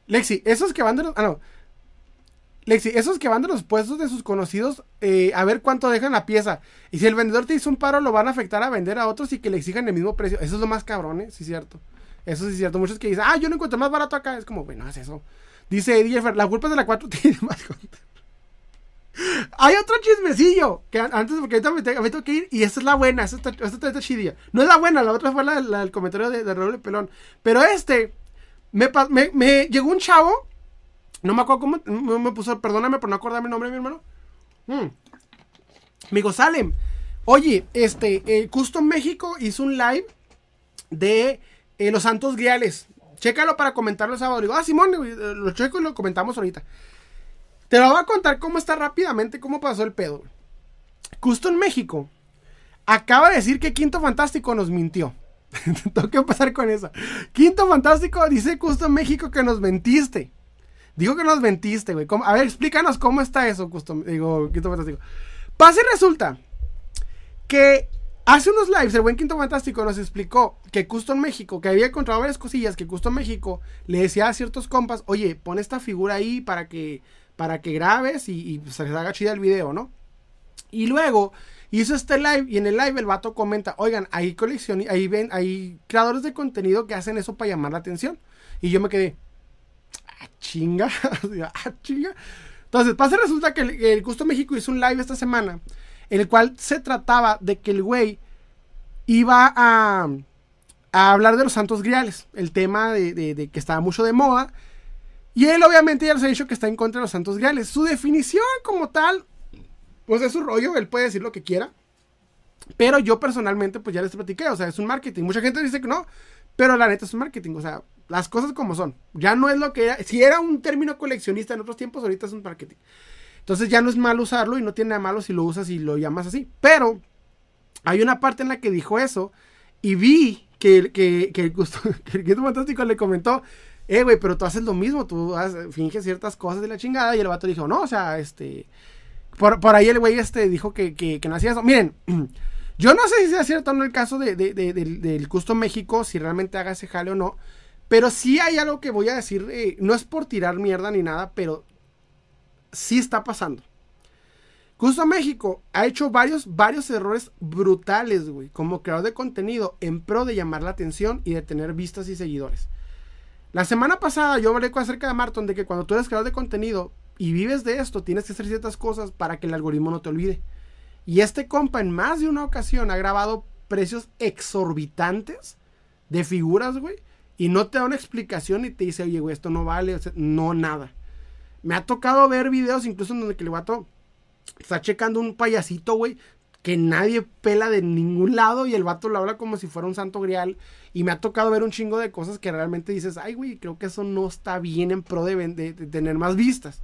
Lexi, esos que van de los. Ah, no. Lexi, esos que van de los puestos de sus conocidos eh, a ver cuánto dejan la pieza. Y si el vendedor te hizo un paro, lo van a afectar a vender a otros y que le exijan el mismo precio. Eso es lo más cabrón, ¿eh? Sí, cierto. Eso sí es cierto. Muchos que dicen, ah, yo lo encuentro más barato acá. Es como, bueno, es eso. Dice Eddie la culpa es de la 4 tiene más Hay otro chismecillo. Que antes, porque ahorita me, tengo, que ir. Y esta es la buena. Esta está, esta está chidilla. No es la buena, la otra fue la, del comentario de, de Raúl Pelón. Pero este, me llegó un chavo no me acuerdo cómo me puso, perdóname por no acordarme el nombre de mi hermano. Mm. Amigo Salem. Oye, este, eh, Custom México hizo un live de eh, los Santos Griales. Chécalo para comentarlo el sábado. Digo, ah, Simón, eh, lo checo y lo comentamos ahorita. Te lo voy a contar cómo está rápidamente, cómo pasó el pedo. Custom México acaba de decir que Quinto Fantástico nos mintió. Tengo que pasar con eso. Quinto Fantástico dice Custom México que nos mentiste. Digo que nos mentiste, güey. A ver, explícanos cómo está eso, custom. Digo, Quinto Fantástico. Pase resulta que hace unos lives el buen Quinto Fantástico nos explicó que Custom México, que había encontrado varias cosillas, que Custom México le decía a ciertos compas, oye, pon esta figura ahí para que, para que grabes y, se les haga chida el video, ¿no? Y luego hizo este live y en el live el vato comenta, oigan, hay colección, ahí ven, hay creadores de contenido que hacen eso para llamar la atención. Y yo me quedé, ah, chinga, ah, chinga. Entonces, pasa resulta que el, Gusto México hizo un live esta semana, en el cual se trataba de que el güey iba a, a hablar de los santos griales, el tema de, que estaba mucho de moda. Y él obviamente ya les ha dicho que está en contra de los santos griales. Su definición como tal, pues es su rollo, él puede decir lo que quiera. Pero yo personalmente, pues ya les platiqué, o sea, es un marketing. Mucha gente dice que no, pero la neta es un marketing, o sea, las cosas como son. Ya no es lo que era. Si era un término coleccionista en otros tiempos, ahorita es un marketing. Entonces ya no es malo usarlo y no tiene nada malo si lo usas y lo llamas así. Pero hay una parte en la que dijo eso y vi que, que, que, que el Fantástico le comentó, eh, güey, pero tú haces lo mismo, tú finges ciertas cosas de la chingada y el vato dijo, no, o sea, este... Por, por ahí el güey este dijo que, que, que no hacía eso. Miren, yo no sé si sea cierto o no el caso de, de, del, del Custom México, si realmente haga ese jale o no. Pero sí hay algo que voy a decir, eh, no es por tirar mierda ni nada, pero sí está pasando. Justo México ha hecho varios, varios errores brutales, güey, como creador de contenido en pro de llamar la atención y de tener vistas y seguidores. La semana pasada yo hablé acerca de Marton de que cuando tú eres creador de contenido y vives de esto, tienes que hacer ciertas cosas para que el algoritmo no te olvide. Y este compa en más de una ocasión ha grabado precios exorbitantes de figuras, güey. Y no te da una explicación y te dice, oye, güey, esto no vale, no nada. Me ha tocado ver videos incluso en donde el vato está checando un payasito, güey, que nadie pela de ningún lado y el vato lo habla como si fuera un santo grial. Y me ha tocado ver un chingo de cosas que realmente dices, ay, güey, creo que eso no está bien en pro de, de tener más vistas.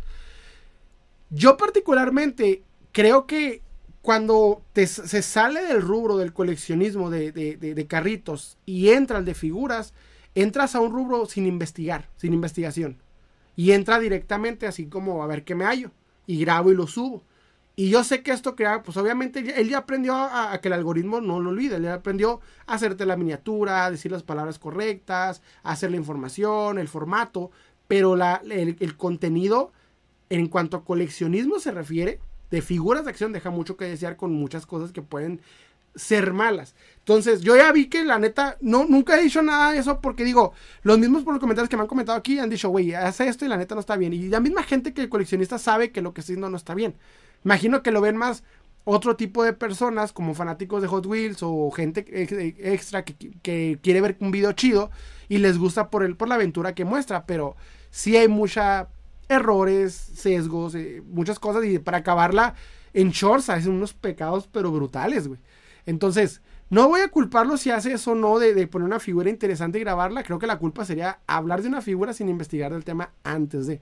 Yo particularmente creo que cuando se sale del rubro del coleccionismo de, carritos y entra al de figuras, entras a un rubro sin investigar, sin investigación. Y entra directamente así como a ver qué me hallo. Y grabo y lo subo. Y yo sé que esto crea, pues obviamente él ya aprendió a, que el algoritmo no lo olvide. Él ya aprendió a hacerte la miniatura, a decir las palabras correctas, a hacer la información, el formato. Pero la, el contenido, en cuanto a coleccionismo se refiere, de figuras de acción deja mucho que desear con muchas cosas que pueden ser malas. Entonces, yo ya vi que la neta, no, nunca he dicho nada de eso porque digo, los mismos por los comentarios que me han comentado aquí han dicho, güey, hace esto y la neta no está bien. Y la misma gente que el coleccionista sabe que lo que está haciendo no está bien. Imagino que lo ven más otro tipo de personas como fanáticos de Hot Wheels o gente extra que, quiere ver un video chido y les gusta por, el, por la aventura que muestra, pero sí hay mucha errores, sesgos, eh, muchas cosas. Y para acabarla en shorts, hacen unos pecados, pero brutales, güey. Entonces, no voy a culparlo si hace eso o no de, poner una figura interesante y grabarla. Creo que la culpa sería hablar de una figura sin investigar del tema antes de.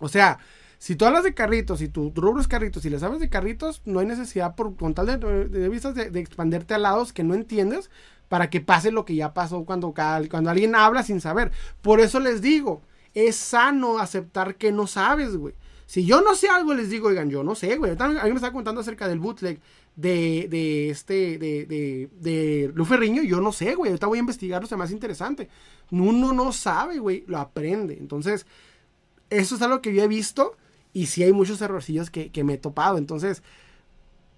O sea, si tú hablas de carritos y tu rubro es carritos y les hablas de carritos, no hay necesidad por con tal de, de vistas de, expanderte a lados que no entiendes para que pase lo que ya pasó cuando, cuando alguien habla sin saber. Por eso les digo, es sano aceptar que no sabes, güey. Si yo no sé algo, les digo, oigan, yo no sé, güey. Alguien me estaba contando acerca del bootleg de, de este, de, de, de Luferriño. Yo no sé, güey. Ahorita voy a investigarlo, es más interesante. Uno no sabe, güey. Lo aprende. Entonces, eso es algo que yo he visto. Y sí hay muchos errorcillos que, que me he topado. Entonces,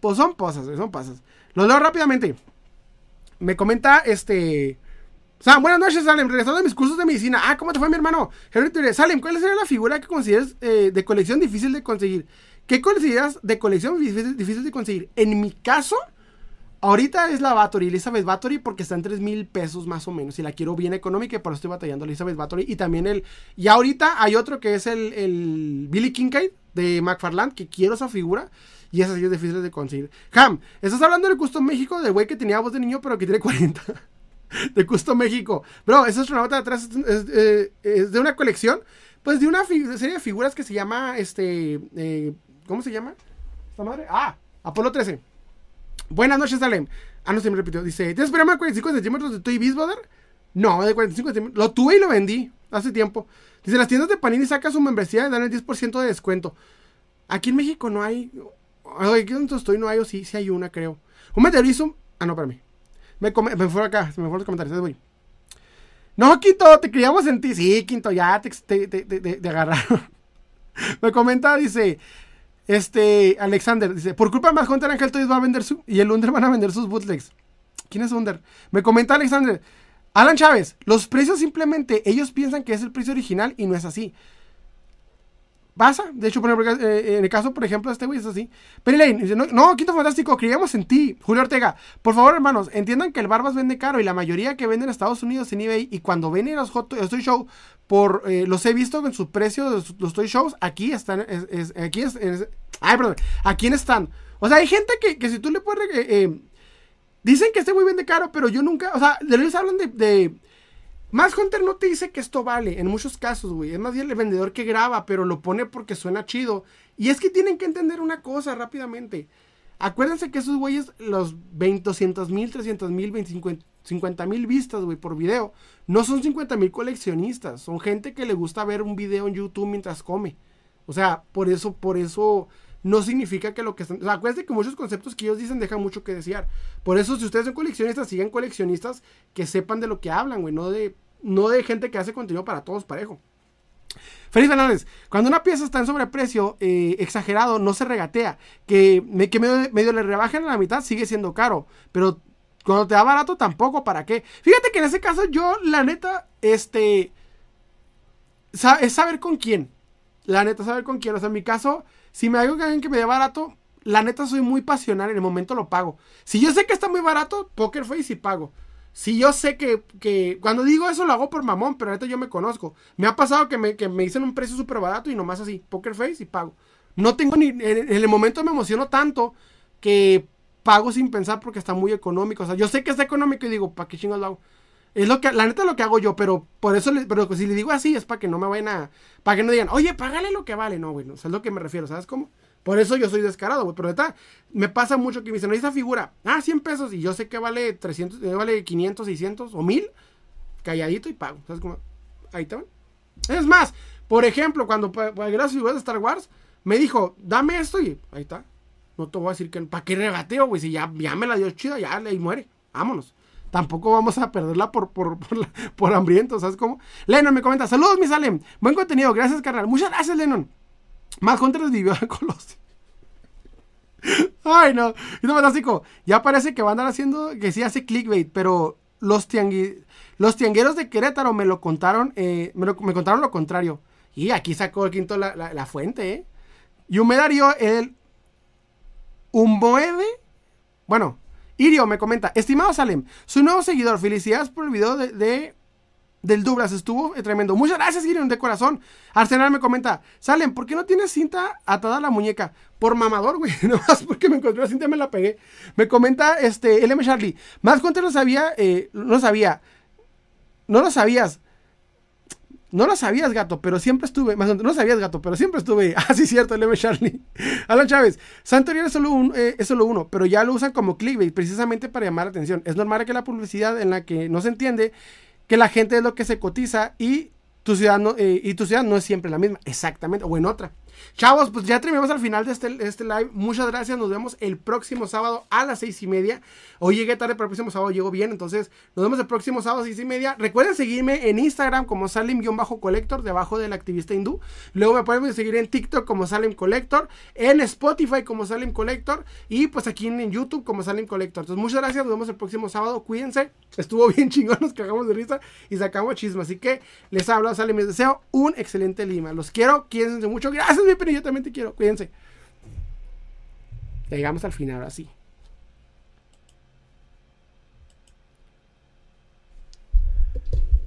pues son cosas, son cosas. Lo leo rápidamente. Me comenta este. O buenas noches, Salem. Regresando a mis cursos de medicina. Ah, ¿cómo te fue, mi hermano? Salem, ¿cuál sería la figura que consideras eh, de colección difícil de conseguir? ¿Qué consideras de colección difícil, de conseguir? En mi caso, ahorita es la Battery, Elizabeth Battery, porque está en 3 mil pesos más o menos. Y la quiero bien económica y por eso estoy batallando Elizabeth Battery. Y también el. Y ahorita hay otro que es el, el Billy Kincaid de McFarland, que quiero esa figura. Y esa sí es difícil de conseguir. Ham, ¿estás hablando del Custom México? Del güey que tenía voz de niño, pero que tiene 40. de Custo México. Bro, esa astronauta de atrás eh, es, de una colección, pues de una serie de figuras que se llama, este, eh, ¿cómo se llama? ¿Esta madre? Ah, Apolo 13. Buenas noches, Salem. Ah, no se me repitió. Dice, ¿tienes programa de 45 centímetros de Toy No, de 45 centímetros. Lo tuve y lo vendí hace tiempo. Dice, las tiendas de Panini sacan su membresía y dan el 10% de descuento. Aquí en México no hay... Aquí donde estoy no hay, o sí, sí hay una, creo. Un meteorizo... Ah, no, espérame. Me, me fue acá, me fue los comentarios, güey. No, Quinto, te criamos en ti. Sí, Quinto, ya te, te, te, agarraron. me comenta, dice, este, Alexander, dice, por culpa de más Hunter Ángel Toys va a vender su, y el Under van a vender sus bootlegs. ¿Quién es Under? Me comenta Alexander, Alan Chávez, los precios simplemente, ellos piensan que es el precio original y no es así. Pasa, de hecho, eh, en el caso, por ejemplo, de este güey es así. Penny Lane dice, no, Quinto Fantástico, creíamos en ti. Julio Ortega, por favor, hermanos, entiendan que el Barbas vende caro y la mayoría que venden en Estados Unidos en eBay y cuando ven los Hot Toy Show, por, eh, los he visto en su precio de los, Toy Shows, aquí están, aquí es, ay, perdón, aquí están. O sea, hay gente que, que si tú le puedes, eh, dicen que este güey vende caro, pero yo nunca, o sea, de ellos hablan de más Hunter no te dice que esto vale, en muchos casos, güey. Es más bien el vendedor que graba, pero lo pone porque suena chido. Y es que tienen que entender una cosa rápidamente. Acuérdense que esos güeyes, los 20, 200 mil, 300 mil, 50 mil vistas, güey, por video, no son 50 mil coleccionistas. Son gente que le gusta ver un video en YouTube mientras come. O sea, por eso, por eso no significa que lo que están. O sea, acuérdense que muchos conceptos que ellos dicen dejan mucho que desear. Por eso, si ustedes son coleccionistas, sigan coleccionistas que sepan de lo que hablan, güey. No de, no de gente que hace contenido para todos parejo. Feliz Fernández, cuando una pieza está en sobreprecio eh, exagerado, no se regatea. Que, que medio, medio, le rebajen a la mitad sigue siendo caro. Pero cuando te da barato, tampoco, ¿para qué? Fíjate que en ese caso, yo, la neta, este. es saber con quién. La neta, saber con quién. O sea, en mi caso, si me hago alguien que me dé barato, la neta soy muy pasional, en el momento lo pago. Si yo sé que está muy barato, Poker Face y pago. Si yo sé que, que, cuando digo eso lo hago por mamón, pero ahorita yo me conozco. Me ha pasado que me, que me dicen un precio súper barato y nomás así, Poker Face y pago. No tengo ni, en, el momento me emociono tanto que pago sin pensar porque está muy económico. O sea, yo sé que está económico y digo, ¿para qué chingados lo hago? Es lo que, la neta lo que hago yo, pero por eso, pero si le digo así es para que no me vayan a, para que no digan, oye, págale lo que vale. No, güey, no, o sea, es lo que me refiero, ¿sabes cómo? Por eso yo soy descarado, güey. Pero neta, me pasa mucho que me dicen, esa figura, ah, 100 pesos y yo sé que vale 300, eh, vale 500, 600 o 1000, calladito y pago. ¿Sabes cómo? Ahí está. Es más, por ejemplo, cuando pagué las de Star Wars, me dijo, dame esto y ahí está. No te voy a decir que, ¿para qué regateo, güey? Si ya, ya me la dio chida, ya le muere. Vámonos tampoco vamos a perderla por, por, por, por hambriento, ¿sabes cómo? Lennon me comenta, saludos, mi Salem, buen contenido, gracias, carnal. Muchas gracias, Lennon. Más Contreras vivió a Colosio. Ay, no. No, fantástico. Ya parece que van a andar haciendo, que sí hace clickbait, pero los, tiangui, los tiangueros de Querétaro me lo contaron, eh, me, me, contaron lo contrario. Y aquí sacó el quinto la, la, fuente, ¿eh? Y Humedario, el Humboede, bueno, Irio me comenta, estimado Salem, su nuevo seguidor, felicidades por el video de, del Douglas, estuvo tremendo. Muchas gracias, Irio, de corazón. Arsenal me comenta, Salem, ¿por qué no tienes cinta atada a la muñeca? Por mamador, güey, nomás porque me encontré la cinta y me la pegué. Me comenta, este, LM Charlie, más cuenta lo sabía, eh, no sabía, no lo sabías. No lo sabías, gato, pero siempre estuve. Más, no lo sabías, gato, pero siempre estuve. Ah, sí, cierto, el M. Charlie. Alan Chávez. Santorio es solo, un, eh, es solo uno, pero ya lo usan como clickbait, precisamente para llamar la atención. Es normal que la publicidad en la que no se entiende que la gente es lo que se cotiza y tu ciudad no, eh, y tu ciudad no es siempre la misma. Exactamente, o en otra. Chavos, pues ya terminamos al final de este, este live. Muchas gracias. Nos vemos el próximo sábado a las seis y media. Hoy llegué tarde, pero el próximo sábado llego bien. Entonces, nos vemos el próximo sábado a seis y media. Recuerden seguirme en Instagram como Salim-Collector, debajo del activista hindú. Luego me pueden seguir en TikTok como Salim Collector, en Spotify como Salim Collector y pues aquí en YouTube como Salim Collector. Entonces, muchas gracias. Nos vemos el próximo sábado. Cuídense. Estuvo bien chingón, nos cagamos de risa y sacamos chisme. Así que les hablo, Salim. Les deseo un excelente Lima. Los quiero. Cuídense mucho. Gracias, pero yo también te quiero. Cuídense. Llegamos al final, así.